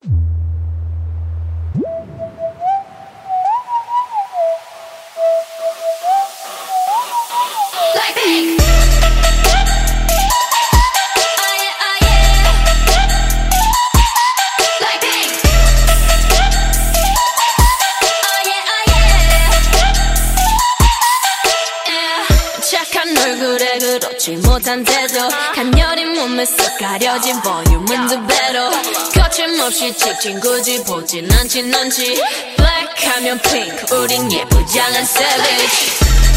그 찍힌 굳이 보진 않진 않지. Black 하면 pink 우린 예쁘장한 savage.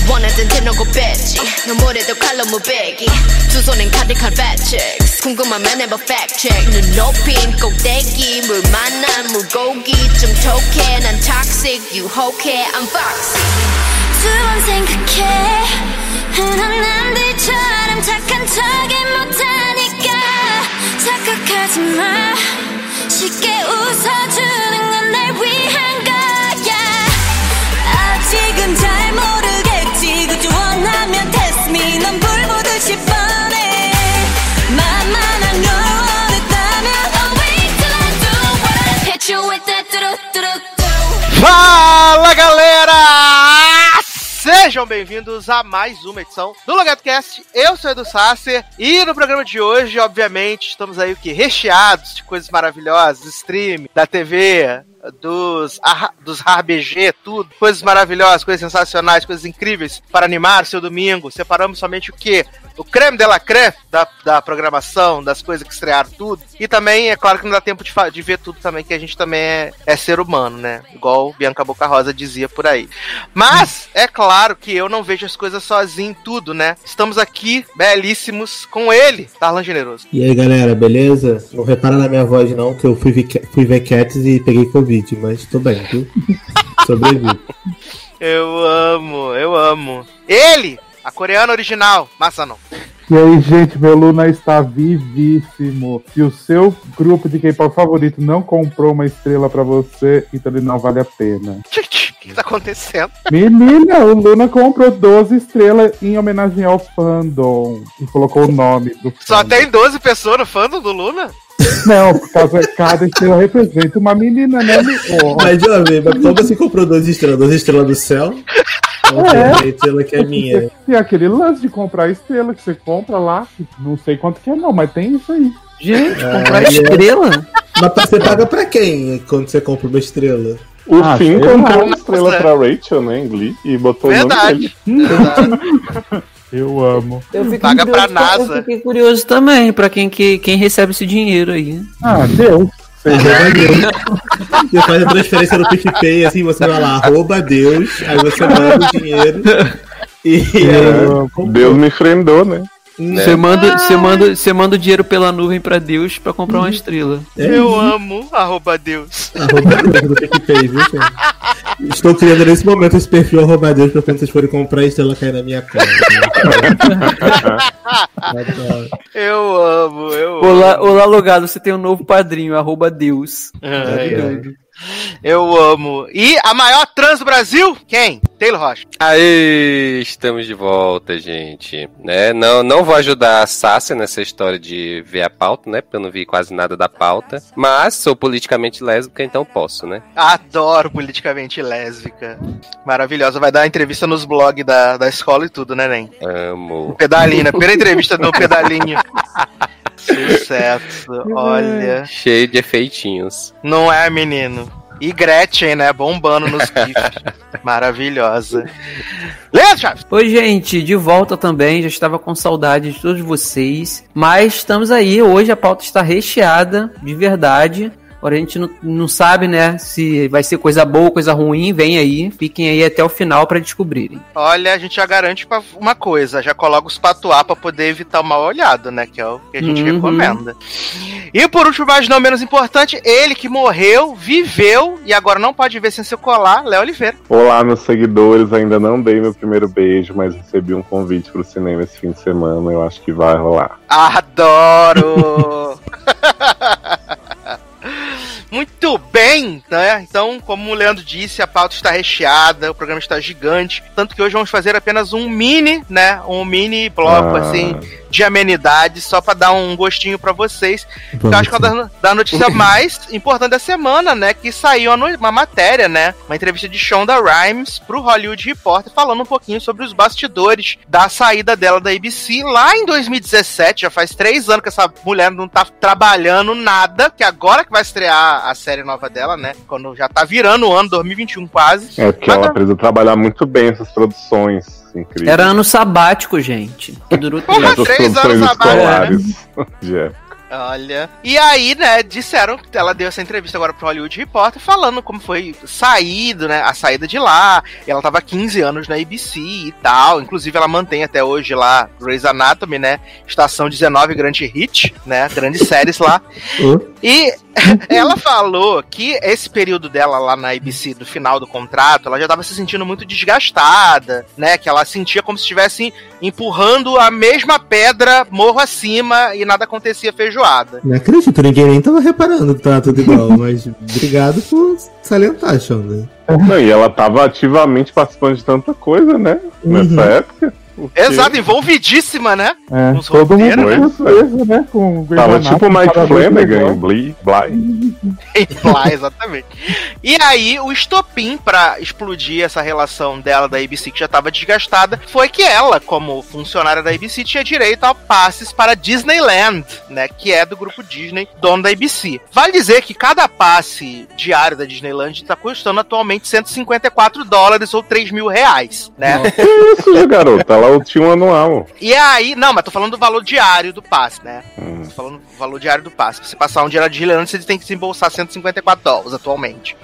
원하던 대놓고 뺐지. 너무래도 칼로 무배기. 두 손엔 가득한 fat 궁금하면 해봐 fact check. 눈 높인 꼭대기 물 만난 물고기. 좀 톡해 난 toxic 유혹해 I'm fox 두번 생각해. 흔한 남들처럼 착한 척이 못하니까 착각하지 마 쉽게 웃어주는 건 날 위한 거야 아직은 잘 모르겠지 그저 원하면 test me 넌 불보듯이 뻔해 만만한 걸 원했다면 I'll wait till I do what I hit you with that 뚜루뚜루뚜 Fala galera! Sejam bem-vindos a mais uma edição do Logado Cast. Eu sou Edu Sasser e no programa de hoje, obviamente, estamos aí o que recheados de coisas maravilhosas, stream, da TV, dos, dos RBG, tudo. Coisas maravilhosas, coisas sensacionais, coisas incríveis para animar o seu domingo. Separamos somente o que? O creme de la creme da, da programação, das coisas que estrearam tudo. E também, é claro que não dá tempo de, de ver tudo também, que a gente também é, é ser humano, né? Igual Bianca Boca Rosa dizia por aí. Mas, é claro que eu não vejo as coisas sozinho tudo, né? Estamos aqui, belíssimos, com ele, Tarlan Generoso. E aí galera, beleza? Não repara na minha voz não, que eu fui, ver- fui ver Cats e peguei Covid, mas tô bem, viu? Sobrevivi. Eu amo, eu amo. Ele, a coreana original, Masano. E aí, gente, meu Luna está vivíssimo. Se o seu grupo de K-pop favorito não comprou uma estrela pra você, então ele não vale a pena. O que tá acontecendo? Menina, o Luna comprou 12 estrelas em homenagem ao fandom. E colocou o nome do Só fandom. tem 12 pessoas no fandom do Luna? Não, por causa cada estrela representa uma menina, né? Oh, Mas, jovem, mas como você comprou duas estrelas? Duas estrelas do céu? Outra É. a estrela que é minha. Tem aquele lance de comprar estrela que você compra lá. Não sei quanto que é, não, mas tem isso aí. Gente, Ah, comprar é. estrela? Mas você paga pra quem quando você compra uma estrela? O Ah, Finn comprou uma estrela pra Rachel, né, em Glee, e botou o nome dele. Verdade. Eu amo. Eu fiquei Paga pra curioso- NASA. Eu fiquei curioso também, pra quem, que, quem recebe esse dinheiro aí. Ah, Deus. Arroba Deus. Você faz a transferência no PicPay, assim, você vai lá, arroba Deus, aí você manda o dinheiro. E amo. Deus me frendou, né? Você manda, você manda, você manda o dinheiro pela nuvem pra Deus pra comprar uma estrela. é Eu amo, arroba Deus. Arroba Deus no PicPay, viu, gente? Estou criando nesse momento esse perfil arroba Deus pra quando vocês forem comprar a estrela cair na minha conta. Adoro. Eu amo, eu amo. Olá, olá, logado, você tem um novo padrinho, arroba Deus. Ai, ai. Eu amo. E a maior trans do Brasil? Quem? Taylor Rocha. Aê, estamos de volta, gente. Né? Não, não vou ajudar a Sácia nessa história de ver a pauta, né? Porque eu não vi quase nada da pauta. Mas sou politicamente lésbica, então posso, né? Adoro politicamente lésbica. Maravilhosa. Vai dar entrevista nos blogs da, da escola e tudo, né, Nen? Amo. Pedalinho, né? Primeira entrevista do Pedalinho. Sucesso. Olha. Cheio de efeitinhos. Não é, menino? E Gretchen, né? Bombando nos gifs. Maravilhosa. Leandro Chaves! Oi, gente, de volta também. Já estava com saudade de todos vocês. Mas estamos aí. Hoje a pauta está recheada, de verdade. Agora a gente não, não sabe, né, se vai ser coisa boa ou coisa ruim. Vem aí. Fiquem aí até o final para descobrirem. Olha, a gente já garante pra uma coisa, já coloca os patuá pra poder evitar o mal olhado, né? Que é o que a gente Uhum. recomenda. E por último, mas não menos importante, ele que morreu, viveu e agora não pode ver sem seu colar, Léo Oliveira. Olá, meus seguidores. Ainda não dei meu primeiro beijo, mas recebi um convite pro cinema esse fim de semana. Eu acho que vai rolar. Adoro! Muito bem, né? Então, como o Leandro disse, a pauta está recheada, o programa está gigante. Tanto que hoje vamos fazer apenas um mini, né? Um mini bloco, Ah. assim, de amenidades, só pra dar um gostinho pra vocês. Eu Vamos acho que é uma das, da notícia mais importante da semana, né? Que saiu uma, uma matéria, né? Uma entrevista de Shonda Rhimes pro Hollywood Reporter falando um pouquinho sobre os bastidores da saída dela da ABC lá em 2017. Já faz três anos que essa mulher não tá trabalhando nada, que agora que vai estrear a série nova dela, né? Quando já tá virando o ano 2021 quase. É porque Mas ela tá- precisa trabalhar muito bem essas produções incríveis. Era ano sabático, gente. Que durou Porra, três. Três anos sabático, época. Olha. E aí, né, disseram que ela deu essa entrevista agora pro Hollywood Reporter falando como foi saído, né, a saída de lá. Ela tava há 15 anos na ABC e tal. Inclusive, ela mantém até hoje lá Grey's Anatomy, né? Estação 19, grande hit, né? Grandes séries lá. Oh. E ela falou que esse período dela lá na ABC, do final do contrato, ela já tava se sentindo muito desgastada, né? Que ela sentia como se estivesse empurrando a mesma pedra morro acima e nada acontecia feijoada. Não acredito, ninguém nem tava reparando que tava tudo igual, mas obrigado por salientar, Xanda. Não, e ela tava ativamente participando de tanta coisa, né? Nessa Uhum. época. Porque Exato, envolvidíssima, né? É, todo mundo roteiros, né? surpreso, né? Com o Tava tipo o Mike Flanagan Bly. Bly. Lá, exatamente. E aí, o estopim pra explodir essa relação dela da ABC, que já tava desgastada, foi que ela, como funcionária da ABC, tinha direito a passes para Disneyland, né? Que é do grupo Disney, dono da ABC. Vale dizer que cada passe diário da Disneyland tá custando atualmente 154 dólares ou 3 mil reais, né? Isso, garota. Ela tinha um anual. E aí, não, mas tô falando do valor diário do passe, né? Hum. Tô falando do valor diário do passe. Pra você passar um dia na Disneyland, você tem que desembolsar 154 dólares atualmente.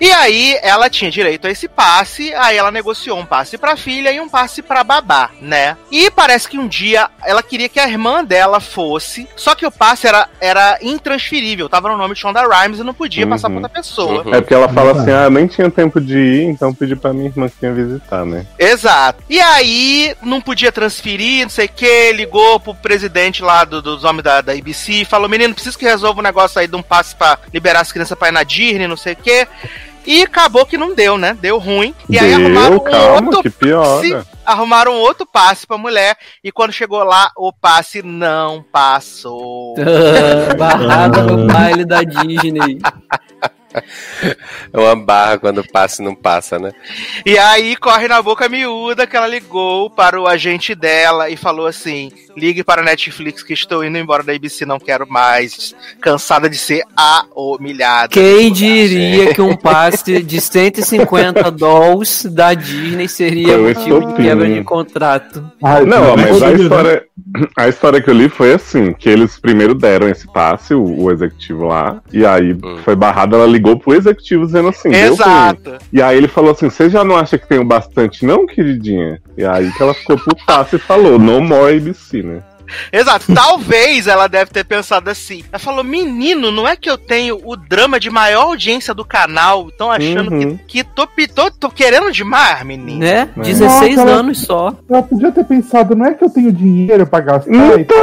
E aí, ela tinha direito a esse passe, aí ela negociou um passe pra filha e um passe pra babá, né? E parece que um dia ela queria que a irmã dela fosse, só que o passe era, era intransferível, tava no nome de Shonda Rhimes e não podia passar pra Uhum. outra pessoa. Uhum. É porque ela fala Uhum. assim, ah, eu nem tinha tempo de ir, então pedi pra minha irmã que vinha visitar, né? Exato. E aí, não podia transferir, não sei o que, ligou pro presidente lá do- dos homens da, da ABC, falou, menino, preciso que resolva um negócio aí de um passe pra liberar as crianças pra ir na Disney, não sei o que. E acabou que não deu, né? Deu ruim. E aí arrumaram Deu, um calma, outro que piora. arrumaram um outro passe pra mulher. E quando chegou lá, o passe não passou. Barrada no baile da Disney. É uma barra quando passa e não passa, né? E aí corre na boca miúda que ela ligou para o agente dela e falou assim: ligue para a Netflix que estou indo embora da ABC, não quero mais. Cansada de ser a humilhada. Quem diria que um passe de 150 dólares da Disney seria motivo de quebra de contrato? Ai, Não, mas a história, a história que eu li foi assim, que eles primeiro deram esse passe, o, o executivo lá, e aí Hum. foi barrado, ela ligou pro executivo dizendo assim. Exato. E aí ele falou assim, você já não acha que tem o bastante não, queridinha? E aí que ela ficou pro passe e falou, no more ABC, né? Exato. Talvez ela deve ter pensado assim. Ela falou: menino, não é que eu tenho o drama de maior audiência do canal? Estão achando Uhum. que, que tô, tô, tô querendo demais, menino. Né? É. 16 Nossa, anos só. Ela podia ter pensado, não é que eu tenho dinheiro pra gastar Então,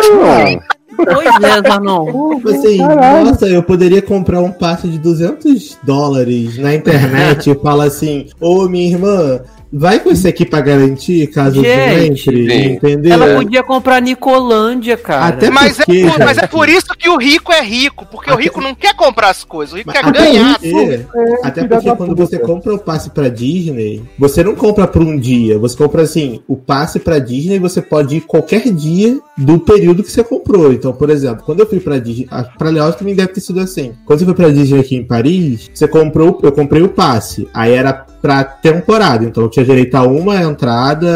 Pois é, Zanon. Tipo assim, Caralho. nossa, eu poderia comprar um passe de 200 dólares na internet e falar assim: Ô minha irmã, vai com esse aqui pra garantir caso Gente, entre, sim. entendeu? Ela podia comprar Nicolândia, cara. Até Mas, porque, é por, mas é por isso que o rico é rico, porque o Até- rico não quer comprar as coisas, o rico quer até ganhar. porque- Até filha porque quando puta. você compra o passe pra Disney, você não compra por um dia. Você compra assim, o passe pra Disney você pode ir qualquer dia do período que você comprou. Então, por exemplo, quando eu fui pra Disney, ah, pra Leoz também deve ter sido assim. Quando você foi pra Disney aqui em Paris, você comprou, eu comprei o passe. Aí era pra temporada, então eu tinha direito a uma entrada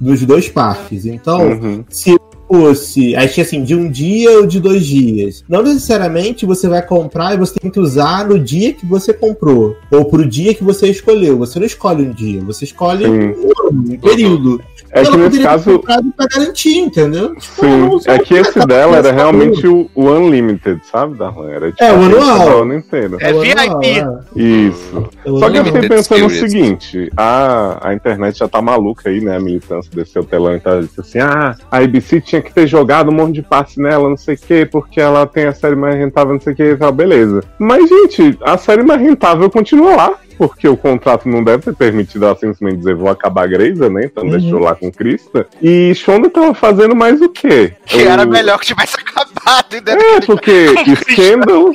dos dois parques. Então, uhum. se fosse, aí tinha assim, de um dia ou de dois dias. Não necessariamente você vai comprar e você tem que usar no dia que você comprou. Ou pro dia que você escolheu. Você não escolhe um dia, você escolhe Sim. um ano, um período. É que nesse caso, pra garantir, entendeu? Tipo, sim, é que esse dela era realmente o, o Unlimited, sabe, Darlan? Era tipo É, o anual. ano inteiro. É o VIP. anual, é. Isso. É Só que eu fiquei pensando o Experience. seguinte, a, a internet já tá maluca aí, né? A militância desse hotelão e tal. Disse assim, ah, a ABC tinha que ter jogado um monte de passe nela, não sei o quê, porque ela tem a série mais rentável, não sei o quê, e tal, beleza. Mas, gente, a série mais rentável continua lá. porque o contrato não deve ter permitido ela simplesmente dizer vou acabar a Grey's, né? Então Uhum. deixou lá com Krista. E Shonda tava fazendo mais o quê? Que era O- melhor que tivesse acabado. E É, porque Scandal,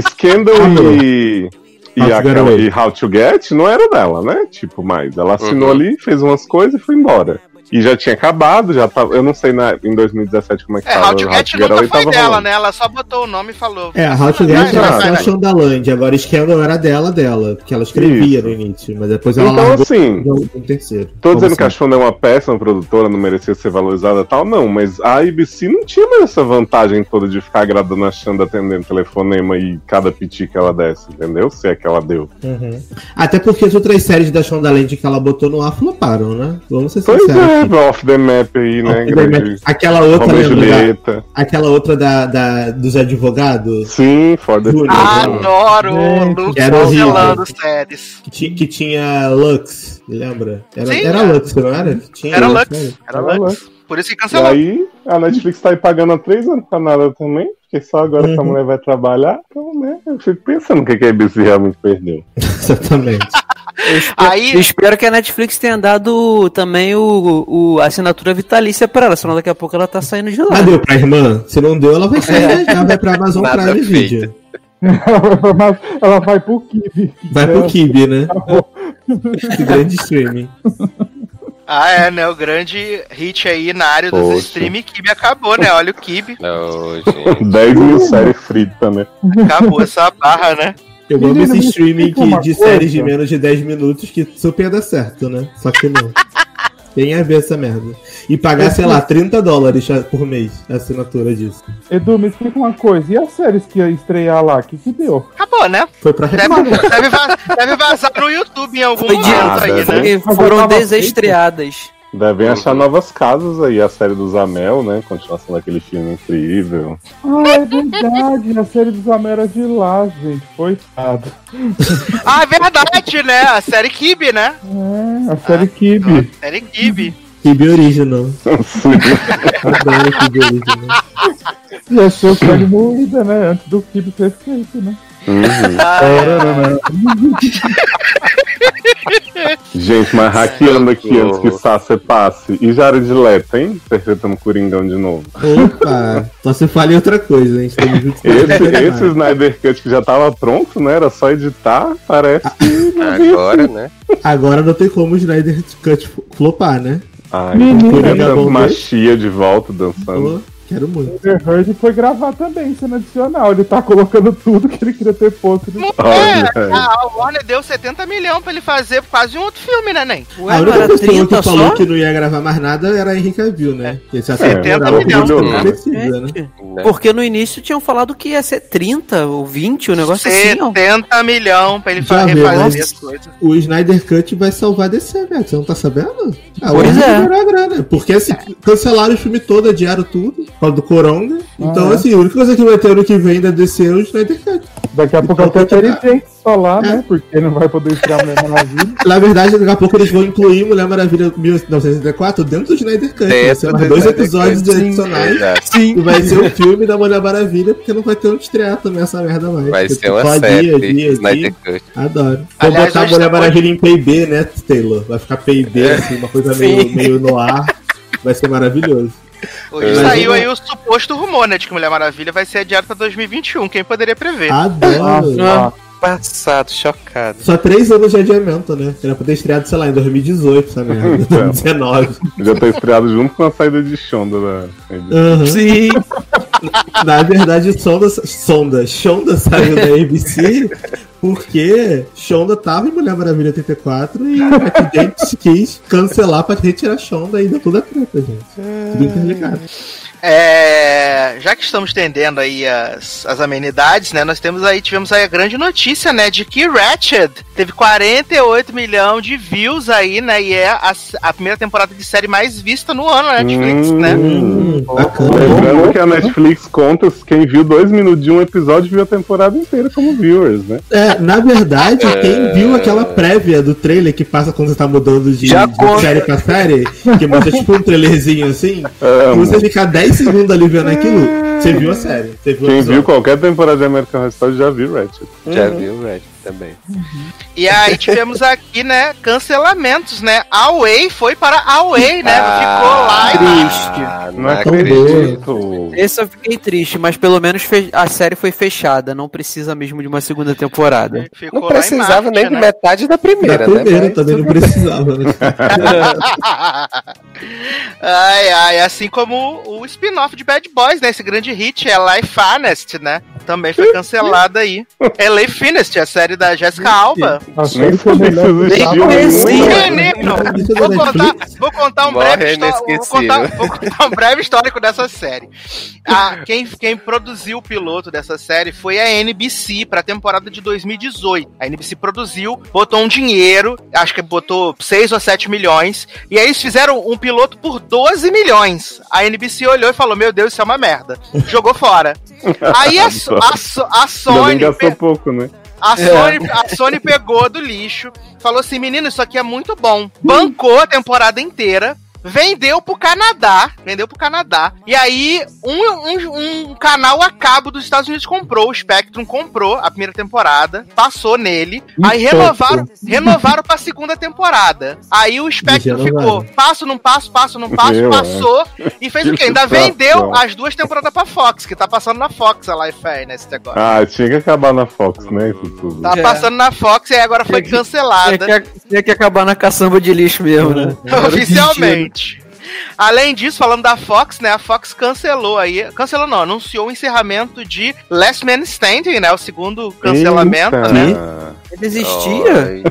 Scandal e. E, How to a- e How to Get não era dela, né? Tipo, mais. Ela assinou Uhum. ali, fez umas coisas e foi embora. E já tinha acabado, já tava. Eu não sei na, em 2017 como é que É, tava. To Get nunca foi dela, rolando. né? Ela só botou o nome e falou. É, a Get Vai, era só. Shondaland, agora Scandal era dela, dela, porque ela escrevia Isso. no início, mas depois ela Então, largou assim, um terceiro. Tô Como dizendo que a assim? Shonda é uma péssima produtora, não merecia ser valorizada e tal, não, mas a ABC não tinha mais essa vantagem toda de ficar agradando a Shonda atendendo telefonema e cada piti que ela desse, entendeu? Se é que ela deu. Uhum. Até porque as outras séries da Shondaland que ela botou no ar floparam, né? Vamos ser Pois sinceros. é, aqui. off the map aí, né? grande- Aquela outra, e lembra aquela outra da, da- dos advogados, Sim, for the Júnior. Ah, Future. Adoro Gente, o horrível. cancelando séries. que, que tinha Lux, lembra? Era, Sim, era é. Lux, não era? Tinha Era Lux, Lux. né? Era Era Lux. Por isso que E cancelou. aí, a Netflix tá aí pagando há três anos pra nada também, porque só agora Uhum. mulher vai trabalhar, então, né? Eu fico pensando o que, que a ABC realmente perdeu. Exatamente. Aí, Eu espero que a Netflix tenha dado também o, o a assinatura vitalícia pra ela, senão daqui a pouco ela tá saindo de lá. Mas deu pra irmã? Se não deu, ela vai sair, já vai pra Amazon Nada Prime. Video. Mas ela vai pro Kiwi. Vai pro É, Kibi, né? Que grande streaming. ah, é, né? O grande hit aí na área dos Poxa. streaming, Kibe acabou, né? Olha o Kibe, gente. 10 mil séries fritas, né? acabou essa barra, né? Eu amo esse streaming que, de séries de menos de 10 minutos que super dá certo, né? Só que não. Tem a ver essa merda. E pagar, sei lá, 30 dólares por mês a assinatura disso. Edu, me explica uma coisa. E as séries que ia estrear lá? O que, que deu? Acabou, né? Foi pra Deve, deve, va- deve vazar no YouTube em algum Foi de- momento aí, né? Foi- foram desestreadas. Devem Uhum. achar novas casas aí, a série dos Amel, né? Continuação daquele filme incrível. Ah, é verdade. a série dos Amera de lá, gente. Coitado. Ah, é verdade, né? A série Kibe, né? É, a série Kibi. A série Kibe. Kibi Original. Adoro Kibi Original. Ia ser o série moída, né? Antes do Kibi ser feito, né? Uhum. Ah, Gente, mas hackeando aqui antes que Sasha passe. E Jared Leto, hein? Interpretando Coringão de novo. Opa! Só se fala em outra coisa, hein? Estamos juntos pra Esse, esse Snyder Cut que já tava pronto, né? Era só editar, parece. Agora, né? Agora não tem como o Snyder Cut flopar, né? Ai, Coringa bom machia de volta dançando. Quero muito. Amber Heard foi gravar também cena adicional. Ele tá colocando tudo que ele queria ter posto. no- Olha, É, a Warner deu 70 milhões pra ele fazer quase um outro filme, né, Nen? Ué, a única pessoa 30 que falou só? que não ia gravar mais nada era a Henry Cavill, né? É, acertar 70 milhões. precisa, né? Né? Porque no início tinham falado que ia ser 30 ou 20, o negócio assim, ó. 70 milhões pra ele Já refazer né? as coisas. O Snyder Cut vai salvar DC, velho. Você não tá sabendo? Ah, Pois é. grana. Porque assim, cancelaram o filme todo, adiaram tudo, do Coronga. Então, Aham. assim, a única coisa que vai ter ano que vem da DC é o Snyder Cut. Daqui a pouco Então, até continuar. tem gente só lá, né? Porque não vai poder estrear a Mulher Maravilha. Na verdade, daqui a pouco eles vão incluir Mulher Maravilha 1964 dentro do Snyder Cut. vai ser mais do dois episódios Cut, sim, adicionais. Exato. E vai ser o filme da Mulher Maravilha, porque não vai ter onde estrear também essa merda mais. Vai ser uma série dia. Snyder Cut. Adoro. Vou Aliás, botar a Mulher tá- Maravilha em PB, né, Taylor? Vai ficar PB, assim, uma coisa meio, meio no ar. Vai ser maravilhoso. Hoje É. saiu aí o suposto rumor, né, de que Mulher Maravilha vai ser adiado pra 2021. Quem poderia prever? Adoro. Ah, Passado, chocado. Só três anos de adiamento, né? Era pra ter estreado, sei lá, em 2018, essa merda. 2019. Já tá estreado junto com a saída de Shonda da. Aham. Sim. Na verdade, Sonda, Sonda, Shonda saiu da ABC porque Shonda tava em Mulher Maravilha 84 e a gente quis cancelar pra retirar Shonda e deu toda a treta, gente. Tudo interligado. É, já que estamos estendendo aí as, as amenidades, né? Nós temos aí, tivemos aí a grande notícia, né? De que Ratched teve 48 milhões de views aí, né? E é a, a primeira temporada de série mais vista no ano na Netflix, Hum. né? Hum, bacana. Lembrando que a Netflix conta quem viu dois minutos de um episódio viu a temporada inteira como viewers, né? É, na verdade, quem viu aquela prévia do trailer que passa quando você tá mudando de, de série pra série, que mostra tipo um trailerzinho assim, você ficar 10 segundos ali vendo aquilo, você viu a série. Você viu Quem viu qualquer temporada de American Horror Story já viu Ratchet. Já viu, velho? Também. E aí tivemos aqui, né, cancelamentos, né? A Way foi para a Way, né? Ficou lá e triste. Ah, não Não acredito. Esse eu fiquei triste, mas pelo menos fe- a série foi fechada. Não precisa mesmo de uma segunda temporada. ficou Não precisava Marte, nem de né? metade da primeira, da primeira né? também não precisava, né? ai, ai, assim como o spin-off de Bad Boys, né? Esse grande hit é Life Honest, né? Também foi cancelado aí. É Life Finest, a série da Jessica Alba. O melhor sabia Nem. Menino, é vou contar, vou contar um Morre breve histó- vou contar, vou contar um breve histórico dessa série. Ah, quem, quem produziu o piloto dessa série foi a NBC para a temporada de 2018. A NBC produziu, botou um dinheiro, acho que botou 6 ou 7 milhões, e aí eles fizeram um piloto por 12 milhões. A NBC olhou e falou: Meu Deus, isso é uma merda. Jogou fora. Aí a, a, So- a Sony. gastou pouco, né? A Sony, a Sony pegou do lixo, falou assim: menino, isso aqui é muito bom. Bancou a temporada inteira. Vendeu pro Canadá. Vendeu pro Canadá. E aí, um, um, um canal a cabo dos Estados Unidos comprou. O Spectrum comprou a primeira temporada. Passou nele. Aí renovaram, renovaram pra segunda temporada. Aí o Spectrum Renovaram. ficou passo, não passo, passo, não passo, Meu, passou. E fez o Que quê? Ainda situação. vendeu as duas temporadas pra Fox, que tá passando na Fox a Life Fair nesse agora. Ah, tinha que acabar na Fox, né? Isso tudo. Tá É. passando na Fox e aí agora foi Tinha que- cancelada. Tinha que, tinha que acabar na caçamba de lixo mesmo, né? Oficialmente. noite. Além disso, falando da Fox, né? A Fox cancelou aí. Cancelou não, anunciou o encerramento de Last Man Standing, né? O segundo cancelamento, Eita. né? Ele existia? Né?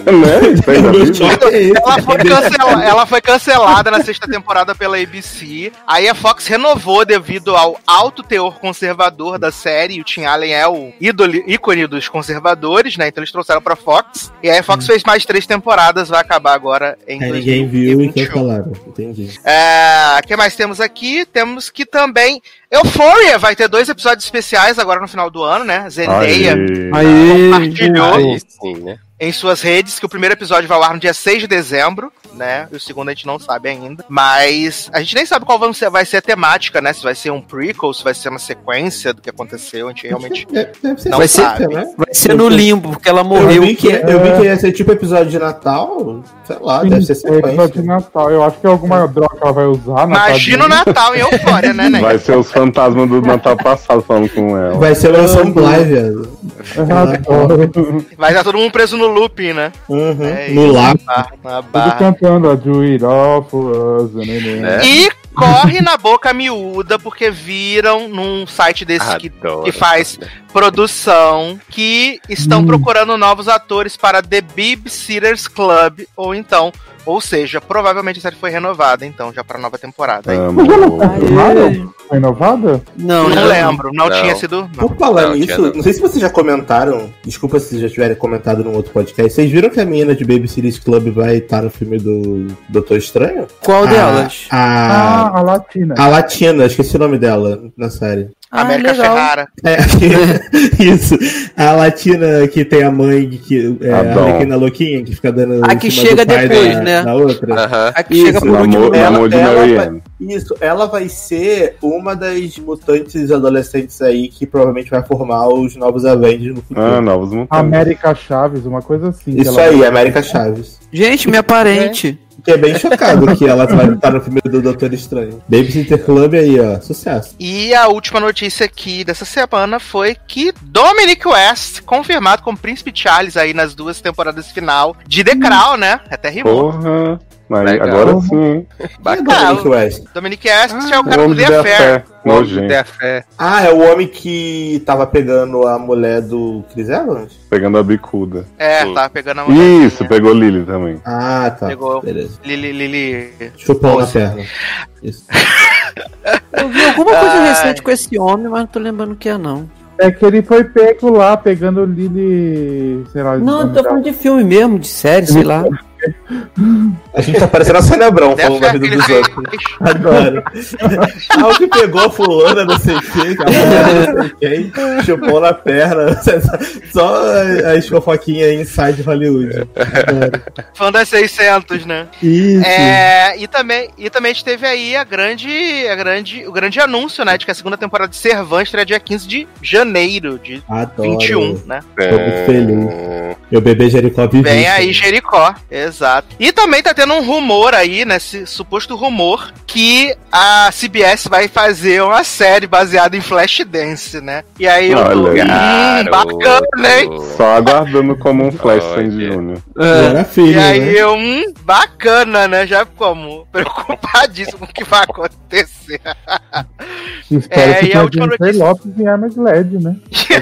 Vivo? Ela foi, cancela- ela foi cancelada na sexta temporada pela ABC. Aí a Fox renovou devido ao alto teor conservador da série. E o Tim Allen é o ídolo, ícone dos conservadores, né? Então eles trouxeram pra Fox. E aí a Fox fez mais três temporadas, vai acabar agora em Aí ninguém viu e 2021. cancelaram. Entendi. É, o que mais temos aqui? Temos que também. Euphoria vai ter dois episódios especiais agora no final do ano, né? Zendaya Aí. Aí, compartilhou sim, né? em suas redes que o primeiro episódio vai ao ar no dia 6 de dezembro, né? E o segundo a gente não sabe ainda. Mas a gente nem sabe qual vai ser, vai ser a temática, né? Se vai ser um prequel, se vai ser uma sequência do que aconteceu. A gente realmente. Deve, deve ser Não vai ser- sequência, né? Vai ser no limbo, porque ela Eu morreu. vi, que, que eu vi que ia ser tipo episódio de Natal, sei lá, deve ser é episódio de sequência. Natal. Eu acho que é alguma droga que ela vai usar. na Imagina o. Natal em Euphoria, né, né? Vai ser os fantasmas do Natal passado falando com ela. Vai ser o Sunfly, velho. Adoro. Vai estar todo mundo preso no looping, né? Uhum. É no isso. lá. Na, barra. Cantando a Do It All For Us. né, né. É. E corre na boca miúda, porque viram num site desse que, que faz produção que estão procurando novos atores para The Babysitters Club, ou então, ou seja, provavelmente a série foi renovada, então, já para nova temporada. Renovaram? Foi renovada? Não, não não. lembro, não, Não. tinha sido. Não. Por falar Não, nisso, não. não. sei se vocês já comentaram, desculpa se já tiverem comentado num outro podcast, vocês viram que a menina de Baby Series Club vai estar no filme do Doutor Estranho? Qual A- delas? A, Ah, a Latina. a Latina, esqueci o nome dela na série. A Ah, América legal. Ferrara. É, isso. A Latina que tem a mãe que é, a Adoro. Arlequina louquinha, que fica dando. A em que chega depois, da, né? Da outra. A que Isso, chega por último. ela- ela vai-. Isso, ela vai ser uma das mutantes adolescentes aí que provavelmente vai formar os novos Avengers no futuro. Ah, novos mutantes. América Chaves, uma coisa assim. Isso aí, América Chaves. Gente, minha parente. Fiquei bem chocado que ela vai estar no filme do Doutor Estranho. Babysitter Club aí, ó. Sucesso. E a última notícia aqui dessa semana foi que Dominic West, confirmado como Príncipe Charles aí nas duas temporadas final de The Crown, né? Até rimou. Porra. Mas Legal. agora sim, hein? Bacana. Dominic West. Dominic West é o O cara do homem de The Affair. Affair. O Nojento. Ah, é o homem que tava pegando a mulher do Chris Evans? Pegando a bicuda. É, Sim. tá pegando a mulherzinha. Isso, pegou Lily também. Ah, tá. Pegou. Beleza. Lili, Lili. Chupão na perna. Isso. Eu vi alguma coisa Ai. recente com esse homem, mas não tô lembrando o que é, não. É que ele foi pego lá, pegando Lily. Sei lá. Não, eu tô falando de filme mesmo, de série, sei lá. A gente tá parecendo a Sônia Abrão falando da vida dos outros. Agora. Ah, o que pegou a fulana, não sei o que, a mulher, não sei quem, chupou na perna. Só as fofoquinhas inside Hollywood. Fã das 600, né? Isso. É, e também, e também a gente teve aí a grande, a grande, o grande anúncio, né, de que a segunda temporada de Servant estreia dia 15 de janeiro de Adoro. 21, né? Tô muito feliz. Meu bebê Jericó vive. Vem aí Jericó, exato. E também tá tendo um rumor aí, né, esse suposto rumor, que a CBS vai fazer uma série baseada em Flashdance, né? E aí eu tô, Olha, hum, bacana, hein? Só aguardando como um Flash Sandy Olha. Júnior. Era E filho, aí né? eu, hum, bacana, né? Já como preocupadíssimo com o que vai acontecer. Espero É, que e a última notícia- Lopes em armas LED, né?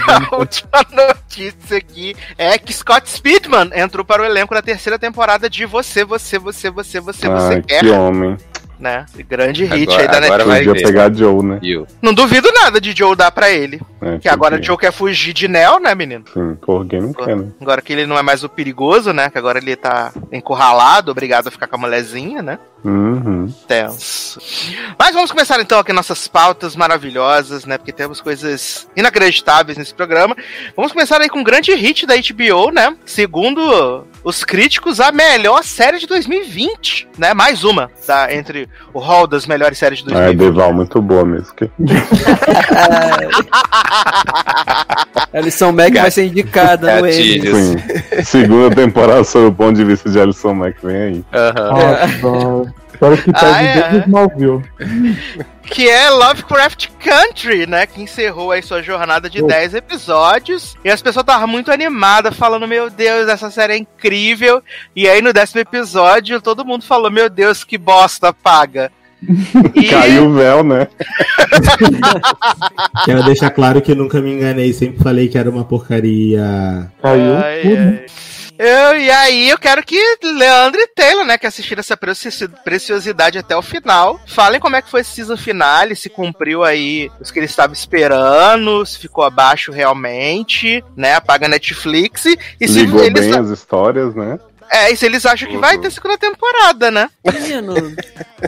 a última notícia aqui é que Scott Speedman entrou para o elenco da terceira temporada de Você, Você, Você, Você, Você, Você Ai, Quer, que homem. né? Grande hit Agora- aí da agora Netflix. vai Podia ver. pegar Joe, né? Viu? Não duvido nada de Joe dar pra ele. É, Que agora. Joe quer fugir de Neo, né, menino? Sim, por quem não quer, né? Agora que ele não é mais o perigoso, né? Que agora ele tá encurralado, obrigado a ficar com a mulherzinha, né? Uhum. Tenso. Mas vamos começar então aqui nossas pautas maravilhosas, né? Porque temos coisas inacreditáveis nesse programa. Vamos começar aí com um grande hit da HBO, né? Segundo os críticos, a melhor série de 2020, né? Mais uma da, entre o hall das melhores séries de Ah, é 2020. Deval, muito boa mesmo. Que... A lição Mac vai ser indicada no. Sim. Segunda temporada sob o ponto de vista de Alison Mack, vem aí. Aham. Nossa, espero que Ah, pegue é. desde Smallville. que é Lovecraft Country, né? Que encerrou aí sua jornada de Oh. 10 episódios. E as pessoas estavam muito animadas, falando: Meu Deus, essa série é incrível. E aí no décimo episódio, todo mundo falou: Meu Deus, que bosta paga. E Caiu o véu, né? Quero deixar claro que nunca me enganei, sempre falei que era uma porcaria. Caiu Ai, tudo. ai. Eu, e aí eu quero que Leandro e Taylor, né, que assistiram essa preci- preciosidade até o final, falem como é que foi esse season finale, se cumpriu aí os que eles estavam esperando, se ficou abaixo realmente, né, apaga a Netflix, e se Ligou eles, bem as histórias, né? é, e se eles acham que vai Uhum. ter segunda temporada, né? Menino,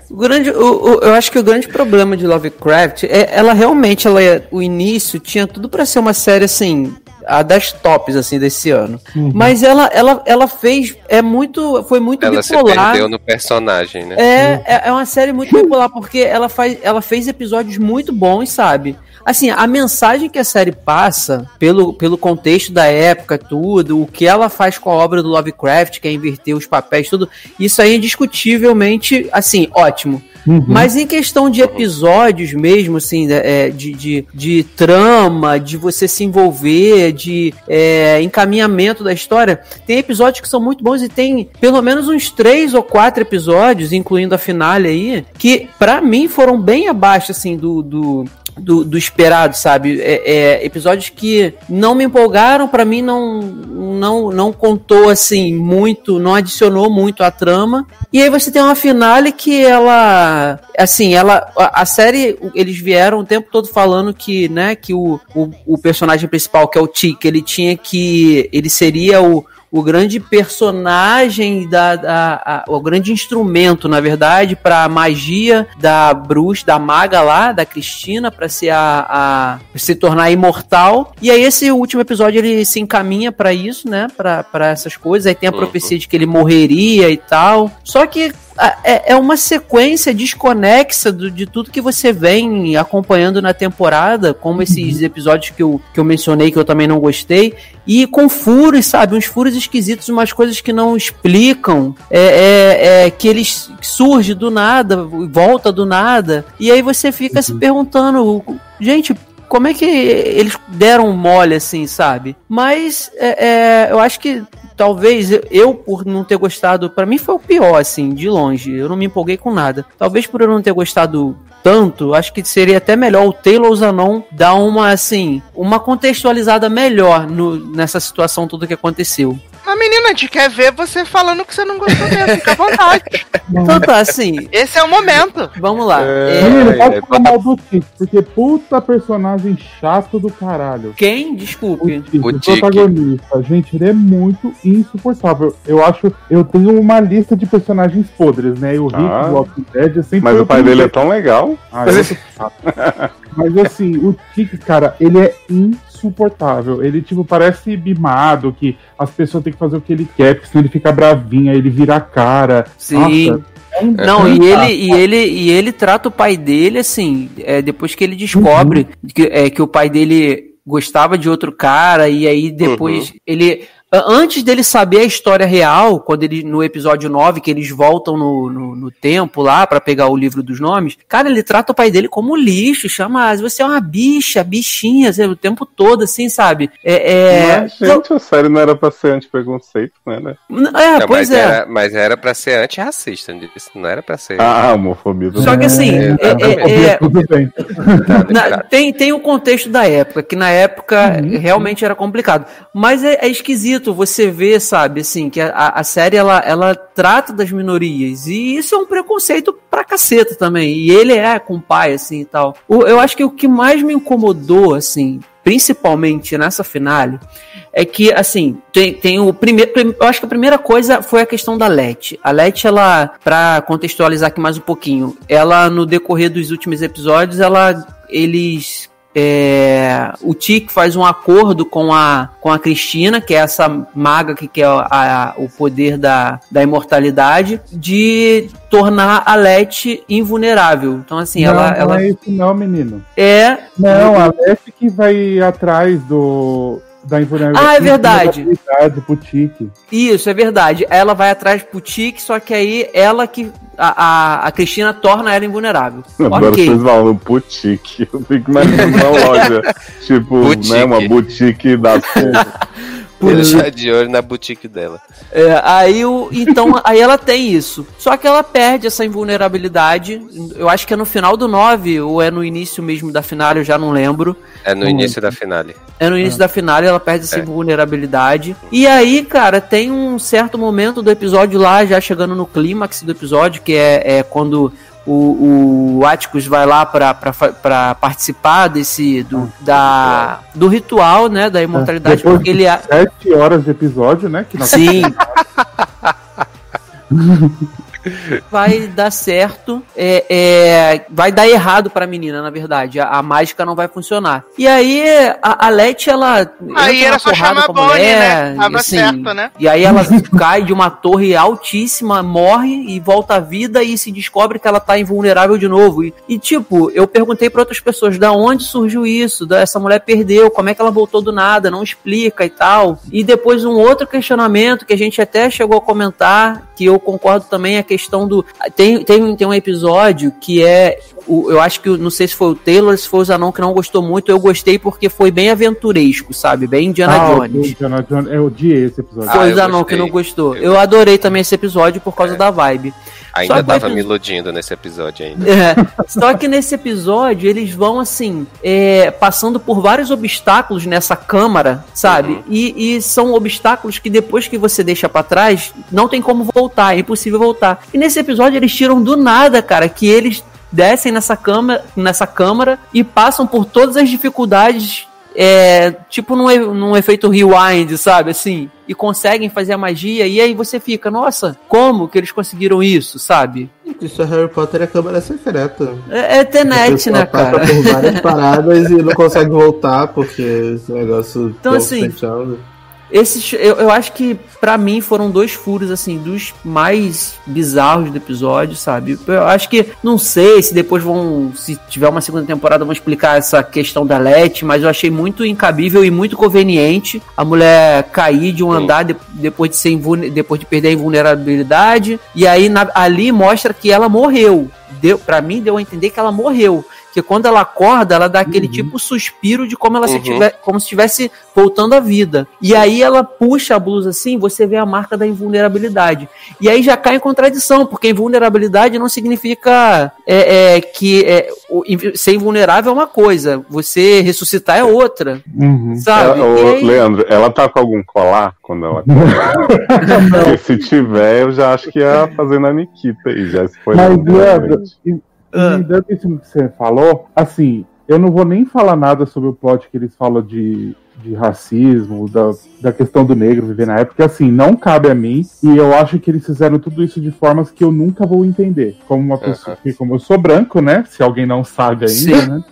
o grande, o, o- eu acho que o grande problema de Lovecraft é ela realmente, ela é, o início tinha tudo pra ser uma série assim, a das tops assim desse ano. Mas ela, ela, ela fez é muito, foi muito Ela se bipolar. perdeu no personagem, né? É, é, é uma série muito bipolar, porque ela, faz, ela fez episódios muito bons, sabe? Assim, a mensagem que a série passa, pelo, pelo contexto da época, tudo, o que ela faz com a obra do Lovecraft, que é inverter os papéis, tudo, isso aí é indiscutivelmente, assim, ótimo. Uhum. Mas em questão de episódios mesmo, assim, né, é, de, de, de trama, de você se envolver, de é, encaminhamento da história, tem episódios que são muito bons e tem pelo menos uns três ou quatro episódios, incluindo a finale aí, que pra mim foram bem abaixo, assim, do. do do, do esperado, sabe? É, é, episódios que não me empolgaram, pra mim não, não não contou assim muito, não adicionou muito à trama. E aí você tem uma finale que ela, assim, ela a, a série eles vieram o tempo todo falando que, né, que o, o, o personagem principal que é o Tick, ele tinha que ele seria o o grande personagem da, da a- o grande instrumento, na verdade, para a magia da bruxa, da maga lá, da Cristina, para ser a, a se tornar imortal. E aí esse último episódio ele se encaminha para isso, né? Para essas coisas. Aí tem a Uhum. profecia de que ele morreria e tal. Só que é, é uma sequência desconexa do- de tudo que você vem acompanhando na temporada, como esses episódios que eu, que eu mencionei, que eu também não gostei, e com furos, sabe? Uns furos esquisitos, umas coisas que não explicam, é, é- é que eles surge do nada, volta do nada, e aí você fica se perguntando, gente, como é que eles deram mole assim, sabe? Mas é, é, eu acho que talvez eu- por não ter gostado, pra mim foi o pior, assim, de longe. Eu não me empolguei com nada. Talvez por eu não ter gostado tanto, acho que seria até melhor o Taylor Zanon dar uma, assim, uma contextualizada melhor no- nessa situação toda que aconteceu. A menina, a gente quer ver você falando que você não gostou mesmo. Fica à vontade. Então tá, assim, Esse é o momento. vamos lá. É. É, Menino, é, pode é, falar mal do Tiki, porque puta personagem chato do caralho. quem? O Desculpe. Tiki, O o protagonista. Gente, ele é muito insuportável. Eu acho. Eu tenho uma lista de personagens podres, né? E o Rick Ah. do Walking Dead é sempre. Mas o pai dele é tão legal. Ah, eu chato. Mas assim, o Tiki, cara, ele é insuportável. Ele, tipo, parece mimado, que as pessoas têm que fazer o que ele quer, porque senão ele fica bravinho, aí ele vira a cara. Sim. Nossa, é um- Não, é um e ele, e ele e ele trata o pai dele assim, é, depois que ele descobre que, é, que o pai dele gostava de outro cara, e aí depois ele. Antes dele saber a história real, quando ele no episódio 9, que eles voltam no, no, no tempo lá pra pegar o livro dos nomes, cara, ele trata o pai dele como lixo, chama, "Ah, você é uma bicha, bichinha, sabe, o tempo todo, assim, sabe? É, é, Mas, gente, a série não era pra ser anti-preconceito, né? né? é Não, pois mas, é. Era, mas era pra ser antirracista, não era pra ser. Ah, homofobia. Só que assim, É, é- é- é, Tudo bem. Na- tem, tem o contexto da época, que na época realmente era complicado. Mas é, é esquisito você ver, sabe, assim, que a, a série ela, ela trata das minorias. E isso é um preconceito pra caceta também. E ele é com o pai, assim e tal. O- eu acho que o que mais me incomodou, assim, principalmente nessa finale, é que, assim, tem, tem o primeiro. prim- Eu acho que a primeira coisa foi a questão da Let. A Let, ela, pra contextualizar aqui mais um pouquinho, ela, no decorrer dos últimos episódios, ela. Eles. É, o Tic faz um acordo com a, com a Cristina, que é essa maga que quer a- a- o poder da, da imortalidade, de tornar a Let invulnerável. Então, assim, não, ela, não ela é isso não, menino. é. Não, a Leste que vai atrás do da invulnerabilidade. Ah, é verdade. invulnerabilidade pro Tiki. Isso, é verdade. Ela vai atrás pro Tic, só que aí ela que. A, a, a Cristina torna ela invulnerável. Agora ok. vocês falam boutique. Eu fico imaginando uma loja. Tipo, Boutique. né? Uma boutique da Ele está de olho na boutique dela. É, aí o, então, aí ela tem isso. Só que ela perde essa invulnerabilidade. Eu acho que é no final do 9, ou é no início mesmo da final, eu já não lembro. É no início da finale. É no início da final, ela perde essa invulnerabilidade. E aí, cara, tem um certo momento do episódio lá, já chegando no clímax do episódio, que é, é quando o, o Atticus vai lá pra participar desse do, da, do ritual, né, da imortalidade, Depois porque ele... Sete horas de episódio, né? Que nós Sim. vai dar certo, é, é, vai dar errado pra menina, na verdade. A, a mágica não vai funcionar. E aí, a, a Leti, ela. Aí era só chamar a Bonnie, mulher, né? Tava assim, certo, né? E aí ela cai de uma torre altíssima, morre e volta à vida e se descobre que ela tá invulnerável de novo. E, e, tipo, eu perguntei pra outras pessoas da onde surgiu isso, da- essa mulher perdeu, como é que ela voltou do nada, não explica e tal. E depois um outro questionamento que a gente até chegou a comentar, que eu concordo também, é questão do. Tem, tem, tem um episódio que é. O- Eu acho que, não sei se foi o Taylor, se foi o Zanon que não gostou muito, eu gostei porque foi bem aventuresco, sabe? Bem Indiana Ah, Jones. Indiana Jones. Eu odiei esse episódio. Ah, Foi eu o Zanon gostei. que não gostou. Eu Eu adorei também esse episódio por causa da vibe. Ainda Só que tava vai- me iludindo nesse episódio ainda. É, só que nesse episódio eles vão assim, é, passando por vários obstáculos nessa câmara, sabe? E, e são obstáculos que depois que você deixa pra trás, não tem como voltar, é impossível voltar. E nesse episódio eles tiram do nada, cara, que eles descem nessa câmara, nessa câmara e passam por todas as dificuldades. É, tipo num, num efeito rewind, sabe? Assim, e conseguem fazer a magia, e aí você fica, nossa, como que eles conseguiram isso, sabe? Isso é Harry Potter e a câmera secreta. É, é Tenet, né, passa cara? por várias paradas e não consegue voltar porque esse negócio Então, tão assim. Esses, eu, eu acho que pra mim foram dois furos assim dos mais bizarros do episódio, sabe? Eu acho que não sei se depois vão, se tiver uma segunda temporada, vão explicar essa questão da Let, mas eu achei muito incabível e muito conveniente a mulher cair de um Sim. andar de- depois de ser depois de perder a invulnerabilidade e aí na- ali mostra que ela morreu. Deu, para mim deu a entender que ela morreu. Que Porque quando ela acorda, ela dá aquele Uhum. tipo suspiro de como ela se Uhum. tiver, como se estivesse voltando à vida. E aí ela puxa a blusa assim, você vê a marca da invulnerabilidade. E aí já cai em contradição, porque invulnerabilidade não significa é, é, que é, ser invulnerável é uma coisa, você ressuscitar é outra, Uhum. sabe? Ela- E ô, aí- Leandro, ela tá com algum colar quando ela Porque se tiver, eu já acho que ia fazer na Nikita aí, já foi. Mas, Leandro, e, e Ah. dando isso que você falou, assim, eu não vou nem falar nada sobre o plot que eles falam de, de racismo, da, da questão do negro viver na época, porque assim, não cabe a mim, e eu acho que eles fizeram tudo isso de formas que eu nunca vou entender. Como uma pessoa, que, como eu sou branco, né? Se alguém não sabe ainda, Sim. né?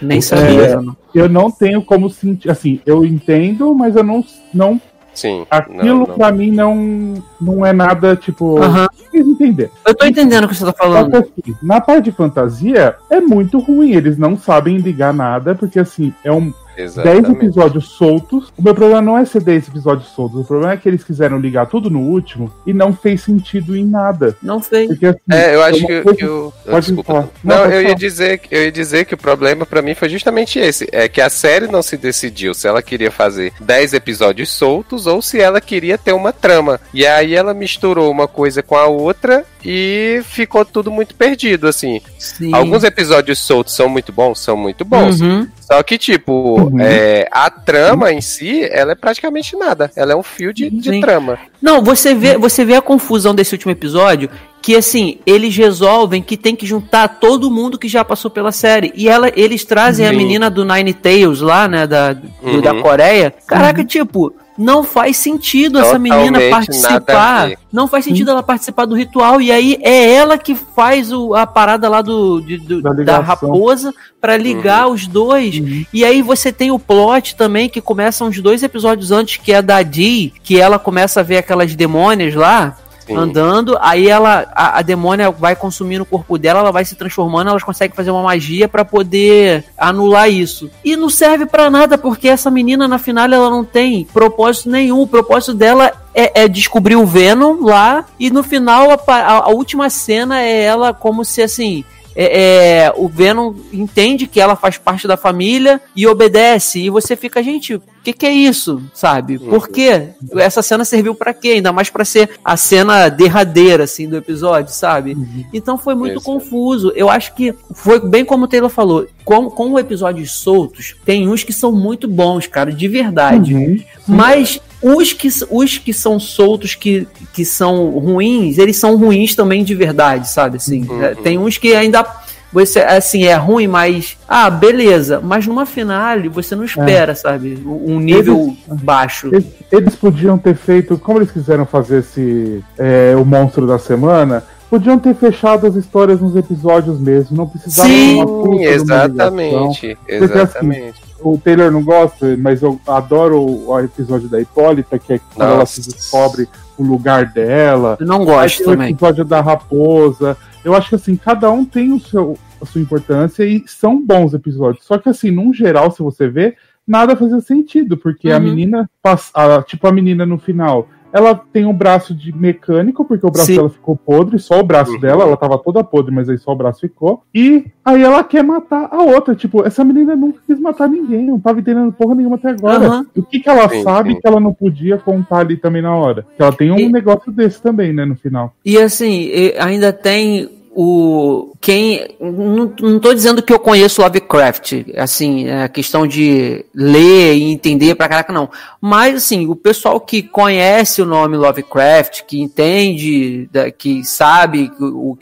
Nem sabia. É, eu não tenho como sentir, assim, eu entendo, mas eu não, não Sim. aquilo não, não. pra mim não, não é nada, tipo, Aham. vocês entenderam. Eu tô entendendo o que você tá Só que falando. assim, na parte de fantasia é muito ruim, eles não sabem ligar nada, porque assim, é um 10 Exatamente. episódios soltos. O meu problema não é ser 10 episódios soltos, o problema é que eles quiseram ligar tudo no último e não fez sentido em nada. Não fez. Porque assim, É, eu acho uma que, coisa- que o. Pode Desculpa. falar. Não, Não, pode eu ia, falar. dizer, que- eu ia dizer que o problema pra mim foi justamente esse. É que a série não se decidiu se ela queria fazer 10 episódios soltos ou se ela queria ter uma trama. E aí ela misturou uma coisa com a outra e ficou tudo muito perdido, assim. Sim. Alguns episódios soltos são muito bons, são muito bons. Uhum. Só que, tipo, Uhum. é, a trama em si, ela é praticamente nada. Ela é um fio de, de trama. Não, você vê, você vê a confusão desse último episódio, que assim, eles resolvem que tem que juntar todo mundo que já passou pela série. E ela, eles trazem a Sim. menina do Nine Tails lá, né, da, do- Uhum. da Coreia. Caraca, tipo, não faz sentido essa menina participar. Não faz sentido ela participar do ritual. E aí é ela que faz o, a parada lá do, de- do- Da da, raposa pra ligar os dois. E aí você tem o plot também, que começa uns dois episódios antes, que é da Dee, que ela começa a ver aquelas demônias lá. Sim. Andando, aí ela, a, a demônia vai consumindo o corpo dela, ela vai se transformando, elas conseguem fazer uma magia pra poder anular isso. E não serve pra nada, porque essa menina na final ela não tem propósito nenhum. O propósito dela é, é descobrir o Venom lá, e no final a, a- a última cena é ela como se assim é, é, o Venom entende que ela faz parte da família e obedece. E você fica, gente, o que, que é isso? Sabe? Por quê? Essa cena serviu pra quê? Ainda mais pra ser a cena derradeira, assim, do episódio, sabe? Então foi muito Isso. confuso. Eu acho que foi bem como o Taylor falou. Com, com episódios soltos, tem uns que são muito bons, cara, de verdade. Uhum. Mas os que, os que são soltos, que, que são ruins, eles são ruins também de verdade, sabe? Assim, Uhum. é, tem uns que ainda. Você, assim, é ruim, mas. Ah, beleza. Mas numa finale você não espera, sabe? Um nível baixo. Eles, eles podiam ter feito, como eles quiseram fazer esse é, o monstro da semana, podiam ter fechado as histórias nos episódios mesmo, não precisava Sim, de uma puta ligação. exatamente. O Taylor não gosta, mas eu adoro o, o episódio da Hipólita, que é quando ela se Nossa. descobre o lugar dela. Eu não gosto tem o também. episódio da raposa. Eu acho que assim, cada um tem o seu, a sua importância e são bons episódios. Só que assim, num geral, se você vê, nada fazia sentido, porque a Uhum. menina, passa- a- tipo a menina no final, ela tem um braço de mecânico, porque o braço Sim. dela ficou podre, só o braço Uhum. dela, ela tava toda podre, mas aí só o braço ficou. E aí ela quer matar a outra. Tipo, essa menina nunca quis matar ninguém, não tava entendendo porra nenhuma até agora. Aham. O que, que ela Sim, sabe sim. que ela não podia contar ali também na hora? Que ela tem um E- negócio desse também, né, no final. E assim, e ainda tem o quem não, tô dizendo que eu conheço Lovecraft, assim, é questão de ler e entender pra caraca não. Mas assim, o pessoal que conhece o nome Lovecraft, que entende, que sabe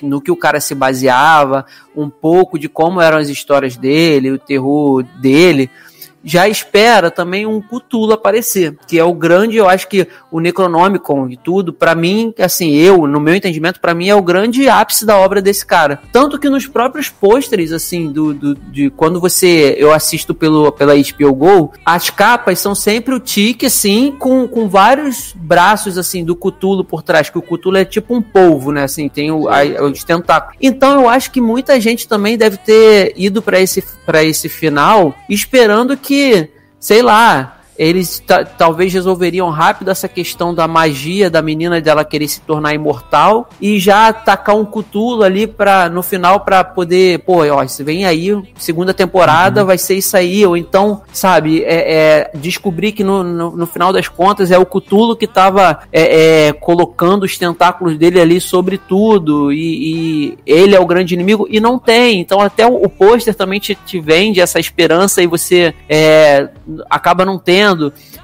no que o cara se baseava, um pouco de como eram as histórias dele, o terror dele, já espera também um Cthulhu aparecer, que é o grande, eu acho que o Necronomicon e tudo, pra mim, assim, eu, no meu entendimento, pra mim é o grande ápice da obra desse cara. Tanto que nos próprios pôsteres, assim, do, do- de quando você, eu assisto pelo, pela HBO Go, as capas são sempre o tique, assim, com, com vários braços, assim, do Cthulhu por trás, que o Cthulhu é tipo um polvo, né, assim, tem o, a- os tentáculos. Então eu acho que muita gente também deve ter ido pra esse, pra esse final esperando que, sei lá, eles talvez resolveriam rápido essa questão da magia da menina dela querer se tornar imortal e já atacar um cutulo ali para no final para poder, pô, ó, se vem aí segunda temporada uhum. vai ser isso aí ou então, sabe, é, é descobrir que no, no, no, final das contas é o cutulo que tava é, é, colocando os tentáculos dele ali sobre tudo e, e, ele é o grande inimigo e não tem. Então até o, o pôster também te, te vende essa esperança e você é, acaba não tendo.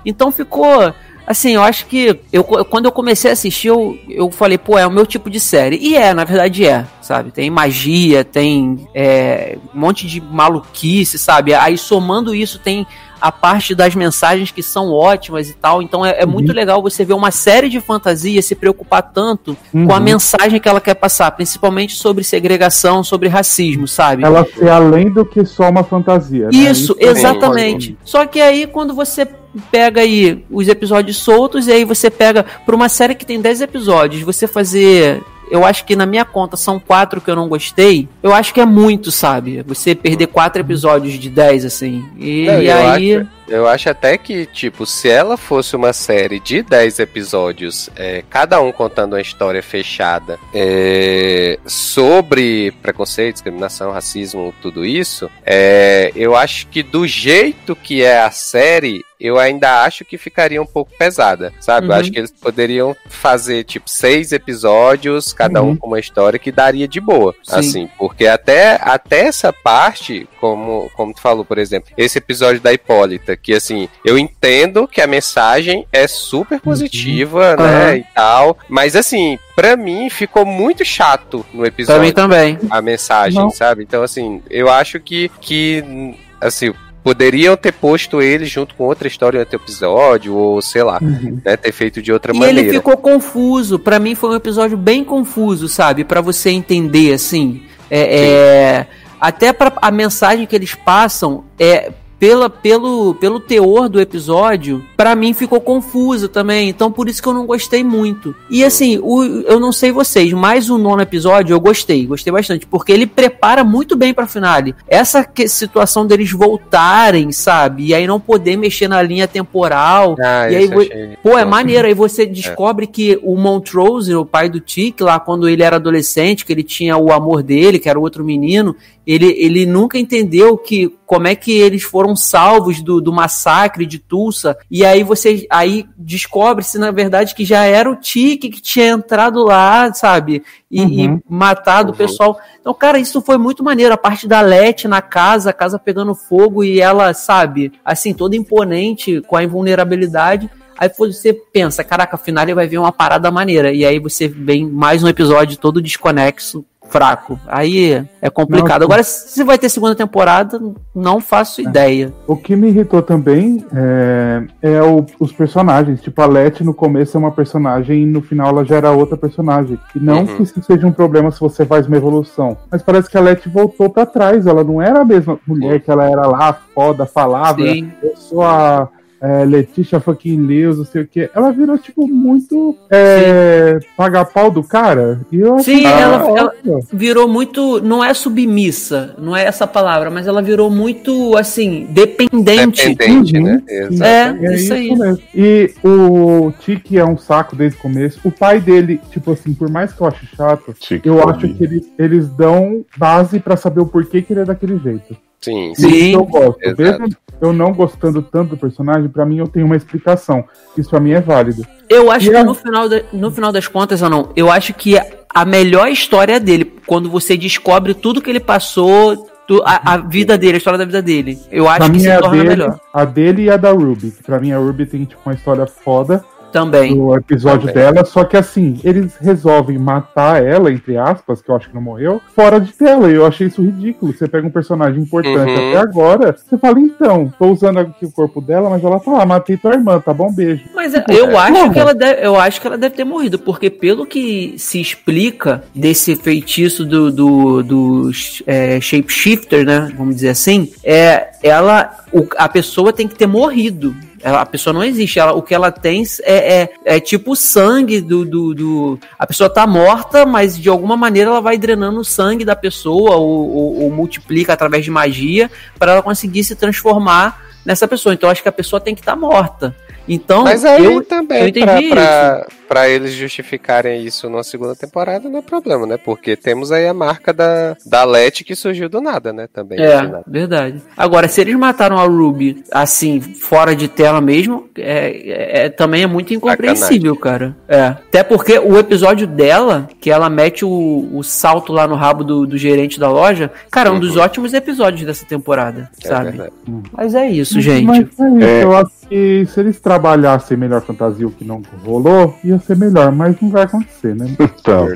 Então ficou assim, eu acho que eu, quando eu comecei a assistir, eu, eu falei, pô, é o meu tipo de série. E é, na verdade é, sabe? Tem magia, tem é, um monte de maluquice, sabe? Aí somando isso, tem a parte das mensagens que são ótimas e tal. Então é, é uhum. muito legal você ver uma série de fantasia se preocupar tanto uhum. com a uhum. mensagem que ela quer passar, principalmente sobre segregação, sobre racismo, sabe? Ela ser além do que só uma fantasia. Né? Isso, né? exatamente. Só que aí quando você pega aí os episódios soltos e aí você pega para uma série que tem 10 episódios, você fazer eu acho que na minha conta são quatro que eu não gostei. Eu acho que é muito, sabe? Você perder quatro episódios de dez, assim. E, não, e aí. Acho, eu acho até que, tipo, se ela fosse uma série de 10 episódios, é, cada um contando uma história fechada é, sobre preconceito, discriminação, racismo, tudo isso, é, eu acho que do jeito que é a série, eu ainda acho que ficaria um pouco pesada, sabe? Uhum. Eu acho que eles poderiam fazer, tipo, seis episódios, cada uhum. um com uma história que daria de boa. Sim. Assim, porque até, até essa parte, como, como tu falou, por exemplo, esse episódio da Hipólita, que assim, eu entendo que a mensagem é super positiva, uhum. né, uhum. e tal, mas assim, para mim ficou muito chato no episódio. Pra mim também. A mensagem, Não. sabe? Então assim, eu acho que que assim, poderiam ter posto ele junto com outra história em outro episódio, ou sei lá, uhum. né, ter feito de outra e maneira. ele ficou confuso, para mim foi um episódio bem confuso, sabe? para você entender, assim, é, é até para a mensagem que eles passam, é pela, pelo, pelo teor do episódio, para mim ficou confuso também. Então por isso que eu não gostei muito. E assim, o, eu não sei vocês, mas o nono episódio eu gostei, gostei bastante, porque ele prepara muito bem pra finale. Essa que, situação deles voltarem, sabe? E aí não poder mexer na linha temporal. Ah, e aí, achei... pô, é maneiro. Aí você é. descobre é. que o Montrose, o pai do Tic, lá quando ele era adolescente, que ele tinha o amor dele, que era o outro menino, ele, ele nunca entendeu que como é que eles foram salvos do, do massacre de Tulsa e aí você aí descobre-se na verdade que já era o Tique que tinha entrado lá, sabe? E, uhum. e matado uhum. o pessoal. Então, cara, isso foi muito maneiro. A parte da Lete na casa, a casa pegando fogo e ela, sabe, assim, toda imponente com a invulnerabilidade. Aí você pensa, caraca, afinal ele vai ver uma parada maneira. E aí você vem mais um episódio todo desconexo fraco. Aí é complicado. Não, Agora, se vai ter segunda temporada, não faço é. ideia. O que me irritou também é, é o, os personagens. Tipo, a Letty no começo é uma personagem e no final ela já era outra personagem. E não uhum. que isso seja um problema se você faz uma evolução. Mas parece que a Letty voltou para trás. Ela não era a mesma mulher que ela era lá, foda, falava. Sim. Eu sou a é, Letícia fucking Lewis, não sei o que. Ela virou, tipo, muito é, pagar pau do cara. E eu Sim, ela, ela, virou muito. Não é submissa, não é essa palavra, mas ela virou muito, assim, dependente. Dependente, né? Uhum. É, é, isso aí. Mesmo. E o Tiki é um saco desde o começo. O pai dele, tipo assim, por mais que eu ache chato, Chique eu acho que eles, eles dão base para saber o porquê que ele é daquele jeito. Sim, sim. Isso eu gosto. Exato. Mesmo eu não gostando tanto do personagem, para mim eu tenho uma explicação. Isso pra mim é válido. Eu acho e que é... no, final de, no final das contas, ou não, eu acho que a melhor história dele, quando você descobre tudo que ele passou, a, a, vida dele, a história da vida dele. Eu acho pra que se é torna dele, melhor. A dele e a da Ruby. Pra mim, a Ruby tem tipo, uma história foda. Também. No episódio Também. dela, só que assim, eles resolvem matar ela, entre aspas, que eu acho que não morreu, fora de tela. E eu achei isso ridículo. Você pega um personagem importante uhum. até agora, você fala, então, tô usando aqui o corpo dela, mas ela tá lá, matei tua irmã, tá bom, beijo. Mas tipo, eu, é, acho que ela deve, eu acho que ela deve ter morrido, porque pelo que se explica desse feitiço do, do, do é, shapeshifter, né? Vamos dizer assim, é ela. O, a pessoa tem que ter morrido. Ela, a pessoa não existe. Ela, o que ela tem é, é, é tipo o sangue do, do, do, A pessoa tá morta, mas de alguma maneira ela vai drenando o sangue da pessoa ou, ou, ou multiplica através de magia para ela conseguir se transformar nessa pessoa. Então eu acho que a pessoa tem que estar morta. Então, Mas aí eu, também, eu entendi pra, pra, pra eles justificarem isso numa segunda temporada, não é problema, né? Porque temos aí a marca da, da Let que surgiu do nada, né? Também. É, assim, nada. verdade. Agora, se eles mataram a Ruby assim, fora de tela mesmo, é, é- é- também é muito incompreensível, cara. É. Até porque o episódio dela, que ela mete o, o salto lá no rabo do, do gerente da loja, cara, é um dos ótimos episódios dessa temporada, É sabe? verdade. Mas é isso, gente. Mas é isso, É. eu acho que se eles trabalhassem melhor fantasia, o que não rolou, ia ser melhor, mas não vai acontecer, né? Então,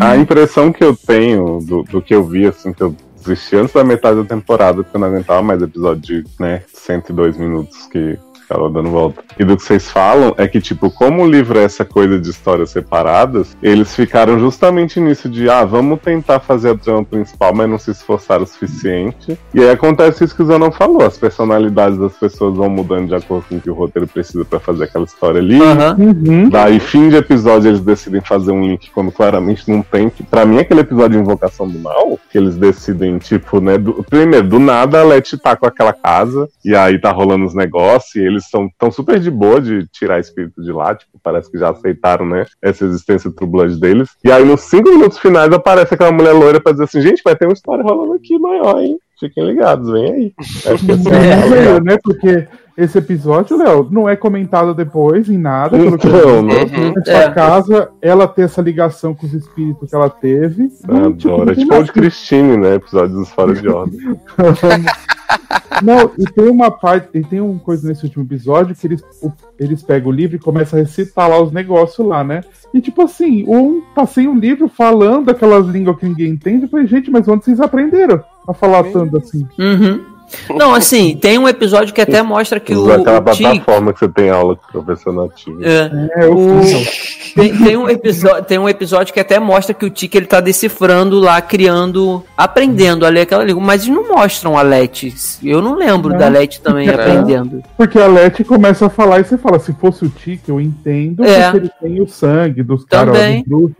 a impressão que eu tenho do, do que eu vi, assim, que eu desisti antes da metade da temporada, porque eu não aguentava mais episódio de, né, 102 minutos que ficava dando volta. E do que vocês falam é que, tipo, como o livro é essa coisa de histórias separadas, eles ficaram justamente nisso de, ah, vamos tentar fazer a trama principal, mas não se esforçaram o suficiente. E aí acontece isso que o Zanon falou, as personalidades das pessoas vão mudando de acordo com o que o roteiro precisa pra fazer aquela história ali. Uhum. Daí, fim de episódio, eles decidem fazer um link quando claramente não tem. Que, pra mim, aquele episódio de Invocação do Mal, que eles decidem, tipo, né? do- primeiro, do nada a Letty tá com aquela casa, e aí tá rolando os negócios, e eles estão tão super de boa de tirar espírito de lá, tipo, parece que já aceitaram, né? Essa existência Blood deles. E aí, nos cinco minutos finais, aparece aquela mulher loira pra dizer assim: gente, vai ter uma história rolando aqui maior, hein? Fiquem ligados, vem aí. Acho que assim, É, é, Léo, né? Porque esse episódio, Léo, não é comentado depois em nada. pelo que Então, né? Uhum. Nessa É. casa, ela ter essa ligação com os espíritos que ela teve. não, tipo, não Adoro. É tem tipo o de Christine, né? Episódios fora de ordem. Não, e tem uma parte, e tem uma coisa nesse último episódio que eles, o- eles pegam o livro e começam a recitar lá os negócios lá, né? E tipo assim, um passei um livro falando aquelas línguas que ninguém entende. Eu falei, gente, mas onde vocês aprenderam a falar tanto assim? Uhum. Não, assim, tem um episódio que até mostra que o, aquela o Tig- plataforma que você tem aula com o professor nativo. é, É, eu O- tem, tem um episódio, tem um episódio que até mostra que o Tic ele tá decifrando lá, criando, aprendendo a ler aquela língua, mas eles não mostram a Let. Eu não lembro Não. da Let também Não. aprendendo. Porque a Leti começa a falar e você fala, se fosse o Tique, eu entendo, É. porque ele tem o sangue dos caras,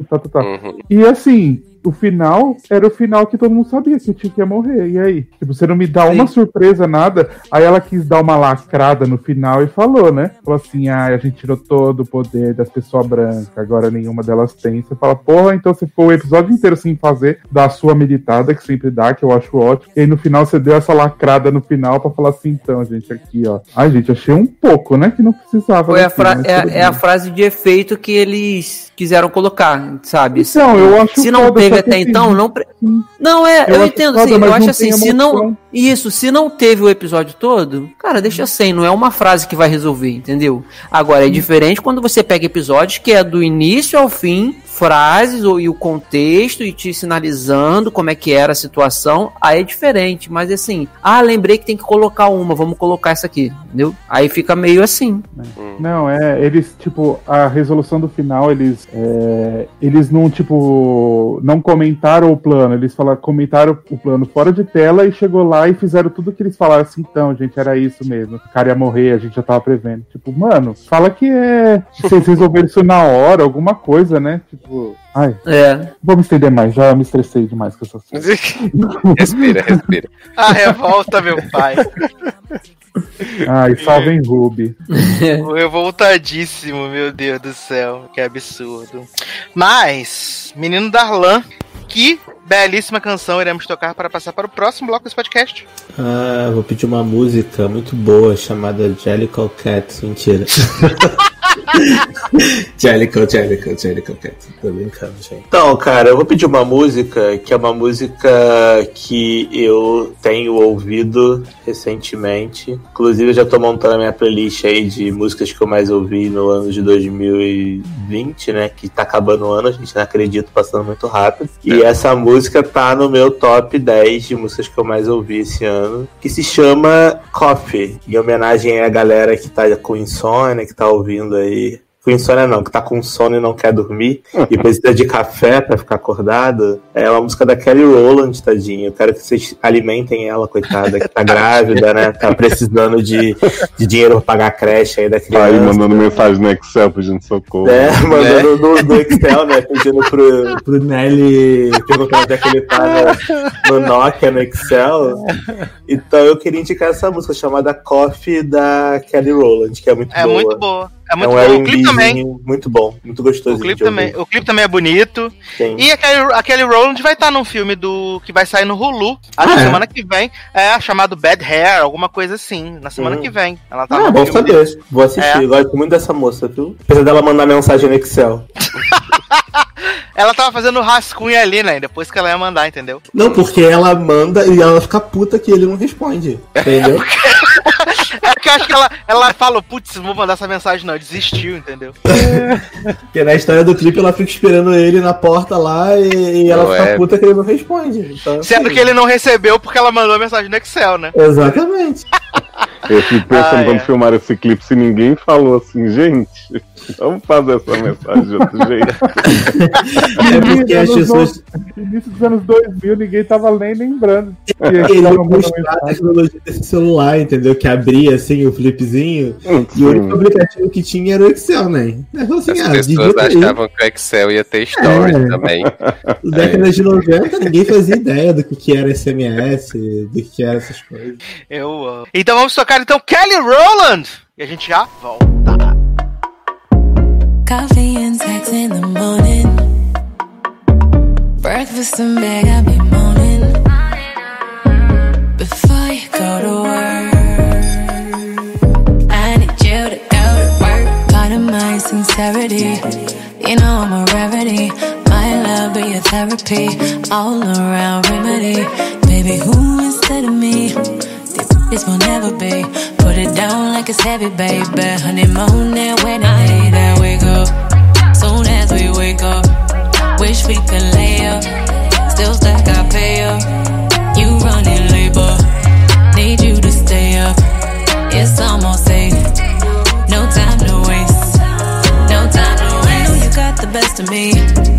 tá, tá, tá. Uhum. E assim, o final era o final que todo mundo sabia que o Tique ia morrer. E aí? Tipo, você não me dá uma Sim. surpresa, nada. Aí ela quis dar uma lacrada no final e falou, né? Falou assim: ah, a gente tirou todo o poder das pessoas brancas, agora nenhuma delas tem. Você fala, porra, então você ficou o episódio inteiro sem fazer da sua militada, que sempre dá, que eu acho ótimo. E aí no final você deu essa lacrada no final pra falar assim, então, gente, aqui, ó. Ai, gente, achei um pouco, né? Que não precisava. Foi a, fra- é, é a bem. frase de efeito que eles quiseram colocar, sabe? Então, eu acho se não foda, teve até então, não. pre-. Não, é, Eu eu, entendo, foda, assim, eu acho assim, se não. Isso, se não teve o episódio todo, cara, deixa sem, não é uma frase que vai resolver, entendeu? Agora, é diferente quando você pega episódios que é do início ao fim, frases ou, e o contexto e te sinalizando como é que era a situação, aí é diferente, mas assim, ah, lembrei que tem que colocar uma, vamos colocar essa aqui, entendeu? Aí fica meio assim. Não, é, eles, tipo, a resolução do final, eles é, eles não, tipo, não comentaram o plano, eles falaram, comentaram o plano fora de tela e chegou lá e fizeram tudo que eles falaram assim, então, gente, era isso mesmo, o cara ia morrer, a gente já tava prevendo. Tipo, mano, fala que é, vocês resolveram isso na hora, alguma coisa, né? Tipo, ai, É. vou me estender mais, já me estressei demais com essas coisas. respira, respira. A revolta, meu pai. Ai, salvem Ruby. Revoltadíssimo, meu Deus do céu. Que absurdo. Mas, menino Darlan, que belíssima canção iremos tocar para passar para o próximo bloco desse podcast. Ah, vou pedir uma música muito boa chamada Jellicle Cat. Mentira. Jellicle, Jellicle, Jellicle Cat. Tô brincando, gente. Então, cara, eu vou pedir uma música que é uma música que eu tenho ouvido recentemente. Inclusive, eu já tô montando a minha playlist aí de músicas que eu mais ouvi no ano de 2020, né? Que tá acabando o ano, a gente não acredita, passando muito rápido. E essa música tá no meu top 10 de músicas que eu mais ouvi esse ano, que se chama Coffee, em homenagem à galera que tá com insônia, que tá ouvindo aí com insônia não, que tá com sono e não quer dormir e precisa de café pra ficar acordado, é uma música da Kelly Rowland, tadinho. Eu quero que vocês alimentem ela, coitada, que tá grávida, né? Tá precisando de, de dinheiro pra pagar a creche aí da criança. Aí mandando mensagem no Excel pedindo socorro. É, mandando no, no Excel, né? Pedindo pro, pro Nelly perguntando onde é que ele tá no, no Nokia, no Excel. Então eu queria indicar essa música chamada Coffee da Kelly Rowland, que é muito É boa. muito boa. É É muito um boa. O clipe também. muito bom, muito gostoso. O clipe também, o clipe também é bonito. Tem. E a Kelly, a Kelly Rowland vai estar num filme do que vai sair no Hulu, acho Ah, que é? semana que vem, é chamado Bad Hair, alguma coisa assim, na semana Hum. que vem. Ela tá Ah, bom filme saber. Vou assistir. É. Eu Gosto muito dessa moça, viu? Apesar dela mandar mensagem no Excel. Ela tava fazendo rascunho ali, né? Depois que ela ia mandar, entendeu? Não, porque ela manda e ela fica puta que ele não responde. Entendeu? É que eu acho que ela, ela falou, putz, não vou mandar essa mensagem não, desistiu, entendeu? Porque na história do clipe ela fica esperando ele na porta lá e, e ela Não fica é. puta que ele não responde. Então, Sendo assim, que ele não recebeu porque ela mandou a mensagem no Excel, né? Exatamente. Eu fico pensando Ah, quando é. filmaram esse clipe, se ninguém falou assim, gente, vamos fazer essa mensagem de outro jeito. É porque as pessoas. no- Início dos anos 2000, ninguém tava nem lembrando. que Ele mostrou a tecnologia desse celular, entendeu? Que abria assim o flipzinho. E o Sim. único aplicativo que tinha era o Excel, né? Assim, As ah, pessoas achavam que o Excel ia ter stories É. também. Década de 90, ninguém fazia ideia do que, que era SMS, do que, que era essas coisas. Eu amo. Então vamos tocar então Kelly Rowland! E a gente já volta. Coffee and sex in the morning. Breakfast in bed, got be moaning. Before you go to work, I need you to go to work. Part of my sincerity, you know I'm a rarity. My love be a therapy, all around remedy. Baby, who instead of me? This will never be. Put it down like it's heavy, baby. Honeymoon and wedding day that we go. Soon as we wake up, wish we could lay up. Still stack our pay up. You running labor, need you to stay up. It's almost eight. No time to waste. No time to waste. I know you got the best of me.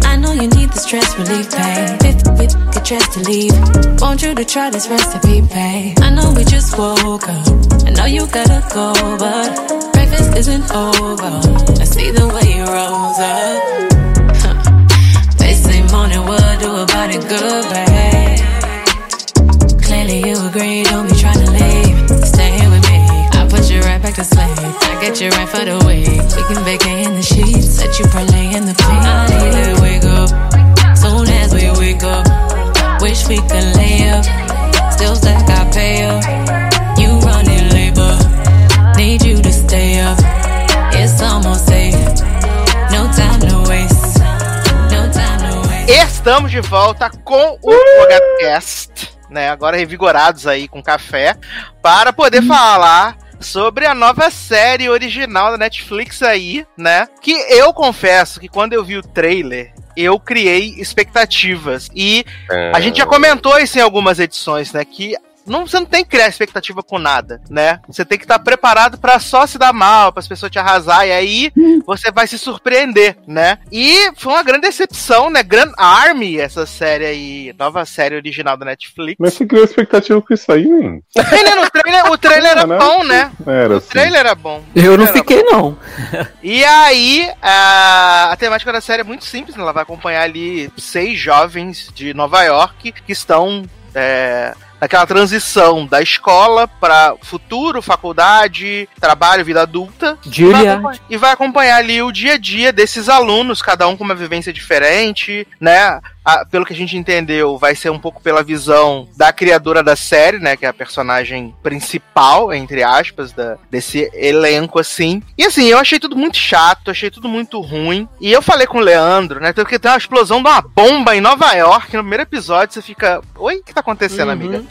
The stress relief, pain. If we get dressed to leave, want you to try this recipe, babe. I know we just woke up. I know you gotta go, but breakfast isn't over. I see the way you rose up. They say morning would do about it good, babe. Clearly you agree, don't be trying to leave. Stay here with me. I put you right back to sleep. I get you right for the week. We can vacay in the sheets, let you parlay in the pink. I need to wake up. We wake up, wish we could lay up. Still stack our pay up. You running labor, need you to stay up. It's almost eight. No time to waste. No time to waste. Estamos de volta com o Podcast, né? Agora revigorados aí com café, para poder falar sobre a nova série original da Netflix aí, né? Que eu confesso que quando eu vi o trailer, eu criei expectativas. E a gente já comentou isso em algumas edições, né? Que não, você não tem que criar expectativa com nada, né? Você tem que estar preparado pra só se dar mal, para as pessoas te arrasar, e aí você vai se surpreender, né? E foi uma grande decepção, né? Grand Army, essa série aí, nova série original da Netflix. Mas você criou expectativa com isso aí, hein? O trailer, o trailer, o trailer era né? bom, né? Era O assim. trailer era bom. Eu não fiquei, não. E aí, a, a temática da série é muito simples, né? Ela vai acompanhar ali seis jovens de Nova York que estão é, naquela transição da escola para futuro, faculdade, trabalho, vida adulta. Julia. e vai acompanhar ali o dia a dia desses alunos, cada um com uma vivência diferente, né? A- pelo que a gente entendeu, vai ser um pouco pela visão da criadora da série, né? Que é a personagem principal, entre aspas, da, desse elenco, assim. E assim, eu achei tudo muito chato, achei tudo muito ruim. E eu falei com o Leandro, né? Porque tem uma explosão de uma bomba em Nova York. No primeiro episódio, você fica. Oi, o que tá acontecendo, Uhum. amiga?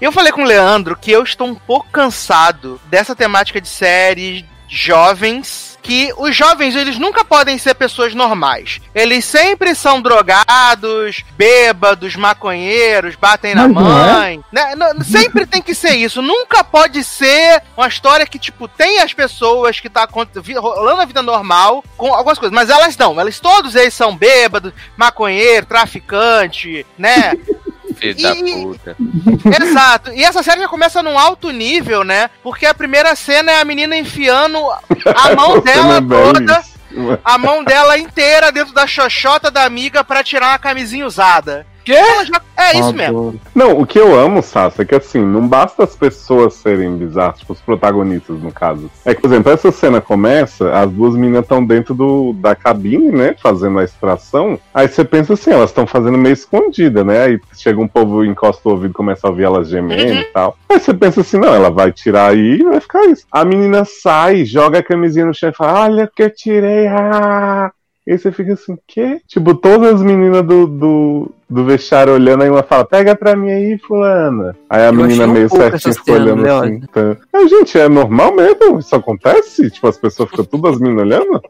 Eu falei com o Leandro que eu estou um pouco cansado dessa temática de série jovens que os jovens, eles nunca podem ser pessoas normais. Eles sempre são drogados, bêbados, maconheiros, batem na Mas é? mãe. Né? Não- Sempre tem que ser isso. Nunca pode ser uma história que, tipo, tem as pessoas que tá rolando a vida normal com algumas coisas. Mas elas não. Elas todos eles são bêbados, maconheiro, traficante, né? Filho da puta. Exato. E essa série já começa num alto nível, né? Porque a primeira cena é a menina enfiando a mão dela toda, a mão dela inteira dentro da xoxota da amiga pra tirar uma camisinha usada. Já- É isso mesmo. Adoro. Não, o que eu amo, Sassa, é que assim, não basta as pessoas serem bizarras, tipo, os protagonistas, no caso. É que, por exemplo, essa cena começa, as duas meninas estão dentro do, da cabine, né, fazendo a extração. Aí você pensa assim, elas estão fazendo meio escondida, né? Aí chega um povo, encosta o ouvido e começa a ouvir elas gemendo e tal. Aí você pensa assim, não, ela vai tirar aí e vai ficar isso. A menina sai, joga a camisinha no chão e fala, olha que eu tirei, ah! E aí você fica assim, quê? Tipo, todas as meninas do, do, do vestiário olhando, aí uma fala, pega pra mim aí, fulana. Aí a Eu menina um meio pouco certinha ficou olhando né, assim. Tá. É, gente, é normal mesmo? Isso acontece? Tipo, as pessoas ficam todas as meninas olhando?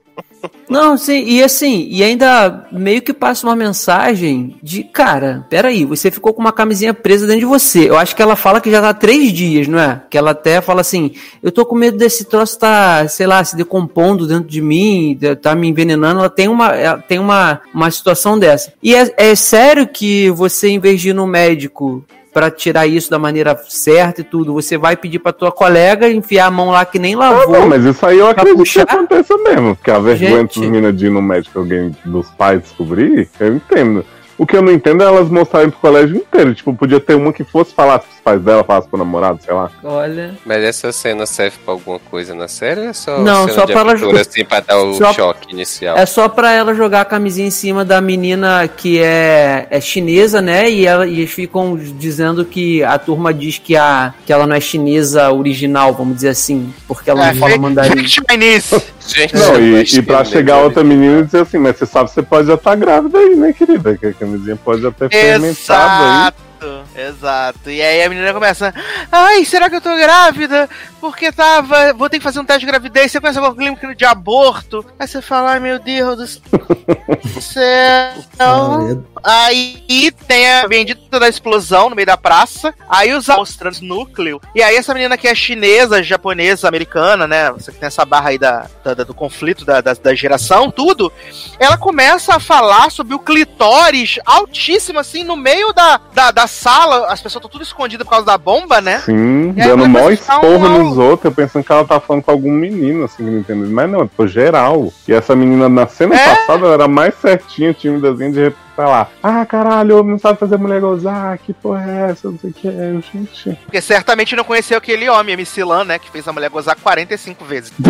Não, sim, e assim, e ainda meio que passa uma mensagem de, cara, peraí, você ficou com uma camisinha presa dentro de você. Eu acho que ela fala que já tá três dias, não é? Que ela até fala assim, eu tô com medo desse troço tá, sei lá, se decompondo dentro de mim, tá me envenenando. Ela tem uma, ela tem uma, uma situação dessa. E é, é sério que você, em vez de ir no médico pra tirar isso da maneira certa e tudo, você vai pedir pra tua colega enfiar a mão lá que nem Ah, lavou. não, mas isso aí eu acredito puxar? que aconteça mesmo. Porque a vergonha Gente. dos meninas de ir no médico alguém dos pais descobrir, eu entendo. O que eu não entendo é elas mostrarem pro colégio inteiro. Tipo, podia ter uma que fosse falar pais dela, falasse pro namorado, sei lá. Olha. Mas essa cena serve pra alguma coisa na série ou é só Não, cena só de pra ela aventura, assim, pra dar o só- choque inicial? É só pra ela jogar a camisinha em cima da menina que é, é chinesa, né? E, ela, e eles ficam dizendo que a turma diz que, a, que ela não é chinesa original, vamos dizer assim, porque ela É, não fala mandarim. Chinese. Gente, Não, e, e pra chegar outra menina e dizer assim, mas você sabe que você pode já estar grávida aí, né, querida? Que a camisinha pode já ter fermentado aí. Exato. Exato. E aí a menina começa. Ai, será que eu tô grávida? Porque tava. Vou ter que fazer um teste de gravidez. Você conhece alguma clínica de aborto? Aí você fala, ai meu Deus do céu. Aí tem a bendita da explosão no meio da praça. Aí os mostrando núcleo. E aí essa menina que é chinesa, japonesa, americana, né? Você que tem essa barra aí da, da- da- do conflito da, da, da geração, tudo. Ela começa a falar sobre o clitóris altíssimo, assim, no meio da, da, da sala. As pessoas estão tudo escondidas por causa da bomba, né? Sim, dando mó esporro um- nos outros, eu pensando que ela tá falando com algum menino, assim, que não entendeu. Mas não, foi geral. E essa menina na cena É? passada ela era mais certinha, timidazinha, de repente tá lá. Ah, caralho, homem não sabe fazer mulher gozar, que porra é essa? Não sei o que é, eu, gente. Porque certamente não conheceu aquele homem, MC Lan, né? Que fez a mulher gozar 45 vezes.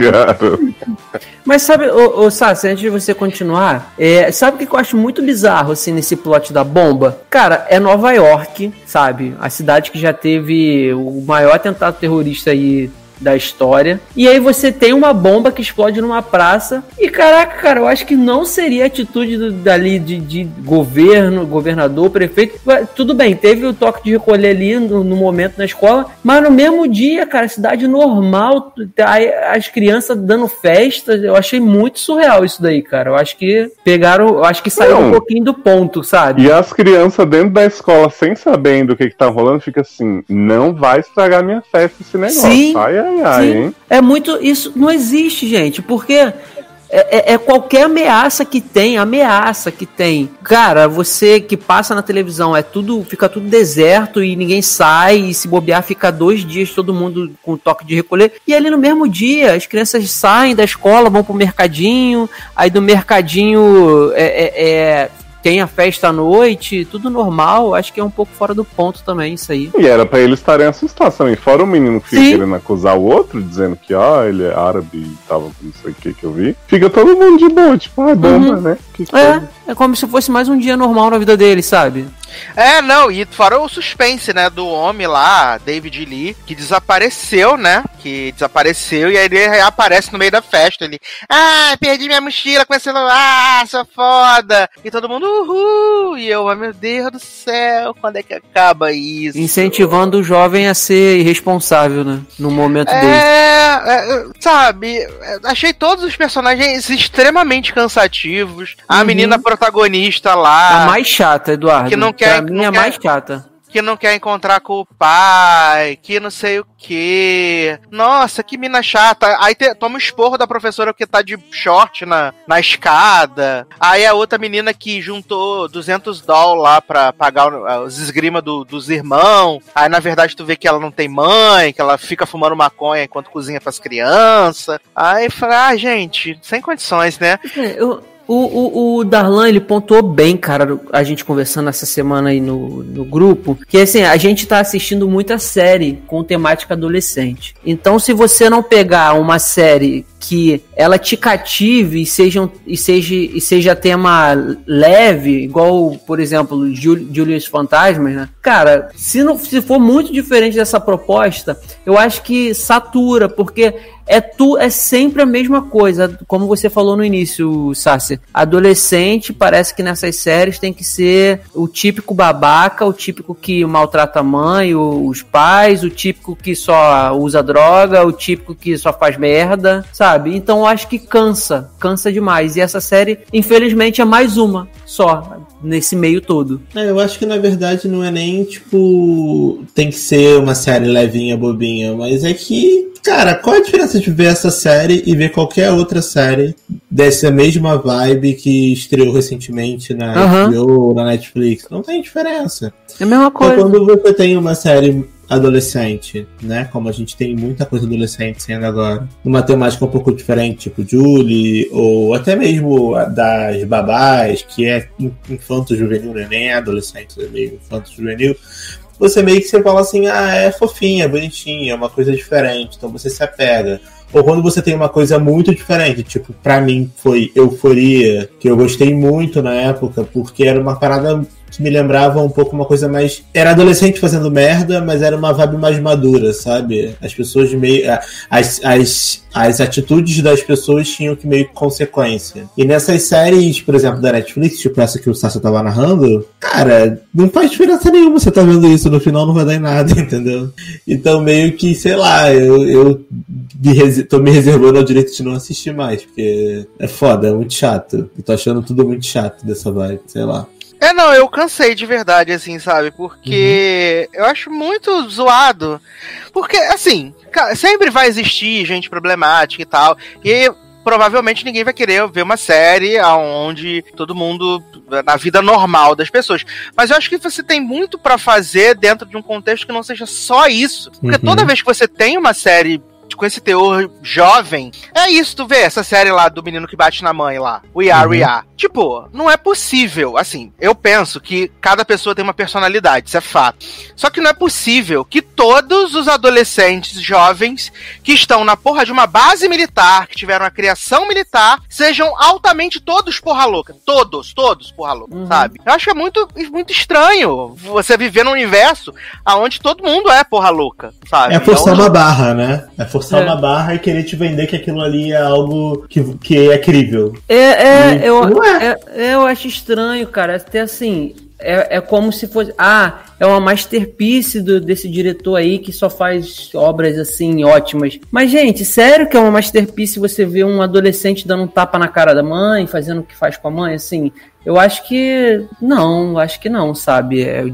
Cara. Mas sabe, ô, ô Sassi, antes de você continuar, é, sabe o que eu acho muito bizarro, assim, nesse plot da bomba? Cara, é Nova York, sabe? A cidade que já teve o maior atentado terrorista aí da história. E aí você tem uma bomba que explode numa praça. E caraca, cara, eu acho que não seria atitude do- dali de, de governo, governador, prefeito. Tudo bem, teve o toque de recolher ali no, no momento na escola, mas no mesmo dia, cara, cidade normal, as crianças dando festa, eu achei muito surreal isso daí, cara. Eu acho que pegaram, eu acho que saiu um pouquinho do ponto, sabe? E as crianças dentro da escola, sem saber do que, que tá rolando, fica assim: não vai estragar minha festa esse negócio. Sim, ai, ai, ai, Sim, hein? é muito. Isso não existe, gente, porque é, é- é qualquer ameaça que tem, ameaça que tem. Cara, você que passa na televisão, é tudo, fica tudo deserto e ninguém sai, e se bobear, fica dois dias todo mundo com toque de recolher. E ali no mesmo dia, as crianças saem da escola, vão pro mercadinho, aí do mercadinho é, é- é, tem a festa à noite, tudo normal. Acho que é um pouco fora do ponto também isso aí. E era pra eles estarem assustados também. Fora o menino que fica querendo acusar o outro, dizendo que, ó, ele é árabe e tava com não sei o que que eu vi. Fica todo mundo de boa, tipo, ah, bomba, Uhum. né? Que É, coisa. é como se fosse mais um dia normal na vida dele, sabe? É, não, e fora o suspense, né, do homem lá, David Lee, que desapareceu, né? Que desapareceu e aí ele reaparece no meio da festa. Ele, ah, perdi minha mochila com esse celular, sou foda. E todo mundo, uhul. E eu, ah, meu Deus do céu, quando é que acaba isso? Incentivando o jovem a ser irresponsável, né? No momento dele. É, é, sabe, é, achei todos os personagens extremamente cansativos. A Uhum. menina protagonista lá. A mais chata, Eduardo. Que não quer- Pra mim, não é a quer- mais chata. que não quer encontrar com o pai, que não sei o que. Nossa, que mina chata. Aí te- toma o esporro da professora que tá de short na, na escada. Aí a outra menina que juntou 200 dólares lá pra pagar os esgrima do- dos irmãos. Aí na verdade tu vê que ela não tem mãe, que ela fica fumando maconha enquanto cozinha pras crianças. Aí fala, ah, gente, sem condições, né? É, eu- o, o, o Darlan, ele pontuou bem, cara, a gente conversando essa semana aí no, no grupo, que assim, a gente tá assistindo muita série com temática adolescente. Então, se você não pegar uma série que ela te cative e seja, e seja, e seja tema leve, igual, por exemplo, Jul- Julius Fantasmas, né? Cara, se, não, se for muito diferente dessa proposta, eu acho que satura, porque é tu é sempre a mesma coisa, como você falou no início, Sassi. Adolescente parece que nessas séries tem que ser o típico babaca, o típico que maltrata a mãe, os pais, o típico que só usa droga, o típico que só faz merda, sabe? Então eu acho que cansa, cansa demais. E essa série, infelizmente, é mais uma só nesse meio todo. É, eu acho que na verdade não é nem tipo. Tem que ser uma série levinha, bobinha, mas é que. Cara, qual a diferença de ver essa série e ver qualquer outra série dessa mesma vibe que estreou recentemente na Aham. HBO ou na Netflix? Não tem diferença. É a mesma Então, coisa. quando você tem uma série adolescente, né? Como a gente tem muita coisa adolescente sendo agora, numa temática um pouco diferente, tipo Julie, ou até mesmo das babás, que é in- infanto-juvenil, né? nem é adolescente, é meio infanto-juvenil. Você meio que você fala assim, ah, é fofinha, bonitinha, é uma coisa diferente, então você se apega. Ou quando você tem uma coisa muito diferente, tipo, pra mim foi Euforia, que eu gostei muito na época, porque era uma parada que me lembrava um pouco uma coisa mais. Era adolescente fazendo merda, mas era uma vibe mais madura, sabe? As pessoas meio. As, as, as atitudes das pessoas tinham que meio consequência. E nessas séries, por exemplo, da Netflix, tipo essa que o Sasha tava narrando, cara, não faz diferença nenhuma você tá vendo isso, no final não vai dar em nada, entendeu? Então meio que, sei lá, eu, eu me tô me reservando ao direito de não assistir mais, porque é foda, é muito chato. Eu tô achando tudo muito chato dessa vibe, sei lá. É, não, eu cansei de verdade, assim, sabe? Porque eu acho muito zoado. Porque, assim, sempre vai existir gente problemática e tal. E provavelmente ninguém vai querer ver uma série onde todo mundo. na vida normal das pessoas. Mas eu acho que você tem muito pra fazer dentro de um contexto que não seja só isso. Porque Uhum. toda vez que você tem uma série. Com esse teor jovem, é isso, tu vê essa série lá do menino que bate na mãe lá, We Are, We Uhum. Are. Tipo, não é possível, assim, eu penso que cada pessoa tem uma personalidade, isso é fato. Só que não é possível que todos os adolescentes jovens que estão na porra de uma base militar, que tiveram uma criação militar, sejam altamente todos porra louca. Todos, todos porra louca, Uhum. sabe? Eu acho que é muito, muito estranho você viver num universo onde todo mundo é porra louca, sabe? É forçar Então, uma barra, né? É forçar É. uma barra e querer te vender que aquilo ali é algo que, que é crível. É, é, eu, Não é, eu acho estranho, cara. Até assim, é, é como se fosse. Ah, é uma masterpiece do- desse diretor aí que só faz obras assim ótimas. Mas, gente, sério que é uma masterpiece você ver um adolescente dando um tapa na cara da mãe, fazendo o que faz com a mãe, assim? Eu acho que não, acho que não, sabe? É,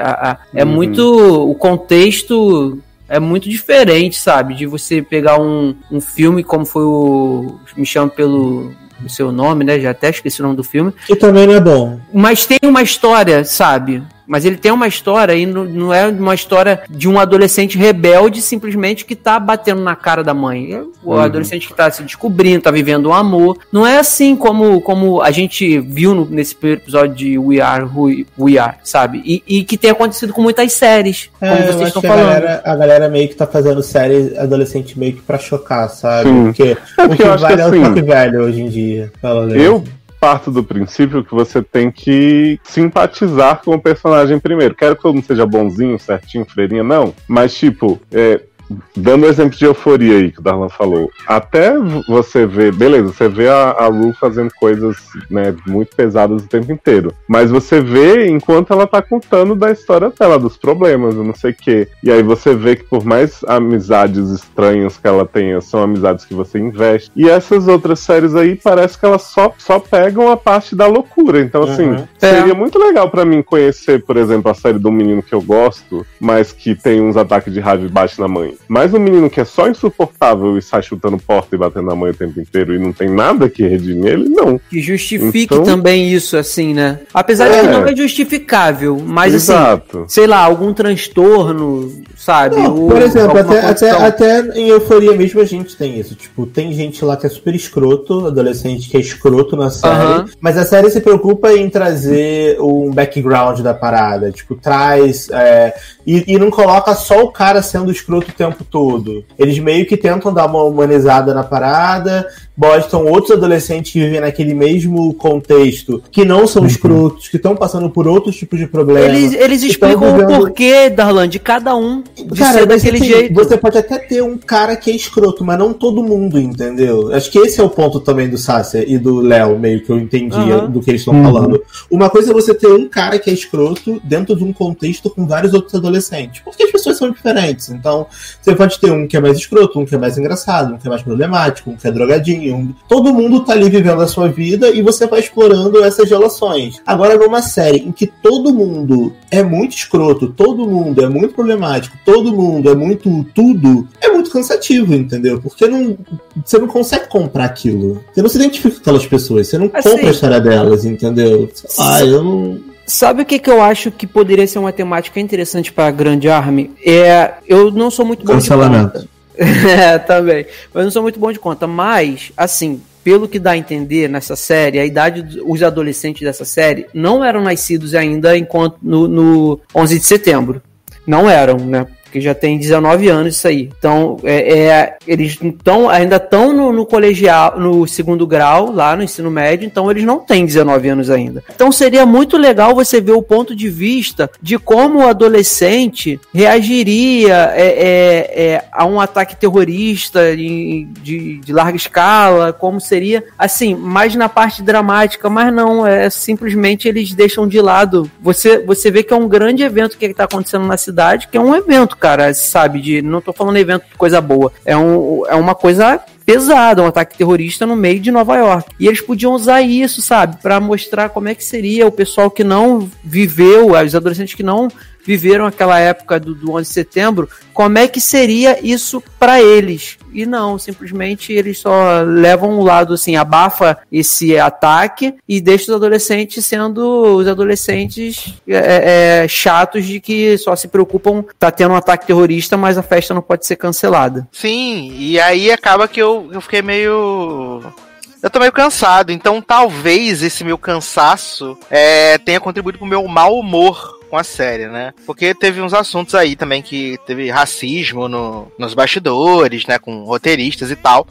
a- é Uhum. muito. O contexto é muito diferente, sabe? De você pegar um, um filme como foi o. Me chama pelo o seu nome, né? Já até esqueci o nome do filme. Que também não é bom. Mas tem uma história, sabe? Mas ele tem uma história e não, não é uma história de um adolescente rebelde simplesmente que tá batendo na cara da mãe. É o Uhum. adolescente que tá se descobrindo, tá vivendo um amor. Não é assim como, como a gente viu no- nesse primeiro episódio de We Are Who We Are, sabe? E, e que tem acontecido com muitas séries, É, como vocês estão que a falando. galera, a galera meio que tá fazendo série adolescente meio que pra chocar, sabe? Sim. Porque, É o porque acho que vale é o assim- choque velho hoje em dia. Eu, parto do princípio que você tem que simpatizar com o personagem primeiro. Quero que todo mundo seja bonzinho, certinho, freirinha, não. Mas, tipo, é, Dando o exemplo de euforia aí que o Darlan falou, até você ver, beleza, você vê a, a Ru fazendo coisas né, muito pesadas o tempo inteiro, mas você vê enquanto ela tá contando da história dela, dos problemas, não sei o quê. E aí você vê que por mais amizades estranhas que ela tenha, são amizades que você investe. E essas outras séries aí parece que elas só, só pegam a parte da loucura. Então, assim, Uhum. seria É. muito legal pra mim conhecer, por exemplo, a série do menino que eu gosto, mas que tem uns ataques de raiva e bate na mãe. Mas um menino que é só insuportável e sai chutando porta e batendo na mãe o tempo inteiro e não tem nada que redime ele, não. Que justifique Então- também isso, assim, né? Apesar de É. que não é justificável, mas assim, Exato. sei lá, algum transtorno, sabe? Não, por exemplo, até, até, até em euforia mesmo a gente tem isso. Tipo, tem gente lá que é super escroto, adolescente que é escroto na série, mas a série se preocupa em trazer um background da parada. Tipo, traz. é, e, e não coloca só o cara sendo escroto o tempo todo. Eles meio que tentam dar uma humanizada na parada, botam outros adolescentes que vivem naquele mesmo contexto, que não são escrotos, que estão passando por outros tipos de problemas. Eles, eles explicam o vivendo- porquê, Darlan, de cada um de Cara, ser daquele assim, jeito. Você pode até ter um cara que é escroto, mas não todo mundo, entendeu? Acho que esse é o ponto também do Sácia e do Léo, meio que eu entendi Aham. do que eles estão Uhum. falando. Uma coisa é você ter um cara que é escroto dentro de um contexto com vários outros adolescentes. Porque as pessoas são diferentes. Então, você pode ter um que é mais escroto, um que é mais engraçado, um que é mais problemático, um que é drogadinho. Um- Todo mundo tá ali vivendo a sua vida e você vai explorando essas relações. Agora, numa série em que todo mundo é muito escroto, todo mundo é muito problemático, todo mundo é muito tudo, é muito cansativo, entendeu? Porque não, você não consegue comprar aquilo. Você não se identifica com aquelas pessoas, você não Assim- compra a história delas, entendeu? Lá, eu não. Sabe o que, que eu acho que poderia ser uma temática interessante para a Grande Army? É, eu não sou muito bom de conta. É, também. Eu não sou muito bom de conta, mas, assim, pelo que dá a entender nessa série, a idade dos adolescentes dessa série não eram nascidos ainda enquanto no, no 11 de setembro. Não eram, né? Porque já tem 19 anos isso aí. Então, é, é, eles tão, ainda estão no, no colegial, no segundo grau, lá no ensino médio, então eles não têm 19 anos ainda. Então seria muito legal você ver o ponto de vista de como o adolescente reagiria é, é, é, a um ataque terrorista em- de, de larga escala, como seria, assim, mais na parte dramática, mas não, é simplesmente eles deixam de lado. Você, você vê que é um grande evento que está acontecendo na cidade, que é um evento, cara, sabe? De, não tô falando evento de coisa boa, é, um, é uma coisa pesada, um ataque terrorista no meio de Nova York. E eles podiam usar isso, sabe, Pra mostrar como é que seria o pessoal que não viveu, os adolescentes que não viveram aquela época do, do 11 de setembro, como é que seria isso pra eles? E não, simplesmente eles só levam o lado assim, abafa esse ataque e deixa os adolescentes sendo os adolescentes é, é, chatos de que só se preocupam, tá tendo um ataque terrorista, mas a festa não pode ser cancelada. Sim, e aí acaba que eu, eu fiquei meio. Eu tô meio cansado, então talvez esse meu cansaço é, tenha contribuído pro meu mau humor com a série, né? Porque teve uns assuntos aí também que teve racismo no, nos bastidores, né? Com roteiristas e tal.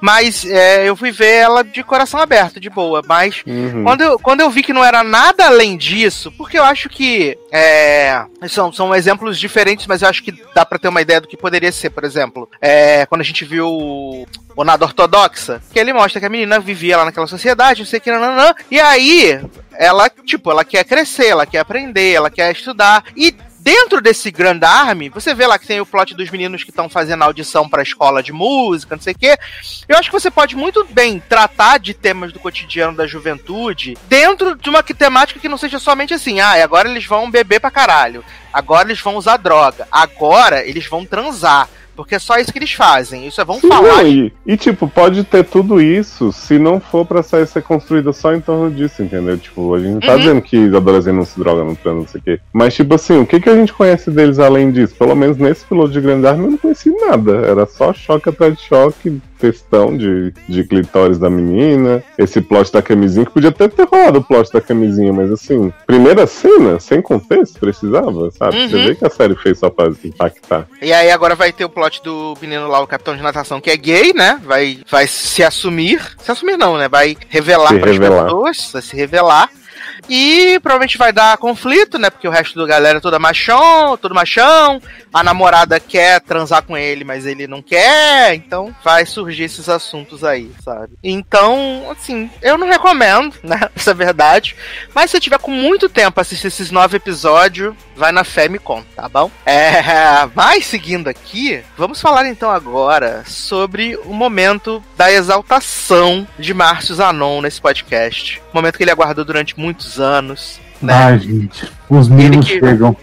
Mas é, eu fui ver ela de coração aberto, de boa. Mas Uhum. quando eu, quando eu vi que não era nada além disso, porque eu acho que é, são, são exemplos diferentes, mas eu acho que dá pra ter uma ideia do que poderia ser, por exemplo, é, quando a gente viu o, o Nada Ortodoxa, que ele mostra que a menina vivia lá naquela sociedade, não sei o que, nananã, e aí ela, tipo, ela quer crescer, ela quer aprender, ela quer estudar, e dentro desse Grand Army, você vê lá que tem o plot dos meninos que estão fazendo audição pra escola de música, não sei o quê. Eu acho que você pode muito bem tratar de temas do cotidiano da juventude dentro de uma temática que não seja somente assim, ah, agora eles vão beber pra caralho, agora eles vão usar droga, agora eles vão transar. Porque é só isso que eles fazem. Isso é vão Sim, falar. não, e, e, tipo, pode ter tudo isso se não for pra série ser construída só em torno disso, entendeu? Tipo, a gente não tá Uhum. dizendo que os adolescentes não se drogam, não transam, não sei o quê. Mas, tipo assim, o que, que a gente conhece deles além disso? Pelo menos nesse piloto de Grande Arma eu não conheci nada. Era só choque atrás de choque, textão de, de clitóris da menina, esse plot da camisinha, que podia até ter rolado o plot da camisinha, mas assim, primeira cena, sem contexto, precisava, sabe? Uhum. Você vê que a série fez só pra impactar. E aí agora vai ter o plot do menino lá, o capitão de natação, que é gay, né? Vai, vai se assumir. Se assumir não, né? Vai revelar Se para as revelar. pessoas, vai se revelar. E provavelmente vai dar conflito, né? Porque o resto da galera é toda machão, todo machão. A namorada quer transar com ele, mas ele não quer. Então vai surgir esses assuntos aí, sabe? Então, assim, eu não recomendo, né? Essa é verdade. Mas se tiver com muito tempo assistir esses nove episódios, vai na fé e me conta, tá bom? É, mas seguindo aqui, vamos falar então agora sobre o momento da exaltação de Márcio Zanon nesse podcast. Momento que ele aguardou durante muitos anos. Né? Ai, gente, os mimos que- chegam.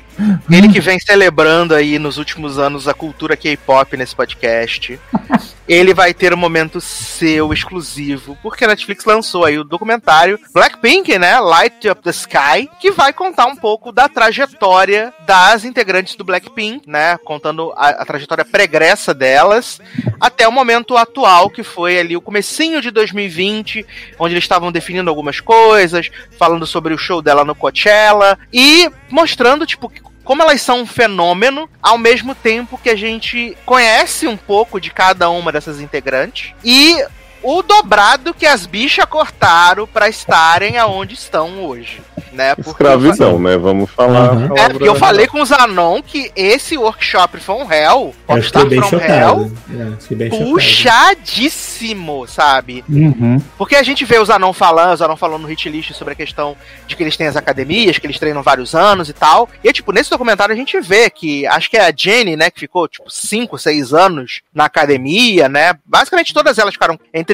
Ele que vem celebrando aí nos últimos anos a cultura K-pop nesse podcast. Ele vai ter um momento seu exclusivo, porque a Netflix lançou aí o documentário Blackpink, né? Light Up the Sky, que vai contar um pouco da trajetória das integrantes do Blackpink, né? Contando a, a trajetória pregressa delas até o momento atual, que foi ali o comecinho de 2020, onde eles estavam definindo algumas coisas, falando sobre o show dela no Coachella e mostrando, tipo, como elas são um fenômeno, ao mesmo tempo que a gente conhece um pouco de cada uma dessas integrantes e o dobrado que as bichas cortaram pra estarem aonde estão hoje, né? Porque Escravidão, né? Vamos falar. Uhum. é, porque eu falei com o Zanon que esse workshop From Hell, Eu Popstar bem From Hell, chocado. É, bem chocado. puxadíssimo, sabe? Uhum. Porque a gente vê o Zanon falando, o Zanon falando no hit list sobre a questão de que eles têm as academias, que eles treinam vários anos e tal. E, tipo, nesse documentário a gente vê que, acho que é a Jenny, né, que ficou, tipo, 5, 6 anos na academia, né? Basicamente todas elas ficaram entre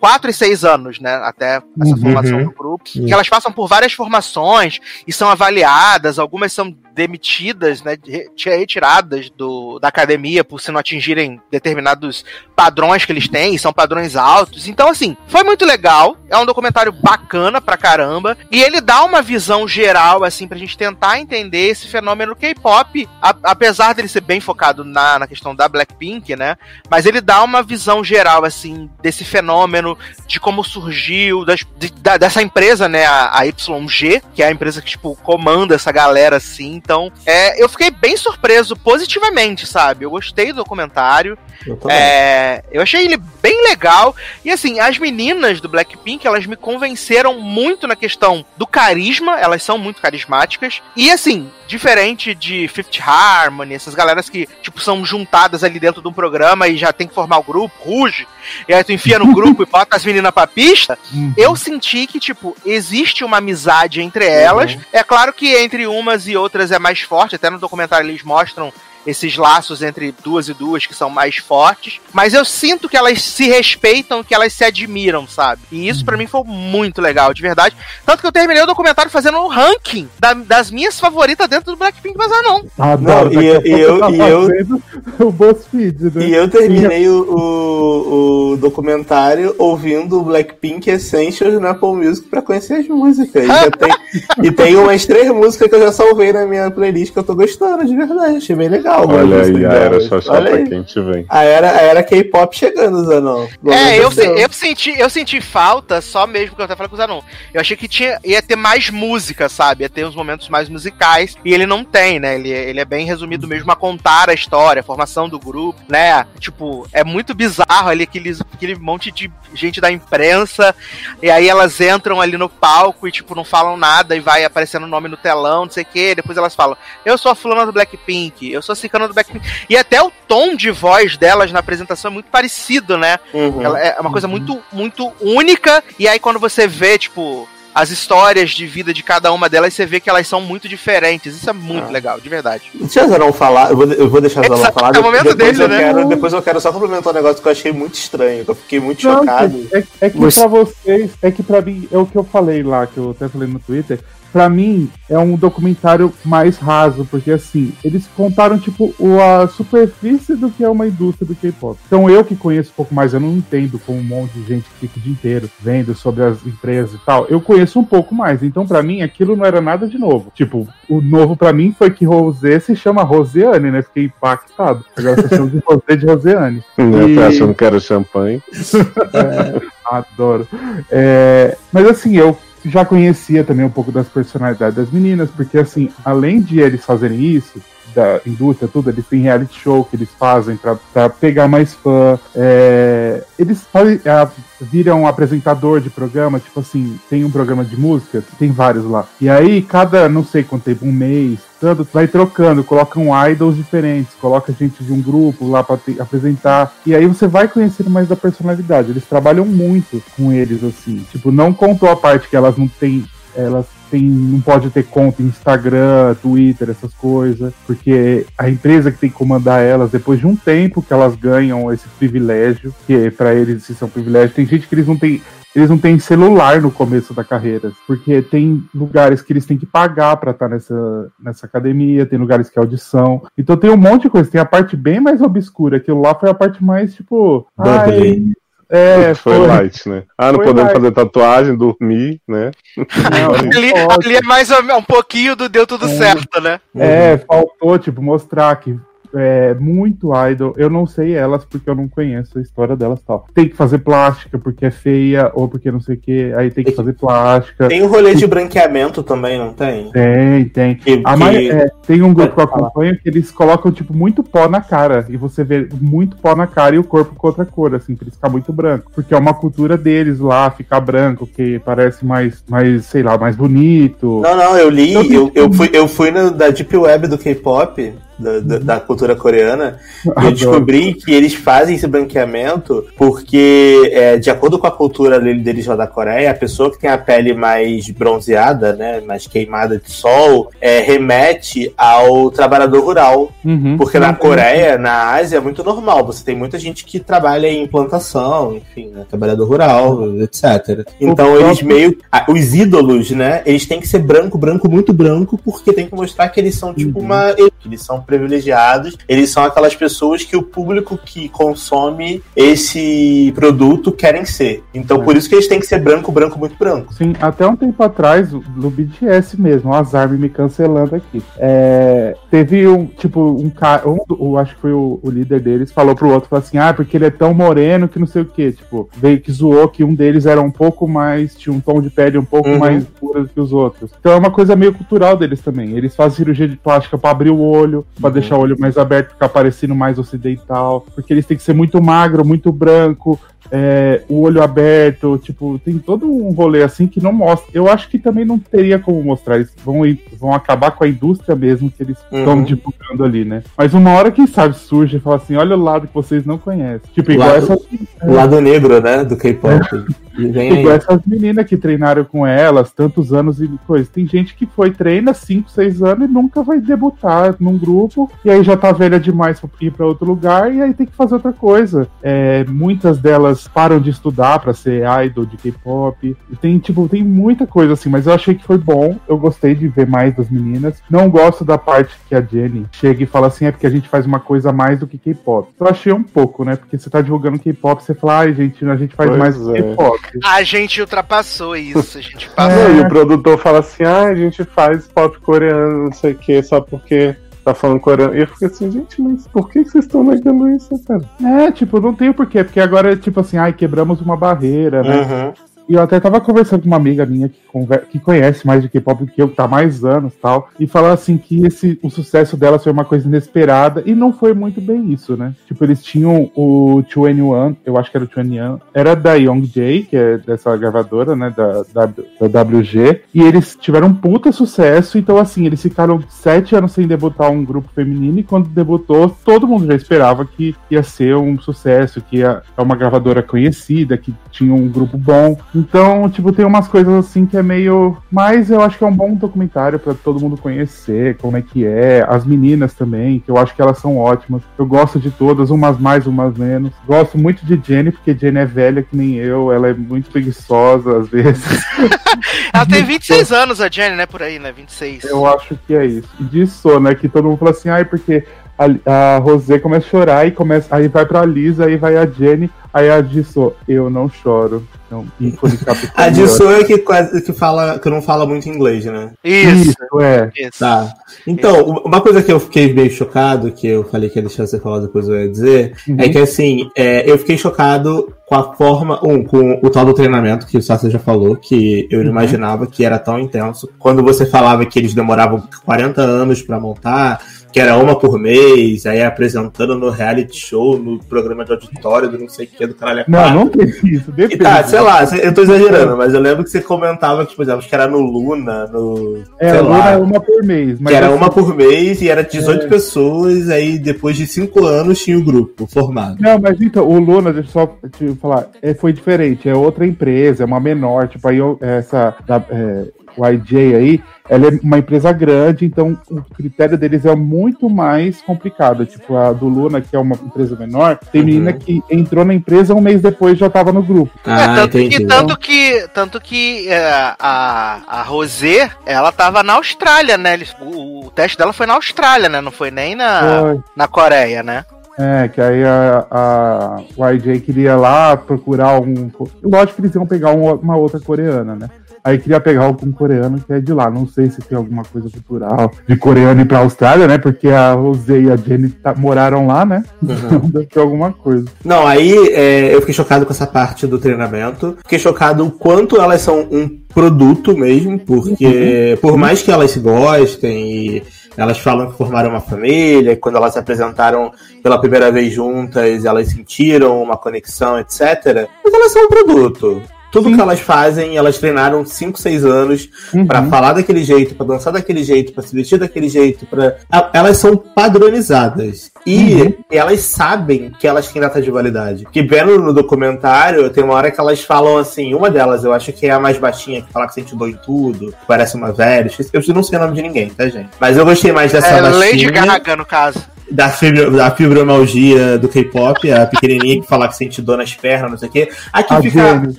4 e 6 anos, né, até essa Uhum. formação do grupo. Uhum. Que elas passam por várias formações e são avaliadas, algumas são demitidas, né, re- retiradas do, da academia por se não atingirem determinados padrões que eles têm, e são padrões altos. Então, assim, foi muito legal. É um documentário bacana pra caramba. E ele dá uma visão geral, assim, pra gente tentar entender esse fenômeno K-pop, apesar dele ser bem focado na, na questão da Blackpink, né? Mas ele dá uma visão geral, assim, desse fenômeno, de como surgiu, das- de- da- dessa empresa, né? A, a YG, que é a empresa que, tipo, comanda essa galera, assim. Então, é, eu fiquei bem surpreso positivamente, sabe? Eu gostei do documentário. Eu. É, eu achei ele bem legal. E assim, as meninas do Blackpink, elas me convenceram muito na questão do carisma. Elas são muito carismáticas. E assim, diferente de Fifth Harmony, essas galeras que, tipo, são juntadas ali dentro de um programa e já tem que formar o grupo, ruge. E aí tu enfia no grupo e bota as meninas pra pista. Uhum. Eu senti que, tipo, existe uma amizade entre elas. É claro que entre umas e outras é mais forte. Até no documentário eles mostram esses laços entre duas e duas que são mais fortes, mas eu sinto que elas se respeitam, que elas se admiram, sabe? E isso pra mim foi muito legal, de verdade. Tanto que eu terminei o documentário fazendo um ranking da- das minhas favoritas dentro do Blackpink Bazar não. Adoro, Não, e daqui a eu- pouco e tá eu- o BuzzFeed, né? E eu terminei o, o, o documentário ouvindo o Blackpink Essentials na Apple Music pra conhecer as músicas. E, tem, e tem umas três músicas que eu já salvei na minha playlist que eu tô gostando, de verdade. Achei bem legal. Olha aí, a era. Xoxota aí. quente vem. A era, a era K-pop chegando, Zanon. É, eu, se- eu, senti, eu senti falta só mesmo que eu até falei com o Zanon. Eu achei que tinha, ia ter mais música, sabe? Ia ter uns momentos mais musicais. E ele não tem, né? Ele, ele é bem resumido mesmo a contar a história, a formação do grupo, né? Tipo, é muito bizarro ali aqueles, aquele monte de gente da imprensa. E aí elas entram ali no palco e, tipo, não falam nada e vai aparecendo o nome no telão, não sei o quê. Depois elas falam: Eu sou a fulana do Blackpink, eu sou do Blackpink. E até o tom de voz delas na apresentação é muito parecido, né? Uhum. Ela é uma coisa muito, muito única. E aí, quando você vê, tipo, as histórias de vida de cada uma delas, você vê que elas são muito diferentes. Isso é muito Ah. legal, de verdade. Deixa a falar, eu vou, eu vou deixar a Zanon Exato, falar. é o momento depois, dele, eu né? quero, depois eu quero só complementar um negócio que eu achei muito estranho, que eu fiquei muito Não, chocado. É, é que Você- pra vocês, é que pra mim, é o que eu falei lá, que eu até falei no Twitter. Pra mim, é um documentário mais raso, porque assim, eles contaram, tipo, a superfície do que é uma indústria do K-pop. Então eu que conheço um pouco mais, eu não entendo como um monte de gente que fica o dia inteiro vendo sobre as empresas e tal. Eu conheço um pouco mais. Então, pra mim, aquilo não era nada de novo. Tipo, o novo pra mim foi que Rosé se chama Roseane, né? Fiquei impactado. Agora você chama de Rosé de Roseane. Né, E- Você achando que era champanhe? Adoro. É, mas assim, eu já conhecia também um pouco das personalidades das meninas, porque assim, além de eles fazerem isso, da indústria, tudo, eles têm reality show que eles fazem pra pegar mais fã. é, eles fazem, ah, viram apresentador de programa, tipo assim, tem um programa de música, tem vários lá. E aí, cada, não sei quanto tempo, um mês, tanto, vai trocando, colocam idols diferentes, coloca gente de um grupo lá te- apresentar. E aí você vai conhecendo mais da personalidade. Eles trabalham muito com eles, assim. Tipo, não contou a parte que elas não têm. Elas têm, não pode ter conta em Instagram, Twitter, essas coisas, porque a empresa que tem que comandar elas, depois de um tempo que elas ganham esse privilégio, que pra eles isso é um privilégio, tem gente que eles não têm eles não têm celular no começo da carreira, porque tem lugares que eles têm que pagar pra estar nessa, nessa academia, tem lugares que é audição. Então tem um monte de coisa, tem a parte bem mais obscura, aquilo lá foi a parte mais tipo. ai. É, foi, light, né? Ah, não Foi podemos light. fazer tatuagem, dormir, né? Não, Ali, ali é mais ou- um pouquinho do deu tudo certo, né? É, faltou, tipo, mostrar que é muito idol. Eu não sei elas porque eu não conheço a história delas tal. Tem que fazer plástica porque é feia ou porque não sei o que. Aí tem que fazer plástica. Tem um rolê de branqueamento também, não tem? Tem, tem. Que- A que- é, tem um grupo que eu acompanho que eles colocam, tipo, muito pó na cara. E você vê muito pó na cara e o corpo com outra cor, assim, pra ele ficar muito branco. Porque é uma cultura deles lá, ficar branco, que parece mais, mais sei lá, mais bonito. Não, não, eu li, Eu- eu, eu fui, eu fui no, da Deep Web do K-pop, da, da, da cultura coreana, e eu Adoro. descobri que eles fazem esse branqueamento porque, é, de acordo com a cultura dele- deles lá da Coreia, a pessoa que tem a pele mais bronzeada, né, mais queimada de sol, é, remete ao trabalhador rural. Uhum. Porque na Coreia, na Ásia, é muito normal. Você tem muita gente que trabalha em plantação, enfim, né, trabalhador rural, etc. Então eles meio. Os ídolos, né? Eles têm que ser branco, branco, muito branco, porque tem que mostrar que eles são tipo uma. Eles são privilegiados, eles são aquelas pessoas que o público que consome esse produto querem ser. Então por isso que eles têm que ser branco, branco, muito branco. Sim, até um tempo atrás, no BTS mesmo, o Azar me cancelando aqui. É, teve um, tipo, um cara, um, do- acho que foi o, o líder deles, falou pro outro, falou assim, ah, porque ele é tão moreno que não sei o que, tipo, veio que zoou que um deles era um pouco mais, tinha um tom de pele um pouco Uhum. mais puro do que os outros. Então é uma coisa meio cultural deles também. Eles fazem cirurgia de plástica pra abrir o olho, pra deixar o olho mais aberto, ficar parecendo mais ocidental, porque eles têm que ser muito magro, muito branco, é, o olho aberto, tipo, tem todo um rolê assim que não mostra. Eu acho que também não teria como mostrar. Eles vão, vão acabar com a indústria mesmo que eles estão Uhum. divulgando ali, né? Mas uma hora, quem sabe, surge e fala assim: olha o lado que vocês não conhecem. Tipo, igual, Lado- essas, O lado negro, né? Do K-pop. Vem igual essas meninas que treinaram com elas tantos anos e coisa. Tem gente que foi, treina 5, 6 anos e nunca vai debutar num grupo, e aí já tá velha demais pra ir pra outro lugar, e aí tem que fazer outra coisa. É, muitas delas param de estudar pra ser idol de K-pop. E tem, tipo, tem muita coisa assim, mas eu achei que foi bom. Eu gostei de ver mais das meninas. Não gosto da parte que a Jenny chega e fala assim, é porque a gente faz uma coisa a mais do que K-pop. Eu achei um pouco, né? Porque você tá divulgando K-pop, você fala, ai, gente, a gente faz Pois mais do que é. K-pop. A gente ultrapassou isso, a gente É. passou. Não, e o produtor fala assim, ah, a gente faz pop coreano, não sei o que, só porque tá falando coreano. E eu fico assim, gente, mas por que vocês estão negando isso, cara? É, tipo, não tem o porquê, porque agora é tipo assim, ai, quebramos uma barreira, né? Uhum. E eu até tava conversando com uma amiga minha que, conver- que conhece mais de K-pop que eu, que tá mais anos tal, e falou assim que esse, o sucesso dela foi uma coisa inesperada, e não foi muito bem isso, né? Tipo, eles tinham o 21, eu acho que era o 21, era da Young J, que é dessa gravadora, né, da, da, da WG, e eles tiveram um puta sucesso, então assim, eles ficaram sete anos sem debutar um grupo feminino, e quando debutou, todo mundo já esperava que ia ser um sucesso, que ia, é uma gravadora conhecida, que tinha um grupo bom, Então, tipo, tem umas coisas assim que é meio. Mas eu acho que é um bom documentário pra todo mundo conhecer como é que é. As meninas também, que eu acho que elas são ótimas. Eu gosto de todas, umas mais, umas menos. Gosto muito de Jenny, porque Jenny é velha que nem eu. Ela é muito preguiçosa às vezes. Ela tem 26 anos, a Jenny, né? Por aí, né? 26. Eu acho que é isso. E disso, né? Que todo mundo fala assim, ai, porque a, a Rosé começa a chorar e começa. Aí vai pra Lisa, aí vai a Jenny, aí a Disso, eu não choro. Então, ícone capitão. A Disso é que, quase- que, fala, que não fala muito inglês, né? Isso. Isso, é. Isso. Tá. Então, uma coisa que eu fiquei meio chocado, que eu falei que ia deixar você falar depois eu ia dizer, Uhum. é que assim, é, eu fiquei chocado com a forma, um, com o tal do treinamento que o Sassi já falou, que eu não Uhum. imaginava que era tão intenso. Quando você falava que eles demoravam 40 anos pra montar, que era uma por mês, aí apresentando no reality show, no programa de auditório, do não sei o que, do caralho. a Não, não tem isso. E Depende. tá, sei lá, eu tô exagerando, mas eu lembro que você comentava que, por exemplo, acho que era no Luna, no. É, Luna lá, é uma por mês. Mas que era assim, uma por mês e era 18 pessoas, aí depois de 5 anos tinha o grupo formado. Não, mas então, o Luna, deixa eu só te falar, é, foi diferente, é outra empresa, é uma menor, tipo, aí eu- essa, da, é, o IJ aí, ela é uma empresa grande, então o critério deles é muito mais complicado, tipo, a do Luna, que é uma empresa menor, tem Uhum. menina que entrou na empresa um mês depois já tava no grupo. É, Ah, tanto, entendi. que, tanto que, tanto que é, a, a Rosé, ela tava na Austrália, né? Eles- o, o teste dela foi na Austrália, né? Não foi nem na, Foi. na Coreia, né? É, que aí a, a, o IJ queria lá procurar um. Lógico que eles iam pegar um- uma outra coreana, né? Aí queria pegar algum coreano que é de lá. Não sei se tem alguma coisa cultural de coreano ir pra Austrália, né? Porque a Rosé e a Jenny tá- moraram lá, né? Então deve ter alguma coisa. Não, aí é, eu fiquei chocado com essa parte do treinamento. Fiquei chocado o quanto elas são um produto mesmo, porque por mais que elas se gostem e elas falam que formaram uma família, quando elas se apresentaram pela primeira vez juntas, elas sentiram uma conexão, etc. Mas elas são um produto. Tudo que elas fazem, elas treinaram 5, 6 anos Uhum. Pra falar daquele jeito, pra dançar daquele jeito, pra se vestir daquele jeito, para elas são padronizadas e elas sabem que elas têm data de validade. Que vendo no documentário, tem uma hora que elas falam assim, uma delas, eu acho que é a mais baixinha, que fala que sente dor em tudo, que parece uma velha. Eu não sei o nome de ninguém, tá, gente? Mas eu gostei mais dessa É baixinha Lady Gaga, no caso. da, fibro, da fibromialgia do K-pop, a pequenininha que fala que sente dor nas pernas, não sei o quê. Aqui A fica, Jenny.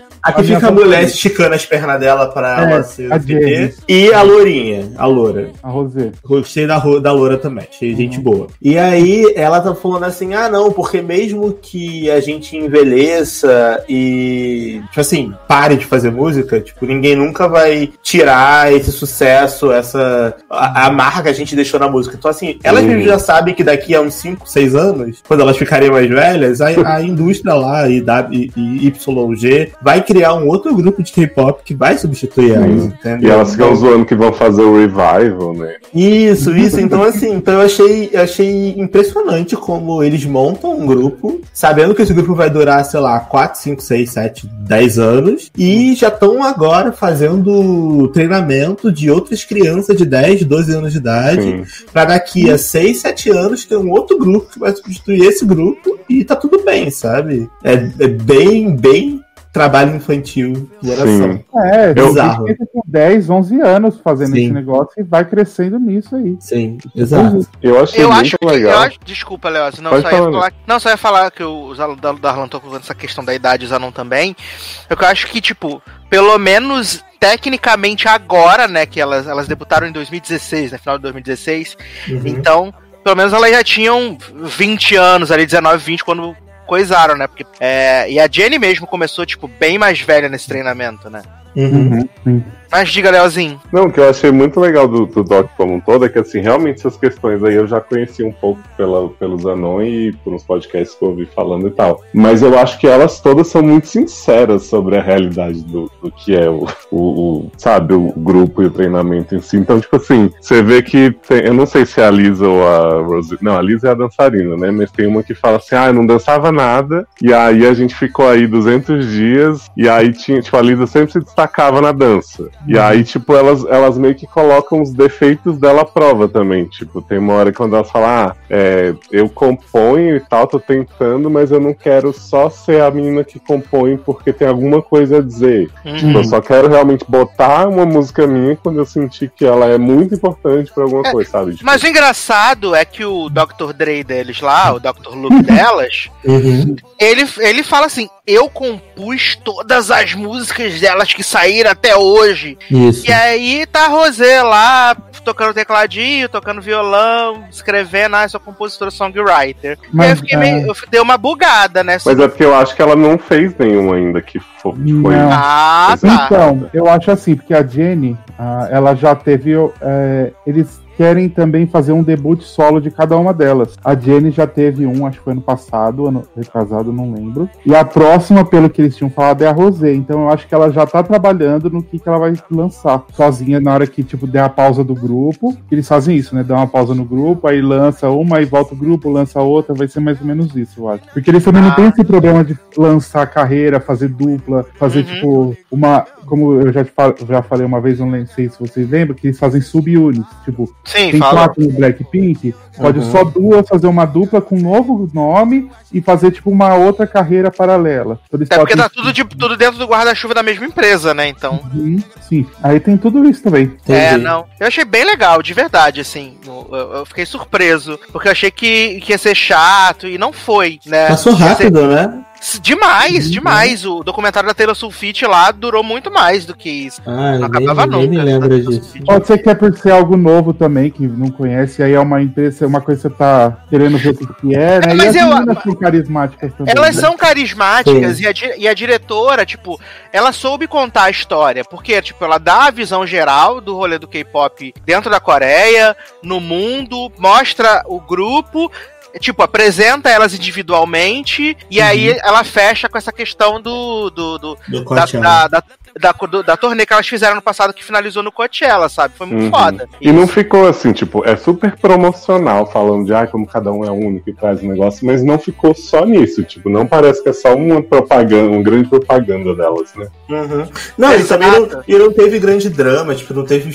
Aqui fica a mulher esticando as pernas dela pra É, ela se. Jenny. E a lourinha, a loura. A Rosé. Gostei da, da loura também, achei Uhum. gente boa. E aí ela tá falando assim: ah, não, porque mesmo que a gente envelheça e, tipo assim, pare de fazer música, tipo, ninguém nunca vai tirar esse sucesso, essa. a, a marca que a gente deixou na música. Então, assim, elas mesmo já sabem que daqui a uns 5, 6 anos, quando elas ficarem mais velhas, a, a indústria lá, e, W, e YG, vai criar um outro grupo de K-pop que vai substituir elas, Sim. entendeu? E elas ficam zoando que vão fazer o revival, né? isso, isso. Então, assim, então eu achei, achei impressionante como eles montam um grupo, sabendo que esse grupo vai durar, sei lá, 4, 5, 6, 7, 10 anos, e já estão agora fazendo treinamento de outras crianças de 10, 12 anos de idade, pra daqui a 6, 7 anos ter um outro grupo que vai substituir esse grupo e tá tudo bem, sabe? É, é bem, bem trabalho infantil de geração. Sim. É, Eu- tem Bizarro. que tem 10, 11 anos fazendo Sim. esse negócio e vai crescendo nisso aí. Sim, exato. Eu achei Eu acho que. legal. Eu acho, desculpa, Leoz. Não, Pode só ia falar, falar, não, só ia falar que os alunos da Darlan estão colocando essa questão da idade, os alunos também. É eu acho que, tipo, pelo menos tecnicamente agora, né, que elas, elas debutaram em 2016, né, final de 2016. Uhum. Então, pelo menos elas já tinham 20 anos ali, 19, 20, quando coisaram, né? Porque, é, e a Jenny mesmo começou, tipo, bem mais velha nesse treinamento, né? Uhum. Sim. Mas diga, Leozinho. Não, o que eu achei muito legal do, do Doc como um todo é que, assim, realmente essas questões aí eu já conheci um pouco pela, pelo Zanon e por uns podcasts que eu ouvi falando e tal. Mas eu acho que elas todas são muito sinceras sobre a realidade do, do que é o, o, o, sabe, o grupo e o treinamento em si. Então, tipo assim, você vê que tem- eu não sei se é a Lisa ou a Rose. Não, a Lisa é a dançarina, né? Mas tem uma que fala assim: ah, eu não dançava nada. E aí a gente ficou aí 200 dias. E aí tinha, tipo, a Lisa sempre se destacava na dança. E aí, tipo, elas, elas meio que colocam os defeitos dela à prova também. Tipo, tem uma hora quando elas falam, ah, é, eu componho e tal, tô tentando, mas eu não quero só ser a menina que compõe porque tem alguma coisa a dizer. Uhum. Tipo, eu só quero realmente botar uma música minha quando eu sentir que ela é muito importante pra alguma É, coisa, sabe? Tipo, Mas o engraçado é que o Dr. Dre deles lá, o Dr. Luke delas, Uhum. ele, ele fala assim: eu compus todas as músicas delas que saíram até hoje. Isso. E aí tá a Rosé lá, tocando tecladinho, tocando violão, escrevendo, ah, sou compositora songwriter. e aí Mas, eu fiquei é. meio. Eu dei uma bugada, né? Mas é porque eu acho que ela não fez nenhum ainda que fo- que foi. Não. Ah, tá. Então, eu acho assim, porque a Jenny, ah, ela já teve. é, eles querem também fazer um debut solo de cada uma delas. A Jenny já teve um, acho que foi ano passado, ano retrasado, não lembro. E a próxima, pelo que eles tinham falado, é a Rosé. Então eu acho que ela já tá trabalhando no que, que ela vai lançar sozinha na hora que, tipo, der a pausa do grupo. Eles fazem isso, né? Dá uma pausa no grupo, aí lança uma, aí volta o grupo, lança outra. Vai ser mais ou menos isso, eu acho. Porque eles também Ah. não têm esse problema de lançar carreira, fazer dupla, fazer, Uhum. tipo, uma. Como eu já, te já falei uma vez, não sei se vocês lembram, que eles fazem sub-units. Tipo, Sim, tem fala. quatro no Blackpink, pode Uhum. só duas fazer uma dupla com um novo nome e fazer, tipo, uma outra carreira paralela. Então, eles Até porque podem- tá tudo, de, tudo dentro do guarda-chuva da mesma empresa, né? Então. Uhum, sim. Aí tem tudo isso também. É, Entendi. não. Eu achei bem legal, de verdade, assim. Eu, eu- fiquei surpreso. Porque eu achei que, que ia ser chato e não foi, né? Passou Ia ser- rápido, né? Demais, demais. O documentário da Taylor Sulfite lá durou muito mais do que isso. Ah, Não nem, acabava nem nunca. me lembro disso. Pode ser que é por ser algo novo também, que não conhece, aí é uma empresa, uma coisa que você tá querendo ver o que é, né? É, e mas as eu- meninas são carismáticas também. Elas né? são carismáticas e a, e a diretora, tipo, ela soube contar a história. Porque, tipo, ela dá a visão geral do rolê do K-pop dentro da Coreia, no mundo, mostra o grupo. Tipo, apresenta elas individualmente e aí ela fecha com essa questão do. do, do- Do da, da, da, da, do- da turnê que elas fizeram no passado que finalizou no Coachella, sabe? Foi muito Uhum. foda. E não ficou assim, tipo, é super promocional, falando de ah, como cada um é único e traz um negócio, mas não ficou só nisso, tipo, não parece que é só uma propaganda, uma grande propaganda delas, né? Uhum. Não, e também não, e não teve grande drama, tipo, não teve.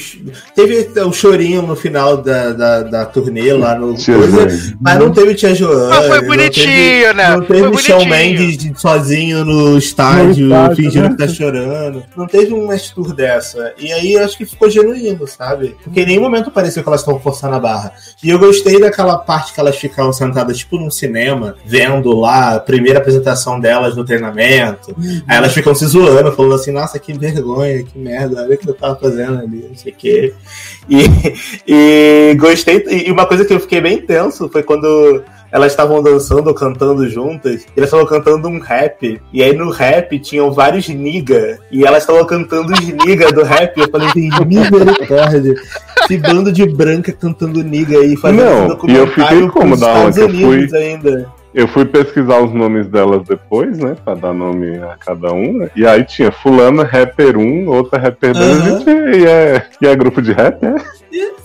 Teve o chorinho no final da, da, da turnê lá no. Coisa, mas não teve Tia Joana. Mas foi não bonitinho, teve- né? Não teve Foi Shawn bonitinho. Mendes de- sozinho no estádio, No estádio, fingindo né? que tá chorando. Não teve um match tour dessa. E aí eu acho que ficou genuíno, sabe? Porque em nenhum momento pareceu que elas estão forçando a barra. E eu gostei daquela parte que elas ficavam sentadas, tipo, num cinema, vendo lá a primeira apresentação delas no treinamento. Aí elas ficam se zoando, falando assim, nossa, que vergonha, que merda, olha o que eu tava fazendo ali, não sei o quê. E, e gostei. E uma coisa que eu fiquei bem tenso foi quando elas estavam dançando ou cantando juntas, e elas estavam cantando um rap, e aí no rap tinham vários niga, e elas estavam cantando os niga do rap, eu falei, tem misericórdia, esse bando de branca cantando niga aí, fazendo Não, esse e eu fiquei documentário como da onde Estados eu fui- Unidos ainda. Eu fui pesquisar os nomes delas depois, né? Pra dar nome a cada uma. E aí tinha fulana, rapper 1, outra rapper 2, Aham. gente, e, é, e é grupo de rap, né?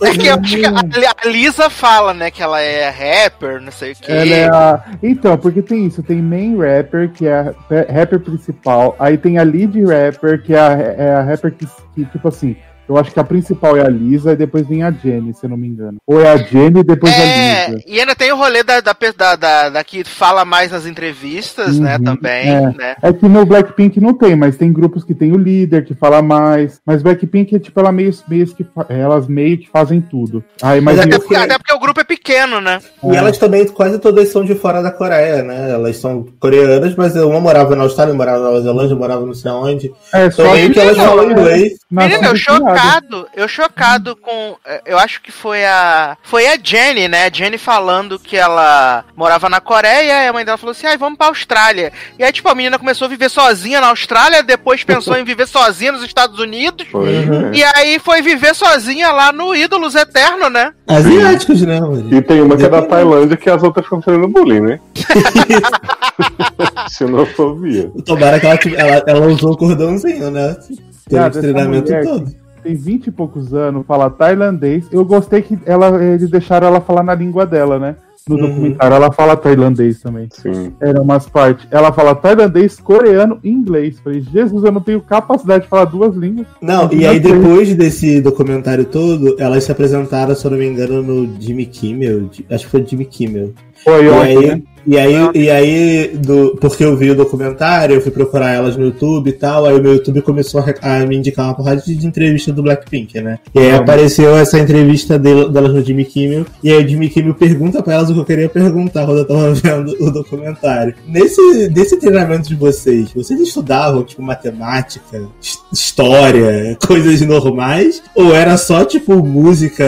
É que eu acho que a, Lisa fala, né, que ela é rapper, não sei o quê. Ela é a... Então, porque tem isso, tem main rapper, que é a pe- rapper principal, aí tem a lead rapper, que é a, é a rapper que, que, tipo assim, eu acho que a principal é a Lisa e depois vem a Jenny, se eu não me engano. Ou é a Jenny e depois a É, Lisa. e ainda tem o rolê da, da, da, da- da que fala mais nas entrevistas, né, Uhum, também, é. né. É que no Blackpink não tem, mas tem grupos que tem o líder que fala mais. Mas Blackpink é tipo, ela meio, meio que elas meio que fazem tudo. Aí, mas, Até porque, até porque o grupo é pequeno, né. E elas também, quase todas são de fora da Coreia, né? Elas são coreanas, mas uma morava na Austrália, morava na Nova Zelândia, morava não sei onde. é Então só meio que elas Não, falam é. inglês. Menino, eu criado. Chocado, eu chocado com. eh, Eu acho que foi a. Foi a Jenny, né? A Jenny falando que ela morava na Coreia e a mãe dela falou assim: ai, vamos pra Austrália. E aí, tipo, a menina começou a viver sozinha na Austrália, depois pensou em viver sozinha nos Estados Unidos. Uhum. E aí foi viver sozinha lá no Ídolos Eterno, né? Asiáticos, né? E tem uma que é da. Tailândia que as outras ficam fazendo bullying, né? Xenofobia. Tomara que ela, ela, ela usou o cordãozinho, né? Teve essa treinamento todo. Tem 20 e poucos anos, fala tailandês. Eu gostei que ela, eles deixaram ela falar na língua dela, né? no Uhum. documentário. Ela fala tailandês também. Sim. Era umas partes. Ela fala tailandês, coreano e inglês. Falei, Jesus, eu não tenho capacidade de falar duas línguas. Não, e aí depois desse documentário todo, elas se apresentaram, se eu não me engano, no Jimmy Kimmel. Acho que foi Jimmy Kimmel. Foi E ontem, né? aí, e aí, e aí do, porque eu vi o documentário, eu fui procurar elas no YouTube e tal, aí o meu YouTube começou a, a me indicar uma porrada de, de entrevista do Blackpink, né? E aí Ah. apareceu essa entrevista del- delas no Jimmy Kimmel, e aí o Jimmy Kimmel pergunta pra elas o que eu queria perguntar quando eu tava vendo o documentário. Nesse, nesse treinamento de vocês, vocês estudavam, tipo, matemática, his- história, coisas normais? Ou era só, tipo, música,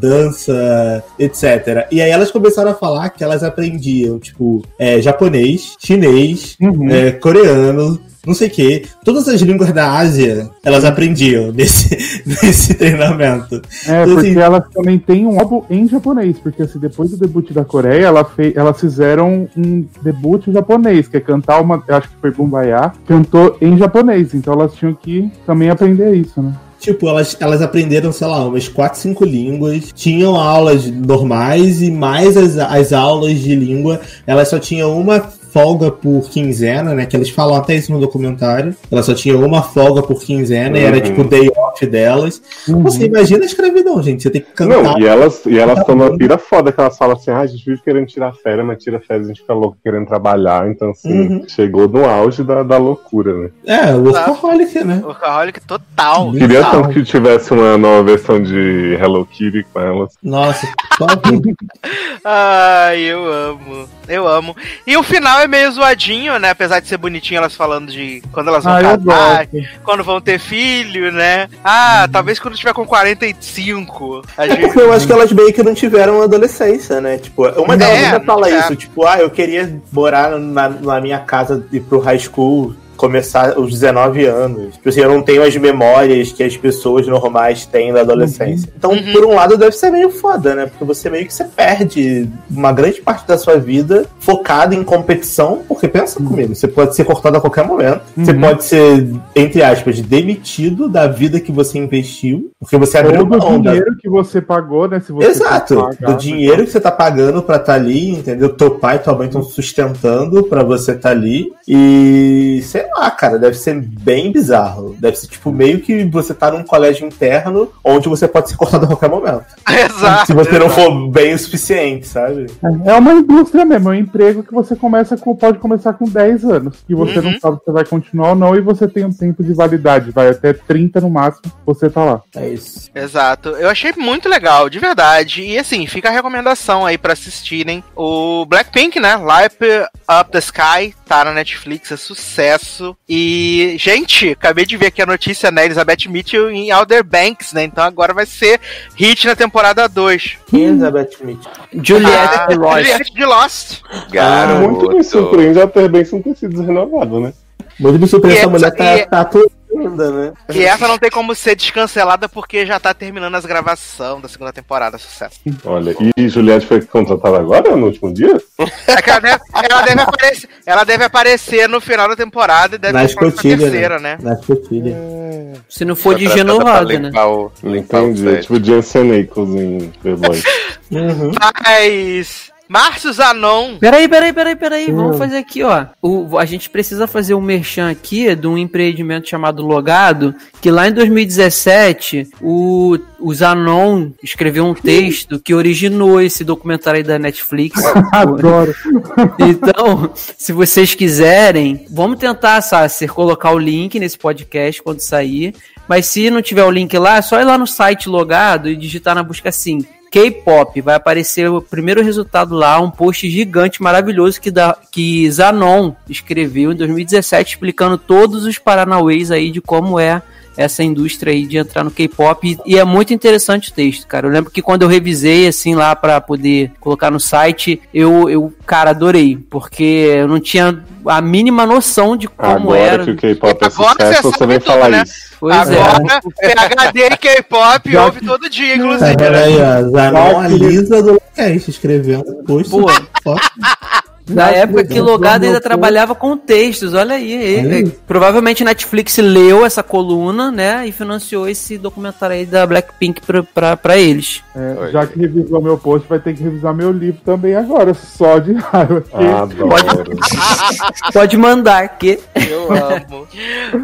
dança, etc? E aí elas começaram a falar que elas aprendiam, tipo, é, japonês, chinês, Uhum. é, coreano, não sei o que. Todas as línguas da Ásia, elas aprendiam nesse, nesse treinamento. É, Então, porque assim, elas também têm um álbum em japonês, porque assim, depois do debut da Coreia, ela fez, elas fizeram um debut japonês, que é cantar uma, eu acho que foi Bumbaya, cantou em japonês, então elas tinham que também aprender isso, né? Tipo, elas, elas aprenderam, sei lá, umas 4, 5 línguas, tinham aulas normais e mais as, as aulas de língua, elas só tinham uma folga por quinzena, né? Que eles falam até isso no documentário. Elas só tinham uma folga por quinzena e era Uhum. tipo o day off delas. Uhum. Você imagina a escravidão, gente. Você tem que cantar. Não, e elas e elas estão numa pira foda, que elas falam assim, ah, a gente vive querendo tirar férias, mas tira férias, a gente fica louco querendo trabalhar, então assim, Uhum. chegou no auge da, da loucura, né? É, o workaholic, né? Workaholic total. Queria Bizarro. tanto que tivesse uma nova versão de Hello Kitty com elas. Nossa. Ai, eu amo. Eu amo. E o final é meio zoadinho, né? Apesar de ser bonitinho elas falando de quando elas vão Ah, casar, quando vão ter filho, né? Ah, talvez quando tiver com 45. A É gente... porque eu acho que elas meio que não tiveram adolescência, né? Tipo, uma delas É, ainda fala é. isso, tipo, ah, eu queria morar na, na minha casa e ir pro high school, começar os 19 anos. Tipo assim, eu não tenho as memórias que as pessoas normais têm da adolescência. Então, Uhum. por um lado, deve ser meio foda, né? Porque você meio que você perde uma grande parte da sua vida focada em competição, porque pensa comigo, você pode ser cortado a qualquer momento. Você Uhum. pode ser, entre aspas, demitido da vida que você investiu, porque você abriu Ou do mão da dinheiro que você pagou, né? Se você Exato, for pagar, do dinheiro que você tá pagando pra estar ali, entendeu? Teu pai e tua mãe estão sustentando pra você estar ali. E sei lá, cara, deve ser bem bizarro. Deve ser tipo meio que você tá num colégio interno onde você pode ser cortado a qualquer momento. Exato. Se você não exato. for bem o suficiente, sabe? É uma indústria mesmo, é um emprego que você começa com, pode começar com 10 anos, que você Uhum. não sabe se você vai continuar ou não, e você tem um tempo de validade, vai até 30 no máximo, você tá lá. É isso. Exato. Eu achei muito legal, de verdade. E assim, fica a recomendação aí pra assistirem o Blackpink, né? Light Up the Sky, tá na Netflix, é sucesso. E, gente, acabei de ver aqui a notícia, né? Elizabeth Mitchell em Outer Banks, né? Então agora vai ser hit na temporada 2. Quem é Elizabeth Mitchell? Juliette Ah, Ross. Juliette de Lost. Garoto. Muito me surpreende a ter bem sem ter sido renovado, né? Muito me surpreende essa essa- mulher tá, e- tá atuando ainda, né? E essa não tem como ser descancelada porque já tá terminando as gravações da segunda temporada. Sucesso. Olha, e Juliette foi contratada agora, no último dia? É que ela, deve, ela, deve aparecer, ela deve aparecer no final da temporada e deve Na ir pra escotilha, terceira, né? Na escotilha. Se não for de Genovada, né? limpar o- limpar o Entendi. É set. tipo Jensen Ackles em The Boys. Uhum. Mas. Márcio Zanon. Peraí, peraí, peraí, peraí. Vamos fazer aqui, ó. O, a gente precisa fazer um merchan aqui de um empreendimento chamado Logado, que lá em 2017 o, o Zanon escreveu um texto que originou esse documentário aí da Netflix. Adoro. Então, se vocês quiserem, vamos tentar, Sasser, colocar o link nesse podcast quando sair. Mas se não tiver o link lá, é só ir lá no site logado e digitar na busca assim. K-pop, vai aparecer o primeiro resultado lá, um post gigante, maravilhoso que, da, que Zanon escreveu em 2017, explicando todos os paranauês aí de como é essa indústria aí de entrar no K-pop e é muito interessante o texto, cara. Eu lembro que quando eu revisei assim lá pra poder colocar no site, eu, eu cara, adorei, porque eu não tinha a mínima noção de como Agora era. que o K-pop é Agora você sucesso, você vem falar né? isso. Pois é. Agora, PHD e K-pop ouve todo dia, inclusive. vendo aí, ó? Zanon, a Lisa do Locast, escrevendo um post. Pô. Na Nossa, época que Logado ainda trabalhava com textos, olha aí. E- Provavelmente Netflix leu essa coluna, né? E financiou esse documentário aí da Blackpink pra, pra, pra eles. É, já que revisou meu post, vai ter que revisar meu livro também agora, só de raiva. porque- Adoro. Pode mandar, que. Eu amo.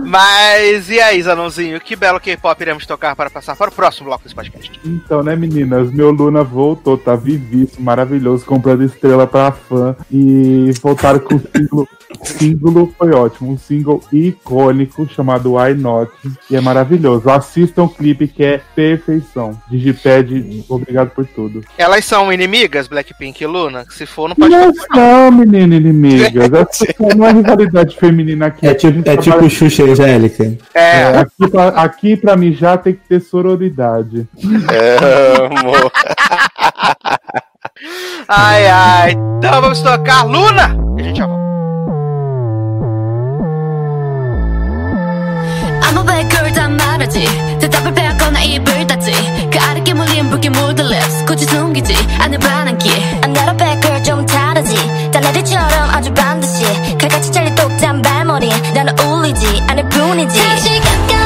Mas e aí, Zanãozinho? Que belo K-pop iremos tocar para passar para o próximo bloco desse podcast? Então, né, meninas? Meu Luna voltou, tá vivíssimo, maravilhoso, comprando estrela pra fã. E voltaram com o símbolo. O símbolo foi ótimo, um single icônico chamado Why Not. E é maravilhoso. Assistam o clipe que é perfeição. Digipad, obrigado por tudo. Elas são inimigas, Blackpink e Luna? Se for, não pode Não são, menina inimigas. Essa não é rivalidade feminina aqui. É tipo, é tipo Xuxa e Angélica. É, É, aqui, pra, aqui pra mim já tem que ter sororidade. Amo. Ai, ai. Então vamos tocar. Luna! E a gente já volta. 아무 발걸 다 말하지. 대답을 빼앗거나 입을 닫지. 그 아래 깨물린 붉게 물든 lips 굳이 숨기지 않을 반항기 안나로 발걸 좀 다르지. 달래리처럼 아주 반드시 칼같이 잘린 똑짠 발머리 나는 울리지 않을 뿐이지. 다시 깜깜해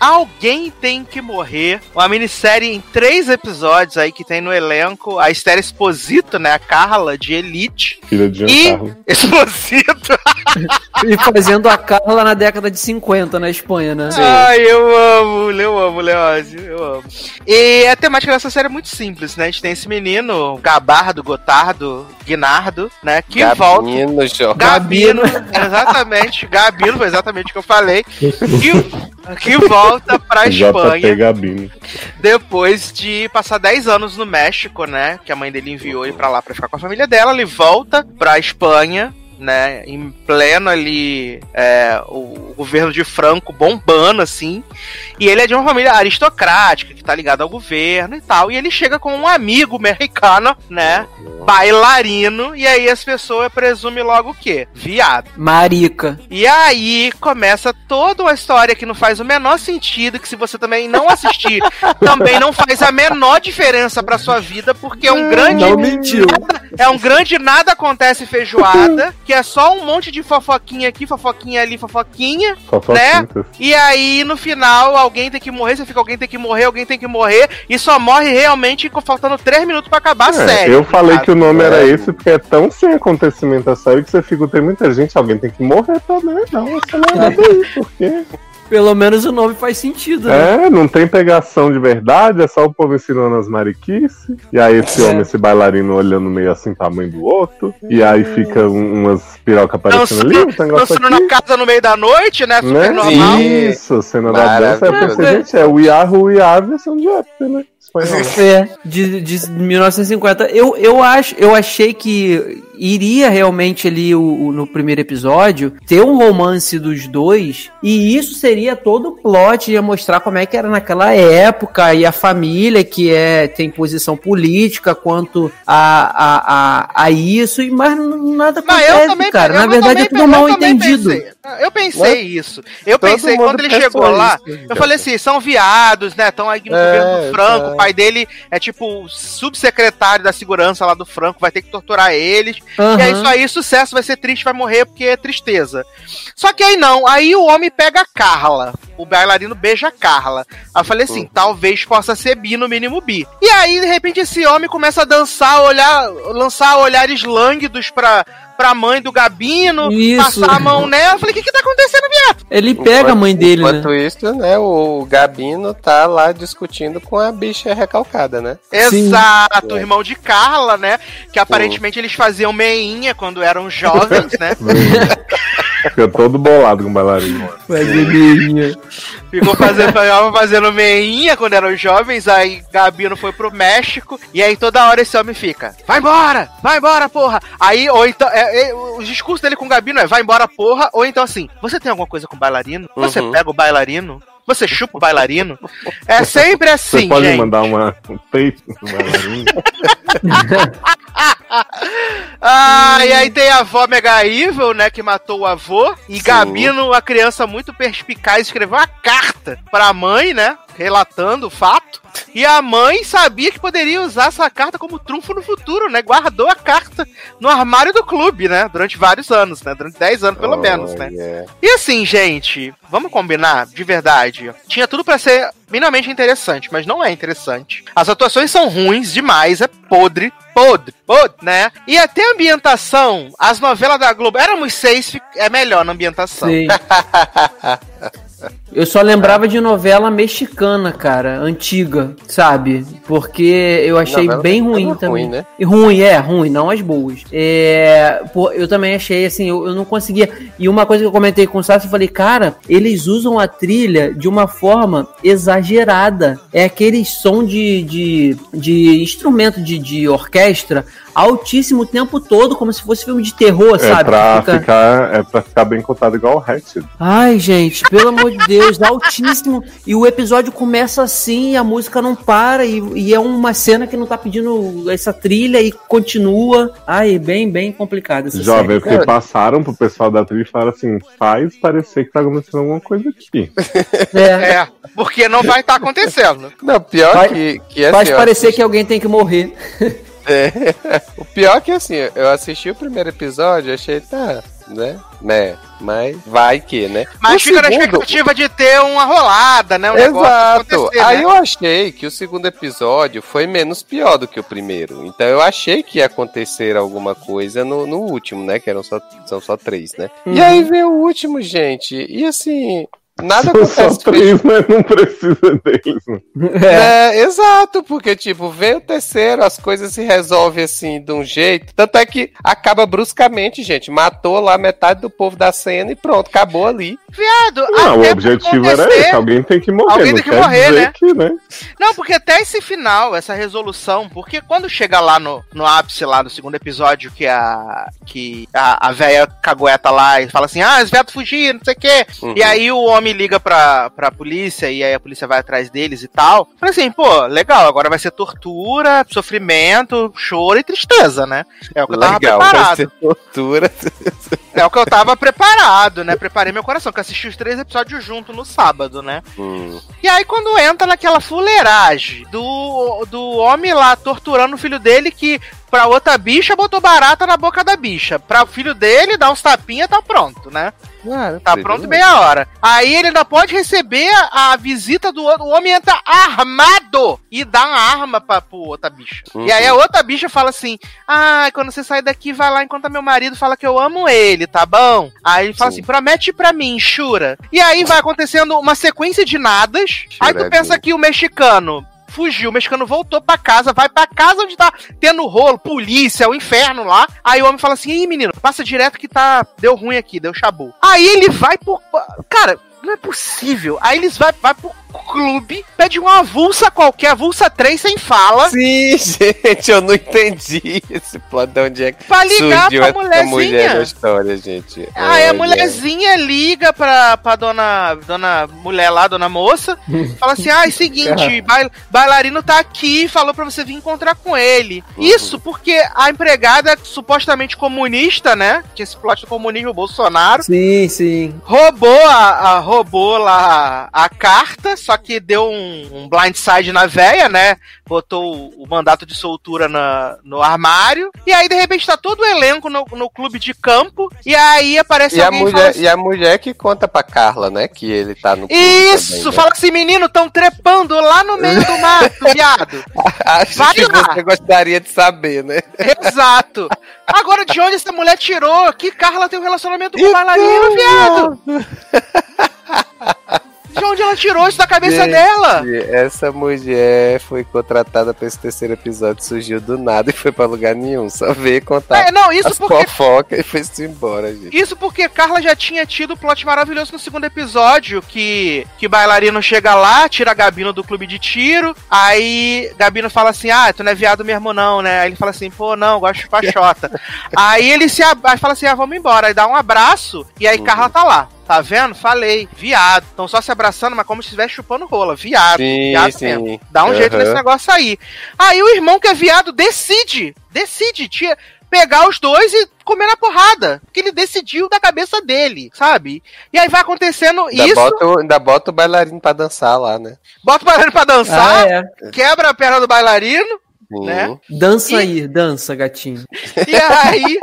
Alguém Tem Que Morrer. Uma minissérie em três episódios aí que tem no elenco a Esther Exposito, né? A Carla de Elite. Filha de E. Exposito. E fazendo a Carla na década de 50 na Espanha, né? Ai, eu amo, eu amo, Leózio, eu amo. E a temática dessa série é muito simples, né? A gente tem esse menino, Gabardo, Gotardo, Guinardo, né? Que volta. Gabino. Gabino, exatamente, Gabino, foi exatamente o que eu falei. Que, que volta pra Espanha depois de passar 10 anos no México, né? Que a mãe dele enviou ele pra lá pra ficar com a família dela. Ele volta pra Espanha, né? Em pleno ali, é, o, o governo de Franco bombando, assim. E ele é de uma família aristocrática, que tá ligada ao governo e tal. E ele chega com um amigo americano, né? Bailarino. E aí as pessoas presumem logo o quê? Viado. Marica. E aí começa toda uma história que não faz o menor sentido, que se você também não assistir, também não faz a menor diferença pra sua vida, porque é um grande. Não mentiu. Nada, é um grande nada acontece feijoada, que é só um monte de fofoquinha aqui, fofoquinha ali, fofoquinha. Fofoquintas. E aí, no final, alguém tem que morrer, você fica, alguém tem que morrer, alguém tem que morrer, e só morre realmente com- faltando 3 minutos pra acabar a É, série. eu falei sabe? que o nome era esse porque é tão sem acontecimento a série que você fica, tem muita gente, alguém tem que morrer também. Não, não é nada aí, por quê? Pelo menos o nome faz sentido, né? É, não tem pegação de verdade, é só o povo ensinando as mariquices. E aí esse É. homem, esse bailarino olhando meio assim mãe do outro. E aí fica um- umas pirocas aparecendo ali, um negócio Dançando na casa no meio da noite, né? Super Né? normal. Isso, cena da dança. Eu pensei, Maravilhoso. gente, é o Iarro, o Iar, versão de época, né? Espanhol. É, de, de 1950. Eu, eu, acho, eu achei que iria realmente ali o, o- no primeiro episódio ter um romance dos dois e isso seria todo o plot, ia mostrar como é que era naquela época e a família que é tem posição política quanto a, a, a, a isso, e mas nada Mas acontece, eu também, cara. Na verdade também, é tudo mal entendido. pensei. Eu pensei isso. Eu Todo pensei, quando ele chegou lá, isso, eu falei assim, são viados, né? Estão aí no É, governo do Franco. é. O pai dele é tipo o subsecretário da segurança lá do Franco, vai ter que torturar eles. E é isso aí, sucesso, vai ser triste, vai morrer porque é tristeza. Só que aí não, aí o homem pega a Carla. O bailarino beija a Carla. Aí eu falei assim, talvez possa ser bi, no mínimo bi. E aí, de repente, esse homem começa a dançar, olhar, lançar olhares lânguidos pra, pra mãe do Gabino, Isso. passar a mão nela. Eu falei, o que que tá acontecendo, viado? Ele pega a mãe dele, né? Enquanto isso, né, o Gabino tá lá discutindo com a bicha recalcada, né? Exato, o irmão de Carla, né? Que aparentemente eles faziam meinha quando eram jovens, né? Fica todo bolado com o bailarino. Fazer meinha. Ficou fazendo, fazendo meinha quando eram jovens, aí Gabino foi pro México, e aí toda hora esse homem fica, vai embora, vai embora, porra. Aí, ou então, é, é, o discurso dele com o Gabino é, vai embora, porra, ou então assim, você tem alguma coisa com bailarino? Você Uhum. pega o bailarino? Você chupa o bailarino? É sempre Você assim, pode gente. mandar uma, um tape do bailarino? Ah, e aí tem a avó Mega Evil, né, que matou o avô. E Sim. Gabino, a criança muito perspicaz, escreveu uma carta pra mãe, né, relatando o fato. E a mãe sabia que poderia usar essa carta como trunfo no futuro, né? Guardou a carta no armário do clube, né? Durante vários anos, né? Durante 10 anos, pelo Oh, menos, né? yeah. E assim, gente, vamos combinar, de verdade. Tinha tudo pra ser minimamente interessante, mas não é interessante. As atuações são ruins demais, é podre, podre, podre, né? E até a ambientação, as novelas da Globo, éramos seis, é melhor na ambientação. Sim. Eu só lembrava de novela mexicana, cara, antiga, sabe? Porque eu achei Novela bem mexicana ruim é também. ruim, né? E ruim, é, ruim, não as boas. É, pô, eu também achei assim, eu, eu não conseguia. E uma coisa que eu comentei com o Sassi, eu falei, cara, eles usam a trilha de uma forma exagerada. É aquele som de, de, de instrumento de, de orquestra altíssimo o tempo todo, como se fosse filme de terror, É sabe? pra, Fica- ficar, é pra ficar bem contado igual o Hatchet. Ai, gente, pelo amor de Deus, altíssimo. E o episódio começa assim, e a música não para, e, e é uma cena que não tá pedindo essa trilha e continua. Ai, bem, bem complicado essa Jovem, série. porque passaram pro pessoal da trilha e falaram assim: faz parecer que tá acontecendo alguma coisa aqui. É, É, porque não vai estar acontecendo. Não, pior Vai- que, que assim, faz eu parecer assisti- que alguém tem que morrer. É. O pior é que assim, eu assisti o primeiro episódio, achei, tá, né? Né? Mas vai que, né? Mas O fica na segundo- expectativa de ter uma rolada, né? Um negócio Exato. acontecer, Aí né? eu achei que o segundo episódio foi menos pior do que o primeiro. Então eu achei que ia acontecer alguma coisa no, no último, né? Que eram só, são só três, né? Uhum. E aí veio o último, gente. E assim, nada São só acontece. três, mas não precisa deles. É, exato, porque, tipo, vem o terceiro, as coisas se resolvem assim de um jeito. Tanto é que acaba bruscamente, gente. Matou lá metade do povo da cena e pronto, acabou ali. Viado, Não, o objetivo era esse: alguém tem que morrer. Alguém tem que morrer, né? que, né? Não, porque até esse final, essa resolução, porque quando chega lá no, no ápice lá do segundo episódio, que a que a, a véia cagueta lá e fala assim, ah, os viados fugiram, não sei o quê. Uhum. E aí o homem liga pra, pra polícia e aí a polícia vai atrás deles e tal. Falei assim, pô, legal, agora vai ser tortura, sofrimento, choro e tristeza, né? É o que eu tava Legal, vai preparado. tortura. É o que eu tava preparado, né? Preparei meu coração, que eu assisti os três episódios junto no sábado, né? Hum. E aí, quando entra naquela fuleiragem do, do homem lá torturando o filho dele, que pra outra bicha botou barata na boca da bicha. Pra o filho dele dar uns tapinhas, tá pronto, né? Tá pronto meia hora. Aí ele ainda pode receber a, visita do outro. O homem entra armado e dá uma arma pra, pro outra bicha. Uhum. E aí a outra bicha fala assim: Ah, quando você sair daqui, vai lá enquanto meu marido fala que eu amo ele, tá bom? Aí ele fala Sim. assim: promete pra mim, chura. E aí vai acontecendo uma sequência de nadas. Aí tu Churadinho. pensa que o mexicano. Fugiu, o mexicano voltou pra casa, vai pra casa onde tá tendo rolo, polícia, o inferno lá. Aí o homem fala assim: Ih, menino, passa direto que tá. Deu ruim aqui, deu chabu. Aí ele vai por. Cara, não é possível. Aí eles vai, vai pro clube, pede uma avulsa qualquer, avulsa 3 sem fala. Sim, gente, eu não entendi esse plano de é que Pra ligar pra mulherzinha. mulher na história, gente. Aí a Olha. mulherzinha liga pra, pra dona, dona mulher lá, dona moça, fala assim: ah, é o seguinte, bail- bailarino tá aqui, falou pra você vir encontrar com ele. Isso porque a empregada, supostamente comunista, né? Que esse plot do comunismo Bolsonaro, Sim, sim. roubou a, a- roubou lá a, a carta, só que deu um, um blindside na véia, né? Botou o, o mandato de soltura na, no armário. E aí, de repente, tá todo o elenco no, no clube de campo. E aí aparece E a, alguém e fala mulher, assim, e a mulher que conta pra Carla, né? Que ele tá no clube Isso! também, né? Fala assim, menino, tão trepando lá no meio do mato, viado. Acho Vai que lá. você gostaria de saber, né? Exato. Agora, de onde essa mulher tirou que Carla tem um relacionamento com o Então, bailarino, viado? De onde ela tirou isso da cabeça Gente, dela? Essa mulher foi contratada pra esse terceiro episódio, surgiu do nada e foi pra lugar nenhum. Só veio contar É, não, isso as porque fofocas e foi-se embora, gente. Isso porque Carla já tinha tido o plot maravilhoso no segundo episódio, que que bailarino chega lá, tira Gabino do clube de tiro, aí Gabino fala assim, ah, tu não é viado mesmo não, né? Aí ele fala assim, pô, não, gosto de pachota. aí ele se ab... aí fala assim, ah, vamos embora, aí dá um abraço, e aí Carla tá lá. Tá vendo? Falei, viado. Estão só se abraçando, mas como se estivesse chupando rola. Viado. Sim, viado sim. mesmo. Dá um jeito Aham. nesse negócio aí. Aí o irmão que é viado decide. Decide. Tia, pegar os dois e comer na porrada. Porque ele decidiu da cabeça dele, sabe? E aí vai acontecendo Ainda isso. bota, o- ainda bota o bailarino pra dançar lá, né? Bota o bailarino pra dançar, Ah, é. quebra a perna do bailarino, Sim. Né? Dança E- aí, dança, gatinho. e aí.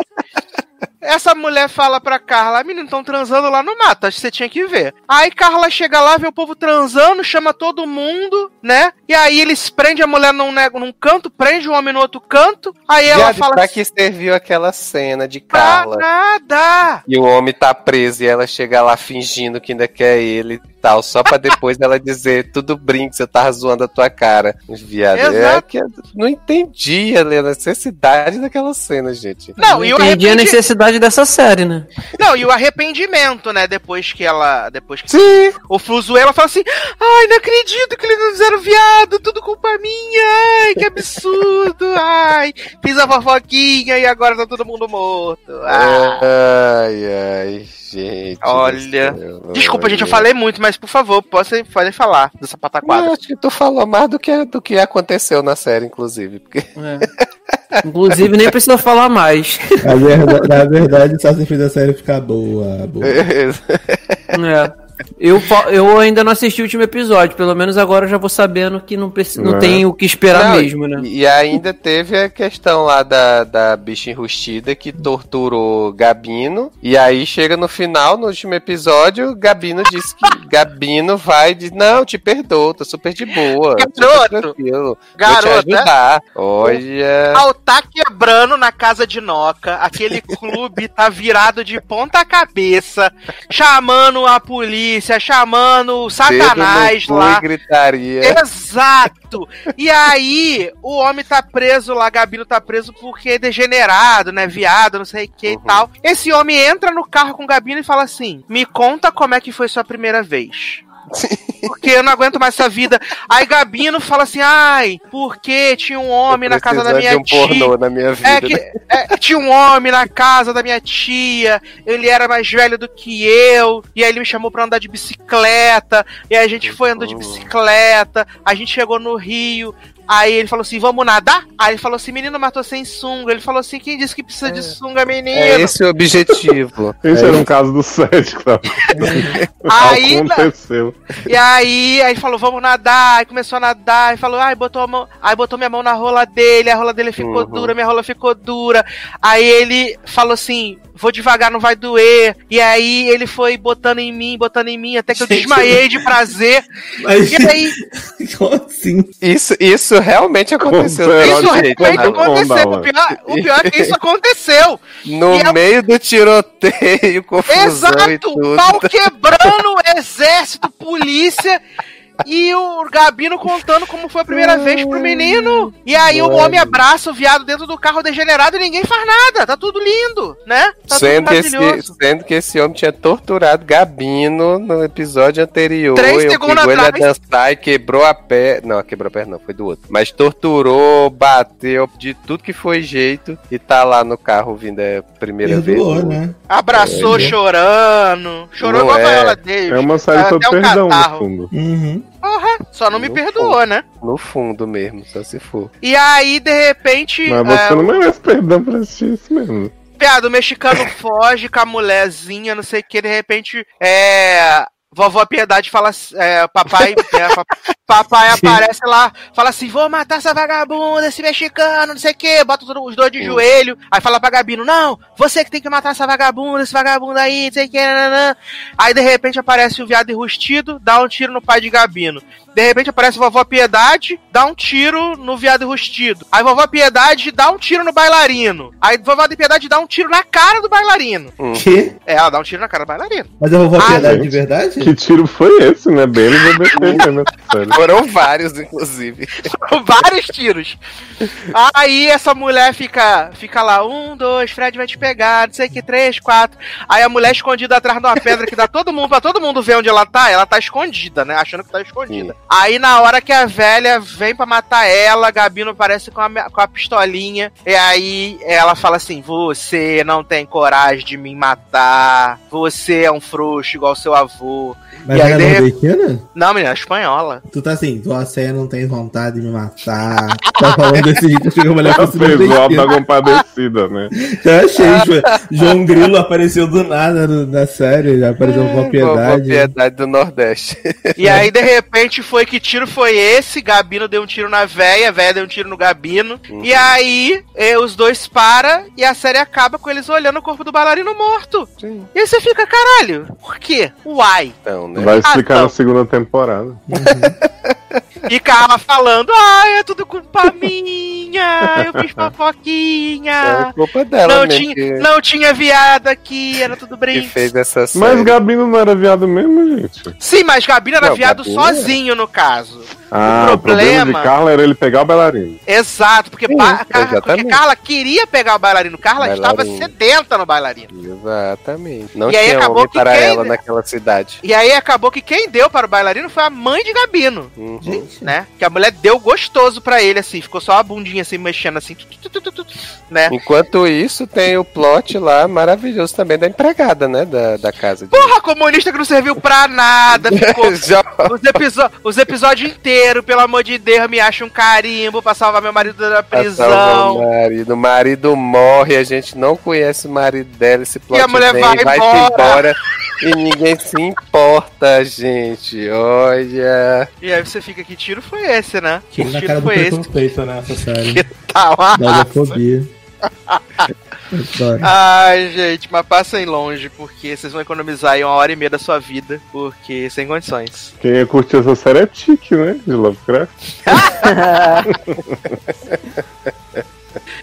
Essa mulher fala pra Carla, menino, estão transando lá no mato, acho que você tinha que ver. Aí Carla chega lá, vê o povo transando, chama todo mundo, né? E aí eles prendem a mulher num, né, num canto, prende o homem no outro canto. Aí ela fala pra assim, que serviu aquela cena de pra Carla? nada! E o homem tá preso e ela chega lá fingindo que ainda quer ele e tal, só pra depois ela dizer tudo brinks, eu tava zoando a tua cara. Viado, é que eu não entendi a necessidade daquela cena, gente. Não, e o Entendi a arrependi- necessidade dessa série, né? Não, e o arrependimento, né? Depois que ela. Depois que Sim. o Fluzuela fala assim: Ai, não acredito que eles não fizeram viado, tudo culpa minha, ai, que absurdo, ai, fiz a fofoquinha e agora tá todo mundo morto. Ah. Ai, ai, gente. Olha. céu, Desculpa, gente, eu falei muito, mas por favor, posso, podem falar dessa pataquada. acho que tu falou mais do que, do que aconteceu na série, inclusive. Porque... É. Inclusive, nem precisa falar mais. Na verdade, na verdade só se fez a série ficar boa. boa. É. Eu, eu ainda não assisti o último episódio, pelo menos agora eu já vou sabendo que não, preci- não É. tem o que esperar Não, mesmo, né? E ainda teve a questão lá da, da bicha enrustida que torturou Gabino. E aí chega no final, no último episódio, Gabino disse que Gabino vai de não, te perdoo, tô super de boa. Garoto, tranquilo, Garota, ajudar. Olha. Pau tá quebrando na casa de Noca. Aquele clube tá virado de ponta cabeça, chamando a polícia, chamando o Satanás dedo no lá. e gritaria. Exato! E aí, o homem tá preso lá, Gabino tá preso porque é degenerado, né? Viado, não sei o que e Uhum. tal. Esse homem entra no carro com o Gabino e fala assim: Me conta como é que foi sua primeira vez. Porque eu não aguento mais essa vida. Aí Gabino fala assim: ai, porque tinha um homem na casa da minha de um tia. pornô na minha vida. É que é, tinha um homem na casa da minha tia, ele era mais velho do que eu, e aí ele me chamou pra andar de bicicleta, e aí a gente foi andando de Uhum. bicicleta, a gente chegou no Rio, aí ele falou assim, vamos nadar? Aí ele falou assim, menino matou sem sunga, ele falou assim, quem disse que precisa de sunga, menino? É esse o objetivo. Esse era um caso do Sérgio que tava Aí, aconteceu. E aí, aí ele falou, vamos nadar, aí começou a nadar, e falou, ai, botou a mão, aí botou minha mão na rola dele, a rola dele ficou Uhum. dura, minha rola ficou dura. Aí ele falou assim, vou devagar, não vai doer. E aí ele foi botando em mim, botando em mim, até que eu Gente, desmaiei de prazer. Mas, E aí, como assim? Isso, isso realmente aconteceu. Como isso realmente aconteceu. O pior, o pior é que isso aconteceu. No E eu- meio do tiroteio, confusão e Exato, tudo. pau quebrando, exército, polícia. E o Gabino contando como foi a primeira vez pro menino. E aí o homem abraça o viado dentro do carro degenerado e ninguém faz nada. Tá tudo lindo, né? Tá sendo, tudo que esse, sendo que esse homem tinha torturado Gabino no episódio anterior. Três e segundos ele a dançar e quebrou a perna. Não, quebrou a perna não, foi do outro. Mas torturou, bateu, de tudo que foi jeito. E tá lá no carro vindo a primeira Perdoou, vez. né? Abraçou É, chorando. Chorou Não igual a é. Viola Davis. É uma série Até sobre um perdão, catarro. no fundo. Uhum. Porra, só não me No perdoou, né? No fundo mesmo, só se for. E aí, de repente, Mas você é, não merece perdão pra assistir isso mesmo. Piada, o mexicano foge com a mulherzinha, não sei o que, de repente, é. Vovó Piedade fala. É, papai. é, pa- papai aparece lá, fala assim: vou matar essa vagabunda, esse mexicano, não sei o que, bota os dois de joelho. Aí fala pra Gabino: não, você que tem que matar essa vagabunda, esse vagabundo aí, não sei o que, nananã. Aí de repente aparece o viado enrustido, dá um tiro no pai de Gabino. De repente aparece vovó Piedade, dá um tiro no viado enrustido. Aí vovó Piedade dá um tiro no bailarino. Aí vovó Piedade dá um tiro na cara do bailarino. Que? É, ela dá um tiro na cara do bailarino. Mas eu vou Ah, piedade gente. de verdade? Que tiro foi esse, né? Bem né? Foram vários, inclusive. Vários tiros. Aí essa mulher fica, fica lá, um, dois, Fred vai te pegar, não sei o que, três, quatro. Aí a mulher escondida atrás de uma pedra que dá todo mundo, pra todo mundo ver onde ela tá, ela tá escondida, né? Achando que tá escondida. Aí na hora que a velha vem pra matar ela, Gabino aparece com a, com a pistolinha. E aí ela fala assim: Você não tem coragem de me matar. Você é um frouxo igual seu avô. Mas E aí, ela de é repente- nordestina? Não, menina, é espanhola. Tu tá assim, você não tem vontade de me matar. Tá falando desse jeito, a mulher com esse Fez o alto da compadecida, né? Eu achei, tipo, João Grilo apareceu do nada no- na série, já apareceu com a Vovó piedade. Piedade do Nordeste. E aí, de repente, foi que tiro foi esse? Gabino deu um tiro na véia, a véia deu um tiro no Gabino. E aí, eh, os dois param e a série acaba com eles olhando o corpo do bailarino morto. E aí você fica, caralho, por quê? Uai. Então, né? Vai explicar Ah, na não. segunda temporada. E Carla falando, ai, é tudo culpa minha, eu fiz fofoquinha. É culpa dela Não mesmo tinha, que, não tinha viado aqui, era tudo brinco. fez essa série. Mas Gabino não era viado mesmo, gente? Sim, mas Gabino era Não, viado Gabino sozinho, no caso. Ah, o problema problema- de Carla era ele pegar o bailarino. Exato, porque, Ba- Car- porque. Carla queria pegar o bailarino. Carla estava Bailarino. sedenta no bailarino. Exatamente. Não E aí tinha acabou homem que para quem- ela naquela cidade. E aí acabou que quem deu para o bailarino foi a mãe de Gabino, Uhum. Gente, né? Que a mulher deu gostoso pra ele, assim. Ficou só a bundinha assim, mexendo assim, tu, tu, tu, né? Enquanto isso, tem o plot lá maravilhoso também da empregada, né? Da, da casa. De... Porra, comunista que não serviu pra nada. Ficou os, episo- os episódios inteiros, pelo amor de Deus, me acha um carimbo pra salvar meu marido da prisão. O marido. o marido morre, a gente não conhece o marido dela, esse plot E a mulher vem, vai vai embora. embora e ninguém se importa, gente. Olha. E aí você fica, que tiro foi esse, né? Que tiro na tiro cara do foi esse? preconceito nessa série. Que tal? Da homofobia. Adoro. Ai, gente, mas passem longe, porque vocês vão economizar aí uma hora e meia da sua vida, porque sem condições. Quem ia curtir essa série é Tique, né? De Lovecraft.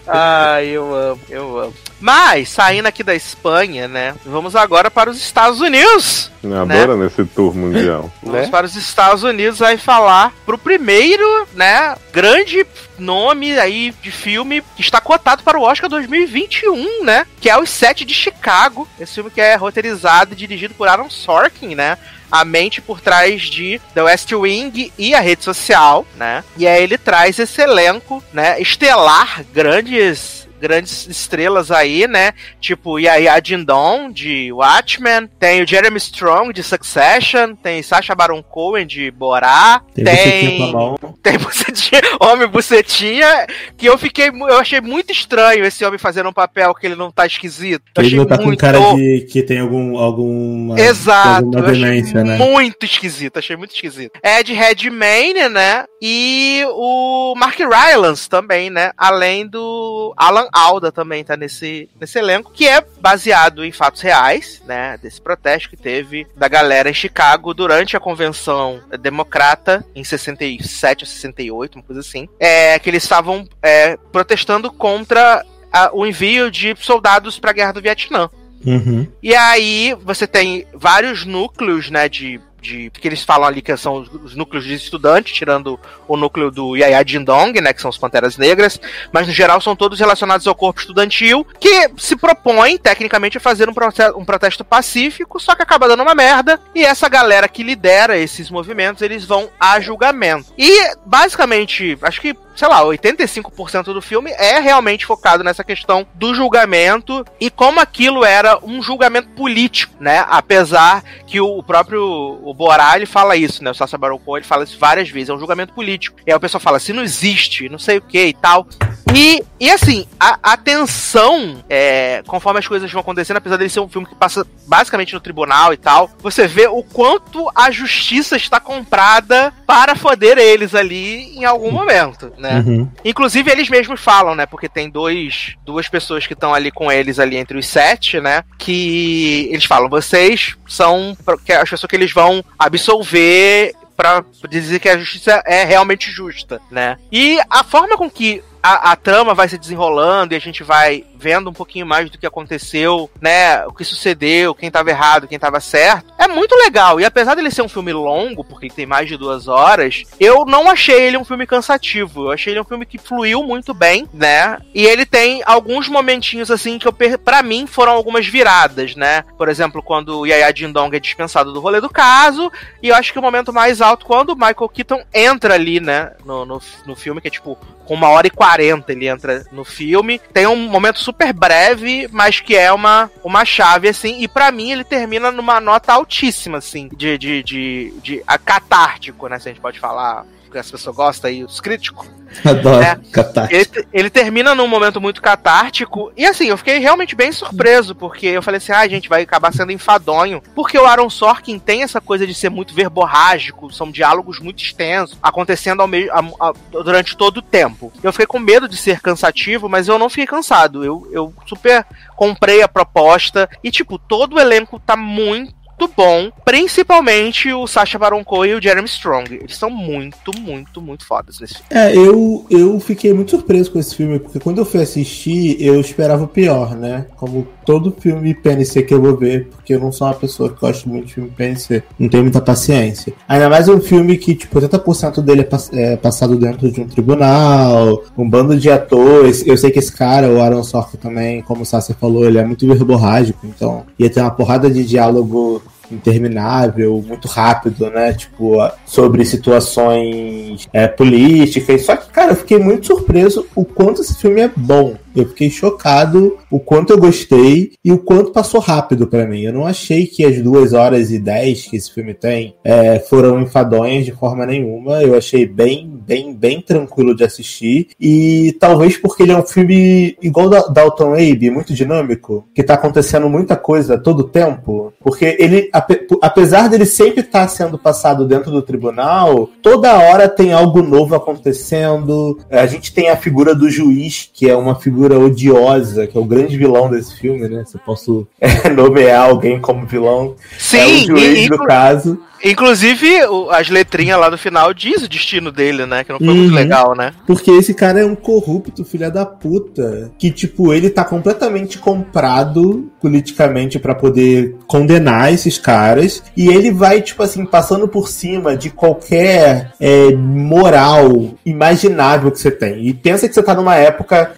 Ai, eu amo, eu amo. Mas, saindo aqui da Espanha, né? Vamos agora para os Estados Unidos. Me adora nesse tour mundial. Vamos Né? para os Estados Unidos aí falar pro primeiro, né, grande nome aí de filme que está cotado para o Oscar 2021, né? Que é Os Sete de Chicago. Esse filme que é roteirizado e dirigido por Aaron Sorkin, né? A mente por trás de The West Wing e a rede social, né? E aí ele traz esse elenco, né, estelar, grandes grandes estrelas aí, né? Tipo Yaya Dindon, de Watchmen, tem o Jeremy Strong, de Succession, tem Sacha Baron Cohen, de Borá, Tem, tem... com bucetinha, homem bucetinha, que eu fiquei, eu achei muito estranho esse homem fazendo um papel que ele não tá esquisito. Eu Ele achei não tá com muito cara de que tem algum, alguma, Exato, alguma demência, né? muito esquisito, achei muito esquisito. É de Redmayne, né? E o Mark Rylance também, né? Além do Alan Alda também tá nesse, nesse elenco, que é baseado em fatos reais, né? Desse protesto que teve da galera em Chicago durante a convenção democrata em 67 ou 68, uma coisa assim. É que eles estavam é, protestando contra a- o envio de soldados para a guerra do Vietnã. Uhum. E aí você tem vários núcleos, né, de, de. que eles falam ali que são os, os núcleos de estudantes, tirando o núcleo do Yaya Dindong, né? Que são os Panteras Negras, mas no geral são todos relacionados ao corpo estudantil, que se propõe, tecnicamente, a fazer um, processo, um protesto pacífico, só que acaba dando uma merda, e essa galera que lidera esses movimentos, eles vão a julgamento. E, basicamente, acho que sei lá, 85% do filme é realmente focado nessa questão do julgamento e como aquilo era um julgamento político, né? Apesar que o próprio o Borá, ele fala isso, né? O Sacha Baron Cohen, ele fala isso várias vezes, é um julgamento político. E aí o pessoal fala, se não existe, não sei o que e tal. E, e assim, a, a tensão, é, conforme as coisas vão acontecendo, apesar dele ser um filme que passa basicamente no tribunal e tal, você vê o quanto a justiça está comprada para foder eles ali em algum momento, né? Uhum. Inclusive, eles mesmos falam, né? Porque tem dois, duas pessoas que estão ali com eles ali entre os sete, né? Que eles falam, vocês são que as pessoas que eles vão absolver pra dizer que a justiça é realmente justa, né? E a forma com que a, a trama vai se desenrolando e a gente vai vendo um pouquinho mais do que aconteceu, né? O que sucedeu, quem tava errado, quem tava certo. É muito legal. E apesar dele ser um filme longo, porque ele tem mais de duas horas, eu não achei ele um filme cansativo. Eu achei ele um filme que fluiu muito bem, né? E ele tem alguns momentinhos assim que eu pra mim foram algumas viradas, né? Por exemplo, quando o Yaya Dindong é dispensado do rolê do caso, e eu acho que o momento mais alto quando o Michael Keaton entra ali, né, no, no, no filme, que é tipo com uma hora e quarenta ele entra no filme. Tem um momento super breve, mas que é uma, uma chave, assim, e pra mim ele termina numa nota altíssima, assim, de, de, de, de a catártico, né, se a gente pode falar, que as pessoas gostam aí, os críticos. Adoro. É. Catástrofe. Ele, ele termina num momento muito catártico. E assim, eu fiquei realmente bem surpreso, porque eu falei assim: ah, gente, vai acabar sendo enfadonho. Porque o Aaron Sorkin tem essa coisa de ser muito verborrágico, são diálogos muito extensos, acontecendo ao meio, a- a- durante todo o tempo. Eu fiquei com medo de ser cansativo, mas eu não fiquei cansado. Eu, eu super comprei a proposta. E, tipo, todo o elenco tá muito. Bom, principalmente o Sacha Baron Cohen e o Jeremy Strong. Eles são muito, muito, muito fodas nesse filme. É, eu, eu fiquei muito surpreso com esse filme, porque quando eu fui assistir, eu esperava o pior, né? Como todo filme PNC que eu vou ver, porque eu não sou uma pessoa que gosta muito de filme PNC, não tenho muita paciência. Ainda mais um filme que, tipo, 80% dele é, pass- é passado dentro de um tribunal, um bando de atores. Eu sei que esse cara, o Aaron Sorkin também, como o Sassi falou, ele é muito verborrágico, então ia ter uma porrada de diálogo interminável, muito rápido, né? Tipo, sobre situações é, políticas. Só que, cara, eu fiquei muito surpreso o quanto esse filme é bom. Eu fiquei chocado o quanto eu gostei e o quanto passou rápido pra mim. Eu não achei que as duas horas e dez que esse filme tem é, foram enfadonhas de forma nenhuma. Eu achei bem, bem, bem tranquilo de assistir. E talvez porque ele é um filme igual da Dalton Abe, muito dinâmico, que tá acontecendo muita coisa todo tempo. Porque ele, ape- apesar dele sempre estar sendo passado dentro do tribunal, toda hora tem algo novo acontecendo. A gente tem a figura do juiz, que é uma figura odiosa, que é o grande vilão desse filme, né? Se eu posso nomear alguém como vilão. Sim, é o juiz e- do caso. Inclusive, as letrinhas lá do final diz o destino dele, né? Que não foi Uhum. muito legal, né? Porque esse cara é um corrupto, filha da puta. Que, tipo, ele tá completamente comprado politicamente pra poder condenar esses caras. E ele vai, tipo assim, passando por cima de qualquer é, moral imaginável que você tem. E pensa que você tá numa época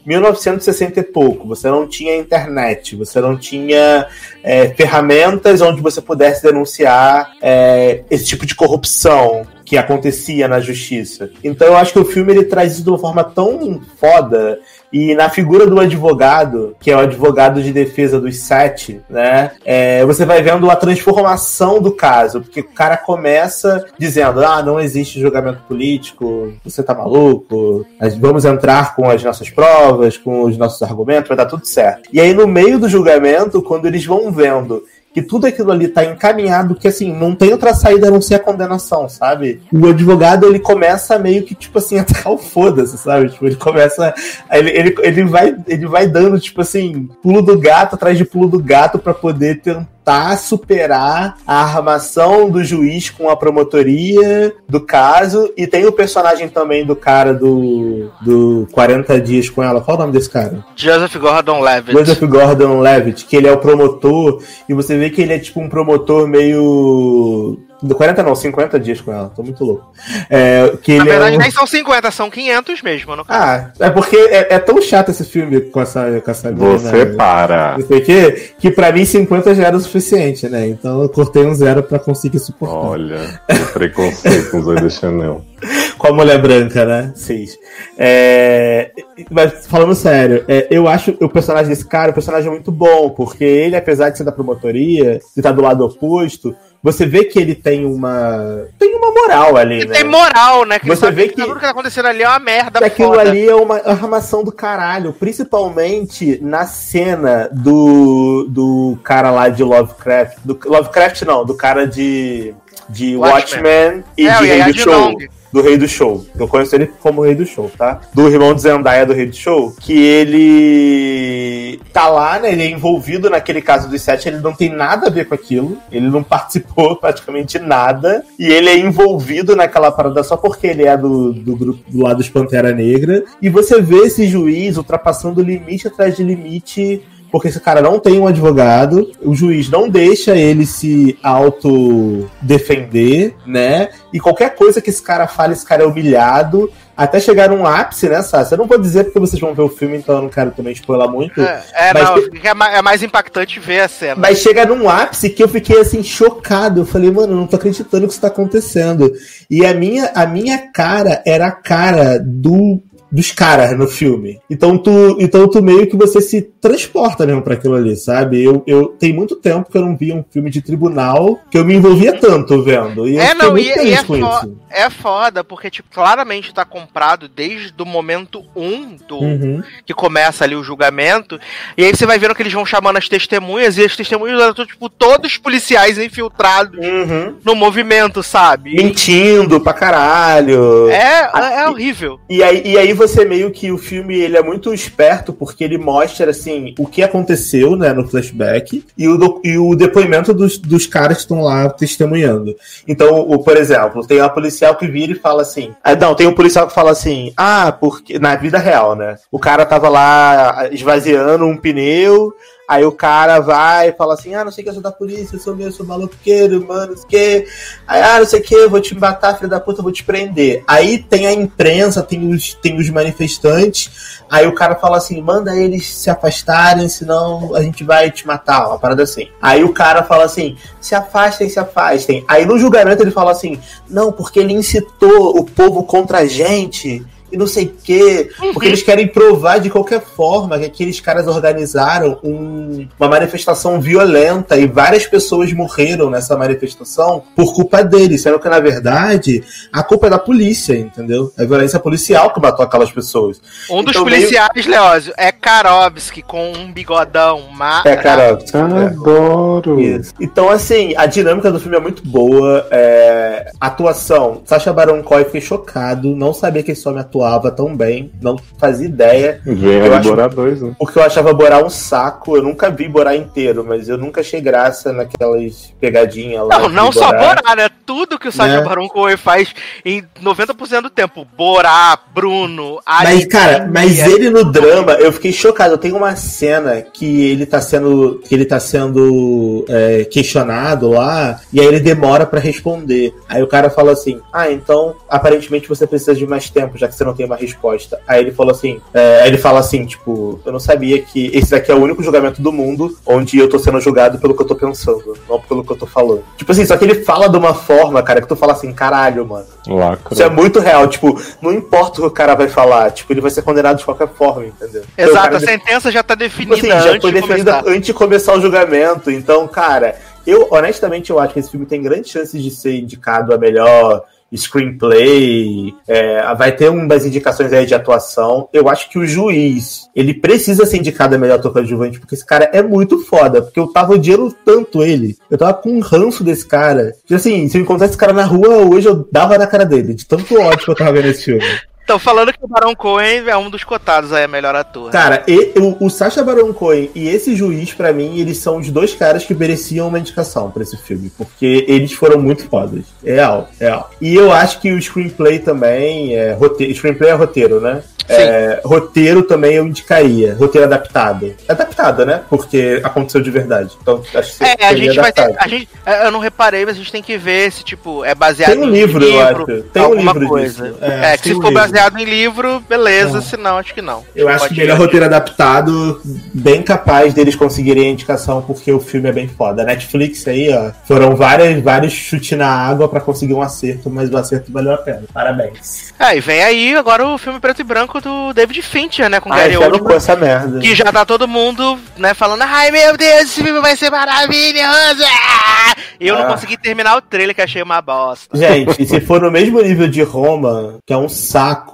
1960 e pouco. Você não tinha internet, você não tinha é, ferramentas onde você pudesse denunciar é, esse tipo de corrupção que acontecia na justiça. Então eu acho que o filme ele traz isso de uma forma tão foda e na figura do advogado, que é o advogado de defesa dos sete, né? é, você vai vendo a transformação do caso, porque o cara começa dizendo: ah, não existe julgamento político, você tá maluco, nós vamos entrar com as nossas provas, com os nossos argumentos, vai dar tudo certo. E aí, no meio do julgamento, quando eles vão vendo que tudo aquilo ali tá encaminhado, que assim, não tem outra saída a não ser a condenação, sabe? O advogado, ele começa meio que, tipo assim, a tacar o foda-se, sabe? Tipo, ele começa. Ele, ele, ele, vai, ele vai dando, tipo assim, pulo do gato atrás de pulo do gato pra poder tentar superar a armação do juiz com a promotoria do caso. E tem o personagem também do cara do, do 40 Dias com ela. Qual o nome desse cara? Joseph Gordon-Levitt. Joseph Gordon Levitt, que ele é o promotor, e você vê que ele é tipo um promotor meio 40 não, 50 dias com ela, tô muito louco. É, que Na ele verdade, é um- nem são 50, são 500 mesmo. No caso. Ah, é porque é, é tão chato esse filme com essa, com essa Você mina, para. não sei o quê, que pra mim 50 já era o suficiente, né? Então eu cortei um zero pra conseguir suportar. Olha, que preconceito com Zoe de Chanel. Com a mulher branca, né? Seis. É, Mas falando sério, é, eu acho o personagem desse cara, o personagem é muito bom, porque ele, apesar de ser da promotoria, de estar do lado oposto, você vê que ele tem uma. tem uma moral ali, E né? tem moral, né? Que Você vê que que- tudo que tá acontecendo ali é uma merda aquilo foda. ali é uma armação do caralho, principalmente na cena do, do cara lá de Lovecraft. Do, Lovecraft não, do cara de, de Watchmen. Watchmen, e É, de Rei do Show. Jinong. Do Rei do Show. Eu conheço ele como Rei do Show, tá? Do irmão de Zendaya do Rei do Show. Que ele tá lá, né? Ele é envolvido naquele caso dos sete. Ele não tem nada a ver com aquilo. Ele não participou praticamente nada. E ele é envolvido naquela parada só porque ele é do, do grupo do lado dos Pantera Negra. E você vê esse juiz ultrapassando limite atrás de limite. Porque esse cara não tem um advogado, o juiz não deixa ele se auto-defender, né? E qualquer coisa que esse cara fale, esse cara é humilhado, até chegar num ápice, né, Sassi? Eu não vou dizer porque vocês vão ver o filme, então eu não quero também spoiler muito. É, é, Mas não, é é mais impactante ver a cena. Mas chega num ápice que eu fiquei assim, chocado. Eu falei, mano, eu não tô acreditando que isso tá acontecendo. E a minha, a minha cara era a cara do. Dos caras no filme. Então tu, então tu meio que você se transporta mesmo pra aquilo ali, sabe? Eu, eu tem muito tempo que eu não via um filme de tribunal que eu me envolvia tanto vendo. E É, não, muito e, e é, com isso. é foda, porque, tipo, claramente tá comprado desde o momento 1 do, Uhum. que começa ali o julgamento. E aí você vai vendo que eles vão chamando as testemunhas, e as testemunhas eram, tipo, todos policiais infiltrados Uhum. no movimento, sabe? Mentindo pra caralho. é, é horrível. E aí, e aí você meio que o filme ele é muito esperto porque ele mostra assim o que aconteceu né, no flashback e o, e o depoimento dos, dos caras que estão lá testemunhando. Então, o, por exemplo, tem a policial que vira e fala assim. Ah, não, tem um policial que fala assim: ah, porque. Na vida real, né? O cara tava lá esvaziando um pneu. Aí o cara vai e fala assim: Ah, não sei o que, eu sou da polícia, eu sou meu, eu sou maloqueiro, mano, não sei o que. Aí, ah, não sei o que, eu vou te matar, filho da puta, eu vou te prender. Aí tem a imprensa, tem os, tem os manifestantes. Aí o cara fala assim: manda eles se afastarem, senão a gente vai te matar, uma parada assim. Aí o cara fala assim: se afastem, se afastem. Aí no julgamento ele fala assim: não, porque ele incitou o povo contra a gente. E não sei o quê. Porque eles querem provar de qualquer forma que aqueles caras organizaram um- uma manifestação violenta e várias pessoas morreram nessa manifestação por culpa deles. Sendo que, na verdade, a culpa é da polícia, entendeu? É a violência policial que matou aquelas pessoas. Um dos Então, meio- policiais, Leózio, é Karovski com um bigodão. Ma É, cara. Adoro. Isso. Então, assim, a dinâmica do filme é muito boa. É... Atuação. Sacha Baron Cohen, fiquei chocado. Não sabia que esse homem atuava tão bem. Não fazia ideia. Vem Eu acho- Borá 2, né? Porque eu achava Borá um saco. Eu nunca vi Borá inteiro, mas eu nunca achei graça naquelas pegadinhas lá. Não, não só Borá, né? Tudo que o Sacha Né? Baron Cohen faz em 90% do tempo. Borá, Bruno, Mas, Ari- cara, mas ele no drama, eu fiquei chocado. Eu tenho uma cena que ele tá sendo. que ele tá sendo é, questionado lá, e aí ele demora pra responder. Aí o cara fala assim: Ah, então aparentemente você precisa de mais tempo, já que você não tem uma resposta. Aí ele falou assim: é, aí ele fala assim, tipo, eu não sabia que esse daqui é o único julgamento do mundo onde eu tô sendo julgado pelo que eu tô pensando, não pelo que eu tô falando. Tipo assim, só que ele fala de uma forma, cara, que tu fala assim, caralho, mano. Lacra. Isso é muito real, tipo, não importa o que o cara vai falar, tipo, ele vai ser condenado de qualquer forma, entendeu? Então, Exato, cara a sentença já tá Tipo definida assim, já antes foi de definida começar. antes de começar o julgamento. Então, cara, eu honestamente eu acho que esse filme tem grandes chances de ser indicado a melhor screenplay. é, vai ter umas indicações aí de atuação. Eu acho que o juiz, ele precisa ser indicado a melhor ator coadjuvante, porque esse cara é muito foda. Porque eu tava odiando tanto ele. Eu tava com um ranço desse cara. Que assim, se eu encontrasse esse cara na rua hoje, eu dava na cara dele, de tanto ódio que eu tava vendo esse filme. Estão falando que o Barão Cohen é um dos cotados aí, a melhor ator. Cara, e- o, o Sacha Baron Cohen e esse juiz, pra mim, eles são os dois caras que mereciam uma indicação pra esse filme. Porque eles foram muito fodas. Real, real. E eu acho que o screenplay também é roteiro. Screenplay é roteiro, né? É, roteiro também eu indicaria. Roteiro adaptado. Adaptado, né? Porque aconteceu de verdade. Então, acho que É, a gente vai ter. adaptado. A gente, é, eu não reparei, mas a gente tem que ver se, tipo, é baseado Tem um em livro, eu acho. Tem um livro coisa. disso. É, É, que se um for livro. Baseado em livro, beleza, É. se não, acho que não. Eu acho Pode que é ir. roteiro adaptado, bem capaz deles conseguirem a indicação, porque o filme é bem foda. A Netflix aí, ó, foram várias, vários chutes na água pra conseguir um acerto, mas o acerto valeu a pena. Parabéns. É, e vem aí agora o filme preto e branco do David Fincher, né? Com Ah, Gary não com Oldman. essa merda. Que já tá todo mundo, né, falando, ai meu Deus, esse filme vai ser maravilhoso! Ah! E eu não Ah. consegui terminar o trailer, que achei uma bosta. Gente, se for no mesmo nível de Roma, que é um saco,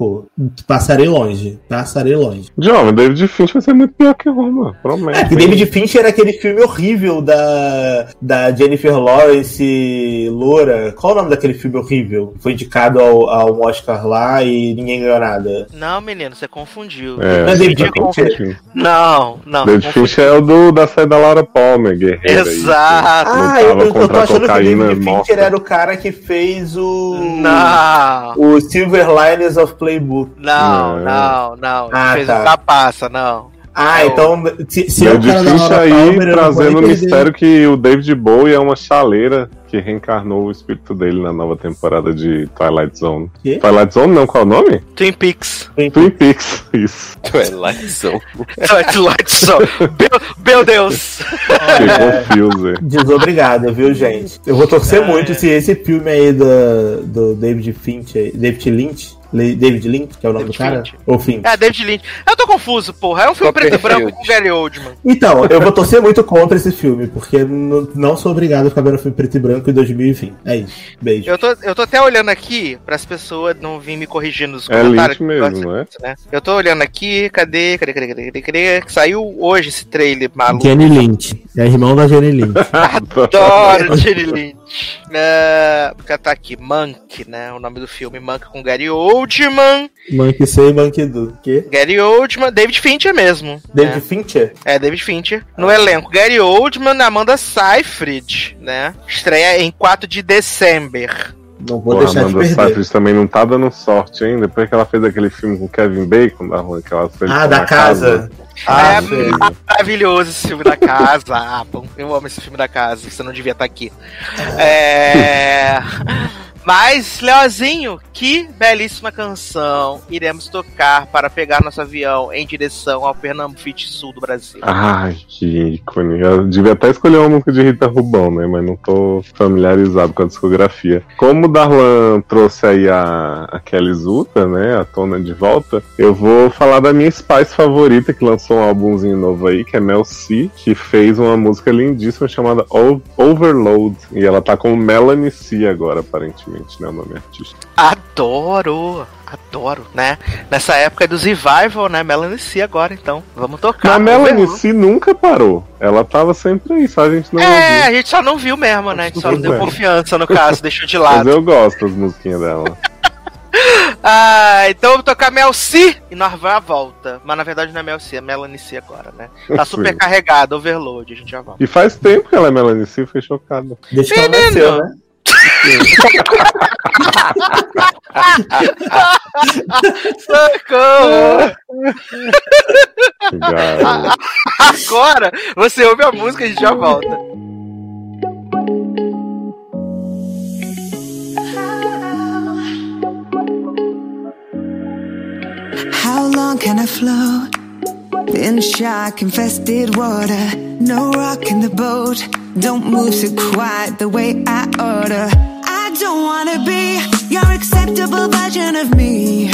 passarei longe. Passarei longe. Jovem, David Fincher vai ser muito pior que Roma, prometo. É que David Fincher era aquele filme horrível da, da Jennifer Lawrence Loura. Qual o nome daquele filme horrível? Foi indicado ao, a um Oscar lá e ninguém ganhou nada. Não, menino, você confundiu. É, Mas David tá Fincher- confundindo. Não, não. David confundi. Fincher é o do, da série da Laura Palmer, guerreira. aí, Exato. que Ah, eu, eu tô achando que o David morta. Fincher era o cara que fez o. Não. O Silver Linings of Playbook. Não, Não. não, não. Ah, fez tá. o não. Ah, É então. Se, se é da Fincher Laura aí Palmer, eu trazendo o mistério que o David Bowie é uma chaleira que reencarnou o espírito dele na nova temporada de Twilight Zone. Quê? Twilight Zone não, qual é o nome? Twin Peaks. Twin Peaks, isso. Twilight Zone. Twilight Zone. Meu, meu Deus. Fiquei confuso. Desobrigado, viu, gente? Eu vou torcer muito se esse filme aí do, do David Fincher, David Lynch, David Lynch, que é o nome David do cara? Ou Finch. É, David Lynch. Eu tô confuso, porra. É um filme preto e branco com Gary Oldman. Então, eu vou torcer muito contra esse filme, porque não sou obrigado a ficar vendo filme preto e branco em 2020. É isso. Beijo. Eu tô, eu tô até olhando aqui para as pessoas não virem me corrigir nos É comentários. Lynch mesmo, não é? né? Eu tô olhando aqui, cadê, cadê, cadê, cadê, cadê, cadê? Saiu hoje esse trailer maluco. Jenny Lynch. É irmão da Jenny Lynch. Adoro Jenny Lynch. É, porque tá aqui, Monk, né? O nome do filme, Monk com Gary Oldman. Monkey Say, Monkey Do. Que? Gary Oldman, David Fincher mesmo. David Fincher? É, David Fincher. No elenco, Gary Oldman, Amanda Seyfried, né? Estreia em 4 de dezembro. Não vou Pô, deixar de Amanda perder. Seyfried também não tá dando sorte, hein? Depois que ela fez aquele filme com Kevin Bacon, da rua, aquela Ah, da casa. é Ah, sei. maravilhoso esse filme da casa. Ah, bom, eu amo esse filme da casa. Você não devia estar aqui. É. Mas, Leozinho, que belíssima canção iremos tocar para pegar nosso avião em direção ao Pernambuco Sul do Brasil. Ai, que ícone. Eu devia até escolher uma música de Rita Rubão, né? Mas não tô familiarizado com a discografia. Como o Darlan trouxe aí a, a Kelly Zuta, né? A tona de volta, eu vou falar da minha Spice favorita, que lançou um álbumzinho novo aí, que é Mel C, que fez uma música lindíssima chamada Overload. E ela tá com Melanie C agora, aparentemente, né? O nome artístico. Adoro! Adoro, né? Nessa época é do Revival, né? Melanie C agora, então. Vamos tocar. Mas a Melanie. C nunca parou. Ela tava sempre aí, só a gente não É, ouviu. a gente só não viu mesmo, né? A gente só não deu confiança no caso, deixou de Mas lado. eu gosto das musiquinhas dela. Ah, então vamos tocar Mel C e nós vamos à volta. Mas na verdade não é Mel C, é Melanie C agora, né? Tá super Sim. carregado, overload, a gente já volta. E faz tempo que ela é Melanie C, fiquei chocada. Desde que ela Menino! nasceu, né? Socorro! Agora você ouve a música e a gente já volta. How long can I float in shark infested water? No rock in the boat. Don't move so quiet the way I order. Don't wanna be your acceptable version of me.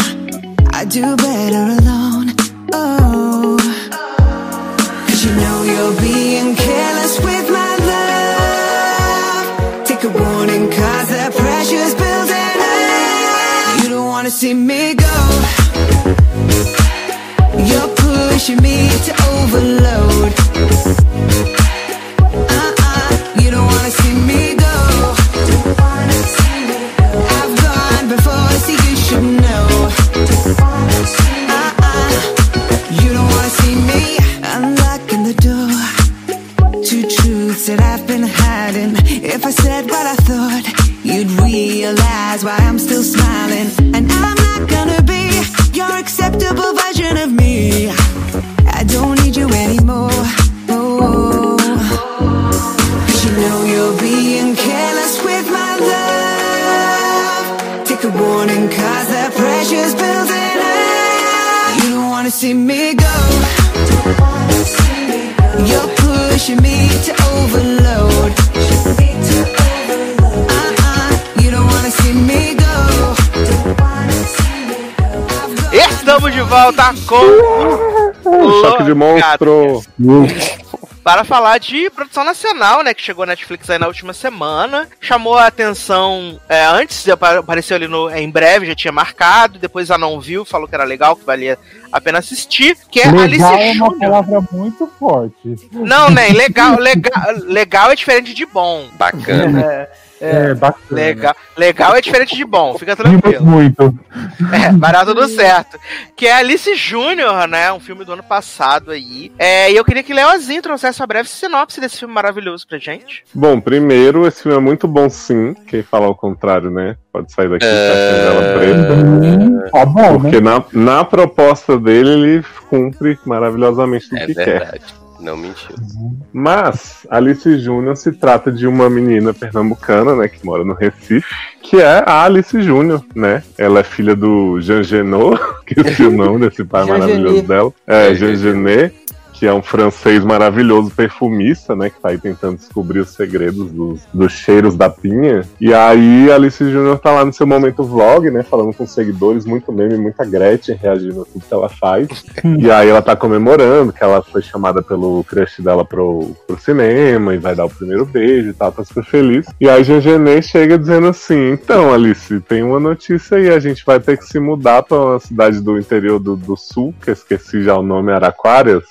I do better alone. Oh, cause you know you're being careless with my love. Take a warning, cause the pressure's building up. You don't wanna see me go. You're pushing me to overload. I said what I thought, you'd realize why I'm still smiling. And I'm not gonna be your acceptable version of me. I don't need you anymore. Oh. Cause you know you're being careless with my love. Take a warning, cause the pressure's building up. You don't wanna see me go. You're pushing me to overload. Estamos de volta com Um choque de monstro. para falar de produção nacional, né? Que chegou na Netflix aí na última semana. Chamou a atenção é, antes, apa- apareceu ali no em breve, já tinha marcado. Depois a não viu, falou que era legal, que valia a pena assistir. Que é Legal Alice é uma Júnior. palavra muito forte. Não, nem legal, legal, legal é diferente de bom. Bacana. É, bacana. Legal, legal é diferente de bom, fica Rimos tranquilo. muito. É, vai dar tudo certo. Que é Alice Júnior, né? Um filme do ano passado aí. É, e eu queria que Leozinho trouxesse uma breve sinopse desse filme maravilhoso pra gente. Bom, primeiro, esse filme é muito bom sim. Quem fala ao contrário, né? Pode sair daqui. Hum, tá bom, né? Porque na, na proposta dele, ele cumpre maravilhosamente tudo É que quer. Não mentiu. Mas Alice Júnior se trata de uma menina pernambucana, né, que mora no Recife, que é a Alice Júnior, né? Ela é filha do Jean Genot, que é o nome desse pai maravilhoso dela. É, Jean Genet, que é um francês maravilhoso perfumista, né, que tá aí tentando descobrir os segredos dos, dos cheiros da pinha. E aí Alice Júnior tá lá no seu momento vlog, né, falando com seguidores, muito meme, muita Gretchen reagindo a tudo que ela faz. E aí ela tá comemorando que ela foi chamada pelo crush dela pro, pro cinema e vai dar o primeiro beijo e tal, tá super feliz. E aí Genê chega dizendo assim, então Alice, tem uma notícia aí, a gente vai ter que se mudar pra uma cidade do interior do, do sul, que eu esqueci já o nome, Araquárias?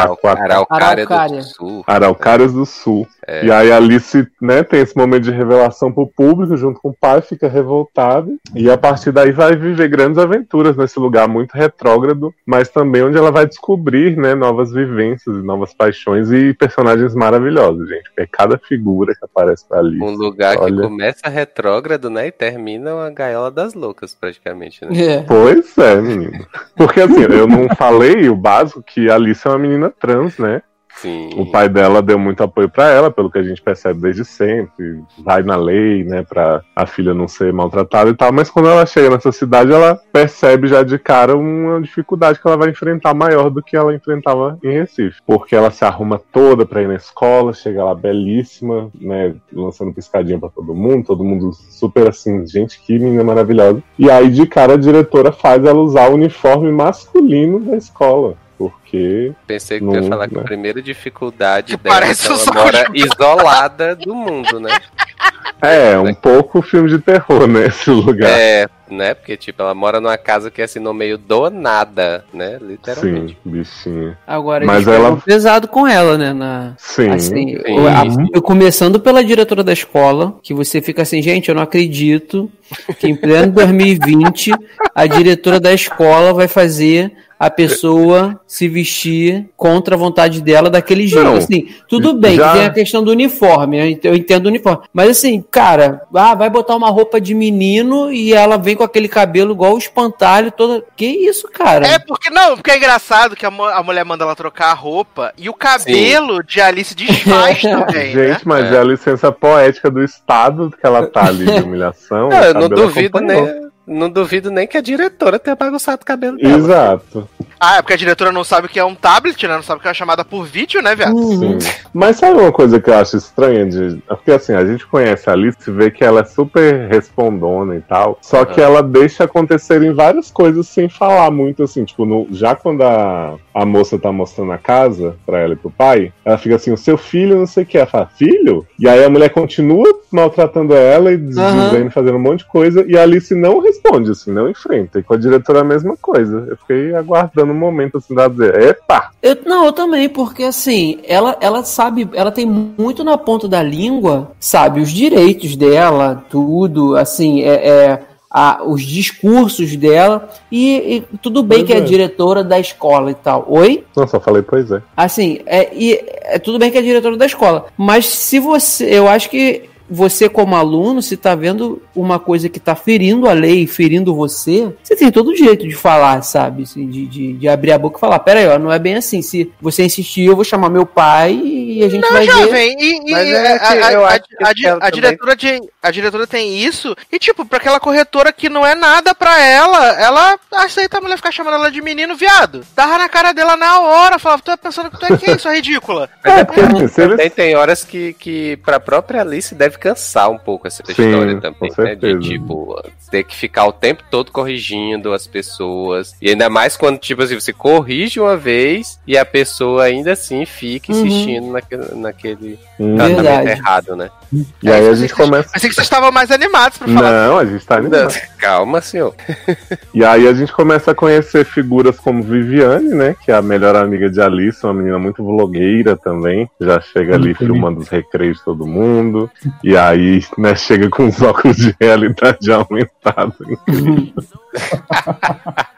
Araucária Araucária. do Sul. Araucárias do Sul. É. E aí a Alice, né, tem esse momento de revelação pro público, junto com o pai, fica revoltada. E a partir daí vai viver grandes aventuras nesse lugar muito retrógrado, mas também onde ela vai descobrir, né, novas vivências, e novas paixões e personagens maravilhosos, gente. Porque cada figura que aparece pra Alice. Um lugar que Olha. começa retrógrado, né? E termina uma gaiola das loucas, praticamente, né? É. Pois é, menino. Porque assim, eu não falei o básico que a Alice é uma menina trans, né? Sim. O pai dela deu muito apoio pra ela, pelo que a gente percebe desde sempre. Vai na lei, né, pra a filha não ser maltratada e tal. Mas quando ela chega nessa cidade, ela percebe já de cara uma dificuldade que ela vai enfrentar maior do que ela enfrentava em Recife. Porque ela se arruma toda pra ir na escola, chega lá belíssima, né, lançando piscadinha pra todo mundo, todo mundo super assim, gente, que menina maravilhosa. E aí de cara a diretora faz ela usar o uniforme masculino da escola. Porque Pensei que tu ia Não, falar que né? a primeira dificuldade Que dela é parece que um ela mora de isolada do mundo, né? É, um pouco filme de terror, né? Esse lugar. É, né? Porque, tipo, ela mora numa casa que é assim, no meio do nada, né? Literalmente. Sim, bichinha. Agora Mas ela- pesado com ela, né? Na, Sim. assim, sim. a- eu- começando pela diretora da escola, que você fica assim, gente, eu não acredito que em pleno 2020 a diretora da escola vai fazer a pessoa se vestir contra a vontade dela daquele jeito. Não, assim, tudo bem, já- que tem a questão do uniforme, eu entendo o uniforme. Mas assim, cara, ah, vai botar uma roupa de menino e ela vem com aquele cabelo igual o espantalho, toda. Que isso, cara? É porque não, porque é engraçado que a, a mulher manda ela trocar a roupa e o cabelo de Alice desfaz também, né? Gente, mas É. é. a licença poética do Estado que ela tá ali de humilhação. Não, o eu não duvido acompanhou. nem. Não duvido nem que a diretora tenha bagunçado o cabelo dela. Exato. Ah, é porque a diretora não sabe o que é um tablet, né? Não sabe o que é uma chamada por vídeo, né, viado? Uhum. Sim. Mas sabe uma coisa que eu acho estranha? De... é Porque assim, a gente conhece a Alice e vê que ela é super respondona e tal. Só que ela deixa acontecerem várias coisas sem falar muito, assim. Tipo, no- já quando a, a moça tá mostrando a casa pra ela e pro pai, ela fica assim, o seu filho não sei o que. Ela fala, filho? E aí a mulher continua maltratando ela e dizendo, fazendo um monte de coisa. E a Alice não responde, assim, não enfrenta. E com a diretora a mesma coisa. Eu fiquei aguardando um momento, assim, dela dizer, epa! Eu, não, eu também, porque assim, ela, ela sabe, ela tem muito na ponta da língua, sabe, os direitos dela, tudo, assim, é, é, a- os discursos dela, e, e tudo bem Pois que é é. diretora da escola e tal. Oi? Não, só falei, pois é. Assim, é, e, é tudo bem que é diretora da escola, mas se você, eu acho que você como aluno, se tá vendo uma coisa que tá ferindo a lei, ferindo você, você tem todo o direito de falar, sabe? Assim, de, de, de abrir a boca e falar, pera aí, ó, não é bem assim. Se você insistir, eu vou chamar meu pai e e a gente Não, vai ver. jovem, e, e Mas a, é a- diretora de, a diretora tem isso, e tipo, pra aquela corretora que não é nada pra ela, ela aceita a mulher ficar chamando ela de menino viado. Tava na cara dela na hora, falava, tu é pensando que tu é quem, sua ridícula? Mas é É, se eles- também tem horas que, que pra própria Alice deve cansar um pouco essa Sim, história também, né? De tipo, ter que ficar o tempo todo corrigindo as pessoas. E ainda mais quando, tipo assim, você corrige uma vez e a pessoa ainda assim fica Uhum. insistindo naquele, naquele Hum, tratamento Verdade. errado, né? E aí a gente começa. Pensei que vocês estavam mais animados pra falar. Não, a gente tá animado. Calma, senhor. E aí a gente começa a conhecer figuras como Viviane, né? Que é a melhor amiga de Alice, uma menina muito vlogueira também. Já chega ali filmando os recreios de todo mundo. E aí, né, chega com os óculos de realidade aumentada.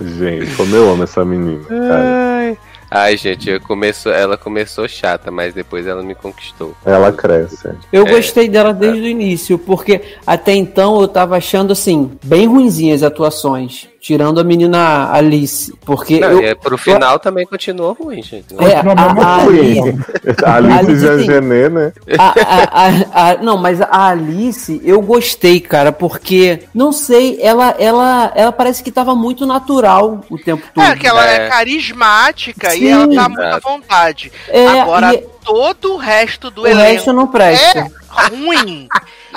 gente, como eu amo essa menina, cara. Ai. Ai, gente, eu começo, ela começou chata, mas depois ela me conquistou. Ela cresce. Eu É. gostei dela desde o início, porque até então eu tava achando assim, bem ruinzinhas as atuações. Tirando a menina Alice. Porque Não, eu. e é, pro final também continuou ruim, gente. É, a, a. Alice, Alice Alice, sim. Genet, né? a, a- a- a- não, mas a Alice eu gostei, cara, porque não sei, ela, ela, ela parece que tava muito natural o tempo todo. É, que ela é, É. carismática e Sim. ela tá muito à vontade. É, Agora, e todo o resto do o elenco resto não presta. é ruim.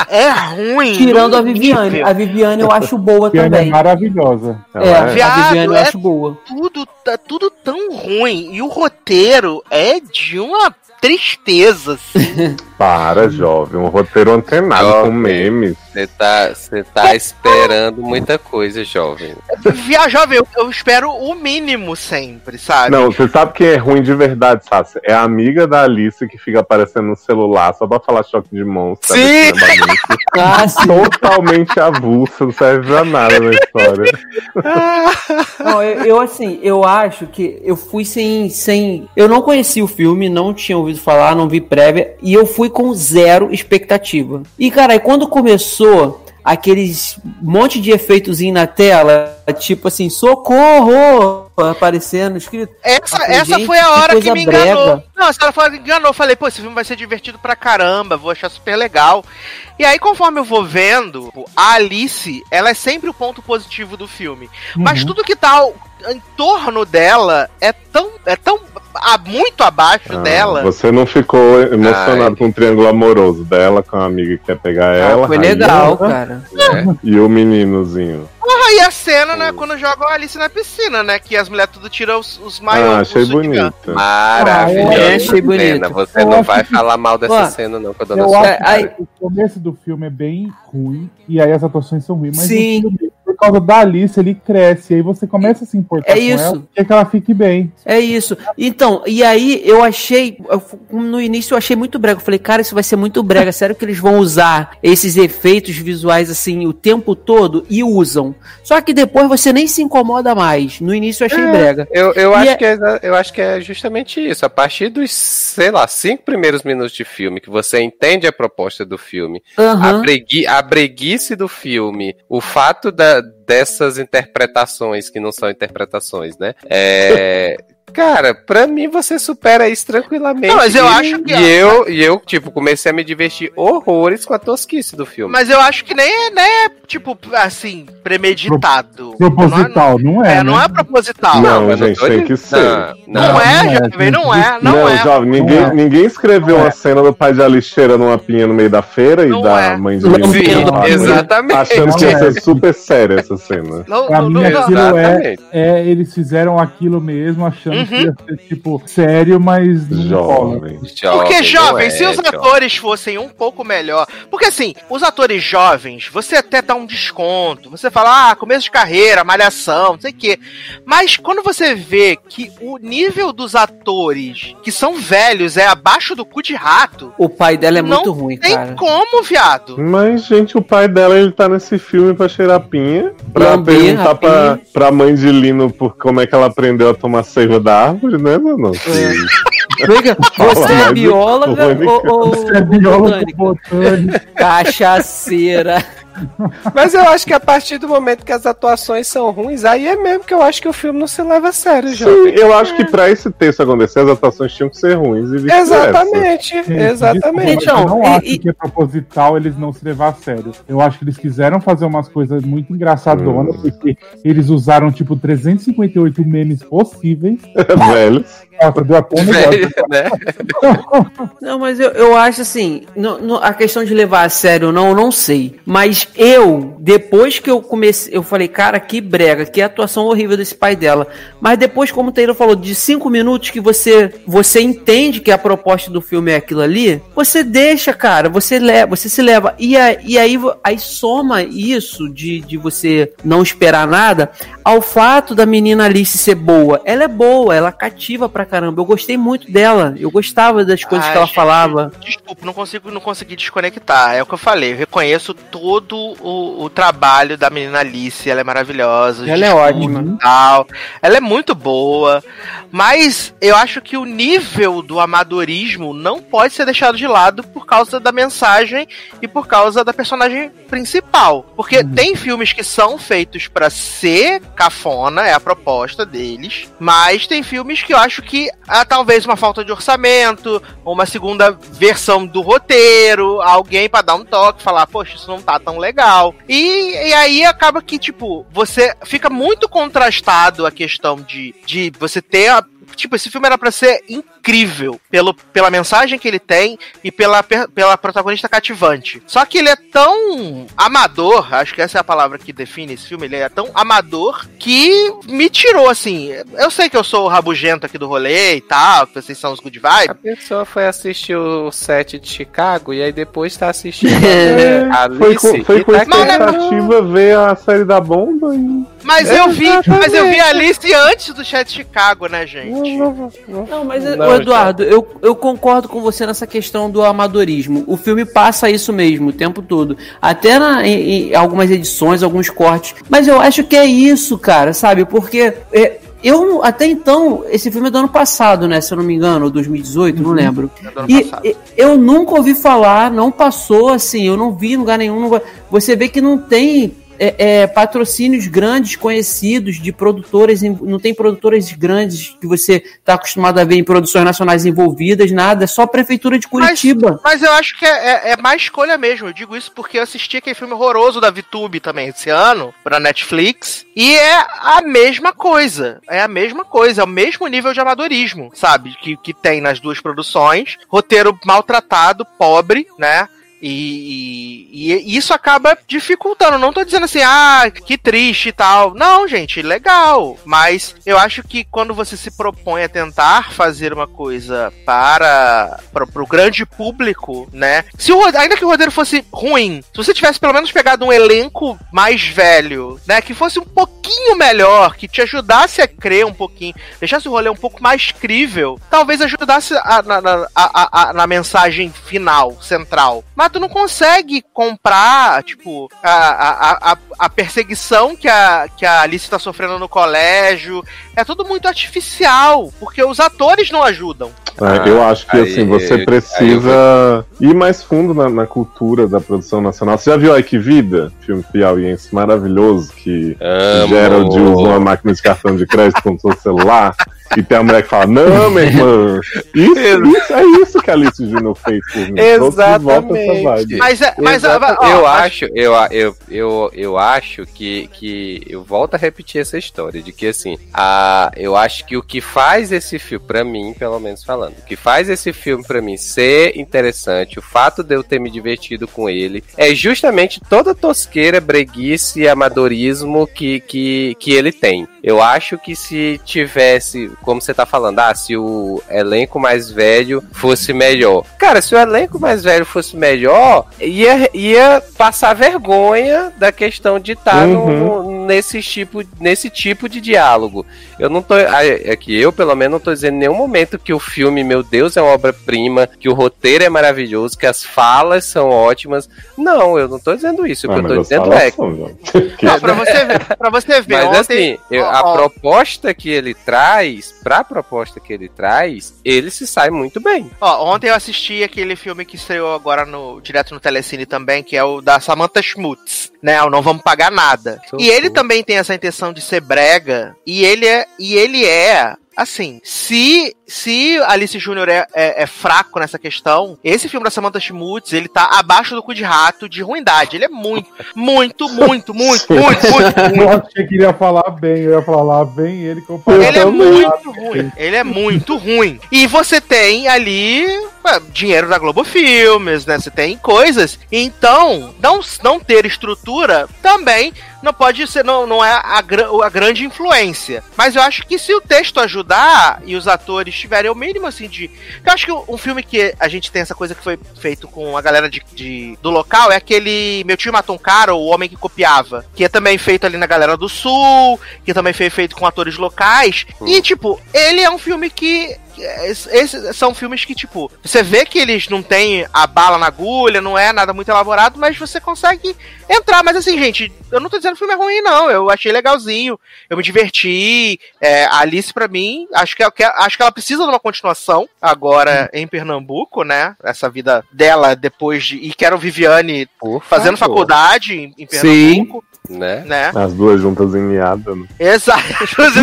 É ruim. Tirando a Viviane. nível. A Viviane eu acho boa Viviane é também. maravilhosa. Ela É, é. a Viado, Viviane eu é acho boa. Tudo, tá tudo tão ruim. E o roteiro é de uma tristeza. assim. Para, jovem. Um roteiro antenado com memes. Você tá, você tá esperando muita coisa, jovem. Via jovem, eu, eu espero o mínimo sempre, sabe? Não, você sabe quem é ruim de verdade, Sassi? É a amiga da Alice que fica aparecendo no celular só pra falar choque de monstro. Sim! sabe? Ah, sim. Totalmente avulsa, não serve pra nada na história. Não, eu, eu, assim, eu acho que eu fui sem, sem. Eu não conhecia o filme, não tinha ouvido falar, não vi prévia, e eu fui com zero expectativa. E, cara, aí quando começou aqueles monte de efeitos na tela, tipo assim, socorro! Aparecendo, escrito. Essa, falei, essa gente, foi a que hora que, coisa me enganou. brega. Não, essa hora que enganou. Eu falei, pô, esse filme vai ser divertido pra caramba, vou achar super legal. E aí, conforme eu vou vendo, a Alice, ela é sempre o ponto positivo do filme. Mas Uhum. tudo que tá em torno dela é tão. é tão. a- muito abaixo Ah, dela. Você não ficou emocionado Ai. com o triângulo amoroso dela, com a amiga que quer pegar Ah, ela, foi legal, cara. né? e o meninozinho. Porra, e a cena, né, quando jogam a Alice na piscina, né? Que as mulheres tudo tiram os, os Ah, maiores. achei bonita. Maravilhosa. Ah, eu achei bonito. cena. Você Eu não vai que- falar mal dessa Ó, cena, não, com a dona Eu acho aí- que o começo do filme é bem ruim, e aí as atuações são ruins, mas Sim. o filme, por causa da Alice, ele cresce, e aí você começa a se importar É com isso. ela, quer que ela fique bem. É isso. Então, e aí eu achei. eu no início eu achei muito brega. Eu falei, cara, isso vai ser muito brega. Sério que eles vão usar esses efeitos visuais assim o tempo todo? E usam. Só que depois você nem se incomoda mais. No início eu achei É. brega. Eu, eu, E acho é- que é, eu acho que é justamente isso. A partir dos, sei lá, cinco primeiros minutos de filme, que você entende a proposta do filme, a, Aham. bregui, a breguice do filme, o fato da, dessas interpretações que não são interpretações, né? É. Cara, pra mim você supera isso tranquilamente. Não, mas eu E- acho que- E eu, e eu, tipo, comecei a me divertir horrores com a tosquice do filme. Mas eu acho que nem é, né, tipo, assim, premeditado. Proposital, não é, É, não né? é proposital. Não, eu gente, tô tem de- que ser. Não, Não, não. é, não é, jovem, não é, não, é. jovem, ninguém, Não é. ninguém escreveu Não uma é. cena do pai de Alice cheirando uma pinha no meio da feira Não e da é. mãe de Não, Lino sim, exatamente. Achando que ia Não ser é. super séria essa cena. Não, Pra não, mim, não, não. aquilo é, é. Eles fizeram aquilo mesmo, achando Uhum. ser, tipo, sério, mas não rola. Jovem. Porque, não jovem, é, se os jovem. atores fossem um pouco melhor. Porque, assim, os atores jovens, você até dá um desconto. Você fala, ah, começo de carreira, malhação, não sei o quê. Mas quando você vê que o nível dos atores que são velhos é abaixo do cu de rato, O pai dela é Não muito ruim, tem cara. como, viado. Mas, gente, o pai dela, ele tá nesse filme pra cheirar pinha, pra perguntar pra, pra mãe de Lino por como é que ela aprendeu a tomar seiva da árvore, né, Mano? Vega, Você é bióloga ou, ou, Você é biólogo botânica? Cachaceira. Mas eu acho que a partir do momento que as atuações são ruins, aí é mesmo que eu acho que o filme não se leva a sério, Sim, Jovem. eu acho que pra esse texto acontecer, as atuações tinham que ser ruins e. Exatamente, Gente, exatamente. desculpa, eu não Então, acho e- que é proposital eles não se levar a sério. Eu acho que eles quiseram fazer umas coisas muito engraçadonas, Hum. porque eles usaram, tipo, 358 memes possíveis. Velhos. Deu até um negócio. Velho, né? Não, mas eu, eu acho assim, no- no- a questão de levar a sério ou não, eu não sei. Mas eu, depois que eu comecei, eu falei, cara, que brega, que atuação horrível desse pai dela. Mas depois, como o Taylor falou, de cinco minutos que você você entende que a proposta do filme é aquilo ali, você deixa, cara, você leva, você se leva. E, a- e aí, aí soma isso de, de você não esperar nada ao fato da menina Alice ser boa. Ela é boa, ela cativa pra caramba. Eu gostei muito dela. Eu gostava das coisas Ai, que ela gente, falava. Desculpa, não consigo não consegui desconectar. É o que eu falei. Eu reconheço todo o, o trabalho da menina Alice. Ela é maravilhosa. os Ela é ótima. Tal. Ela é muito boa. Mas eu acho que o nível do amadorismo não pode ser deixado de lado por causa da mensagem e por causa da personagem principal. Porque tem filmes que são feitos pra ser cafona, é a proposta deles. Mas tem filmes que eu acho que há talvez uma falta de orçamento, uma segunda versão do roteiro, alguém pra dar um toque, falar, poxa, isso não tá tão legal. E, e aí acaba que, tipo, você fica muito contrastado a questão de, de você ter a. Tipo, esse filme era pra ser incrível pelo, pela mensagem que ele tem e pela, pela protagonista cativante. Só que ele é tão amador, acho que essa é a palavra que define esse filme, ele é tão amador que me tirou, assim. Eu sei que eu sou o rabugento aqui do rolê e tal, que vocês são os good A vibes. pessoa foi assistir o set de Chicago e aí depois tá assistindo É, a Foi Alice com, foi e com tá querendo- expectativa ver a série da bomba e. Mas eu vi, mas eu vi Exatamente. a Alice antes do chat de Chicago, né, gente? Não, mas Não, ô, Eduardo, eu, eu concordo com você nessa questão do amadorismo. O filme passa isso mesmo o tempo todo. Até na, em, em algumas edições, alguns cortes. Mas eu acho que é isso, cara, sabe? Porque é, eu, até então, esse filme é do ano passado, né? Se eu não me engano, ou 2018, não lembro. É do ano E passado. eu nunca ouvi falar, não passou assim, eu não vi em lugar nenhum. não- você vê que não tem é, é, patrocínios grandes, conhecidos, de produtoras, não tem produtoras grandes que você está acostumado a ver em produções nacionais envolvidas, nada, é só a Prefeitura de Curitiba. Mas eu acho que é, é, é má escolha mesmo. Eu digo isso porque eu assisti aquele filme horroroso da VTube também esse ano, pra Netflix. E é a mesma coisa. É a mesma coisa. É o mesmo nível de amadorismo, sabe? Que, que tem nas duas produções. Roteiro maltratado, pobre, né? E, e- e isso acaba dificultando. Não tô dizendo assim, ah, que triste e tal. Não, gente, legal. Mas eu acho que quando você se propõe a tentar fazer uma coisa para, para pro grande público, né? Se o, ainda que o roteiro fosse ruim, se você tivesse pelo menos pegado um elenco mais velho, né? Que fosse um pouquinho melhor, que te ajudasse a crer um pouquinho, deixasse o rolê um pouco mais crível, talvez ajudasse a- na, na- a- a- na mensagem final, central. Mas tu não consegue comprar, tipo, a, a, a, a perseguição que a, que a Alice tá sofrendo no colégio. É tudo muito artificial, porque os atores não ajudam. É, eu acho que aí- assim, você aí precisa ir mais fundo na, na cultura da produção nacional. Você já viu Ai Que Vida? Filme piauiense maravilhoso que Amo. Gerald usa uma máquina de cartão de crédito como seu celular. E tem a mulher que fala, não, minha irmã, isso, isso é isso que a Alice Júnior fez por mim. Exatamente. Mas, é- mas ó, eu acho, eu, eu, eu, eu acho que, que eu volto a repetir essa história de que assim, a, eu acho que o que faz esse filme pra mim, pelo menos falando, o que faz esse filme pra mim ser interessante, o fato de eu ter me divertido com ele, é justamente toda a tosqueira, breguice e amadorismo que, que, que ele tem. Eu acho que se tivesse, como você tá falando, ah, se o elenco mais velho fosse melhor. Cara, se o elenco mais velho fosse melhor, ia, ia passar vergonha da questão de estar Uhum. no, nesse tipo, nesse tipo de diálogo. Eu não tô. É é que eu, pelo menos, não tô dizendo em nenhum momento que o filme, meu Deus, é uma obra-prima, que o roteiro é maravilhoso, que as falas são ótimas. Não, eu não tô dizendo isso. O que Ah, eu tô dizendo é. são, João. Não, pra você ver, pra você ver Mas ontem, assim, eu- a ó, proposta que ele traz, pra proposta que ele traz, ele se sai muito bem. Ó, ontem eu assisti aquele filme que estreou agora no direto no Telecine também, que é o da Samantha Schmutz, né? O Não Vamos Pagar Nada. Sou e ele também tem essa intenção de ser brega, e ele é, e ele é Assim, se se Alice Júnior é, é- é fraco nessa questão, esse filme da Samantha Schmutz, ele tá abaixo do cu de rato de ruindade. Ele é muito, muito, muito, muito, muito, muito, Eu muito. achei que ele ia falar bem, eu ia falar vem ele comparado. Ele é muito ruim. Ele é muito ruim. E você tem ali dinheiro da Globo Filmes, né? Você tem coisas. Então, não, não ter estrutura também não pode ser, não, não é a, a grande influência. Mas eu acho que se o texto ajudar e os atores tiverem o mínimo assim de. Eu acho que um filme que a gente tem essa coisa que foi feito com a galera de, de- do local é aquele Meu Tio Matou um Cara, O Homem que Copiava. Que é também feito ali na galera do Sul, que também foi feito com atores locais. E, tipo, ele é um filme que. Es- Esses são filmes que, tipo, você vê que eles não têm a bala na agulha, não é nada muito elaborado, mas você consegue entrar. Mas assim, gente, eu não tô dizendo que o filme é ruim, não. Eu achei legalzinho, eu me diverti. É, a Alice, pra mim, acho que, é- acho que ela precisa de uma continuação agora em Pernambuco, né? Essa vida dela depois de. E quero Viviane Por fazendo favor, faculdade em, em Sim. Né? né? As duas juntas em meada, né? Exato,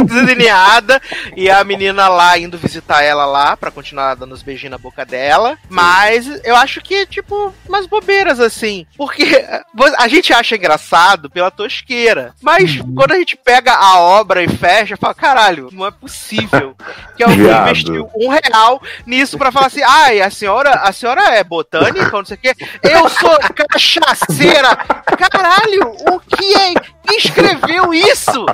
delineada e a menina lá indo visitar ela lá pra continuar dando os beijinhos na boca dela. Mas eu acho que, tipo, umas bobeiras assim. Porque a gente acha engraçado pela tosqueira. Mas quando a gente pega a obra e fecha, fala: caralho, não é possível que alguém Viado. investiu um real nisso pra falar assim: ai, a senhora, a senhora é botânica, não sei o quê. Eu sou cachaceira. Caralho, o que é? Quem escreveu isso?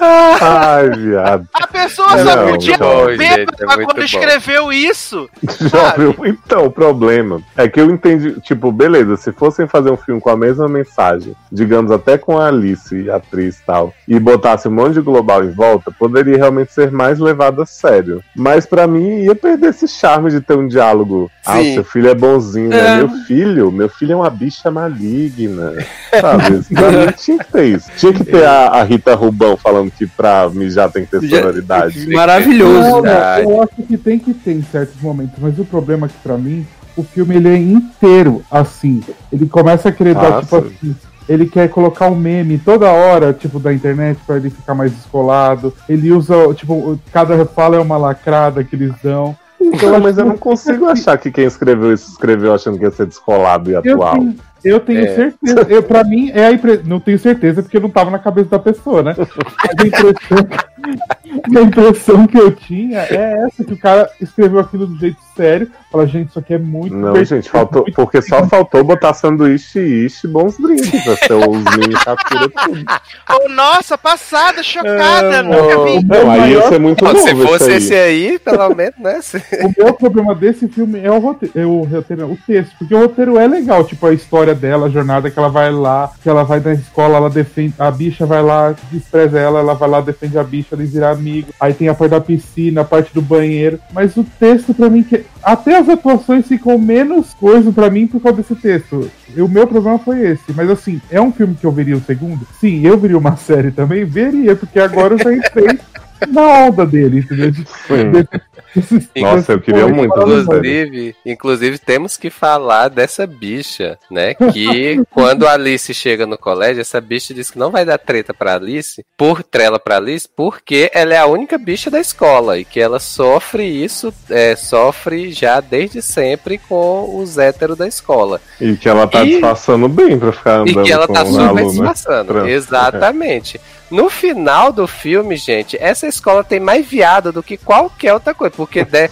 Ai, viado. A pessoa Não, só podia não, ter gente, bêbada é quando bom. escreveu isso. Já viu? Então, o problema é que eu entendi, tipo, beleza, se fossem fazer um filme com a mesma mensagem, digamos até com a Alice, atriz e tal, e botasse um monte de global em volta, poderia realmente ser mais levado a sério. Mas pra mim ia perder esse charme de ter um diálogo. Ah, Sim. seu filho é bonzinho, né? É. Meu filho, meu filho é uma bicha maligna. Sabe? Pra mim tinha que ter isso. Tinha que ter a, a Rita Rubão falando que pra mijar tem que ter Já- sonoridade. Maravilhoso. Não, Verdade. eu acho que tem que ter em certos momentos, mas o problema é que pra mim, o filme ele é inteiro assim. Ele começa a querer dar, Ah, tipo sim. assim. Ele quer colocar um meme toda hora, tipo, da internet, pra ele ficar mais descolado. Ele usa, tipo, cada fala é uma lacrada que eles dão. Então, mas eu não consigo achar que quem escreveu isso escreveu achando que ia ser descolado e Eu atual. tenho, eu tenho É. certeza. Eu, pra mim, é a impre... não tenho certeza porque não tava na cabeça da pessoa, né? Mas a impressão, a impressão que eu tinha é essa, que o cara escreveu aquilo do jeito sério. Fala, gente, isso aqui é muito. Não, divertido, gente, faltou, muito porque só faltou botar sanduíche e ishi, bons drinks pra ser captura tudo. Oh, nossa, passada, chocada, É, nunca vi. Não, aí ia ser muito novo se esse fosse aí. esse aí, pelo menos, né? se- O meu problema desse filme é o roteiro, é o, roteiro, não, o texto, porque o roteiro é legal, tipo a história dela, a jornada que ela vai lá, que ela vai na escola, ela defende, a bicha vai lá, despreza ela, ela vai lá, defende a bicha, eles viram amigo. Aí tem a parte da piscina, a parte do banheiro, mas o texto pra mim que até as atuações ficam menos coisa pra mim por causa desse texto. E O meu problema foi esse, mas assim, é um filme que eu veria o segundo? Sim, eu veria uma série também, veria, porque agora eu já entrei na onda dele, entendeu? Sim. Nossa, eu queria muito Inclusive, inclusive, temos que falar dessa bicha, né? Que quando a Alice chega no colégio, essa bicha diz que não vai dar treta pra Alice, por trela pra Alice, porque ela é a única bicha da escola e que ela sofre isso, é, sofre já desde sempre com os héteros da escola. E que ela tá E- disfarçando bem pra ficar E andando que ela com tá super aluno. disfarçando. trans. Exatamente. No final do filme, gente, essa escola tem mais viado do que qualquer outra coisa. Porque de-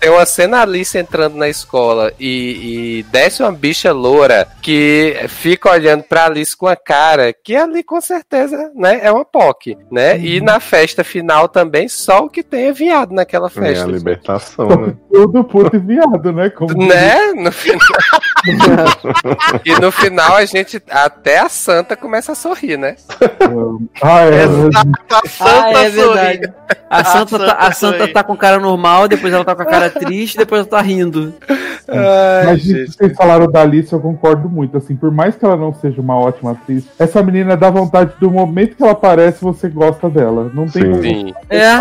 tem uma cena Alice entrando na escola e, e desce uma bicha loura que fica olhando pra Alice com a cara que ali com certeza né, é uma POC, né? E na festa final também, só o que tem é viado naquela É a festa. libertação, né? Tudo puto e viado, né? Como Né? No final. e no final a gente. Até a santa começa a sorrir, né? Ah, é. A Ah, Santa é verdade. sorri. A Santa, Santa tá, a Santa sorri. tá com cara normal, depois ela tá com a cara triste, depois ela tá rindo. Ai, Mas isso que vocês falaram da Alice, eu concordo muito. Assim, por mais que ela não seja uma ótima atriz, essa menina dá vontade do momento que ela aparece, você gosta dela. Não tem Sim. como Sim. É.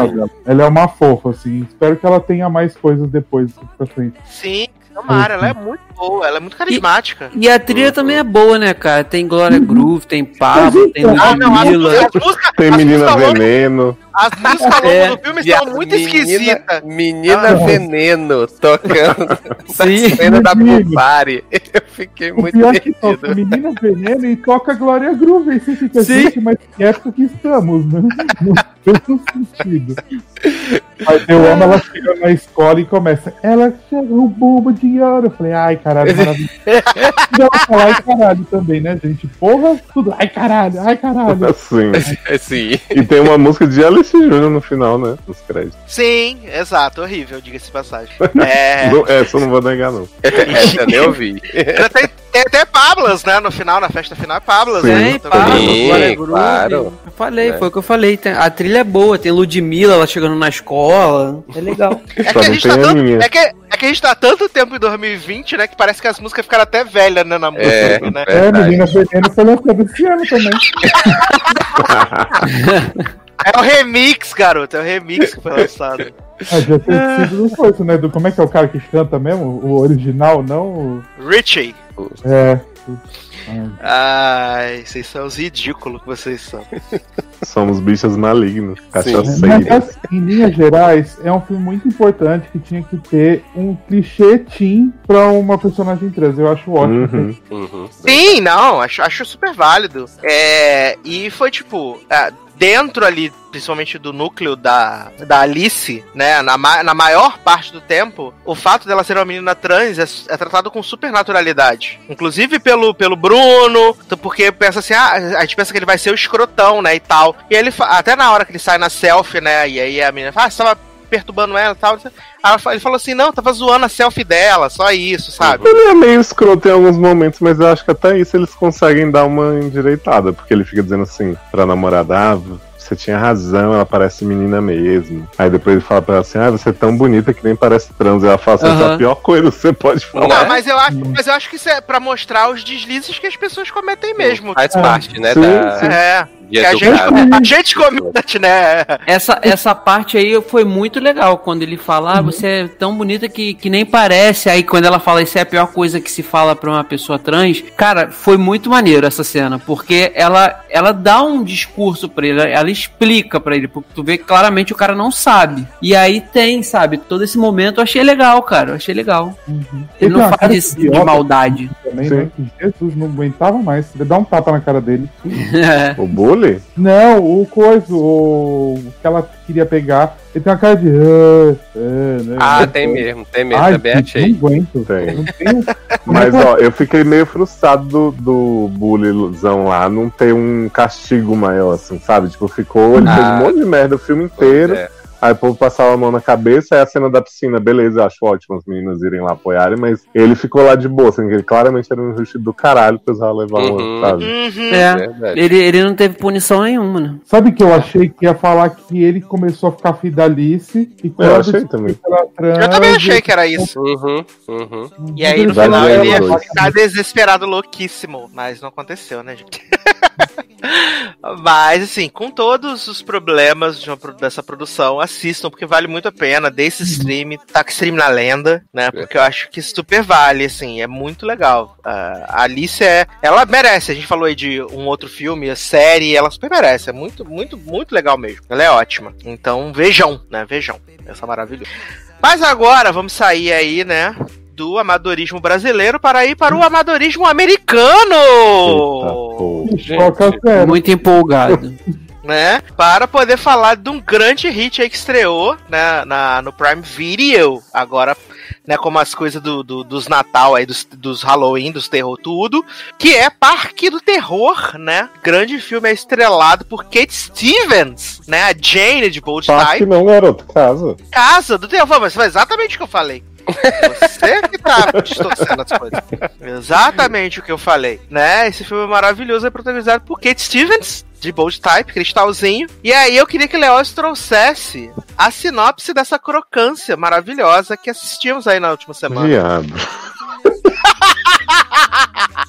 Ela é uma fofa, assim. Espero que ela tenha mais coisas depois pra frente. Sim, tomara, ela é muito boa, ela é muito carismática. E a trilha também é boa, né, cara? Tem Glória Groove, tem Pablo, tem Ah, não, as, Ludmilla. Tem menina veneno. As músicas ao longo É, do filme E a são muito esquisitas. Menina Ah. Veneno tocando Sim. na cena da. Bubari. Eu fiquei O muito pior é que toca perdido. Menina Veneno e toca Glória Groove. Aí você fica, Sim. gente, mas que época que estamos, né? Não fez sentido. Mas eu amo ela chegando na escola e começa. Ela chegou bomba de ouro. Eu falei, ai caralho, maravilhoso. E ela fala, ai caralho também, né, gente? Porra, tudo. Ai caralho, ai caralho. Assim. Sim. E tem uma música de Alice Jr. no final, né? Nos créditos. Sim, exato, horrível, diga-se passagem. É. Não- Essa eu não vou negar, não. Essa eu nem ouvi. Tem, tem até Pablas, né? No final, na festa final é Pablas, Sim. né? Pablo, Sim, claro. Eu falei, É. foi o que eu falei. A trilha é boa, tem Ludmilla, ela chegando na escola. É legal. É que, a gente tá tanto, é, que, é que a gente tá tanto tempo em 2020, né? Que parece que as músicas ficaram até velhas, né? Na música, É, né? É. Menina Veneno foi lançada esse ano também. É o remix, garoto. É o remix que foi lançado. Ah, já sido do coisa, né? Do, como é que é o cara que canta mesmo? O original, não o. Richie. É. Ai, vocês são os ridículos que vocês são. Somos bichos malignos. Mas, Cachaceiros. assim, em linhas gerais, é um filme muito importante que tinha que ter um clichê teen pra uma personagem trans. Eu acho ótimo. Uhum. Uhum. Sim, não, acho, acho super válido. É, e foi tipo, ah, dentro ali, principalmente do núcleo da, da Alice, né, na, na maior parte do tempo, o fato dela ser uma menina trans é, é tratado com super naturalidade. Inclusive pelo, pelo Bruno, porque pensa assim, ah, a gente pensa que ele vai ser o escrotão, né, e tal. E ele, até na hora que ele sai na selfie, né, e aí a menina fala, ah, você tava perturbando ela e tal. Ele falou assim, não, tava zoando a selfie dela, só isso, sabe? Ele é meio escroto em alguns momentos, mas eu acho que até isso eles conseguem dar uma endireitada, porque ele fica dizendo assim pra namorada, ah, você tinha razão, ela parece menina mesmo. Aí depois ele fala pra ela assim, ah, você é tão bonita que nem parece trans. E ela fala assim, essa é a pior coisa que você pode falar. Não, mas eu, acho, mas eu acho que isso é pra mostrar os deslizes que as pessoas cometem mesmo. Faz parte, né? Sim, da, sim. É, que a gente, a gente comete, né? Essa, essa parte aí foi muito legal, quando ele fala, ah, você é tão bonita que, que nem parece. Aí quando ela fala, isso é a pior coisa que se fala pra uma pessoa trans. Cara, foi muito maneiro essa cena, porque ela, ela dá um discurso pra ele, ela explica pra ele, porque tu vê que claramente o cara não sabe. E aí tem, sabe, todo esse momento eu achei legal, cara, eu achei legal. Ele Tem não faz isso de maldade. Também, Sim. né? Que Jesus não aguentava mais. Ele dá um tapa na cara dele. É. O bully? Não, o coisa, o que ela queria pegar, ele tem uma cara de. "Ah, ah", né? Ah, tem mesmo, tem mesmo, Ai, também gente, achei. Não aguento. Tem. Não tenho- Mas ó, eu fiquei meio frustrado do, do bullyzão lá não ter um castigo maior, assim, sabe? Tipo, ficou, ele fez Ah. um monte de merda o filme inteiro. É. Aí o povo passava a mão na cabeça, aí a cena da piscina, beleza, eu acho ótimo as meninas irem lá apoiarem, mas ele ficou lá de boa, assim, que ele claramente era um injusto do caralho pra usar levar Uhum. uma, sabe? Uhum. É. Verdade. Ele, ele não teve punição nenhuma, né? Sabe que eu achei que ia falar que ele começou a ficar filho da Alice e quando Eu achei também. que trans, Eu também achei que era isso. Uhum, uhum. E aí no final ele ia dois. ficar desesperado, louquíssimo. Mas não aconteceu, né, gente? Mas, assim, com todos os problemas de uma dessa produção, assistam, porque vale muito a pena. Desse stream, tá com stream na lenda, né? Porque eu acho que super vale, assim, é muito legal. Ah, a Alice é. Ela merece. A gente falou aí de um outro filme, a série, ela super merece. É muito, muito, muito legal mesmo. Ela é ótima. Então, vejam, né? Vejam. Essa maravilhosa. Mas agora vamos sair aí, né? Do amadorismo brasileiro para ir para o amadorismo Eita, americano! pô. Choca zero. Muito empolgado. né? Para poder falar de um grande hit aí que estreou né, na, no Prime Video, agora, né, como as coisas do, do- dos Natal aí, dos, dos Halloween, dos terror tudo, que é Parque do Terror, né? Grande filme é estrelado por Kate Stevens, né? A Jane de Bold Parque Type. não, garoto, casa. Casa do Terror, mas foi exatamente o que eu falei. Você que tá distorcendo as coisas. Exatamente o que eu falei, né? Esse filme é maravilhoso, é protagonizado por Kate Stevens, de Bold Type, Cristalzinho. E aí eu queria que Leoz trouxesse a sinopse dessa crocância maravilhosa que assistimos aí na última semana. Viado.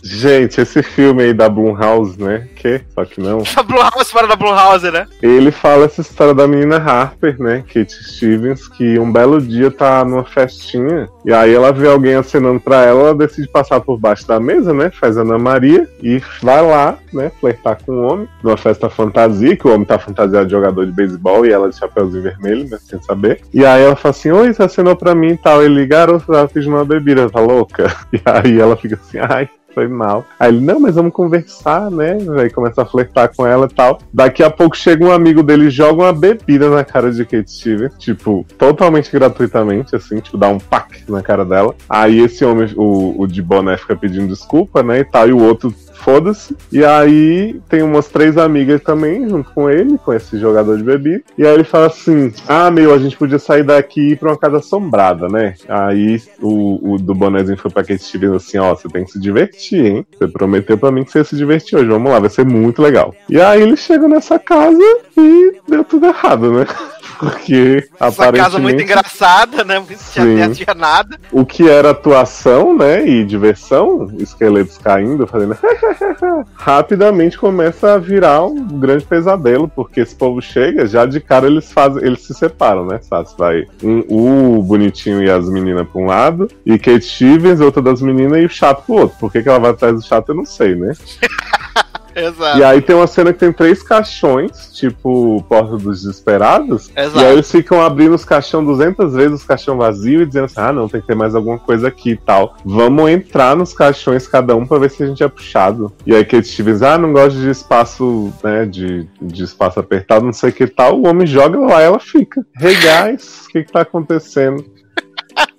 Gente, esse filme aí da Blumhouse, né? Que? Só que não. A Blumhouse fora da Blumhouse, né? Ele fala essa história da menina Harper, né? Kate Stevens, que um belo dia tá numa festinha e aí ela vê alguém acenando pra ela, ela decide passar por baixo da mesa, né? Faz Ana Maria e vai lá, né? Flertar com o homem numa festa fantasia, que o homem tá fantasiado de jogador de beisebol e ela de chapéuzinho vermelho, né? Sem saber. E aí ela fala assim: Oi, você acenou pra mim e tal. Ele, garoto, ela fiz uma bebida, tá louca? E aí ela fica assim: Ai. Foi mal. Aí ele, não, mas vamos conversar, né? Aí começa a flertar com ela e tal. Daqui a pouco chega um amigo dele joga uma bebida na cara de Kate Stevens. Tipo, totalmente gratuitamente, assim, tipo, dá um pack na cara dela. Aí esse homem, o, o de boné, fica pedindo desculpa, né? E tal. E o outro foda-se. E aí tem umas três amigas também junto com ele, com esse jogador de bebida. E aí ele fala assim: Ah, meu, a gente podia sair daqui e ir pra uma casa assombrada, né? Aí o, o do bonézinho foi pra Kate Stevens assim: Ó, você tem que se divertir, hein? Você prometeu pra mim que você ia se divertir hoje. Vamos lá, vai ser muito legal. E aí eles chegam nessa casa e deu tudo errado, né? Porque Essa aparentemente casa muito engraçada, né? Não tinha, nada. o que era atuação, né, e diversão, esqueletos caindo, fazendo rapidamente começa a virar um grande pesadelo, porque esse povo chega, já de cara eles fazem, eles se separam, né? Sabe? Vai um, o bonitinho e as meninas pra um lado, e Kate Stevens, outra das meninas, e o chato pro outro. Por que, que ela vai atrás do chato, eu não sei, né? Exato. E aí tem uma cena que tem três caixões, tipo Porta dos Desesperados. Exato. E aí eles ficam abrindo os caixões 200 vezes, os caixões vazios, e dizendo assim: ah, não, tem que ter mais alguma coisa aqui e tal. Vamos entrar nos caixões cada um pra ver se a gente é puxado. E aí Kate Stevens, ah, não gosto de espaço, né, de, de espaço apertado, não sei o que tal. O homem joga lá e ela fica. Hey guys, o que que tá acontecendo?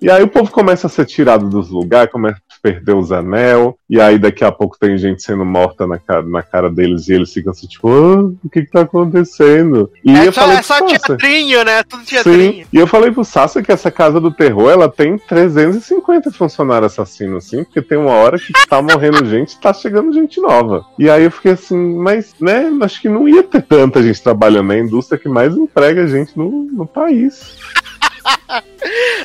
E aí o povo começa a ser tirado dos lugares, começa a perder os anel, e aí daqui a pouco tem gente sendo morta na cara, na cara deles, e eles ficam assim, tipo, "Ah, o que que tá acontecendo? E É eu só, falei é só Sasha, teatrinho, né? Tudo Sim, teatrinho. e eu falei pro Sassa que essa casa do terror, ela tem 350 funcionários assassinos, assim, porque tem uma hora que tá morrendo gente e tá chegando gente nova. E aí eu fiquei assim, mas, né, acho que não ia ter tanta gente trabalhando, é a indústria que mais emprega gente no, no país.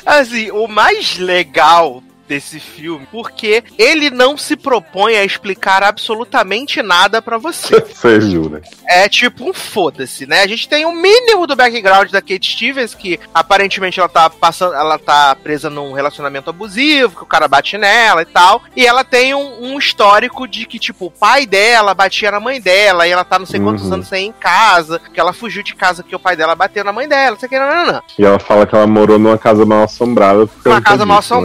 Assim, o mais legal desse filme, porque ele não se propõe a explicar absolutamente nada pra você. Você jura? É tipo um foda-se, né? A gente tem um mínimo do background da Kate Stevens, que aparentemente ela tá passando, ela tá presa num relacionamento abusivo, que o cara bate nela e tal. E ela tem um, um histórico de que, tipo, o pai dela batia na mãe dela, e ela tá não sei quantos Uhum. anos sem ir em casa, que ela fugiu de casa que o pai dela bateu na mãe dela, não sei o que, não, não, não. E ela fala que ela morou numa casa mal assombrada. Uma casa mal disso, né?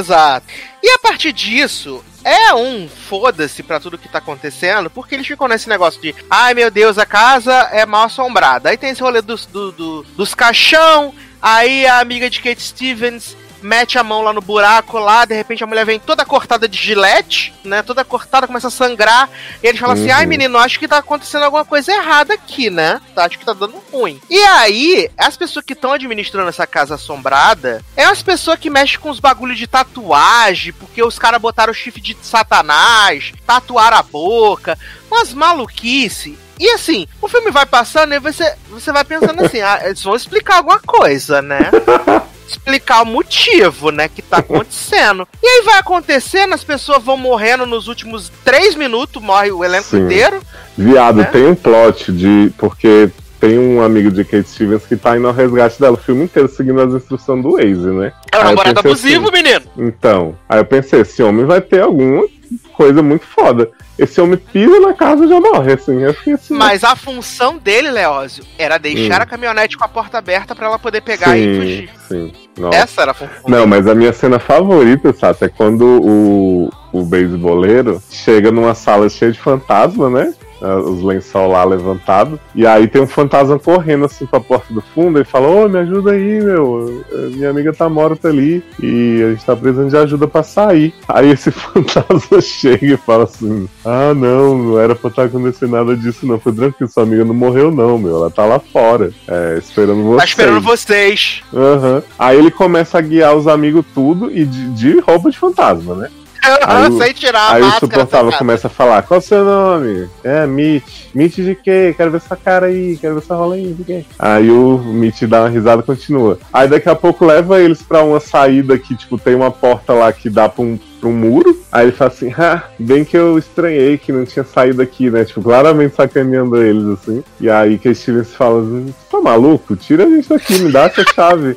Exato. E a partir disso, é um foda-se pra tudo que tá acontecendo, porque eles ficam nesse negócio de, ai meu Deus, a casa é mal assombrada. Aí tem esse rolê dos, do, do- dos caixão, aí a amiga de Kate Stevens mete a mão lá no buraco lá, de repente a mulher vem toda cortada de gilete, né? Toda cortada, começa a sangrar. E eles falam assim: Uhum. ai menino, acho que tá acontecendo alguma coisa errada aqui, né? Tá, acho que tá dando ruim. E aí, as pessoas que estão administrando essa casa assombrada é as pessoas que mexem com os bagulhos de tatuagem, porque os caras botaram o chifre de satanás, tatuaram a boca, umas maluquice. E assim, o filme vai passando e você, você vai pensando assim, ah, eles vão explicar alguma coisa, né? explicar o motivo, né, que tá acontecendo. E aí vai acontecendo, as pessoas vão morrendo nos últimos três minutos, morre o elenco Sim. inteiro. Viado, Né? tem um plot de. Porque tem um amigo de Kate Stevens que tá indo ao resgate dela o filme inteiro seguindo as instruções do Waze, né? É eu namorado pensei abusivo, assim, menino. Então, aí eu pensei, esse homem vai ter alguma coisa muito foda. Esse homem pisa na casa e já morre, assim. Eu fiquei assim. Mas a função dele, Leózio, era deixar Hum. a caminhonete com a porta aberta pra ela poder pegar e sim, fugir. sim. Nossa. Essa era a função. Não, mas a minha cena favorita, Sato, é quando o, o beiseboleiro chega numa sala cheia de fantasma, né? Ah, os lençol lá levantados. E aí tem um fantasma correndo assim pra porta do fundo e fala: Ô, me ajuda aí, meu. Minha amiga tá morta ali e a gente tá precisando de ajuda pra sair. Aí esse fantasma chega e fala assim: Ah, não, não era pra estar tá acontecendo nada disso, não. Foi tranquilo, sua amiga não morreu, não, meu. Ela tá lá fora, é, esperando vocês. Tá esperando vocês. Uhum. Aí ele começa a guiar os amigos tudo e de, de roupa de fantasma, né? Aí, Sem tirar a aí máscara. o suportável começa a falar: Qual o seu nome? É, Mitch. Mitch de quê? Quero ver essa cara aí, quero ver essa rola aí, de quê? Aí o Mitch dá uma risada e continua. Aí daqui a pouco leva eles pra uma saída que, tipo, tem uma porta lá que dá pra um pra um muro. Aí ele fala assim: ah, bem que eu estranhei que não tinha saído aqui, né? Tipo, claramente sacaneando eles, assim. E aí que a Stevens fala: Você tá maluco? Tira a gente daqui, me dá essa chave.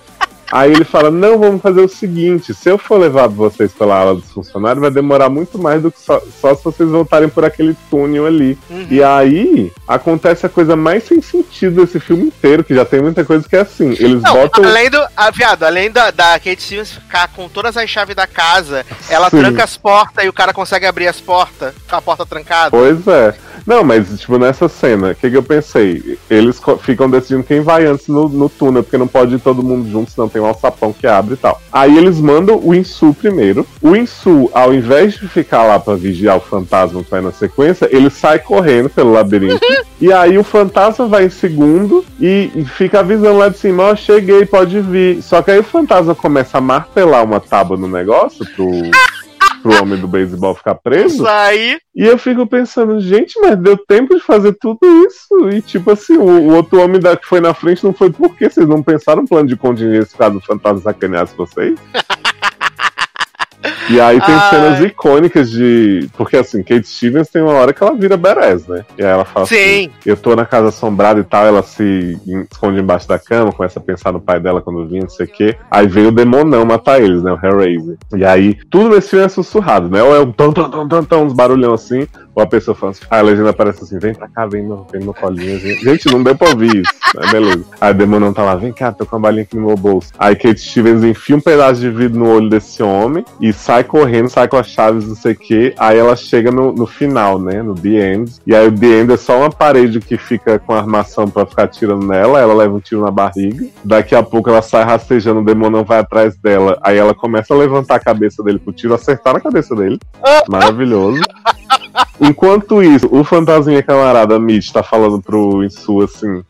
Aí ele fala: Não, vamos fazer o seguinte: se eu for levar vocês pela ala dos funcionários, vai demorar muito mais do que só, só se vocês voltarem por aquele túnel ali. Uhum. E aí acontece a coisa mais sem sentido desse filme inteiro, que já tem muita coisa que é assim: eles Não, botam. Além do. Ah, viado, além da, da Kate Stevens ficar com todas as chaves da casa, ela Sim. tranca as portas e o cara consegue abrir as portas com a porta trancada. Pois é. Não, mas, tipo, nessa cena, o que, que eu pensei? Eles ficam decidindo quem vai antes no, no túnel, porque não pode ir todo mundo junto, senão tem um alçapão que abre e tal. Aí eles mandam o Insu primeiro. O Insu, ao invés de ficar lá pra vigiar o fantasma que vai na sequência, ele sai correndo pelo labirinto. e aí o fantasma vai em segundo e, e fica avisando lá de cima, ó, cheguei, pode vir. Só que aí o fantasma começa a martelar uma tábua no negócio pro, pro homem do beisebol ficar preso. Aí. E eu fico pensando, gente, mas deu tempo de fazer tudo isso. E tipo assim, o, o outro homem da, que foi na frente não foi por quê? Vocês não pensaram no plano de contingência caso o fantasma sacaneasse vocês? E aí tem Ai. cenas icônicas de. Porque assim, Kate Stevens tem uma hora que ela vira Beres, né? E aí ela fala assim: Sim. Eu tô na casa assombrada e tal, ela se esconde embaixo da cama, começa a pensar no pai dela quando vinha, não sei o quê. Aí veio o demonão matar eles, né? O Hellraiser. E aí, tudo nesse filme é sussurrado, né? Ou é um tão, tão, tão, tão, tão, uns barulhão assim, ou a pessoa fala assim, aí a legenda aparece assim, vem pra cá, vem no, vem no colinho. Gente, não deu pra ouvir isso, né? Beleza. Aí o demonão tá lá, vem cá, tô com a balinha aqui no meu bolso. Aí Kate Stevens enfia um pedaço de vidro no olho desse homem e sai correndo, sai com as chaves, não sei o quê. Aí ela chega no, no final, né? No The End. E aí o The End é só uma parede que fica com armação pra ficar atirando nela. Ela leva um tiro na barriga. Daqui a pouco ela sai rastejando, o demonão vai atrás dela. Aí ela começa a levantar a cabeça dele pro tiro, acertar na cabeça dele. Maravilhoso. Enquanto isso, o fantasminha camarada Mitch tá falando pro Insu assim.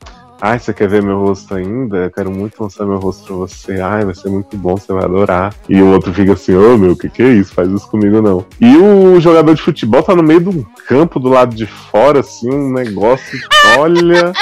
Ai, você quer ver meu rosto ainda? Eu quero muito mostrar meu rosto pra você. Ai, vai ser muito bom, você vai adorar. E o outro fica assim, ô meu, que que é isso? Faz isso comigo não. E o jogador de futebol tá no meio de um campo do lado de fora, assim, um negócio. Olha.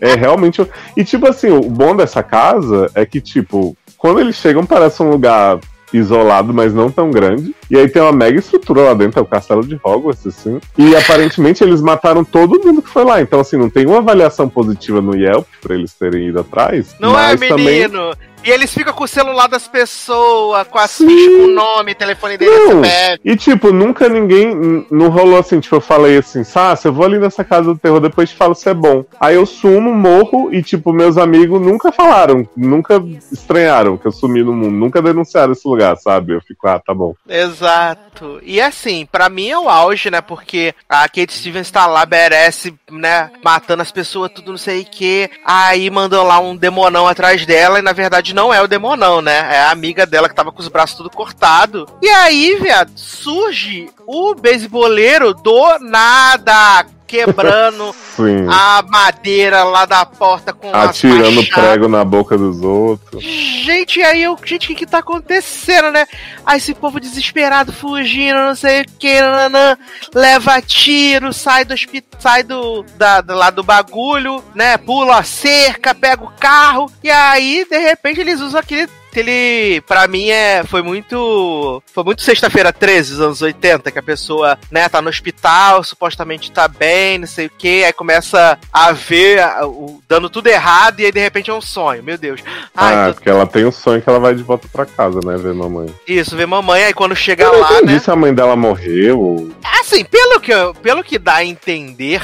É realmente. E tipo assim, o bom dessa casa é que, tipo, quando eles chegam, parece um lugar isolado, mas não tão grande. E aí tem uma mega estrutura lá dentro, é o castelo de Hogwarts, assim. E aparentemente eles mataram todo mundo que foi lá. Então, assim, não tem uma avaliação positiva no Yelp pra eles terem ido atrás. Não mas é, também- menino? E eles ficam com o celular das pessoas, com as fichas com o nome, telefone dele, Não, CPF. e tipo, nunca ninguém. Não rolou assim, tipo, eu falei assim, Sácia, eu vou ali nessa casa do terror, depois te falo se é bom. Aí eu sumo, morro, e tipo, meus amigos nunca falaram, nunca estranharam que eu sumi no mundo, nunca denunciaram esse lugar, sabe? Eu fico, ah, tá bom. Exato. E assim, pra mim é o auge, né? Porque a Kate Stevens tá lá, merece, né? Matando as pessoas, tudo não sei o que. Aí mandou lá um demonão atrás dela, e na verdade não é o demonão, né? É a amiga dela que tava com os braços tudo cortado. E aí, viado, surge o beiseboleiro do nada. Quebrando Sim. a madeira lá da porta com Atirando prego na boca dos outros. Gente, aí eu, gente, o que que tá acontecendo, né? Aí esse povo desesperado fugindo, não sei o que, nananã, leva tiro, sai do hospital, sai do, da, do lá do bagulho, né? Pula a cerca, pega o carro, e aí, de repente, eles usam aquele. Aquele, pra mim, é, foi muito. Foi muito sexta-feira 13, dos anos 80, que a pessoa, né, tá no hospital, supostamente tá bem, não sei o que, aí começa a ver a- o, dando tudo errado, e aí de repente é um sonho, meu Deus. Ai, ah, tô- porque ela tem o sonho que ela vai de volta pra casa, né, ver mamãe. isso, ver mamãe, aí quando chega Eu não lá, entendi né? se a mãe dela morreu. ou- Assim, pelo que, pelo que dá a entender,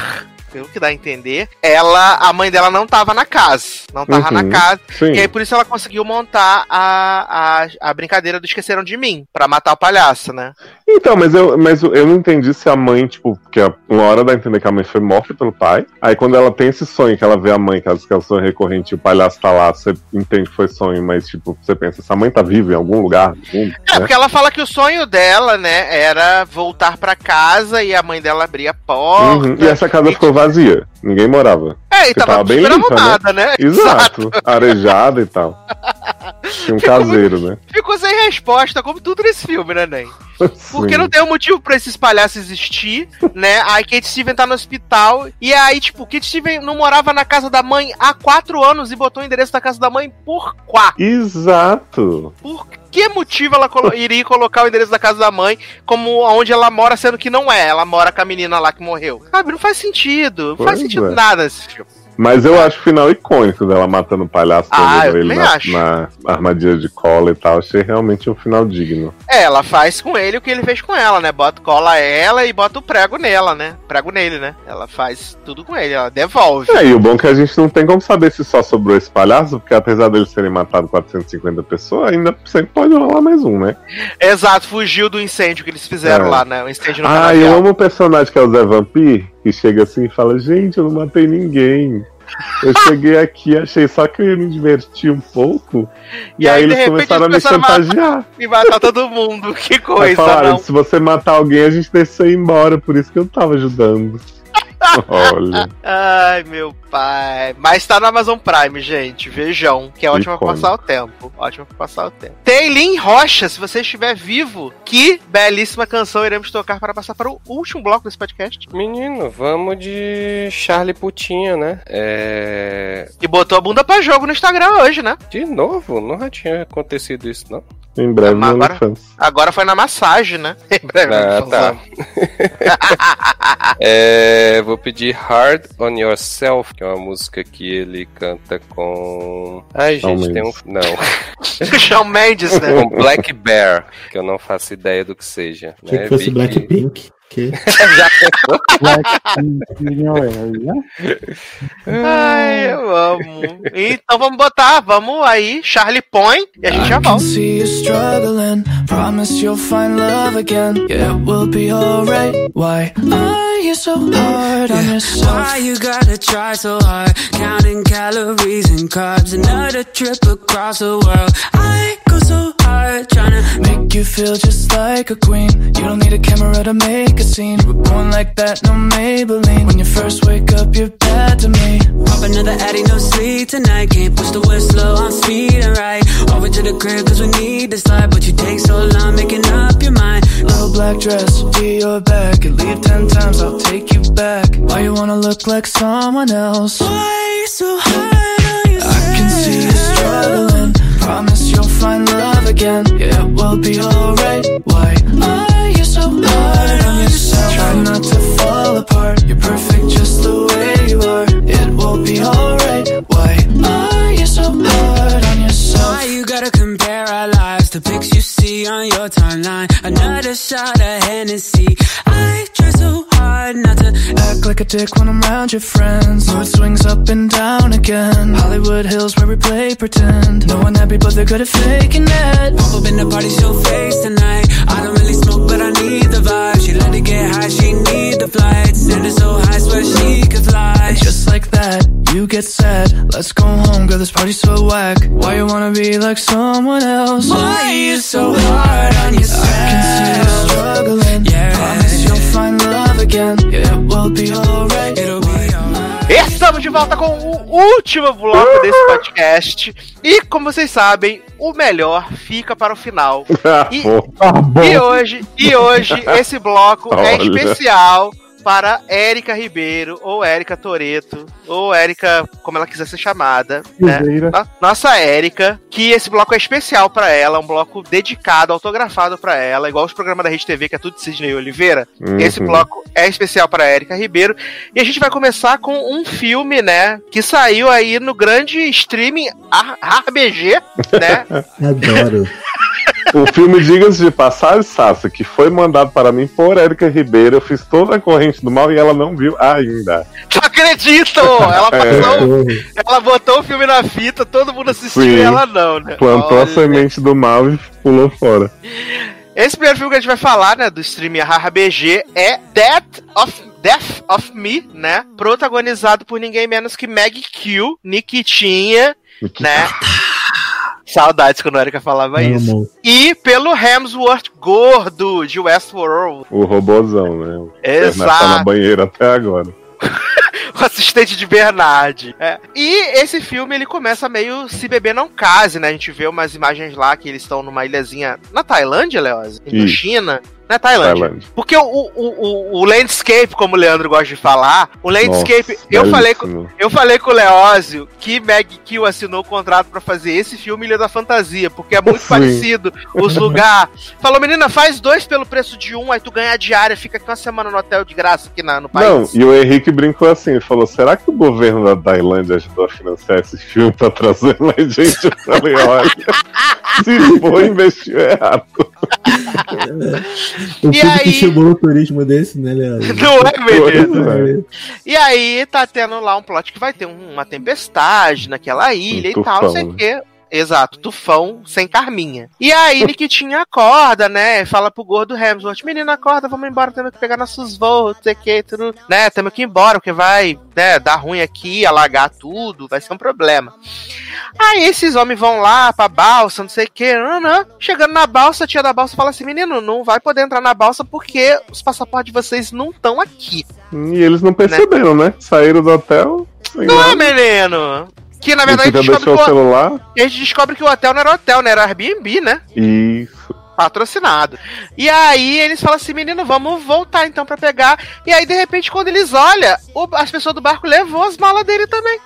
pelo que dá a entender, ela, a mãe dela não tava na casa. Não tava Uhum, na casa. sim. E aí por isso ela conseguiu montar a, a, a brincadeira do Esqueceram de Mim, pra matar o palhaço, né? Então, mas eu, mas eu não entendi se a mãe, tipo, porque uma hora dá a entender que a mãe foi morta pelo pai. Aí quando ela tem esse sonho, que ela vê a mãe, que ela diz que é sonho recorrente, e o palhaço tá lá, você entende que foi sonho, mas tipo, você pensa, essa mãe tá viva em algum lugar do mundo, É, né? porque ela fala que o sonho dela, né, era voltar pra casa e a mãe dela abrir a porta. Uhum, E essa casa ficou vazia, ninguém morava. É, e tava, tava bem limpa, né? arrumada, né? Exato, arejada e tal. Tinha um caseiro, né? Ficou sem resposta, como tudo nesse filme, né, Nen? Porque Sim. não tem um motivo pra esses palhaços existir, né? Aí Kate Steven tá no hospital. E aí, tipo, Kate Steven não morava na casa da mãe há quatro anos e botou o endereço da casa da mãe por quá. Exato. Por que motivo ela colo- iria colocar o endereço da casa da mãe como onde ela mora, sendo que não é? Ela mora com a menina lá que morreu. Sabe, não faz sentido. Não faz Pois sentido é. nada nesse filme. Mas eu acho o final icônico dela matando o palhaço, Ah, ele também na, acho. na armadilha de cola e tal. Achei realmente um final digno. É, ela faz com ele o que ele fez com ela, né? Bota, cola ela e bota o prego nela, né? Prego nele, né? Ela faz tudo com ele, ela devolve. É, e o bom é que a gente não tem como saber se só sobrou esse palhaço, porque apesar deles terem matado 450 pessoas, ainda sempre pode rolar mais um, né? Exato, fugiu do incêndio que eles fizeram É. lá, né? O incêndio no Ah, eu amo o personagem que é o Zé Vampir, que chega assim e fala: Gente, eu não matei ninguém. Eu cheguei aqui, achei só que eu ia me divertir um pouco. E, E aí, aí, eles começaram a me matar- chantagear. E matar todo mundo, que Aí coisa, falaram, não. se você matar alguém, a gente deixa você ir embora, por isso que eu tava ajudando. Olha. Ai, meu pai. Mas tá no Amazon Prime, gente. Vejam, que é ótimo pra passar o tempo. Ótimo pra passar o tempo. Tem Lin Rocha, se você estiver vivo. Que belíssima canção iremos tocar para passar para o último bloco desse podcast. Menino, vamos de Charlie Putinha, né? É... E botou a bunda pra jogo no Instagram hoje, né? De novo? Não já tinha acontecido isso, não? Em breve no agora- OnlyFans. Agora foi na massagem, né? Em breve, Ah, tá. É, vou pedir Hard on Yourself, que é uma música que ele canta com. Ai, Shawn gente, tem um. Não. Shawn Mendes, né? com Black Bear, que eu não faço ideia do que seja. Né? que fosse Blackpink. Que... Já pensou? Ai, eu amo. Então vamos botar, vamos aí, Charlie põe e a gente já volta. see you struggling. Promise you'll find love again. It will be alright. Why are you so hard on yourself? Why you gotta try so hard? Counting calories and carbs. Another trip across the world. I so hard trying to Make you feel just like a queen. You don't need a camera to make a scene. We're born like that, no Maybelline. When you first wake up, you're bad to me. pop another Addy, no sleep tonight. Can't push the whistle, I'm speeding right. Over to the crib cause we need this life. But you take so long making up your mind. Little black dress, be your back. And leave ten times, I'll take you back. Why you wanna look like someone else? Why you so hard on yourself? I can see you struggling. Promise you'll find love again. Yeah, it will be alright. Why are you so hard on yourself? Try not to fall apart. You're perfect just the way you are. It will be alright. Why are you so hard on yourself? Why you gotta compare our lives to pics you see on your timeline? Another shot of Hennessy. I try so hard not to Act like a dick when I'm around your friends. Mood swings up and down again. Hollywood Hills where we play pretend. No one happy, but they're good at faking it. Pop up in the party, show face tonight. I don't really smoke, but I need the vibe. She let it get high, she need the flight. Send her so high, swear she could fly. And just like that, you get sad. Let's go home, girl, this party's so whack. Why you wanna be like someone else? Why are you so hard on yourself? I can see you struggling. Yeah. Promise you'll find love again. Yeah, it will be alright. It'll be alright. Estamos de volta com o último bloco desse podcast. E, como vocês sabem, o melhor fica para o final. E, Tá bom. e hoje, e hoje esse bloco é especial para Érica Ribeiro, ou Érica Toreto, ou Érica, como ela quiser ser chamada. Né? Nossa Érica, que esse bloco é especial para ela, um bloco dedicado, autografado para ela, igual os programas da Rede TV, que é tudo de Sidney Oliveira. Uhum. Esse bloco é especial para Érica Ribeiro. E a gente vai começar com um filme, né? Que saiu aí no grande streaming RBG, né? Adoro. O filme Diga-se de Passagem, Sassa, que foi mandado para mim por Érica Ribeiro. Eu fiz toda a corrente do mal e ela não viu ainda. Não acredito! Ela passou. Ela botou o filme na fita, todo mundo assistiu Sim. e ela não, né? Plantou a Olha. semente do mal e pulou fora. Esse primeiro filme que a gente vai falar, né, do streaming Haha BG é Death of Death of Me, né? Protagonizado por ninguém menos que Maggie Q, Nikitinha, né? Saudades quando a Erika falava isso. Amo. E pelo Hemsworth gordo de Westworld. O robozão, né? O Exato. Tá na banheira até agora. o assistente de Bernard. É. E esse filme ele começa meio se beber não case, né? A gente vê umas imagens lá que eles estão numa ilhazinha na Tailândia, Leoz? Na. China. Na Tailândia. Tailândia. Porque o, o, o, o landscape, como o Leandro gosta de falar, o landscape, Nossa, eu falei com, eu falei com o Leózio que Meg Kill assinou o contrato pra fazer esse filme Ilha da Fantasia, porque é muito Sim. parecido os lugares. Falou, menina, faz dois pelo preço de um, aí tu ganha a diária, fica aqui uma semana no hotel de graça aqui na, no país. Não, e o Henrique brincou assim, ele falou, será que o governo da Tailândia ajudou a financiar esse filme pra trazer mais gente? Eu falei, olha, se for, investiu errado. O E filme que aí- chamou o turismo desse, né, Leandro? Não é? É. E aí tá tendo lá um plot que vai ter um- uma tempestade naquela ilha e tal, não sei o quê. Exato, tufão sem carminha. E aí Nikitinha acorda, né? Fala pro gordo Hemsworth, menina, acorda, vamos embora, temos que pegar nossos voos, não sei o que, tudo, né? Temos que ir embora, porque vai, né, dar ruim aqui, alagar tudo, vai ser um problema. Aí esses homens vão lá pra balsa, não sei o que, chegando na balsa, a tia da balsa fala assim, menino, não vai poder entrar na balsa porque os passaportes de vocês não estão aqui. E eles não perceberam, né? Saíram do hotel. Não, nada. menino! Que na verdade a gente, descobre o que o, celular. a gente descobre que o hotel não era hotel, né? Era Airbnb, né? Isso. Patrocinado. E aí eles falam assim, menino, vamos voltar então pra pegar. E aí, de repente, quando eles olham, o- as pessoas do barco levou as malas dele também.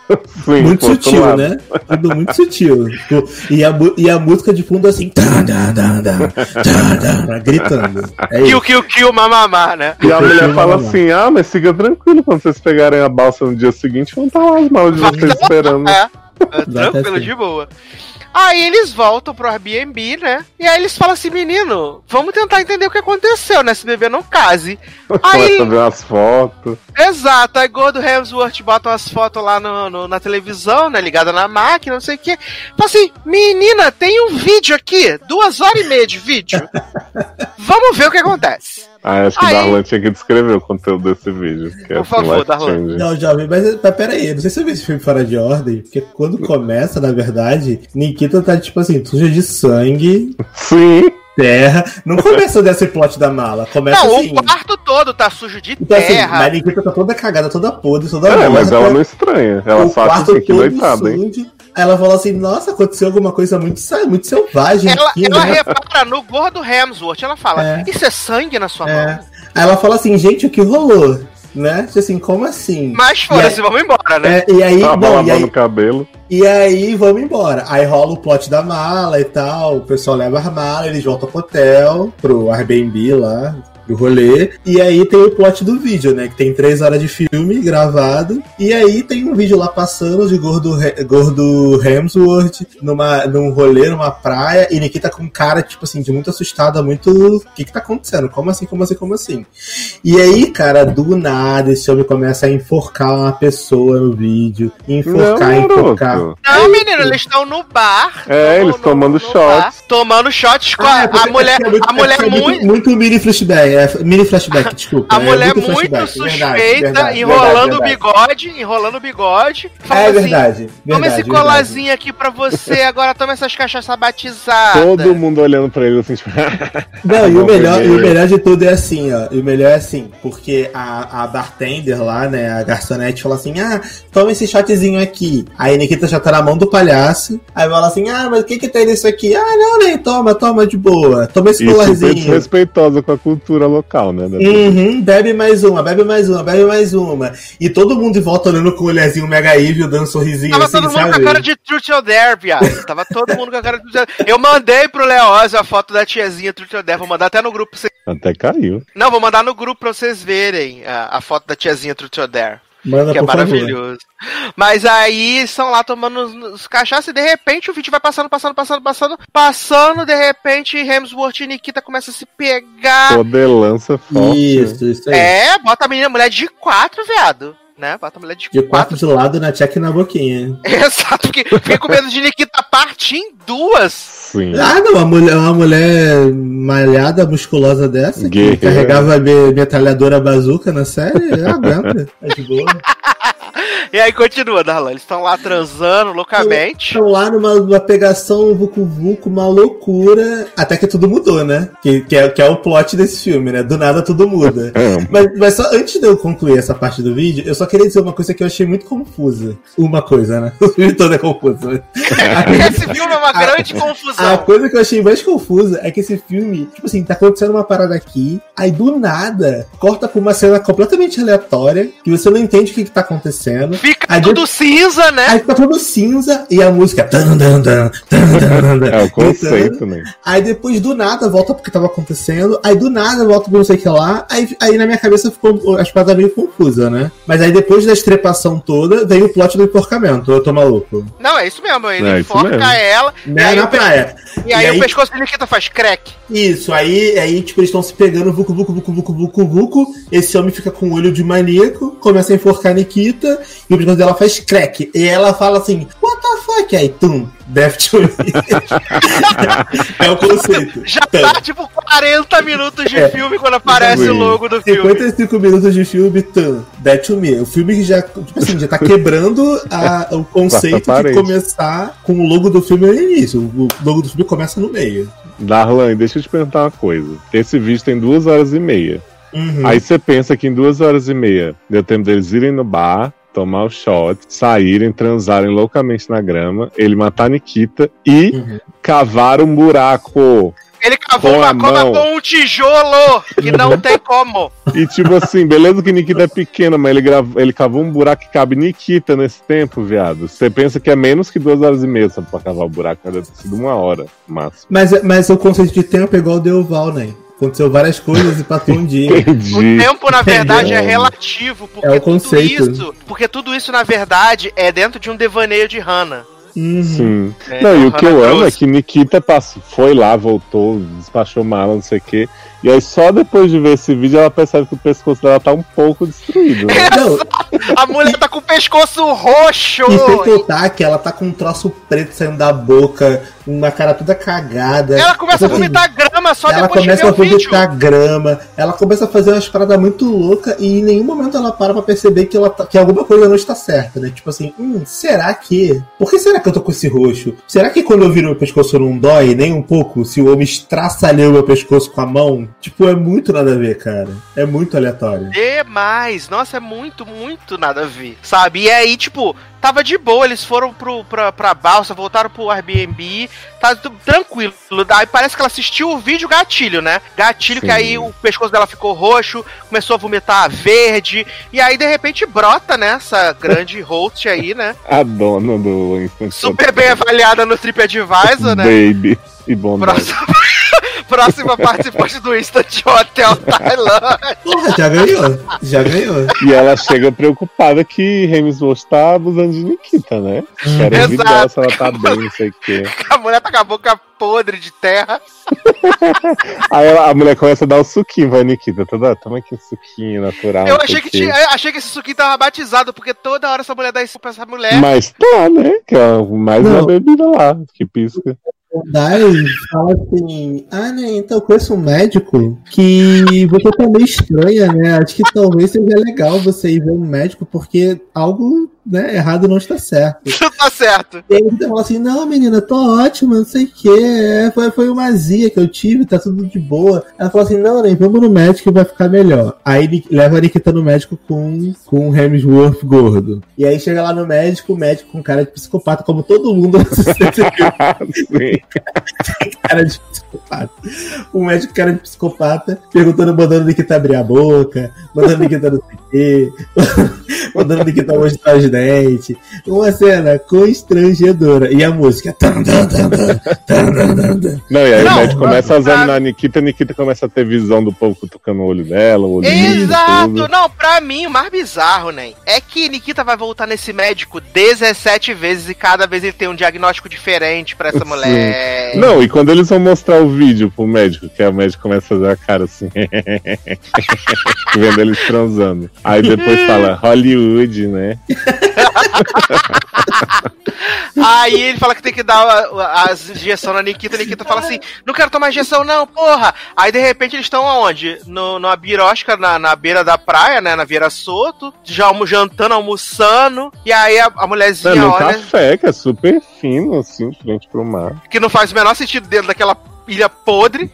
Sim, Muito sutil, lado. né? Tudo muito sutil. Tipo, E a, e a música de fundo assim. Tá, tá, tá, tá, tá, tá, gritando. É Kill, kill, kill, mamamá, né? E a mulher fala assim: ah, mas fica tranquilo, quando vocês pegarem a balsa no dia seguinte, vão estar lá as malas de vocês esperando. É, é, Dá tranquilo, até de boa. Aí eles voltam pro Airbnb, né? E aí eles falam assim, menino, vamos tentar entender o que aconteceu, né? Se bebê não case. Aí, ver umas fotos. Exato, aí Gordo Hemsworth bota umas fotos lá no, no- na televisão, né? Ligada na máquina, não sei o quê. Fala assim, menina, tem um vídeo aqui, duas horas e meia de vídeo. Vamos ver o que acontece. Ah, acho que Aí- o Darlan tinha que descrever o conteúdo desse vídeo. Que é Por favor, life Darlan. Não, jovem, mas, mas peraí, não sei se eu vi esse filme fora de ordem, porque quando começa, na verdade, Nikita tá tipo assim, suja de sangue, Sim, terra. Não começa desse plot da mala, começa não, assim. o quarto todo tá sujo de Então assim, terra. mas Nikita tá toda cagada, toda podre, toda é, mas ela não estranha. Ela o só acha assim, que noitada, hein? Ela falou assim, nossa, aconteceu alguma coisa muito, sa- muito selvagem Ela, aqui, ela né? repara no gordo Hemsworth, ela fala, É. isso é sangue na sua É. mão? Aí ela fala assim, gente, o que rolou? Né? Tipo Assim, como assim? Mas foda-se, vamos embora, né? É, e aí, Tava bom, e aí, cabelo. e aí, vamos embora. Aí rola o plot da mala e tal. O pessoal leva a mala, eles voltam pro hotel, pro Airbnb lá, do rolê. E aí tem o plot do vídeo, né? Que tem três horas de filme gravado. E aí tem um vídeo lá passando de gordo, gordo Hemsworth numa, num rolê, numa praia. E Nikita com cara, tipo assim, de muito assustada, muito. O que que tá acontecendo? Como assim, como assim, como assim? E aí, cara, do nada, esse homem começa a enforcar uma pessoa no vídeo. Enforcar, Não, enforcar. garoto. Não, menino, eles estão no bar. É, no- eles no- tomando no shots. bar, tomando shots com a, Ah, é porque- a mulher. é muito- a mulher é muito. muito, muito mini flashback, é, mini flashback, desculpa. A é mulher muito muito, flashback, suspeita, verdade, verdade, enrolando o verdade, bigode, enrolando o bigode. É assim, verdade, Toma esse colazinho aqui pra você, agora toma essas cachaças batizadas. Todo mundo olhando pra ele assim, tipo. Não, e o melhor, e o melhor de tudo é assim, ó. E o melhor é assim, porque a, a bartender lá, né, a garçonete fala assim: ah, toma esse shotzinho aqui. Aí a Nikita já tá na mão do palhaço. Aí fala assim: ah, mas o que que tem nisso aqui? Ah, não, nem toma, toma de boa. Toma esse super colarzinho. desrespeitosa com a cultura local, né? Uhum, bebe mais uma, bebe mais uma, bebe mais uma. E todo mundo em volta olhando com o olhazinho mega evil, dando um sorrisinho Tava assim, todo mundo sabe? com a cara de Truth or Dare, viado. Tava todo mundo com a cara de Truth or Dare. Eu mandei pro Leózio a foto da tiazinha Truth or Dare. Vou mandar até no grupo pra vocês. Até caiu. Não, vou mandar no grupo pra vocês verem a, a foto da tiazinha Truth or Dare. Manda, que é favor. maravilhoso. Mas aí estão lá tomando os, os cachaça e de repente o vídeo vai passando, passando, passando, passando, passando, de repente Hemsworth e Nikita começam a se pegar. Podelança forte. Isso, isso aí. É, bota a menina mulher de quatro, viado. Né? Bota a mulher de, De quatro de lado na check na boquinha. Exato, porque fiquei com medo de Nikita partir em duas. Sim. Ah, não, uma mulher, uma mulher malhada, musculosa dessa, que Guerreira. carregava me- metralhadora bazuca na série, aguenta. É de boa. E aí continua, Darlan. Eles estão lá transando loucamente. Estão lá numa, numa pegação, um vucu vucu, uma loucura. Até que tudo mudou, né? Que, que, é, que é o plot desse filme, né? Do nada tudo muda. Mas, mas só antes de eu concluir essa parte do vídeo, eu só queria dizer uma coisa que eu achei muito confusa. Uma coisa, né? O filme todo é confuso. mas- Esse filme é uma grande A confusão. coisa que eu achei mais confusa é que esse filme, tipo assim, tá acontecendo uma parada aqui, aí do nada corta pra uma cena completamente aleatória, que você não entende o que, que tá acontecendo. Fica Aí tudo cinza, né? Aí fica tudo cinza e a música. tan, tan, tan, É o conceito, né? Aí depois do nada volta porque tava acontecendo. Aí do nada volta pro não sei o que lá. Aí, aí na minha cabeça ficou as paradas meio confusa, né? Mas aí depois da estrepação toda, veio o plot do enforcamento. Eu tô maluco. Não, é isso mesmo. Ele É enforca mesmo. ela. E Né, aí, na o praia. e aí E o aí- pescoço de Nikita faz crack. Isso, aí, aí tipo, eles estão se pegando, vucu, vucu, vucu, vucu, vucu, vucu. Esse homem fica com o olho de maníaco, começa a enforcar a Nikita, e o pescoço dela faz crack. E ela fala assim, what the fuck? Aí, tum, Death to Me. é o conceito. Já tá tipo 40 minutos de É. filme quando aparece o logo do filme. 55 minutos de filme, tum, Death to Me. O filme que já, tipo assim, já tá quebrando a- o conceito de começar com o logo do filme no início. O logo do filme começa no meio. Darlan, deixa eu te perguntar uma coisa. Esse vídeo tem duas horas e meia. Uhum. Aí você pensa que em duas horas e meia deu tempo deles irem no bar, tomar o shot, saírem, transarem loucamente na grama, ele matar a Nikita e Uhum. cavar um buraco. Ele cavou Com uma cova mão. com um tijolo que não tem como. E tipo assim, beleza que Nikita é pequena, mas ele, grava, ele cavou um buraco que cabe Nikita nesse tempo, viado. Você pensa que é menos que duas horas e meia só pra cavar o buraco, deve ter sido uma hora, máximo. Mas, mas o conceito de tempo é igual o Val, né? Aconteceu várias coisas e passou um dia. O tempo, na verdade, é relativo, porque É o tudo conceito. isso. Porque tudo isso, na verdade, é dentro de um devaneio de Hannah. Uhum. Sim. É, Não, e então o que eu amo é que Nikita passou, foi lá, voltou, despachou mala, não sei o quê. E aí só depois de ver esse vídeo ela percebe que o pescoço dela tá um pouco destruído. Né? A mulher tá com o pescoço roxo! e sem contar que ela tá com um troço preto saindo da boca, uma cara toda cagada. Ela começa a assim, vomitar grama só ela depois de ver começa a vídeo. vomitar grama, ela começa a fazer umas paradas muito loucas e em nenhum momento ela para pra perceber que, ela tá- que alguma coisa não está certa, né? Tipo assim, hum, será que. Por que será que eu tô com esse roxo? Será que quando eu viro meu pescoço não dói nem um pouco? Se o homem estraçalhou meu pescoço com a mão? Tipo, é muito nada a ver, cara. É muito aleatório. Demais! Nossa, é muito, muito nada a ver. Sabe? E aí, tipo, tava de boa, eles foram pro, pra, pra balsa, voltaram pro Airbnb, tá tudo tranquilo. Aí parece que ela assistiu o vídeo gatilho, né? Gatilho que Sim. aí o pescoço dela ficou roxo, começou a vomitar verde, e aí de repente brota, né? Essa grande host aí, né? A dona do Instant Super bem avaliada no TripAdvisor, né? Baby e bondade. Próxima, próxima participante do Instant Hotel Tailândia. Porra, já ganhou. Já ganhou. E ela chega preocupada que Hemsworth tá abusando de Nikita, né? Quero Exato. evitar se ela tá bem, não sei o quê. A mulher tá com a boca podre de terra. Aí ela- a mulher começa a dar o suquinho, vai, Nikita. Toda, toma aqui um suquinho natural. eu achei que, tinha, eu achei que esse suquinho tava batizado, porque toda hora essa mulher dá isso pra essa mulher. Mas tá, né? Que é mais Não. uma bebida lá, que pisca. Dai fala assim: Ah, né? Então eu conheço um médico que você tá meio estranha, né? Acho que talvez seja legal você ir ver um médico, porque algo né, errado não está certo. Não tá certo. E aí você fala assim: Não, menina, tô ótima, não sei o quê. Foi, foi uma azia que eu tive, tá tudo de boa. Ela fala assim: Não, nem vamos no médico e vai ficar melhor. Aí ele leva a Nikita no médico com, com o Hemsworth gordo. E aí chega lá no médico, o médico com cara de psicopata, como todo mundo Sim. Cara de psicopata. O médico cara de psicopata perguntando, mandando Nikita abrir a boca, mandando Nikita não sei o E mandando a Nikita mostrar os dentes. Uma cena constrangedora. E a música. Não, e aí Não, o médico começa a examinar a Nikita, a Nikita começa a ter visão do povo cutucando o olho dela, o olho Exato! tudo. Não, pra mim, o mais bizarro, né? É que Nikita vai voltar nesse médico 17 vezes e cada vez ele tem um diagnóstico diferente pra essa Sim. mulher. Não, e quando eles vão mostrar o vídeo pro médico, que a médico começa a fazer a cara assim, vendo eles transando. Aí depois fala Hollywood, né? Aí ele fala que tem que dar as injeções na Nikita, a Nikita fala assim: não quero tomar injeção, não, porra! Aí de repente eles estão aonde? No, numa birosca na, na beira da praia, né? Na Vieira Soto, já jantando, almoçando. E aí a, a mulherzinha Não, olha. café, que é super fino, assim, frente pro mar. que não faz o menor sentido dentro daquela ilha podre,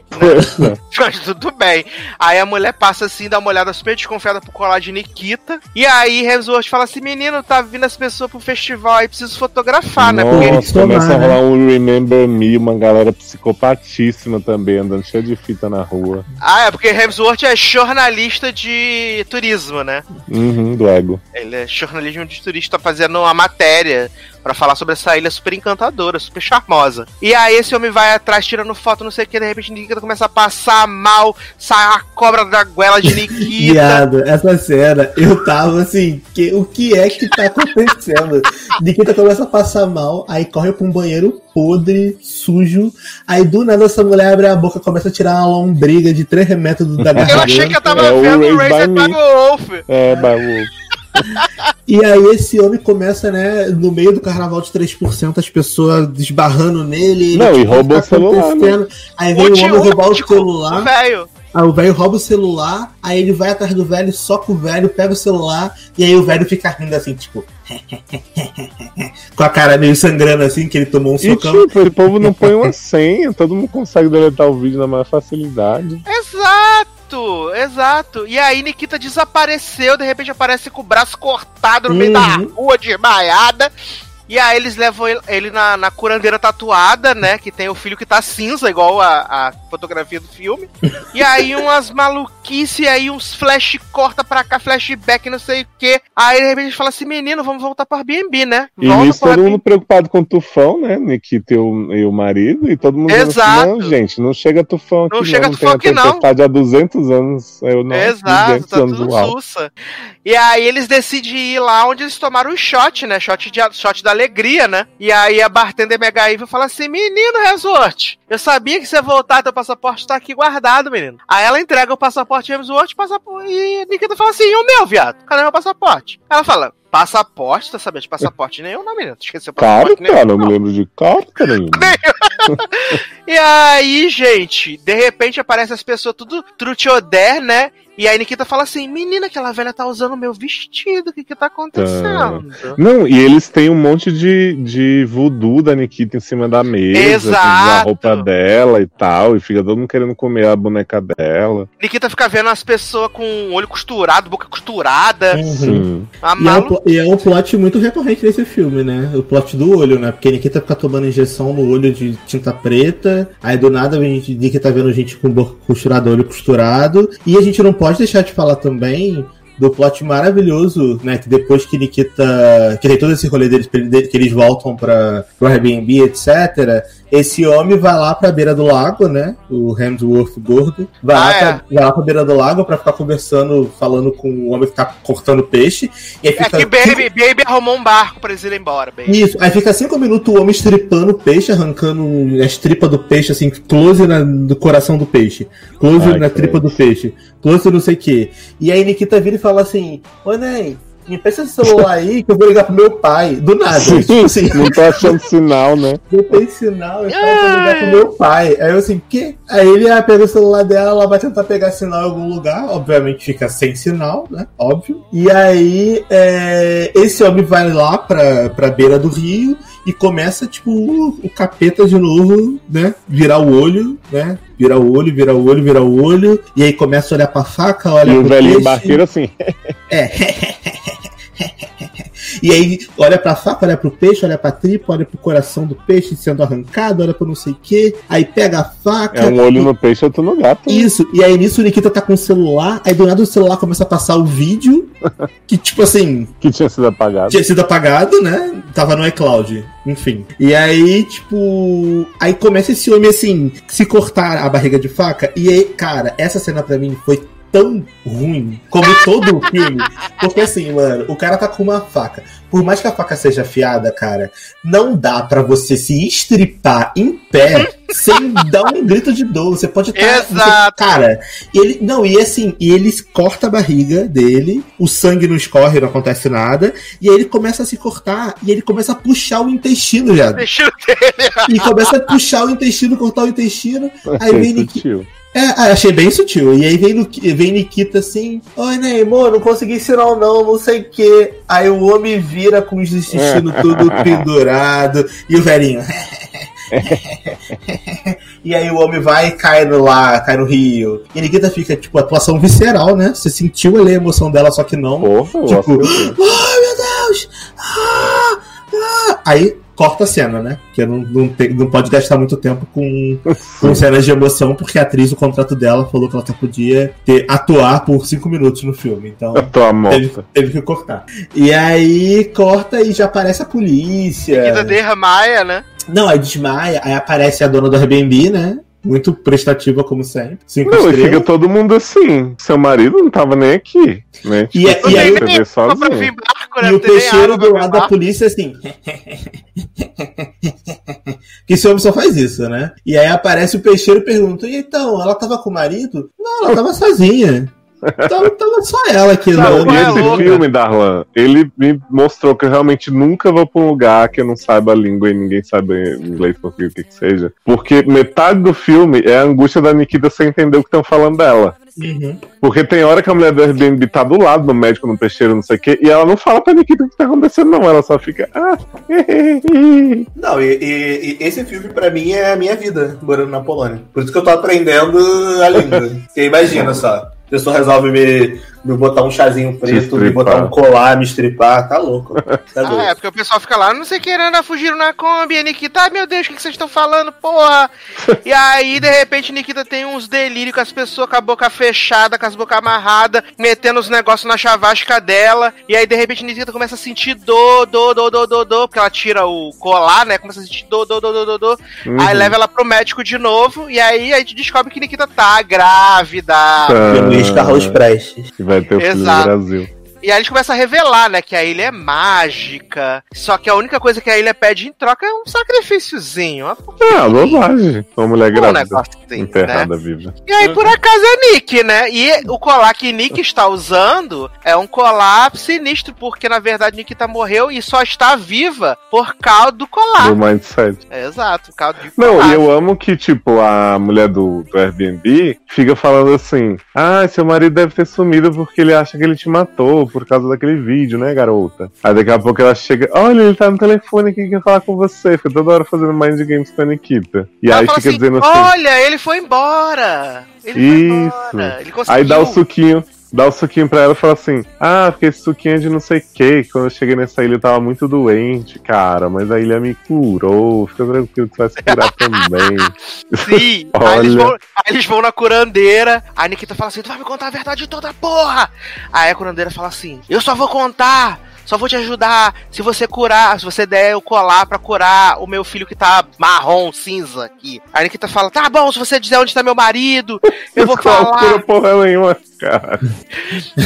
Né? mas tudo bem. Aí a mulher passa assim, dá uma olhada super desconfiada pro colar de Nikita. E aí Hemsworth fala assim: menino, tá vindo as pessoas pro festival aí, preciso fotografar, né? Porque Nossa, começa a rolar um Remember Me, uma galera psicopatíssima também, andando cheia de fita na rua. Ah, é porque Hemsworth é jornalista de turismo, né? Uhum, do ego. Ele é jornalismo de turista fazendo uma matéria pra falar sobre essa ilha super encantadora, super charmosa. E aí esse homem vai atrás tirando foto, não sei o que, de repente Nikita começa a passar mal, sai a cobra da goela de Nikita. Viado, essa cena, eu tava assim, que, o que é que tá acontecendo? Nikita começa a passar mal, aí corre pra um banheiro podre, sujo, aí do nada essa mulher abre a boca, começa a tirar uma lombriga de 3 metros da garganta. Eu achei que eu tava É o vendo Raised Raised by by. Wolf. É, Baú. E aí esse homem começa, né, no meio do carnaval de 3%, as pessoas desbarrando nele. ele, Não, e tipo, rouba tá o celular, né? Aí vem o, homem roubar o celular. Velho. Aí o velho rouba o celular, aí ele vai atrás do velho, soca o velho, pega o celular, e aí o velho fica rindo assim, tipo. com a cara meio sangrando assim, que ele tomou um E socão. tipo, o povo não põe uma senha, todo mundo consegue deletar o vídeo na maior facilidade. Exato, exato. E aí Nikita desapareceu, de repente aparece com o braço cortado no meio da Uhum. rua, desmaiada. E aí eles levam ele, na, na curandeira tatuada, né? Que tem o filho que tá cinza, igual a, a fotografia do filme. E aí umas maluquice, aí uns flash corta pra cá, flashback, não sei o quê. Aí de repente fala assim, menino, vamos voltar pro Airbnb, né? E Volta nisso pro todo Airbnb. mundo preocupado com o tufão, né? Nikita e o, e o marido, e todo mundo dizendo assim, Exato. não, gente, não chega tufão aqui Não chega não, tufão aqui, não. tempestade há 200 anos. Eu não, Exato, 200 tá tudo sussa. E aí eles decidem ir lá onde eles tomaram o shot, né? Shot, de, shot da alegria, né? E aí a bartender Mega Evil fala assim: Menino Resort, eu sabia que você ia voltar, teu passaporte tá aqui guardado, menino. Aí ela entrega o passaporte Hemsworth passaporte, e Nikita fala assim: E o meu, viado? Cadê meu passaporte? Ela fala: Passaporte? Tá sabendo de passaporte nenhum, não, menino? Tu esqueceu o passaporte Carta, nenhum? não me lembro de carta nenhuma. E aí, gente, de repente aparecem as pessoas tudo trutioder, né? E aí Nikita fala assim, menina, aquela velha tá usando meu vestido, o que que tá acontecendo? Não, e eles têm um monte de, de voodoo da Nikita em cima da mesa, Exato. a roupa dela e tal, e fica todo mundo querendo comer a boneca dela. Nikita fica vendo as pessoas com olho costurado, boca costurada. Uhum. E é, um, e é um plot muito recorrente nesse filme, né? O plot do olho, né? Porque Nikita fica tomando injeção no olho de tinta preta, aí do nada a gente Nikita vendo gente com boca costurada, olho costurado, e a gente não pode deixar de falar também do plot maravilhoso, né? Que depois que Nikita. Que tem todo esse rolê deles, dele, que eles voltam pra, pro Airbnb, etc. Esse homem vai lá pra beira do lago, né? O Hemsworth gordo. Vai, Ah, lá, é. pra, vai lá pra beira do lago pra ficar conversando, falando com o homem que tá cortando peixe. E aí É fica que Baby, Baby arrumou um barco pra eles irem embora, Baby. isso, aí fica cinco minutos o homem estripando o peixe, arrancando as tripas do peixe, assim, close na, do coração do peixe, close Ai, na tripa do peixe, close não sei o que. E aí Nikita vira e fala assim: Ô Ney, me empresta esse celular aí que eu vou ligar pro meu pai. Do nada, tipo assim, Não tô achando sinal, né? não tem sinal, eu vou ligar pro meu pai. Aí eu assim, que? Aí ele ah, pega o celular dela, ela vai tentar pegar sinal em algum lugar, obviamente fica sem sinal, né? Óbvio. E aí é, esse homem vai lá pra, pra beira do rio e começa, tipo, o, o capeta de novo, né? Virar o olho, né? Virar o olho, virar o olho, virar o olho. E aí começa a olhar pra faca, olha E o velhinho peixe. barqueiro assim. É. E aí olha pra faca, olha pro peixe, olha pra tripa, olha pro coração do peixe sendo arrancado, olha pro não sei o que. Aí pega a faca. É um olho e- no peixe outro no gato. Isso, e aí nisso o Nikita tá com o celular, aí do nada o celular começa a passar o vídeo, que tipo assim, Que tinha sido apagado. tinha sido apagado, né? Tava no iCloud, enfim. E aí, tipo. Aí começa esse homem assim, se cortar a barriga de faca. E aí, cara, essa cena pra mim foi tão ruim como todo o filme. Porque assim, mano, o cara tá com uma faca. Por mais que a faca seja afiada, cara, não dá pra você se estripar em pé sem dar um grito de dor. Você pode estar. Exato. cara, ele. Não, e assim, e ele corta a barriga dele, o sangue não escorre, não acontece nada. E aí ele começa a se cortar e ele começa a puxar o intestino já. Dele. E começa a puxar o intestino, cortar o intestino. Aí vem sutil. É, ah, achei bem sutil. E aí vem, vem Nikita assim: Oi, Neymar, não consegui sinal não, não sei o que. Aí o homem vira com os intestinos tudo pendurado. E o velhinho. e aí o homem vai e cai no lá, cai no rio. E a Nikita fica, tipo, atuação visceral, né? Você sentiu ali a emoção dela, só que não. Porra, Tipo. Ai, meu Deus! Ah, ah. Aí corta a cena, né? Porque não, não, tem- não pode gastar muito tempo com, com cenas de emoção, porque a atriz, o contrato dela, falou que ela só podia ter, atuar por cinco minutos no filme. Então. Teve, teve que cortar. E aí corta e já aparece a polícia. Nikita Dermaia, né? Não, aí desmaia, aí aparece a dona do Airbnb, né? Muito prestativa, como sempre. Cinco Não, e fica todo mundo assim. Seu marido não tava nem aqui. Né? E, é- e aí, sozinho. barco, né? E o água do lado da polícia assim. que esse homem só faz isso, né? E aí aparece o peixeiro e pergunta: e então, ela tava com o marido? Não, ela tava sozinha. Tava, tava só ela aqui. Não, no- e é esse louca. filme, Darlan, ele me mostrou que eu realmente nunca vou pra um lugar que eu não saiba a língua e ninguém sabe inglês, português, o que que seja. Porque metade do filme é a angústia da Nikita sem entender o que estão falando dela. Uhum. Porque tem hora que a mulher do Airbnb tá do lado do médico, no peixeiro, não sei o quê, e ela não fala pra Nikita o que tá acontecendo, não. Ela só fica. Ah, Não, e, e- e esse filme pra mim é a minha vida morando na Polônia. Por isso que eu tô aprendendo a língua. Porque imagina só. A pessoa resolve me, me botar um chazinho preto, me botar um colar, me estripar, tá louco. Tá Ah, é, porque o pessoal fica lá, não sei querendo a fugir na Kombi, a Nikita, ai meu Deus, o que que vocês estão falando, porra? e aí, de repente, Nikita tem uns delírios com as pessoas com a boca fechada, com as bocas amarradas, metendo os negócios na chavasca dela, e aí, de repente, Nikita começa a sentir dor, dor, dor, dor, dor, dor, porque ela tira o colar, né, começa a sentir dor, dor, dor, dor, dor, dor. Uhum. aí leva ela pro médico de novo, e aí a gente descobre que Nikita tá grávida. E Luiz Carlos Prestes. Vai ter o filho no. Brasil. E aí eles começam a revelar, né, que a ilha é mágica. Só que a única coisa que a ilha pede em troca é um sacrifíciozinho. Uma Ah, bobagem. Uma mulher um grávida. negócio assim, enterrada né? viva. E aí, por acaso, é Nick, né? E o colar que Nick está usando é um colar sinistro, porque na verdade Nikita morreu e só está viva por causa do colar. Do mindset. É, exato, por causa de Não, colar. e eu amo que, tipo, a mulher do, do Airbnb fica falando assim: Ah, seu marido deve ter sumido porque ele acha que ele te matou por causa daquele vídeo, né, garota? Aí daqui a pouco ela chega: Olha, ele tá no telefone aqui, quer falar com você. Fica toda hora fazendo mind games com a Nikita. E Ela aí fica assim, dizendo assim: Olha, ele foi embora. Ele foi Isso. embora. Ele conseguiu. Aí dá o suquinho. Dá o suquinho pra ela e fala assim: Ah, porque esse suquinho é de não sei o que. Quando eu cheguei nessa ilha eu tava muito doente, cara. Mas a ilha me curou. Fica tranquilo que você vai se curar também. Sim, aí eles, Olha. vão, aí eles vão na curandeira, a Nikita fala assim, tu vai me contar a verdade toda, porra! Aí a curandeira fala assim, eu só vou contar, só vou te ajudar se você curar, se você der o colar pra curar o meu filho que tá marrom, cinza aqui. Aí a Nikita fala, tá bom, se você dizer onde tá meu marido, eu vou falar. porra nenhuma, cara.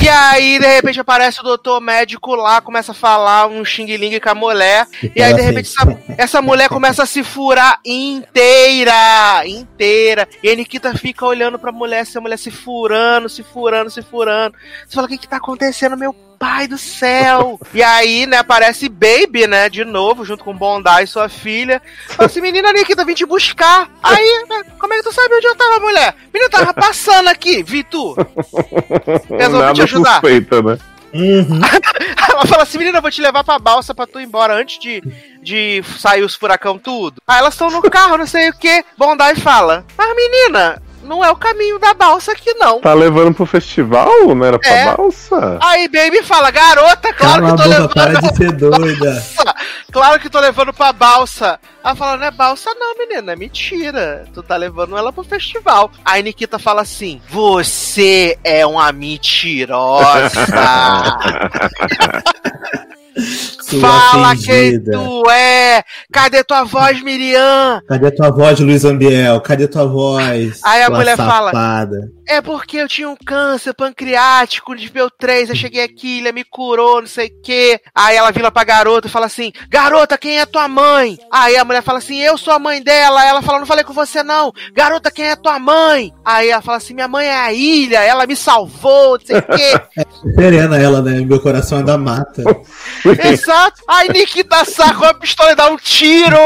E aí, de repente, aparece o doutor médico lá, começa a falar um xing-ling com a mulher. E aí, de repente, essa, essa mulher começa a se furar inteira, inteira. E a Nikita fica olhando pra mulher, essa mulher se furando, se furando, se furando. Você fala, o que que tá acontecendo, meu pai do céu? e aí, né, aparece Baby, né, de novo, junto com Bondai e sua filha. Fala assim, menina Nikita, vim te buscar. Aí, né, como é que tu sabe onde eu tava, mulher? Menina, tava passando aqui, vi tu. Resolvi te Nada ajudar. suspeita, né? Uhum. Ela fala assim, menina, eu vou te levar pra balsa pra tu ir embora antes de, de sair os furacão tudo. Aí elas estão no carro, não sei o que. Bondai fala, mas menina, não é o caminho da balsa aqui, não. Tá levando pro festival? Não era pra É. balsa? Aí Baby fala, garota, claro Cala que tô boca, levando para de ser doida. balsa. Claro que tô levando pra balsa. Ela fala, não é balsa não, menina, é mentira. Tu tá levando ela pro festival. Aí Nikita fala assim, você é uma mentirosa. Sua Fala quem tu é. Cadê tua voz, Miriam? Cadê tua voz, Luiz Ambiel? Cadê tua voz? Aí a mulher fala- safada? É porque eu tinha um câncer pancreático de nível 3, eu cheguei aqui, ele me curou, não sei o quê. Aí ela vira pra garota e fala assim: Garota, quem é tua mãe? Aí a mulher fala assim: Eu sou a mãe dela. Ela fala: Não falei com você não. Garota, quem é tua mãe? Aí ela fala assim: Minha mãe é a ilha, ela me salvou, não sei o quê. Serena ela, né? Meu coração é da mata. Exato. Aí Nikita saca uma pistola e dá um tiro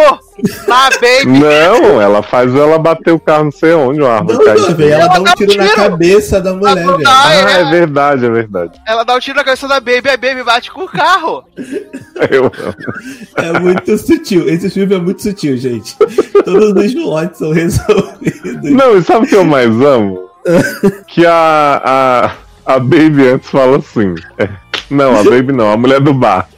na baby. Não, ela faz ela bater o carro não sei onde, uma árvore Não. Ela Ela dá um dá um tiro na tiro. cabeça da mulher, velho. Ah, é. é verdade, é verdade. Ela dá um tiro na cabeça da baby, a baby bate com o carro. Eu amo. É muito sutil. Esse filme é muito sutil, gente. Todos os plots são resolvidos. Não, e sabe o que eu mais amo? que a, a, a Baby antes fala assim. é, não, a Baby não, a mulher do bar.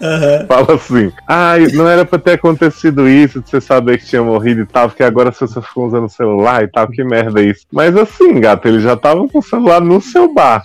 Aham. Fala assim, ai, não era pra ter acontecido isso, de você saber que tinha morrido e tal, porque agora você só ficou usando o celular e tal, que merda é isso. Mas assim, gato, eles já estavam com o celular no seu bar.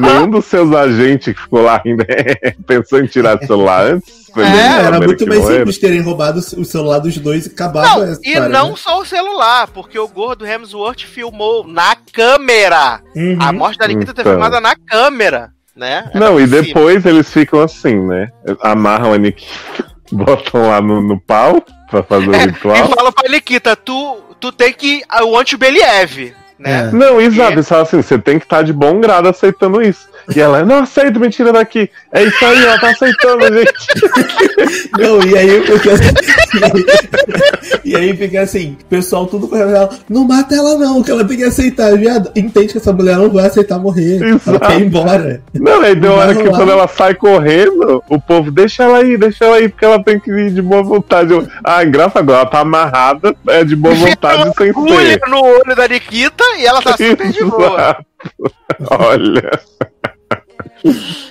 Nenhum dos seus agentes que ficou lá ainda pensou em tirar o celular antes. Foi bem É, era muito mais simples terem roubado o celular dos dois e acabado Não, essa e história, não né? só o celular, porque o gordo Hemsworth filmou na câmera. Uhum. A morte da Nikita Então. filmada na câmera, né? Era Não, e cima. depois eles ficam assim, né? Amarram a Nikita, botam lá no, no pau pra fazer o É, ritual. e fala pra Nikita, tu, tu tem que. I want Believ, né? É. Não, exato, eles falam assim, você tem que estar de bom grado aceitando isso. E ela, não aceito, me tira daqui. É isso aí, ela tá aceitando, gente. Não, e aí assim. e aí fica assim, o pessoal tudo correndo ela, não mata ela não, que ela tem que aceitar, viado. Entende que essa mulher não vai aceitar morrer. Ela Exato. quer ir embora. Não, aí deu Não hora que quando ela sai correndo, o povo, deixa ela aí, deixa ela aí, porque ela tem que ir de boa vontade. Eu, ah, engraçado, ela tá amarrada, é de boa vontade sem ser. no olho da Nikita e ela tá super de boa. Olha.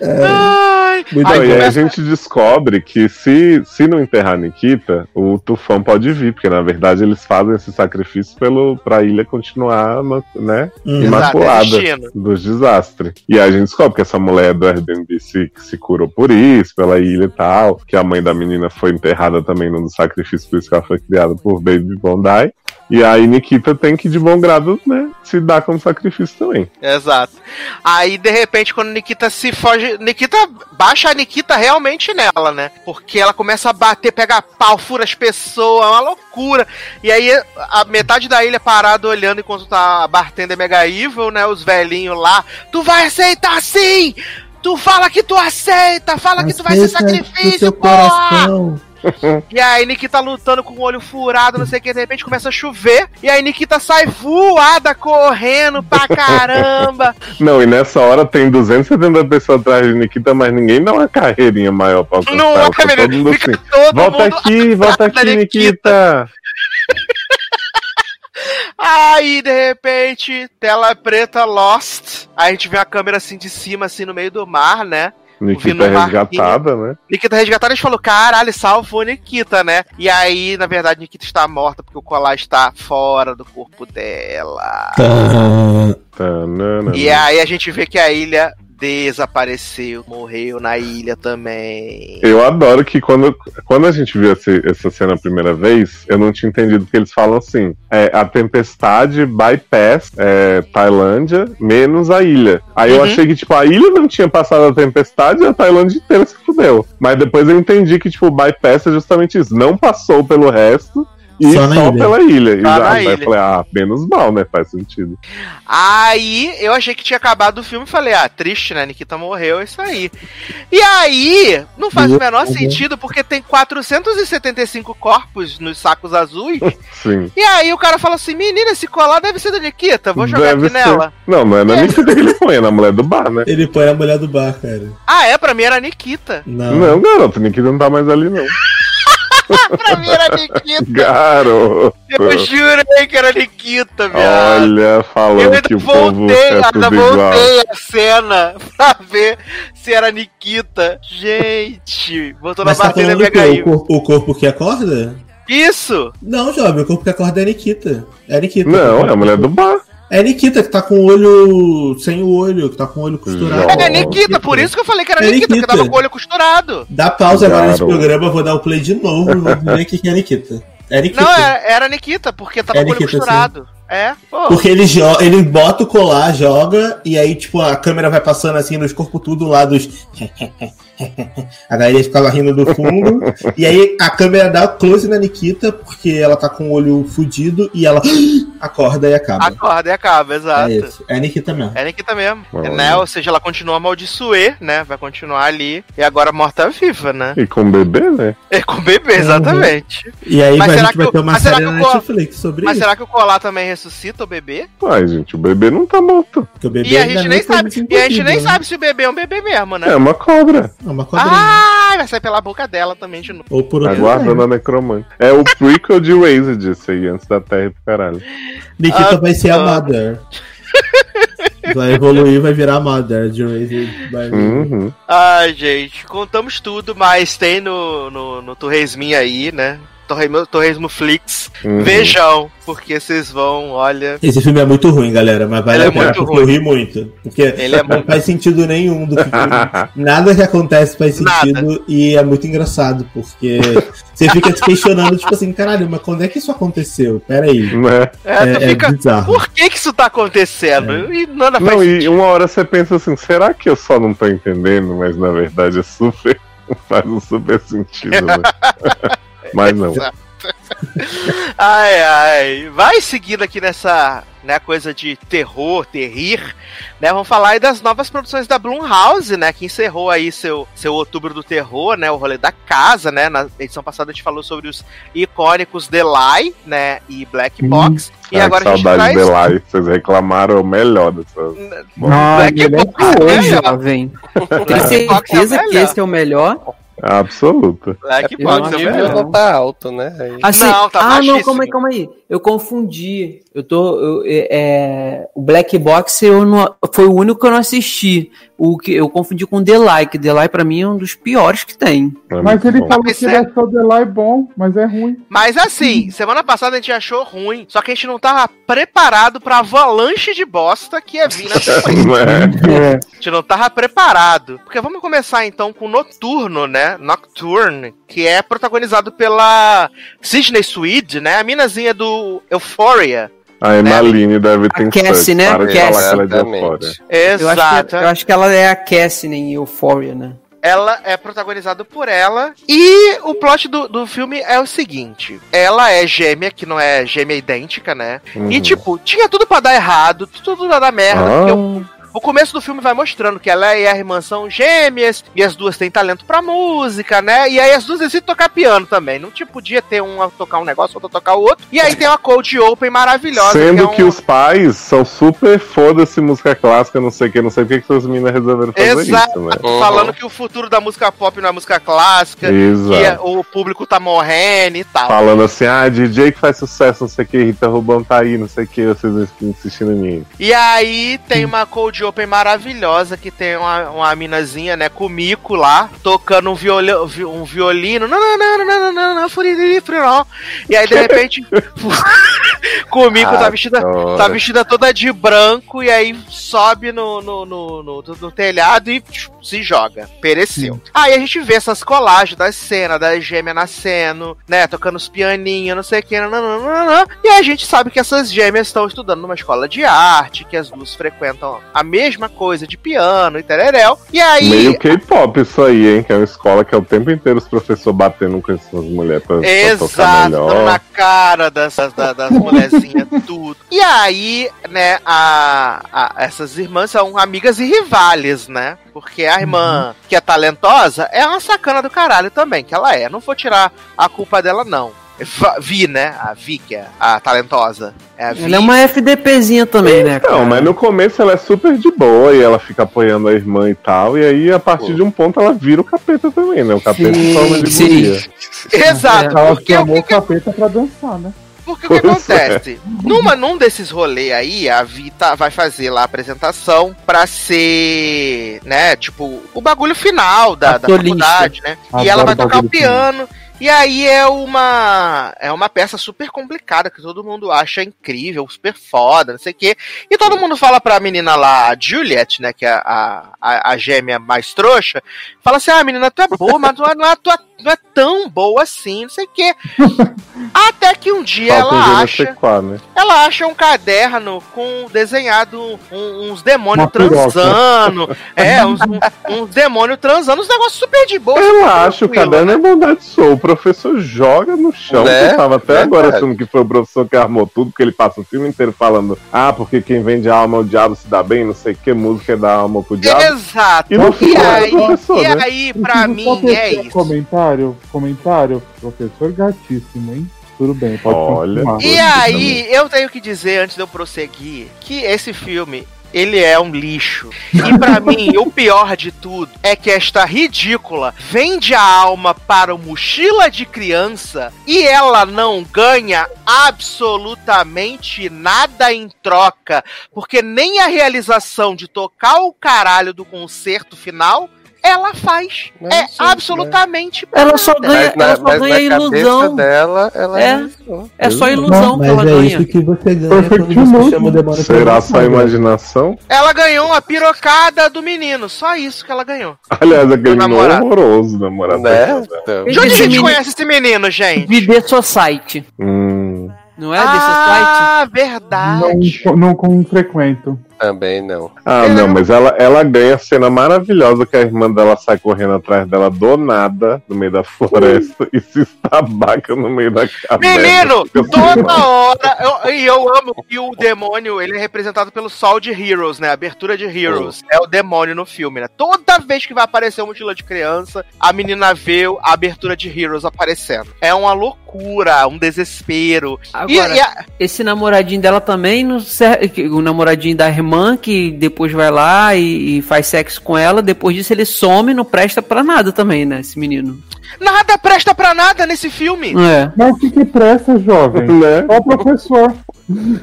Ai, Muito Não, aí e aí a gente descobre que se, se não enterrar a Nikita, o tufão pode vir, porque na verdade eles fazem esse sacrifício pelo, pra ilha continuar né, Hum. imaculada Exato, é dos desastres. E aí a gente descobre que essa mulher do Airbnb se, se curou por isso, pela ilha e tal, que a mãe da menina foi enterrada também num dos sacrifícios, por isso que ela foi criada por Baby Bondi. E aí Nikita tem que, de bom grado, né, se dar como sacrifício também. Exato. Aí, de repente, quando Nikita se foge. Nikita baixa a Nikita realmente nela, né? Porque ela começa a bater, pega pau, fura as pessoas, é uma loucura. E aí, a metade da ilha parada olhando enquanto tá a bartender mega evil, né? Os velhinhos lá. Tu vai aceitar sim! Tu fala que tu aceita! Fala que tu vai ser Aceita sacrifício, porra! coração. E aí Nikita lutando com o olho furado, não sei o que, de repente começa a chover. E aí Nikita sai voada, correndo pra caramba. Não, e nessa hora tem 270 pessoas atrás de Nikita, mas ninguém dá uma carreirinha maior pra alcançar. Não é, Tá todo mundo assim, todo volta mundo aqui, volta atrás da aqui, Nikita. Aí, de repente, tela preta, Lost. Aí a gente vê a câmera assim de cima, assim, no meio do mar, né? Nikita é resgatada, né? Nikita resgatada, a gente falou, caralho, salvou Nikita, né? E aí, na verdade, Nikita está morta porque o colar está fora do corpo dela. Tanana. E aí a gente vê que a ilha desapareceu, morreu na ilha também. Eu adoro que quando, quando a gente viu esse- essa cena a primeira vez, eu não tinha entendido que eles falam assim: é, a tempestade bypass é, Tailândia menos a ilha. Aí eu Uhum. achei que, tipo, a ilha não tinha passado a tempestade e a Tailândia inteira se fudeu. Mas depois eu entendi que, tipo, o bypass é justamente isso: não passou pelo resto. E Só só, ilha. pela ilha. Só Exato. na Aí eu ilha. falei, ah, menos mal, né? Faz sentido. Aí eu achei que tinha acabado o filme e falei, ah, triste, né? Nikita morreu, é isso aí. E aí, não faz o menor sentido, porque tem 475 corpos nos sacos azuis. Sim. e aí o cara fala assim: menina, esse colar deve ser da Nikita, vou jogar Deve aqui ser. nela. Não, não é na Nikita que ele põe, é na mulher do bar, né? Ele põe a mulher do bar, cara. Ah, é? Pra mim era a Nikita. Não. Não, garoto, Nikita não tá mais ali, não. pra mim era Nikita. Garoto. Eu jurei que era Nikita, viado. Olha, falando que o povo voltei, é ainda tudo igual. voltei a cena pra ver se era Nikita. Gente, botou na Mas tá bateria? Mega O corpo, o corpo que acorda? Isso! Não, jovem, o corpo que acorda é Nikita. É Nikita. Não, é a mulher do bar. É Nikita que tá com o olho. sem o olho, que tá com o olho costurado. É Nikita, por isso que eu falei que era É Nikita, porque Nikita. tava com o olho costurado. Dá pausa agora nesse programa, vou dar o play de novo e vou ver o que que é Nikita. É Nikita. Não, era, era Nikita, porque tava É com o olho Nikita, costurado. É, pô. Porque ele, ele bota o colar, joga, e aí, tipo, a câmera vai passando assim nos corpos tudo lá dos. A galera ficava rindo do fundo. e aí a câmera dá close na Nikita, porque ela tá com o olho fudido, e ela acorda e acaba. Acorda e acaba, exato. É isso. É a Nikita mesmo. É Nikita mesmo. Olha. Né? Ou seja, ela continua a amaldiçoer, né? Vai continuar ali. E agora morta-viva, né? E com bebê, né? É com o bebê, exatamente. E aí Mas vai- a será gente que vai o- ter uma mas será série que na Netflix sobre Mas isso. será que o colar também ressuscita o bebê? Ai, gente, o bebê não tá morto. Porque o bebê E a gente nem sabe. E a gente nem né? sabe se o bebê é um bebê mesmo, né? É uma cobra. Uma cobrinha. Ah, vai sair pela boca dela também de novo. Ou por outro Aguardando a necromante. É o prequel de Raised, esse aí, antes da Terra ir pro caralho. Nikita Ah, vai ser a. Mother. Vai evoluir, vai virar a Mother de. Uhum. Ai, gente, contamos tudo, mas tem no, no, no Torresmin aí, né? Torresmo, Flix. Uhum. Vejam, porque vocês vão, olha. Esse filme é muito ruim, galera, mas vale Ele é a pena muito porque ruim. eu ri muito. Porque Ele é não muito- faz sentido nenhum do que. Nada que acontece faz sentido e é muito engraçado, porque você fica se questionando, tipo assim, caralho, mas quando é que isso aconteceu? Pera aí. Né? É, tu É- é fica. bizarro. Por que que isso tá acontecendo? E nada faz Não, e uma hora você pensa assim, será que eu só não tô entendendo? Mas na verdade é super. faz um super sentido, né? Mas não. Ai, ai. Vai seguindo aqui nessa né, coisa de terror, terrir, né? Vamos falar aí das novas produções da Blumhouse, né? Que encerrou aí seu, seu outubro do terror, né? O rolê da casa, né? Na edição passada a gente falou sobre os icônicos The Lie, né? E Black Box. E Ai, agora a gente traz... de lá. Vocês reclamaram o melhor dessa. Ah, Black melhor Box, Ô, né? jovem. Tem Box é certeza que esse é o melhor? Absoluta. Black Eu Box não é melhor. não. não tá alto, né? Aí- Assim, Não, tá ah, não, calma aí, calma aí. Eu confundi. Eu tô. eu- é, é, o Black Box eu não, foi o único que eu não assisti. O que eu confundi com The Like. The Like pra mim é um dos piores que tem. É Mas ele bom. falou que ele sério? achou The Lie bom, mas é ruim. Mas assim, semana passada a gente achou ruim, só que a gente não tava preparado pra avalanche de bosta que ia vir na. É. É. A gente não tava preparado. Porque vamos começar então com Noturno, né? Nocturne, que é protagonizado pela Sidney Swede, né? A minazinha do Euphoria. A Emaline deve ter Cassie, né? Para de Cassie. falar que ela é de Exatamente. Euphoria. Eu acho, Exato. que, eu acho que ela é a Cassie em Euphoria, né? Ela é protagonizada por ela. E o plot do, do filme é o seguinte: ela é gêmea, que não é gêmea idêntica, né? Uhum. E, tipo, tinha tudo pra dar errado, tudo pra dar merda. Ah. Porque o, começo do filme vai mostrando que ela e a irmã são gêmeas, e as duas têm talento pra música, né? E aí as duas decidem tocar piano também. Não tipo, podia ter um a tocar um negócio, outro a tocar o outro. E aí tem uma cold open maravilhosa. Sendo que, é um... os pais são super foda-se música clássica, não sei o que, não sei por que essas meninas resolveram fazer Exato, isso, né? falando que o futuro da música pop não é música clássica, que é- Exato. o público tá morrendo e tal. Falando assim, ah, DJ que faz sucesso, não sei o que, Rita Rubão tá aí, não sei o que, vocês insistindo em mim. E aí tem uma cold open maravilhosa que tem uma, uma minazinha, né, com o mico lá, tocando um, violi vi- um violino. Não, não, não, não, não, não, não, furiró. E aí, de repente, com o mico tá Ah, vestida, adoro. tá vestida toda de branco e aí sobe no, no, no, no- no telhado e se joga. Pereceu. Aí a gente vê essas colagens das cenas, das gêmeas nascendo, né, tocando os pianinhos, não sei o que, nananana. e a gente sabe que essas gêmeas estão estudando numa escola de arte, que as duas frequentam a mesma coisa de piano e tereréu. E aí. Meio K-pop isso aí, hein? Que é uma escola que é o tempo inteiro os professores batendo com essas mulheres pra, pra tocar Exato, dando melhor. na cara dessas, da- das mulherzinhas, tudo. E aí, né, a, a- essas irmãs são amigas e rivales, né? Porque a irmã que é talentosa é uma sacana do caralho também, que ela é. Não vou tirar a culpa dela, não. Vi, né? A Vi, que é a talentosa. É a Vi. Ela é uma FDPzinha também, né? Não, mas no começo ela é super de boa e ela fica apoiando a irmã e tal. E aí, a partir de um ponto, ela vira o capeta também, né? O capeta em forma de sim. Exato, Ela porque o chamou que, o capeta pra dançar, né? Porque o que acontece? Numa, num desses rolês aí, a Vita vai fazer lá a apresentação pra ser, né, tipo, o bagulho final da, da faculdade, né? Adoro e ela vai tocar o piano. E aí é uma é uma peça super complicada que todo mundo acha incrível, super foda, não sei o quê. E todo mundo fala pra menina lá, a Juliet, né, que é a, a, a gêmea mais trouxa, fala assim: ah, menina, tu é boa, mas tu não é, tu é- não é tão boa assim, não sei o quê. Até que um dia Falta ela acha. no C4, né? Ela acha um caderno com desenhado um- uns demônios Uma piroca. transando. é, uns, uns, uns demônios transando, uns negócios super de boa. Eu super acho, o caderno né? é bondade sou. O professor joga no chão. Né? Eu tava até Verdade. agora achando que foi o professor que armou tudo, porque ele passa o filme inteiro falando: ah, porque quem vende alma ao diabo se dá bem, não sei o que, música é dar alma pro diabo. Exato. E E é aí, o professor, e né? aí pra mim, é isso. Comentário, comentário, professor gatíssimo, hein? Tudo bem, pode Olha. continuar. E aí, eu tenho que dizer, antes de eu prosseguir, que esse filme. Ele é um lixo. E pra mim, o pior de tudo é que esta ridícula vende a alma para o mochila de criança e ela não ganha absolutamente nada em troca. Porque nem a realização de tocar o caralho do concerto final ela faz. Mas, é gente, absolutamente Ela só ganha, Mas na, ela só mas ganha ilusão. dela, ela É. é. É só ilusão que Mas ela é ganha. isso que você ganha Perfect quando você chama Será só né? imaginação? Ela ganhou uma pirocada do menino. Só isso que ela ganhou. Aliás, aquele menino namorado. horroroso, namorado. Né? Então, De onde a gente menino- conhece esse menino, gente? De The Society. Hum, Não é The Society? Ah, verdade. Não, não com frequento. Também não. Ah, não, mas ela, ela ganha a cena maravilhosa que a irmã dela sai correndo atrás dela do nada, no meio da floresta, e se estabaca no meio da caverna. Menino, assim, toda hora. eu- E eu, amo que o demônio ele é representado pelo sol de Heroes, né? A abertura de Heroes. É o demônio no filme, né? Toda vez que vai aparecer uma mochila de criança, a menina vê a abertura de Heroes aparecendo. É uma loucura, um desespero. E- Agora, e a- esse namoradinho dela também, não serve, o namoradinho da irmã, que depois vai lá e, e faz sexo com ela, depois disso ele some, não presta pra nada também, né, esse menino. Nada presta pra nada nesse filme. Não é? Mas o que que presta, jovem? Né? Ó o professor.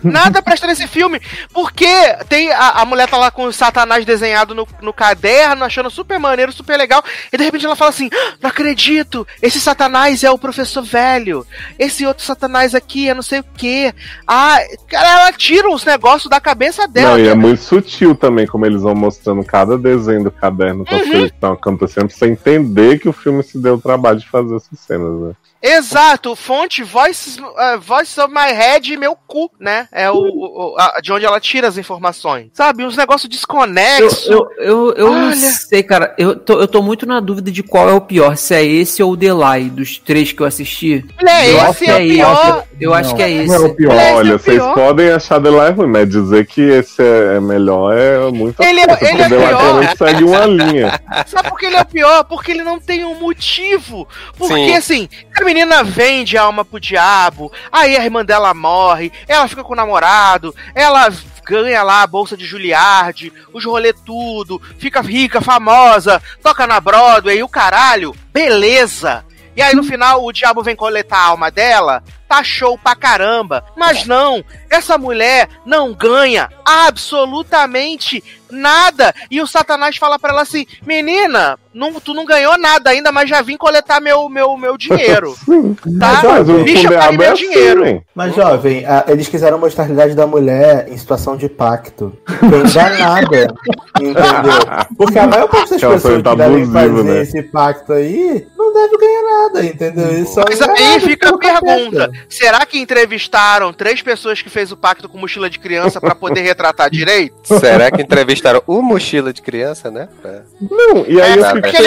Nada presta nesse filme. Porque tem a, a mulher tá lá com o Satanás desenhado no, no caderno, achando super maneiro, super legal. E de repente ela fala assim: "Ah, Não acredito, esse Satanás é o professor velho. Esse outro Satanás aqui é não sei o que. Ah, cara, ela tira os negócios da cabeça dela. Não, e é muito sutil também como eles vão mostrando cada desenho do caderno com as coisas que estão acontecendo, pra você entender que o filme se deu o trabalho de fazer essas cenas, né? Exato, fonte Voices, uh, Voice of My Head e meu cu, né? É o, o- a- de onde ela tira as informações. Sabe, uns negócios Eu, desconexos. eu, eu, eu não Olha. sei, cara. Eu tô, eu tô muito na dúvida de qual é o pior, se é esse ou o Delay, dos três que eu assisti. Olha, eu esse que é o esse. pior. Eu acho que é Não esse. é o pior. É Olha, o vocês pior. podem achar Life ruim, mas dizer que esse é é melhor é muito Ele é- coisa, ele porque é Life pior. segue uma linha. Sabe por que ele é o pior? Porque ele não tem um motivo. Porque, Sim. assim, menina vende a alma pro diabo, aí a irmã dela morre, ela fica com o namorado, ela ganha lá a bolsa de Juilliard, os rolê tudo, fica rica, famosa, toca na Broadway, o caralho, beleza. E aí no final o diabo vem coletar a alma dela, tá show pra caramba. Mas não, essa mulher não ganha absolutamente nada. E o Satanás fala pra ela assim: Menina, não, tu não ganhou nada ainda, mas já vim coletar meu, meu, meu dinheiro. Tá? Mas o Bicha, pague Fundeado é meu assim, dinheiro. Mas, jovem, a- eles quiseram mostrar a realidade da mulher em situação de pacto. Quem dá nada, entendeu? Porque a maior parte das pessoas foi que devem fazer né? esse pacto aí não deve ganhar nada, entendeu? Isso Mas é aí nada fica a pergunta: será que entrevistaram três pessoas que fez o pacto com mochila de criança pra poder retratar direito? Será que entrevistaram o mochila de criança, né? Pra- Não, e aí É,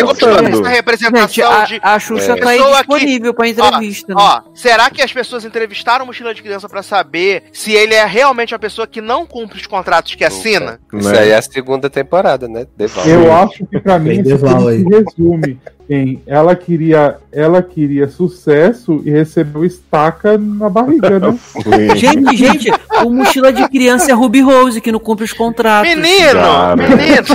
eu gostou pensando. dessa Gente, representação a, de. a Xuxa É. tá aí Pessoa que- disponível pra entrevista. né? Ó, será que as pessoas entrevistaram o mochila de criança pra saber se ele é realmente a pessoa que não cumpre os contratos que assina? Isso Né? aí é a segunda temporada, né? Eu acho que pra mim Tem esse Deval aí. resume. Quem? Ela queria, ela queria sucesso e recebeu estaca na barriga, né? Gente, gente, o mochila de criança é Ruby Rose, que não cumpre os contratos. Menino! Cara. Menino!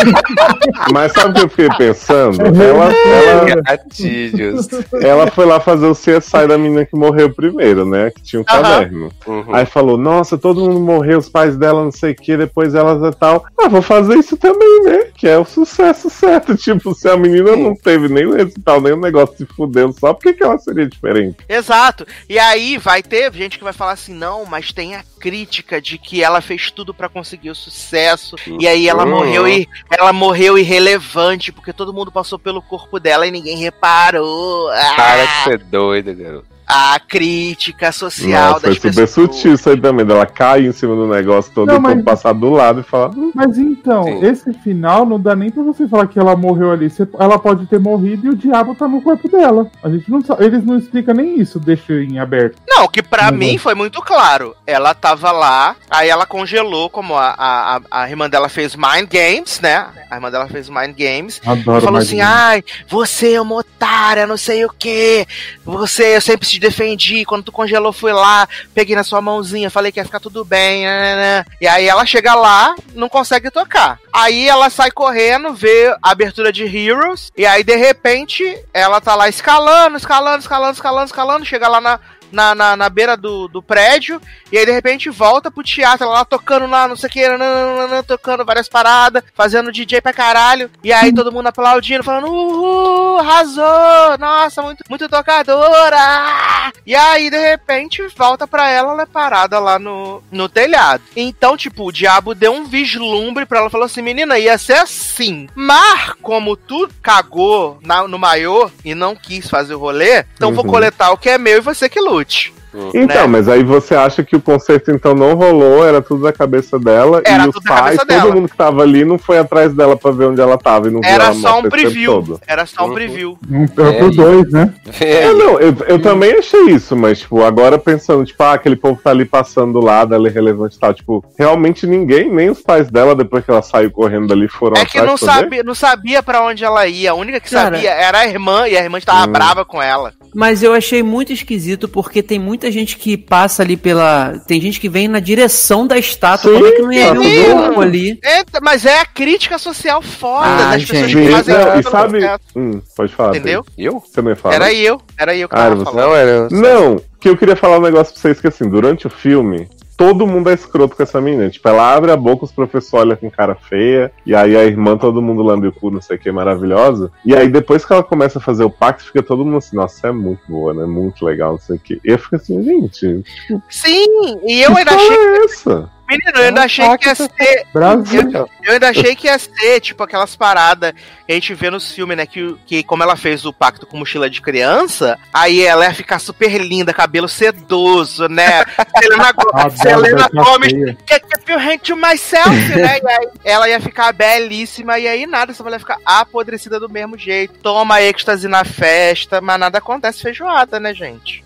Mas sabe o que eu fiquei pensando? Ela, ela, Gatilhos. ela foi lá fazer o CSI da menina que morreu primeiro, né? Que tinha um Aham. caderno. Uhum. Aí falou, nossa, todo mundo morreu, os pais dela, não sei o que, depois elas e tal. Ah, vou fazer isso também, né? Que é o sucesso certo. Tipo, se a menina não teve nem o recital, nem o negócio se fudeu só, por que, ela seria diferente? Exato. E aí vai ter gente que vai falar assim, não, mas tem a crítica de que ela fez tudo pra conseguir o sucesso. E aí ela Uhum. morreu e ela morreu irrelevante, porque todo mundo passou pelo corpo dela e ninguém reparou. Ah, Para de ser doido, garoto. A crítica social Nossa, das foi super pessoas. sutil isso aí também, dela cair em cima do negócio todo Não, e mas- passar do lado e falar. "Hum, Mas então, Sim. esse final não dá nem pra você falar que ela morreu ali. Ela pode ter morrido e o diabo tá no corpo dela. A gente não sabe. Eles não explicam nem isso, deixa em aberto. Não, que pra Uhum. mim foi muito claro. Ela tava lá, aí ela congelou, como a, a, a- a irmã dela fez Mind Games, né? A irmã dela fez Mind Games. Adoro falou mais assim: isso. ai, você é uma otária, não sei o que. Você, eu sempre te defendi. Quando tu congelou, fui lá, peguei na sua mãozinha, falei que ia ficar tudo bem. né? E aí ela chega lá, não consegue tocar. Aí ela sai correndo, vê a abertura de Heroes, e aí de repente ela tá lá escalando, escalando, escalando, escalando, escalando, chega lá na. Na, na, na beira do, do prédio, e aí de repente volta pro teatro, ela lá tocando lá, não sei o que, nananana, tocando várias paradas, fazendo DJ pra caralho, e aí todo mundo aplaudindo, falando, uhul, arrasou, nossa, muito, muito tocadora! E aí, de repente, volta pra ela, ela é parada lá no, no telhado. Então, tipo, o diabo deu um vislumbre pra ela, falou assim, menina, ia ser assim. Mas, como tu cagou na- no maiô e não quis fazer o rolê, então vou Uhum. coletar o que é meu e você que lute. Então, né? mas aí você acha que o concerto então não rolou, era tudo da cabeça dela Era e os pais, todo dela. mundo que tava ali não foi atrás dela pra ver onde ela tava e não Era só um preview. todo. Era só um Uhum. preview. Um, é É dois, né? É, aí. não, eu, eu também achei isso, mas, tipo, agora pensando, tipo, ah, aquele povo tá ali passando do lado, ela é relevante e tal. Tipo, realmente ninguém, nem os pais dela, depois que ela saiu correndo dali, foram É que atrás não sabia, não sabia para onde ela ia. A única que Cara. sabia era a irmã, e a irmã estava Hum. brava com ela. Mas eu achei muito esquisito porque tem muita gente que passa ali pela. Tem gente que vem na direção da estátua. Sim, Como é que não ia ver um corpo ali? É, mas é a crítica social foda Ah, das pessoas gente. que Sim, fazem não, e sabe. Hum, pode falar. Entendeu? Eu? Você não ia falar? Era eu, era eu que Ah, tava você. falando. Não, era. Não, que eu queria falar um negócio pra vocês que assim, durante o filme, todo mundo é escroto com essa menina. Tipo, ela abre a boca, os professores olham com cara feia, e aí a irmã, todo mundo lambe o cu, não sei o que, maravilhosa. E aí depois que ela começa a fazer o pacto, fica todo mundo assim, nossa, é muito boa, né? Muito legal, não sei o que. E eu fico assim, gente, Sim, e eu ainda achei. é essa? Menino, eu ainda achei que ia ser. Brasil. Eu, eu ainda achei que ia ser, tipo, aquelas paradas que a gente vê nos filmes, né? Que, que como ela fez o pacto com mochila de criança, aí ela ia ficar super linda, cabelo sedoso, né? Selena, Selena Gomes, que que feel hand to myself, né? E aí ela ia ficar belíssima, e aí nada, essa mulher fica apodrecida do mesmo jeito. Toma êxtase na festa, mas nada acontece feijoada, né, gente?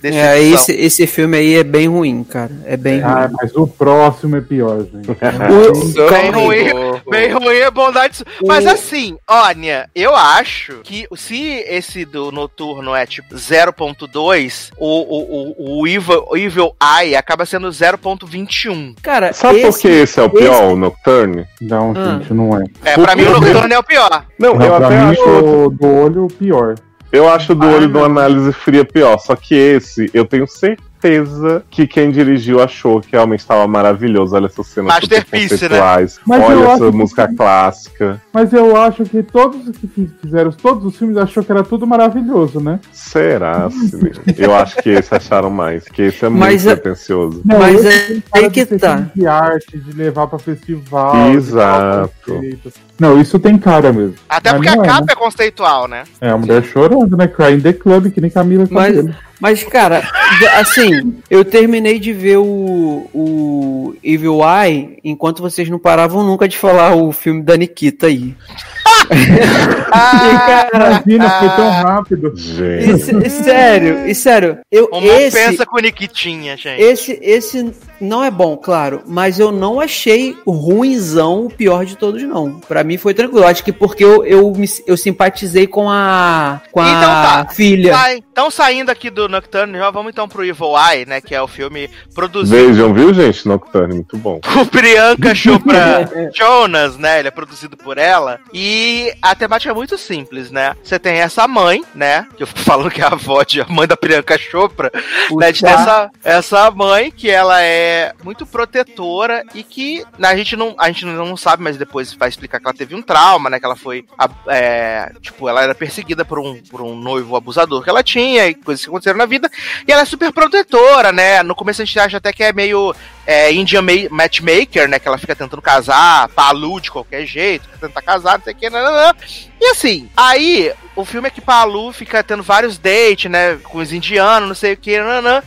Decepção. É, esse, esse filme aí é bem ruim, cara. É bem ruim. Ah, mas o próximo é pior, gente. O- Bem ruim, bem ruim é bondade. Mas assim, olha, eu acho que se esse do noturno é tipo 0.2, o, o, o, o Evil, Evil Eye acaba sendo 0.21. Cara, Sabe por esse- que esse é o pior, o Nocturne? Não, Ah. gente, não é. É, Por pra mim o noturno é o pior. Não, Não, eu pra até mim, acho. o do olho, o pior. Eu acho do Ah, olho de uma não. análise fria pior. Só que esse, eu tenho certeza que quem dirigiu achou que realmente estava maravilhoso. Olha essas cenas Masterpiece, né? Mas Olha essa que- música clássica. Mas eu acho que todos os que fi- fizeram todos os filmes achou que era tudo maravilhoso, né? Será? Eu acho que esse acharam mais. Que esse é muito Mas é- pretencioso. Não, Mas é- aí que de ser tá. De arte, de levar pra festival. Exato. conceito. Não, isso tem cara mesmo. Até Mas porque a é, capa né? é conceitual, né? É, a mulher chorando, né? Crying the Club, que nem Camila Mas. Mas, cara, assim, eu terminei de ver o, o Evil Eye enquanto vocês não paravam nunca de falar o filme da Nikita aí. Ah, Imagina, foi tão rápido. Gente. e sério, e sério, eu Uma esse, ofensa com Niquitinha, gente. esse esse não é bom, claro, mas eu não achei ruinzão o pior de todos, não. Pra mim foi tranquilo. Acho que porque eu, eu, me, eu simpatizei com a, com a Então tá. filha. Sai- Então, saindo aqui do Nocturne, já vamos então pro Evil Eye, né? Que é o filme produzido Vejam, viu, gente? Nocturne, muito bom. por Priyanka Chopra Jonas, né? Ele é produzido por ela. E a temática é muito simples, né? Você tem essa mãe, né? Que eu fico falando que é a avó de a mãe da Priyanka Chopra, né? De ter essa, essa mãe que ela é muito protetora e que né, a gente não a gente não sabe, mas depois vai explicar que ela teve um trauma, né? Que ela foi é, tipo, ela era perseguida por um, por um noivo abusador que ela tinha e coisas que aconteceram na vida. E ela é super protetora, né? No começo a gente acha até que é meio é, Indian ma- Matchmaker, né? Que ela fica tentando casar, Palu de qualquer jeito, fica tentando casar, não sei o que, nananã. E assim, aí o filme é que Palu fica tendo vários dates, né? Com os indianos, não sei o que, nananã.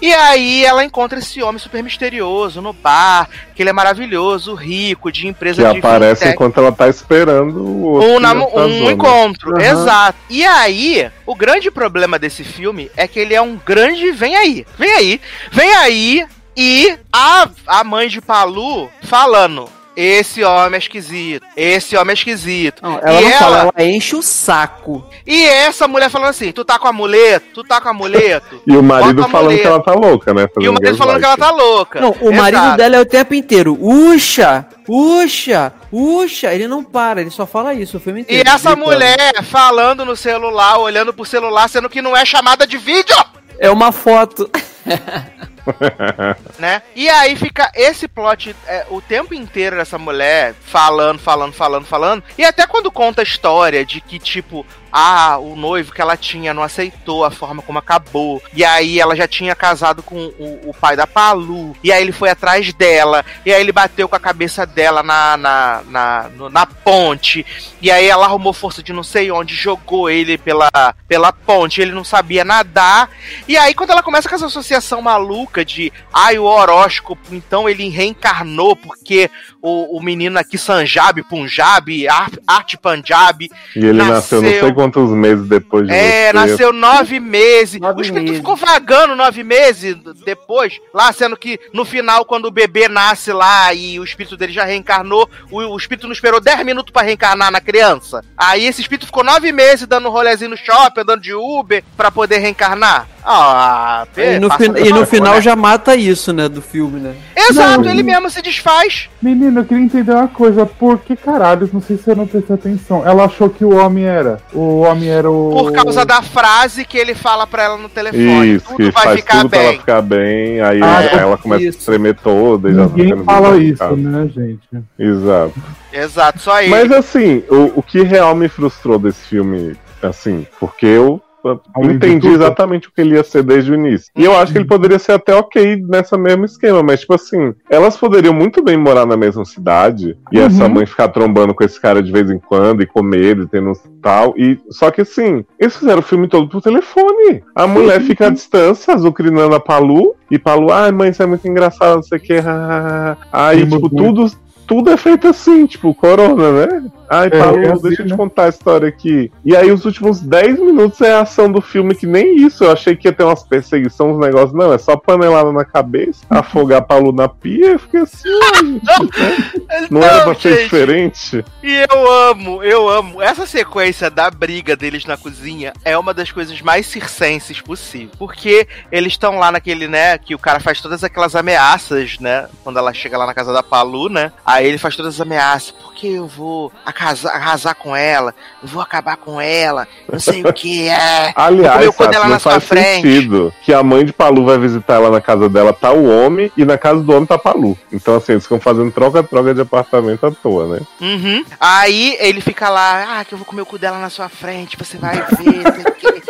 E aí ela encontra esse homem super misterioso no bar, que ele é maravilhoso, rico, de Que empresa de aparece fintech. enquanto ela tá esperando o outro. Um, que tá um encontro, Aham. exato. E aí, o grande problema desse filme é que ele é um grande vem aí, vem aí, vem aí, e a, a mãe de Palu falando. Esse homem é esquisito. Esse homem é esquisito. Não, ela e não ela, fala, ela enche o saco. E essa mulher falando assim: tu tá com amuleto? Tu tá com amuleto? E o marido falando amuleto. que ela tá louca, né? E o fazendo marido falando que ela tá louca. Não, o marido Exato. dela é o tempo inteiro. Uxa, uxa, uxa. Ele não para, ele só fala isso o filme E inteiro. essa gritando. mulher falando no celular, olhando pro celular, sendo que não é chamada de vídeo! É uma foto. né? E aí fica esse plot é, o tempo inteiro dessa mulher falando, falando, falando, falando. E até quando conta a história de que, tipo, ah, o noivo que ela tinha não aceitou a forma como acabou. E aí ela já tinha casado com o, o pai da Palu. E aí ele foi atrás dela. E aí ele bateu com a cabeça dela na, na, na, na ponte. E aí ela arrumou força de não sei onde, jogou ele pela, pela ponte. Ele não sabia nadar. E aí, quando ela começa com essa associação maluca de ai, o horóscopo, então ele reencarnou porque o, o menino aqui, Sanjab, Punjab, Ar- Arte Punjab, E ele nasceu, não sei quantos meses depois de é, você. nasceu nove meses. Nove o espírito meses. ficou vagando nove meses depois, lá sendo que no final, quando o bebê nasce lá e o espírito dele já reencarnou, o, o espírito não esperou dez minutos pra reencarnar na criança. Aí esse espírito ficou nove meses dando um rolezinho no shopping, andando de Uber pra poder reencarnar. Ah, E no, fin- e no final né? já mata isso, né, do filme, né? Exato, Não. ele mesmo se desfaz. Menino, eu queria entender uma coisa. Por que caralho? Não sei se eu não prestei atenção. Ela achou que o homem era. O homem era o. Por causa da frase que ele fala pra ela no telefone. Isso, tudo que vai faz ficar tudo pra bem. ela ficar bem, aí Ah, ela, ela começa isso. a tremer toda já Ninguém fala isso, complicado. né, gente? Exato. Exato, só aí. Mas assim, o, o que real me frustrou desse filme, assim, porque eu de entendi exatamente o que ele ia ser desde o início. E eu acho que ele poderia ser até ok nessa mesmo esquema, mas tipo assim, elas poderiam muito bem morar na mesma cidade e essa Uhum. mãe ficar trombando com esse cara de vez em quando e com medo e tendo tal. E só que assim, eles fizeram o filme todo por telefone. A mulher fica à distância, azucrinando a Palu, e Palu, ai mãe, isso é muito engraçado, não sei o que. Aí, tipo, tudo. Tudo é feito assim, tipo, corona, né? Ai, É, Paulo, é assim, deixa eu te né? contar a história aqui. E aí, os últimos 10 minutos é a ação do filme, que nem isso. Eu achei que ia ter umas perseguições, uns negócios. Não, é só panelada na cabeça, afogar Paulo na pia. Eu fiquei assim, gente, não era pra ser gente. diferente. E eu amo, eu amo. Essa sequência da briga deles na cozinha é uma das coisas mais circenses possível. Porque eles estão lá naquele, né, que o cara faz todas aquelas ameaças, né? Quando ela chega lá na casa da Palu, né? Aí ele faz todas as ameaças. Porque eu vou acasar- arrasar com ela, eu vou acabar com ela, não sei o que é. Aliás, Sassi, dela não faz frente. sentido que a mãe de Palu vai visitar ela na casa dela, tá o homem, e na casa do homem tá Palu. Então, assim, eles ficam fazendo troca-troca de apartamento à toa, né? Uhum. Aí ele fica lá, ah, que eu vou comer o cu dela na sua frente, você vai ver, quê.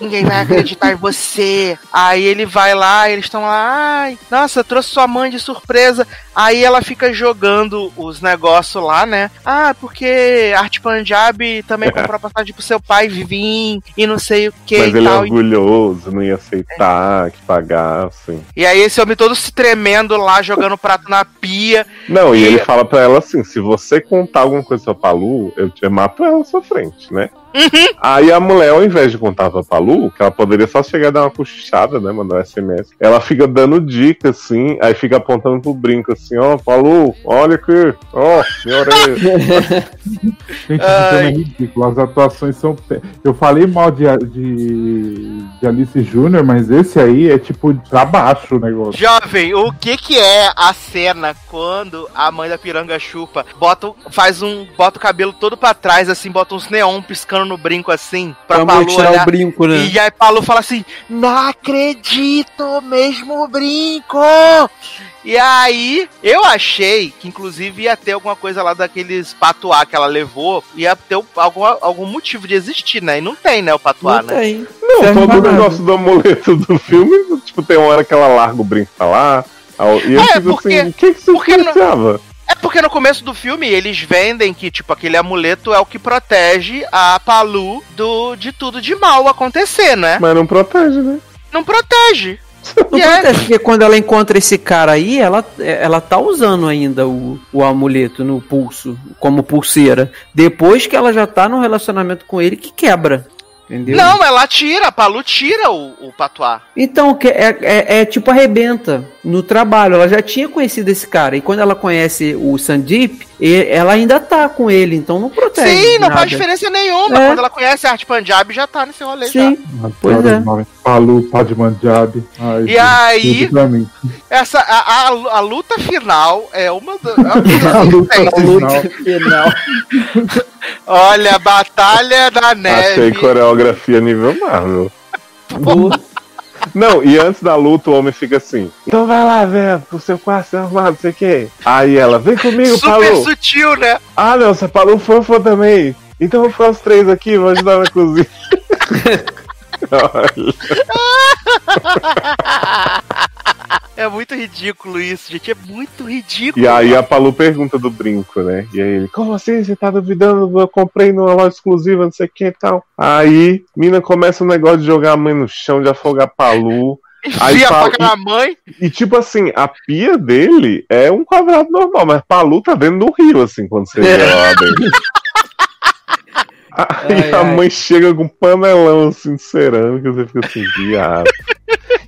ninguém vai acreditar em você. Aí ele vai lá, eles estão lá, ai, nossa, trouxe sua mãe de surpresa. Aí ela fica jogando os negócios lá, né? Ah, porque Arte Punjab também comprou passagem pro seu pai vir e não sei o que Mas e ele é tal. orgulhoso, não ia aceitar que pagassem. E aí esse homem todo se tremendo lá, jogando o prato na pia. Não, e ele fala pra ela assim: se você contar alguma coisa pra Palu, eu, eu mato ela na sua frente, né? Aí a mulher, ao invés de contar pra Palu, que ela poderia só chegar e dar uma cochichada, né? Mandar um SMS, ela fica dando dica, assim, aí fica apontando pro brinco assim, ó, Palu, olha aqui, ó, minha orelha. Gente, é ridículo. As atuações são. Eu falei mal de, de, de Alice Júnior, mas esse aí é tipo pra baixo o negócio. Jovem, o que que é a cena quando a mãe da piranga chupa, bota, o- faz um, bota o cabelo todo pra trás, assim, bota uns neon piscando no brinco, assim, pra Pra Palu tirar olhar. o brinco, né? E aí Palu fala assim, não acredito, mesmo brinco! E aí, eu achei que inclusive ia ter alguma coisa lá daqueles patuá que ela levou, ia ter um- algum, algum motivo de existir, né? E não tem, né, o patuá, Não né? tem. Não, Serve todo o negócio do amuleto do filme, tipo, tem uma hora que ela larga o brinco pra lá, e eu É, fico porque- assim, o que que você não- pensava? É porque no começo do filme eles vendem que, tipo, aquele amuleto é o que protege a Palu do, de tudo de mal acontecer, né? Mas não protege, né? Não protege. Não E é- protege, porque quando ela encontra esse cara aí, ela, ela tá usando ainda o, o amuleto no pulso, como pulseira. Depois que ela já tá num relacionamento com ele, que quebra. Entendeu? Não, ela tira, a Palu tira o, o patuá. Então, que é, é, é tipo arrebenta no trabalho. Ela já tinha conhecido esse cara. E quando ela conhece o Sandeep, e- ela ainda tá com ele. Então não protege. Sim, não nada. faz diferença nenhuma. É. Quando ela conhece a arte Punjab, já tá nesse rolê Sim, já. pois Adoro é. Palu, Padmanjab. Ai, E gente, aí-. Essa, a, a, a luta final é uma das. A luta Tem- final. Olha, a Batalha da Achei Neve. coreografia nível Marvel. Não, e antes da luta o homem fica assim. Então vai lá, velho, pro seu quarto, seu arrumado, não sei o quê. Aí ela, vem comigo, Super Palu. sutil, né? Ah, não, você falou fofa também. Então vamos ficar os três aqui, vou ajudar na cozinha. Olha. É muito ridículo isso, gente. É muito ridículo. E aí a Palu pergunta do brinco, né? E aí ele, como assim? Você tá duvidando? Eu comprei numa loja exclusiva, não sei o que e tal. Aí, mina começa o negócio de jogar a mãe no chão, de afogar a Palu. Aí Enfia a mãe. E tipo assim, a pia dele é um quadrado normal, mas Palu tá dentro do rio, assim, quando você vê lá dentro. Aí Ai, a ai. mãe chega com um panelão assim de cerâmica, você fica assim, viado.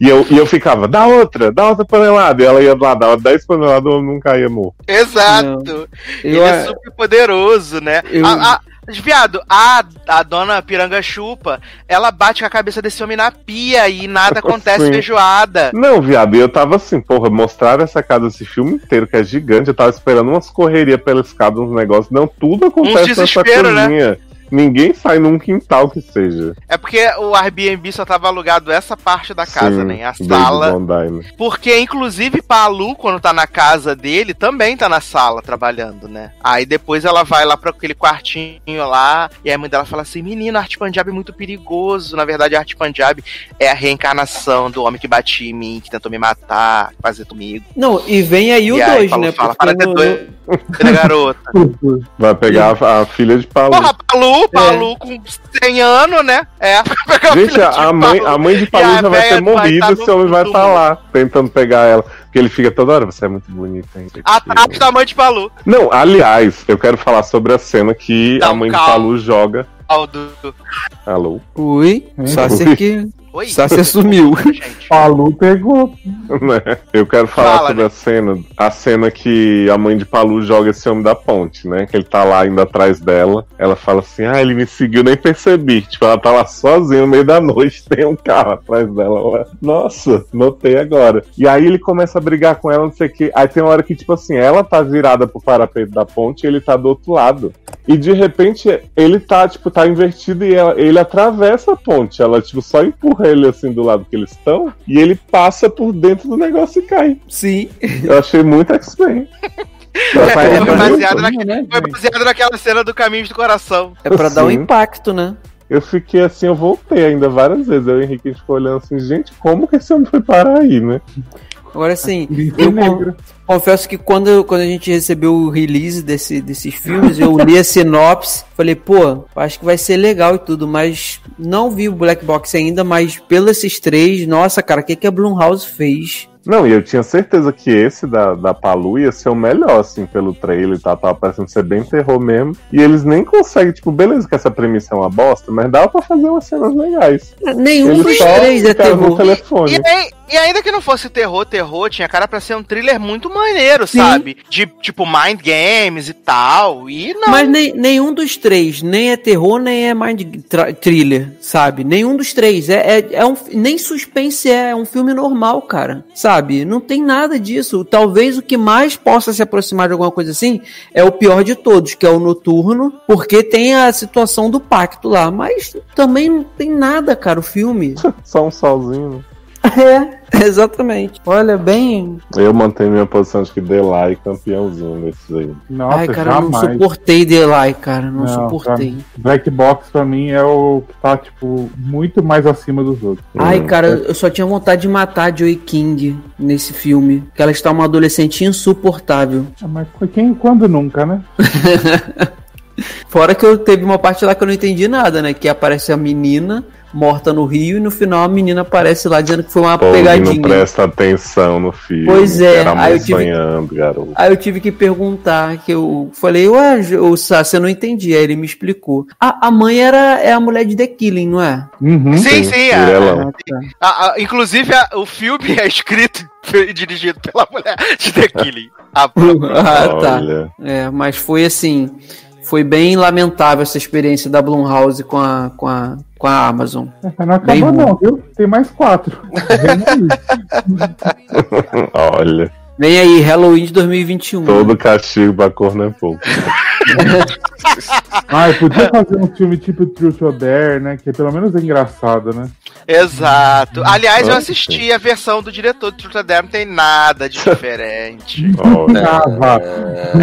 E eu, e eu ficava, dá outra, dá outra panelada. E ela ia lá, dava 10 paneladas, o homem não caía morto. Exato. Ele Eu, é super poderoso, né? Eu- A, a- viado, a, a dona Piranga Chupa, ela bate com a cabeça desse homem na pia e nada acontece Sim. feijoada. Não, viado, e eu tava assim, porra, mostraram essa casa esse filme inteiro, que é gigante. Eu tava esperando umas correrias pela escada, uns negócios. Não, tudo acontece nessa desespero, né? Ninguém sai num quintal que seja. É porque o Airbnb só tava alugado essa parte da casa, Sim, né? A sala. Bondi, né? Porque, inclusive, Palu, quando tá na casa dele, também tá na sala trabalhando, né? Aí depois ela vai lá pra aquele quartinho lá, e a mãe dela fala assim: Menino, a arte Punjab é muito perigoso. Na verdade, a arte Punjab é a reencarnação do homem que batia em mim, que tentou me matar, fazer comigo. Não, e vem aí o E aí, 2, Paulo né? fala, para doido. Cadê, garota? Vai pegar a, a filha de Palu. Porra, Palu, Palu com 100 anos, né? É, pra pegar Gente, a, a mãe, Palu. a mãe de Palu a já vai ter morrido, tá esse homem vai estar túmulo. lá, tentando pegar ela. Porque ele fica toda hora, você é muito bonita, hein? Atrás da mãe de Palu. Não, aliás, eu quero falar sobre a cena que a Não, mãe calma. de Palu joga. Aldo. Alô? Ui, Sácer Ui. que. Oi? Sácer sumiu. Palu pegou. né? Eu quero falar Fala, sobre né? a cena, a cena que a mãe de Palu joga esse homem da ponte, né? Que ele tá lá indo atrás dela. Ela fala assim: Ah, ele me seguiu, nem percebi. Tipo, ela tá lá sozinha no meio da noite, tem um carro atrás dela. Ela, Nossa, notei agora. E aí ele começa a brigar com ela, não sei o que. Aí tem uma hora que, tipo assim, ela tá virada pro parapeito da ponte e ele tá do outro lado. E de repente ele tá, tipo, tá invertido e ela- ele atravessa a ponte. Ela, tipo, só empurra ele assim do lado que eles estão e ele passa por dentro do negócio e cai. Sim. Eu achei muito X-Men. Vai Foi baseado, naque- né, foi baseado naquela cena do Caminhos do Coração. É pra dar um impacto, né? Eu fiquei assim, eu voltei ainda várias vezes. Eu e o Henrique a gente ficou olhando assim, gente, como que esse homem foi parar aí, né? Agora sim, eu con- confesso que quando, quando a gente recebeu o release desse, desses filmes, eu li a sinopse, falei, pô, acho que vai ser legal e tudo, mas não vi o Black Box ainda, mas pelos esses três, nossa, cara, o que, que a Blumhouse fez Não, e eu tinha certeza que esse da, da Palu ia ser o melhor, assim, pelo trailer e tal, tava parecendo ser bem terror mesmo. E eles nem conseguem, tipo, beleza que essa premissa é uma bosta, mas dava pra fazer umas cenas legais. Nenhum Eles dos três é terror. telefone. E, aí- e ainda que não fosse terror, terror, tinha cara pra ser um thriller muito maneiro, Sim. sabe? De tipo mind games e tal. E não. Mas nem, nenhum dos três, nem é terror, nem é mind thriller, sabe? Nenhum dos três. É, é, é um, nem suspense é, é um filme normal, cara. Sabe? Não tem nada disso. Talvez o que mais possa se aproximar de alguma coisa assim é o pior de todos, que é o noturno, porque tem a situação do pacto lá. Mas também não tem nada, cara, o filme. Só um solzinho. É, exatamente. Olha, bem. Eu mantenho minha posição de que Delay campeãozinho nesses aí. Nossa, Ai, cara, eu não jamais. suportei Delay, cara. Não, Não, suportei. pra- Black Box pra mim é o que tá, tipo, muito mais acima dos outros. Ai, cara, eu só tinha vontade de matar a Joey King nesse filme. Que ela está uma adolescente insuportável. Ah, Mas quem, quando nunca, né? Fora que eu teve uma parte lá que eu não entendi nada, né? Que aparece a menina morta no rio e no final a menina aparece lá dizendo que foi uma povo que não pegadinha. presta atenção no filme. Pois é, Era aí eu tive- sonhando, garoto. Aí eu tive que perguntar, que eu falei, ué, o Sassi, eu não entendi. Aí ele me explicou. A, a mãe era é a mulher de The Killing, não é? Uhum. Sim, sim. a- Mirelão. a- a- inclusive, a- o filme é escrito e dirigido pela mulher de The Killing. A- ah, tá. Olha. É, mas foi assim, foi bem lamentável essa experiência da Blumhouse com a, com a, com a Amazon. Mas não Bem acabou ruim. não, viu? Tem mais quatro. Olha. Vem aí, Halloween de 2021. Todo castigo pra corno é pouco. Ai, podia fazer um filme tipo Truth or Dare, né? Que pelo menos é engraçado, né? Exato. Aliás, eu Ah, assisti a versão do diretor de Truth or Dare, não tem nada de diferente. Ah, vá.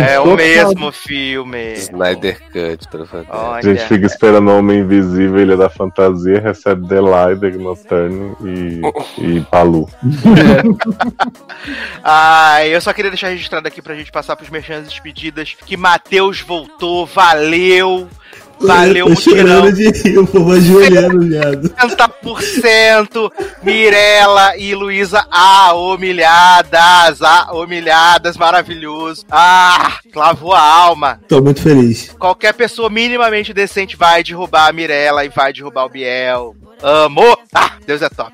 É o mesmo filme. Snyder Cut, pra fazer. A gente fica esperando o Homem Invisível, Ilha da Fantasia, recebe Delay, The Nocturne e, e Palu. Ah, eu só queria deixar registrado aqui pra gente passar pros merchandising despedidas que Matheus voltou, valeu. Valeu, Eu mutirão. de rir, o povo ajoelhando, viado. 60% Mirella e Luísa A, humilhadas, A, humilhadas, maravilhoso. Ah, clavou a alma. Tô muito feliz. Qualquer pessoa minimamente decente vai derrubar a Mirella e vai derrubar o Biel. Amor! Ah, Deus é top.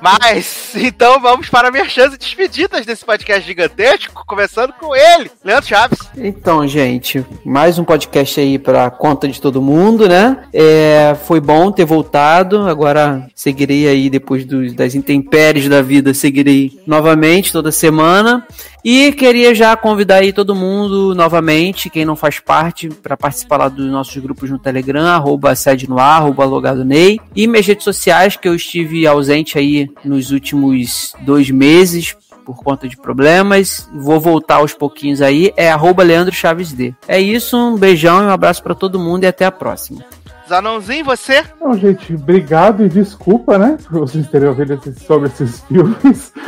Mas, então vamos para merchandising despedidas desse podcast gigantesco, começando com ele, Leandro Chaves. Então, gente, mais um podcast aí pra conta de todo mundo, né? É, foi bom ter voltado. Agora seguirei aí depois dos- das intempéries da vida, seguirei novamente toda semana. E queria já convidar aí todo mundo novamente, quem não faz parte, para participar lá dos nossos grupos no Telegram, arroba sede no ar, arroba logado Ney. E minhas redes sociais, que eu estive ausente aí nos últimos dois meses, por conta de problemas. Vou voltar aos pouquinhos aí. É arroba Leandro Chaves D. É isso, um beijão e um abraço pra todo mundo e até a próxima. Zanãozinho, você? Então, gente, obrigado e desculpa, né? Por vocês terem ouvido sobre esses filmes.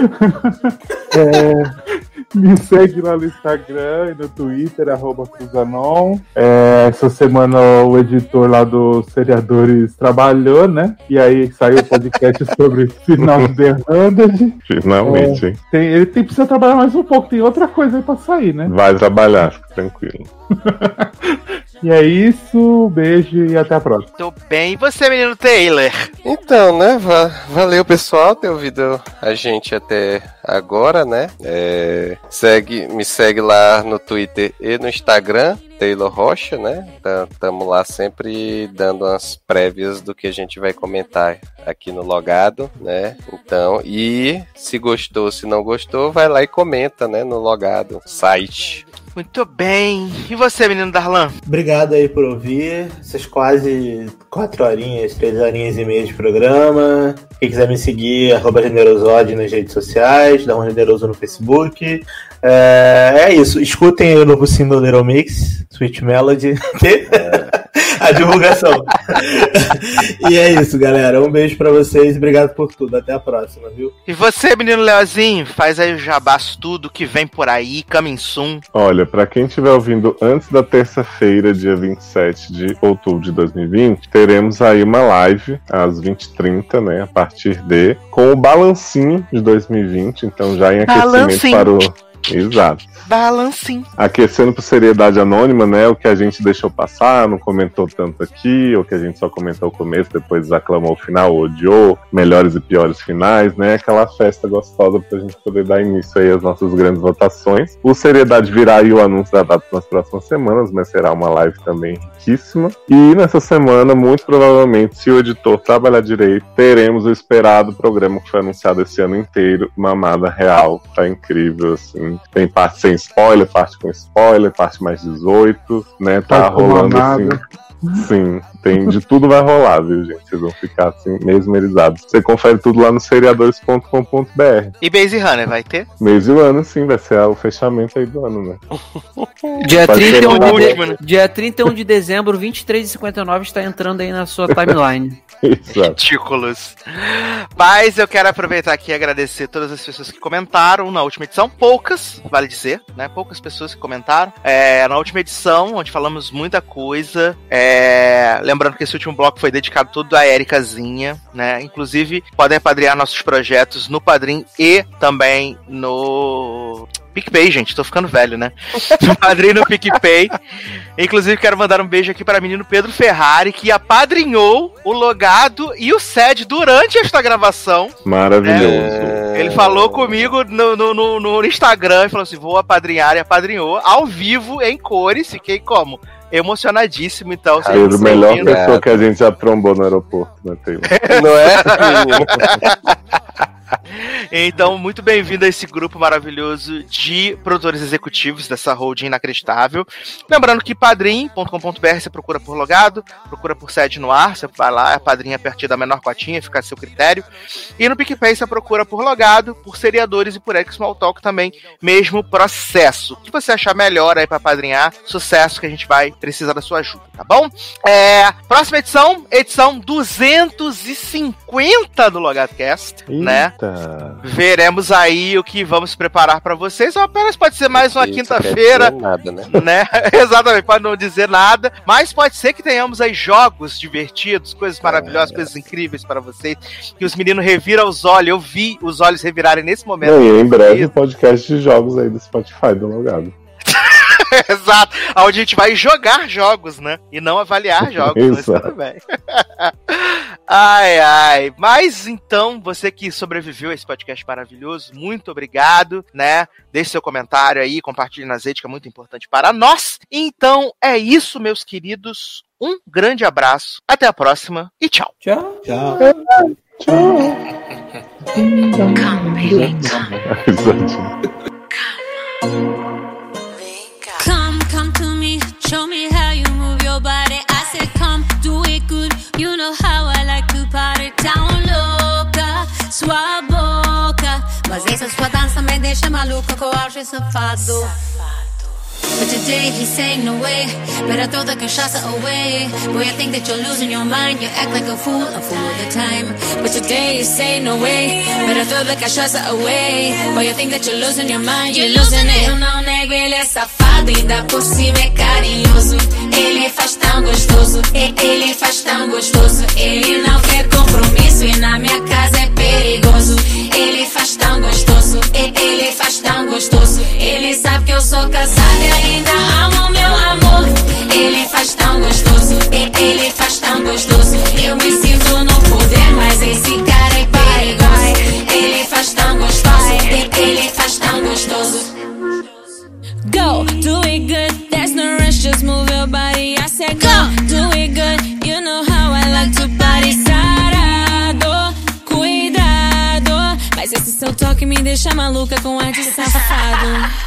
É, me segue lá no Instagram e no Twitter, arroba Cruzanon. É, essa semana o editor lá do Seriadores trabalhou, né? E aí saiu o podcast sobre final de The Hundred. Finalmente, hein? Tem, ele tem, precisa trabalhar mais um pouco, tem outra coisa aí pra sair, né? Vai trabalhar, fica tranquilo. E é isso, beijo e até a próxima. Tô bem. E você, menino Taylor? Então, né? va- valeu, pessoal, ter ouvido a gente até agora, né? É, segue, me segue lá no Twitter e no Instagram, Taylor Rocha, né? Tá- Tamo lá sempre dando umas prévias do que a gente vai comentar aqui no logado, né? Então, e se gostou, se não gostou, vai lá e comenta, né? No logado, site. Muito bem. E você, menino Darlan? Obrigado aí por ouvir essas quase quatro horinhas, três horinhas e meia de programa. Quem quiser me seguir, arroba generosode nas redes sociais, dá um generoso no Facebook. É, é isso, escutem o novo single Little Mix, Sweet Melody. a divulgação. e é isso, galera. Um beijo pra vocês. Obrigado por tudo. Até a próxima, viu? E você, menino Leozinho, faz aí o jabás tudo que vem por aí, coming soon. Olha, pra quem estiver ouvindo antes da terça-feira, dia 27 de outubro de 2020, teremos aí uma live às 20h30, né? A partir de. Com o balancinho de 2020. Então, já em aquecimento Balancinho. para o. Exato. Balancim. Aquecendo por seriedade anônima, né? O que a gente deixou passar, não comentou tanto aqui, ou que a gente só comentou o começo, depois aclamou o final, odiou, melhores e piores finais, né? Aquela festa gostosa pra gente poder dar início aí às nossas grandes votações. O Seriedade virá aí o anúncio da data nas próximas semanas, mas será uma live também riquíssima. E nessa semana, muito provavelmente, se o editor trabalhar direito, teremos o esperado programa que foi anunciado esse ano inteiro, Mamada Real. Tá incrível, assim. Tem parte sem spoiler, parte com spoiler, parte mais 18, né? Tá rolando assim. Sim, tem de tudo vai rolar, viu, gente? Vocês vão ficar assim, mesmerizados. Você confere tudo lá no seriadores.com.br. E Base Runner vai ter? Do ano, sim, vai ser o fechamento aí do ano, né? Dia Pode ser 31, uma de, última, né? dia 31 de dezembro, 23h59 está entrando aí na sua timeline. Ridículos. Mas eu quero aproveitar aqui e agradecer todas as pessoas que comentaram na última edição. Poucas, vale dizer, né? Poucas pessoas que comentaram. É, na última edição, onde falamos muita coisa. É, lembrando que esse último bloco foi dedicado todo à Ericazinha, né? Inclusive, podem apadrinhar nossos projetos no Padrim e também no. PicPay, gente, tô ficando velho, né? E no PicPay. Inclusive, quero mandar um beijo aqui para o menino Pedro Ferrari, que apadrinhou o logado e o SED durante esta gravação. Maravilhoso. Ele falou comigo no, no, no- no Instagram e falou assim: vou apadrinhar e apadrinhou ao vivo, em cores. Fiquei como? Emocionadíssimo, então. seja Pedro, melhor pessoa que a gente já trombou no aeroporto, né, Taylor? Não é? Então, muito bem-vindo a esse grupo maravilhoso de produtores executivos dessa holding inacreditável. Lembrando que padrim.com.br você procura por logado, procura por sede no ar, você vai lá, a padrinha a partir da menor cotinha, fica a seu critério. E no PicPay você procura por logado, por seriadores e por Talk também, mesmo processo. O que você achar melhor aí pra padrinhar, sucesso que a gente vai precisar da sua ajuda, tá bom? É, próxima edição, edição 250 do LogadoCast, né? Eita. Veremos aí o que vamos preparar pra vocês. Ou apenas pode ser mais uma quinta-feira, quer dizer Nada, né? né? Exatamente, pode não dizer nada. Mas pode ser que tenhamos aí jogos divertidos, coisas maravilhosas, coisas incríveis para vocês. Que os meninos reviram os olhos. Eu vi os olhos revirarem nesse momento. Não, e em breve podcast de jogos aí do Spotify do Logado. Exato. Onde a gente vai jogar jogos, né? E não avaliar jogos. mas Isso. tudo bem. ai, ai. Mas então, você que sobreviveu a esse podcast maravilhoso, muito obrigado, né? Deixe seu comentário aí, compartilhe nas redes, que é muito importante para nós. Então, é isso, meus queridos. Um grande abraço, até a próxima e tchau. Tchau. Tchau. Exato. Come, how I like to party. Down louca, sua boca. Mas essa sua dança me deixa maluca com o auge safado. But today he's saying no way. Better throw the cachaça away. Boy, I think that you're losing your mind. You act like a fool, a fool all the time. But today he's saying no way. Better throw the cachaça away. Boy, I think that you're losing your mind. You're losing it. Eu não nego, ele é safado. Ainda por cima é carinhoso. Ele faz tão gostoso. e- Ele faz tão gostoso. Ele não quer compromisso. E na minha casa é perigoso. Ele faz tão gostoso. Ele faz tão gostoso. Ele sabe que eu sou casada e ainda amo meu amor. Ele faz tão gostoso. Ele faz tão gostoso. Eu me sinto no poder, mas esse cara é perigoso. Ele faz tão gostoso. Ele faz tão gostoso. Go, do it good. There's no rush, just move seu toque me deixa maluca com ar de safado.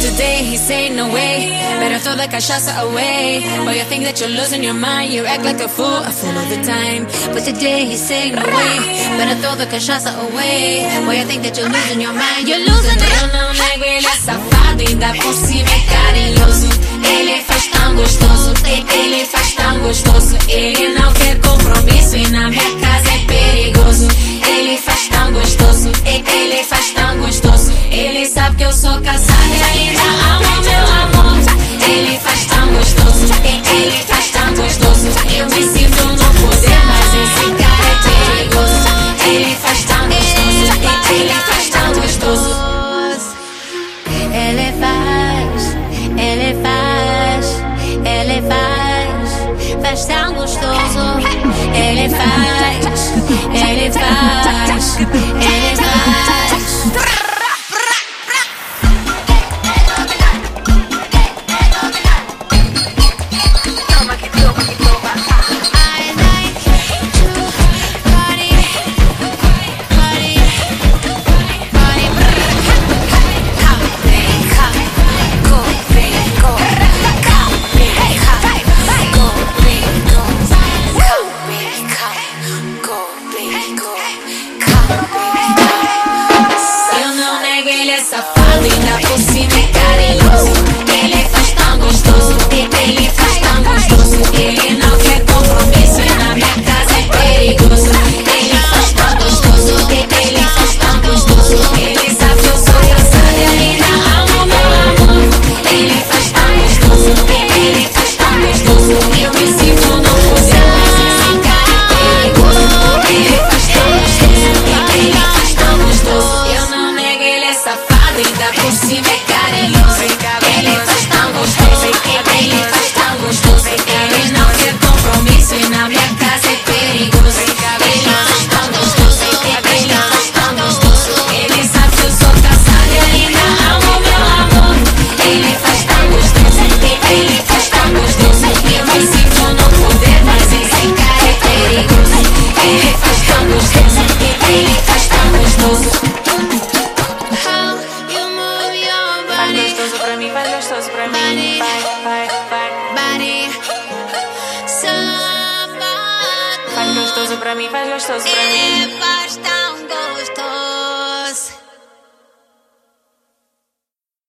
But today he say no way. Better throw the cachaça away. Or you think that you're losing your mind, you act like a fool, a fool all the time. But today he say no way. Better throw the cachaça away. Or you think that you're losing your mind, you're losing it. Eu não nego, ele é safado, ainda por cima é carinhoso. Ele faz tão gostoso, ele faz tão gostoso. Ele não quer compromisso e na minha casa é perigoso. Ele faz tão gostoso, ele faz tão gostoso. Ele sabe que eu sou casada e ainda amo meu amor. Ele faz tão gostoso, ele faz tão gostoso. Eu me sinto no poder, mas esse cara é perigoso. Ele faz tão gostoso, ele faz tão gostoso. Ele faz, ele faz, ele faz, faz tão gostoso. Ele faz, ele faz, ele faz. Eu Ele não quer compromisso e na minha casa é perigoso. Ele faz tão gostoso, ele faz tão gostoso. Ele sabe que eu sou casada e ainda amo meu amor. Ele faz tão gostoso, ele faz tão gostoso. Eu me sinto no poder, mas esse cara é perigoso. Ele faz tão gostoso, ele faz tão gostoso. Eu não nego, ele é safado, ainda por cima é carinhoso. Compromisso e Faz gostoso pra mim, faz gostoso pra mim.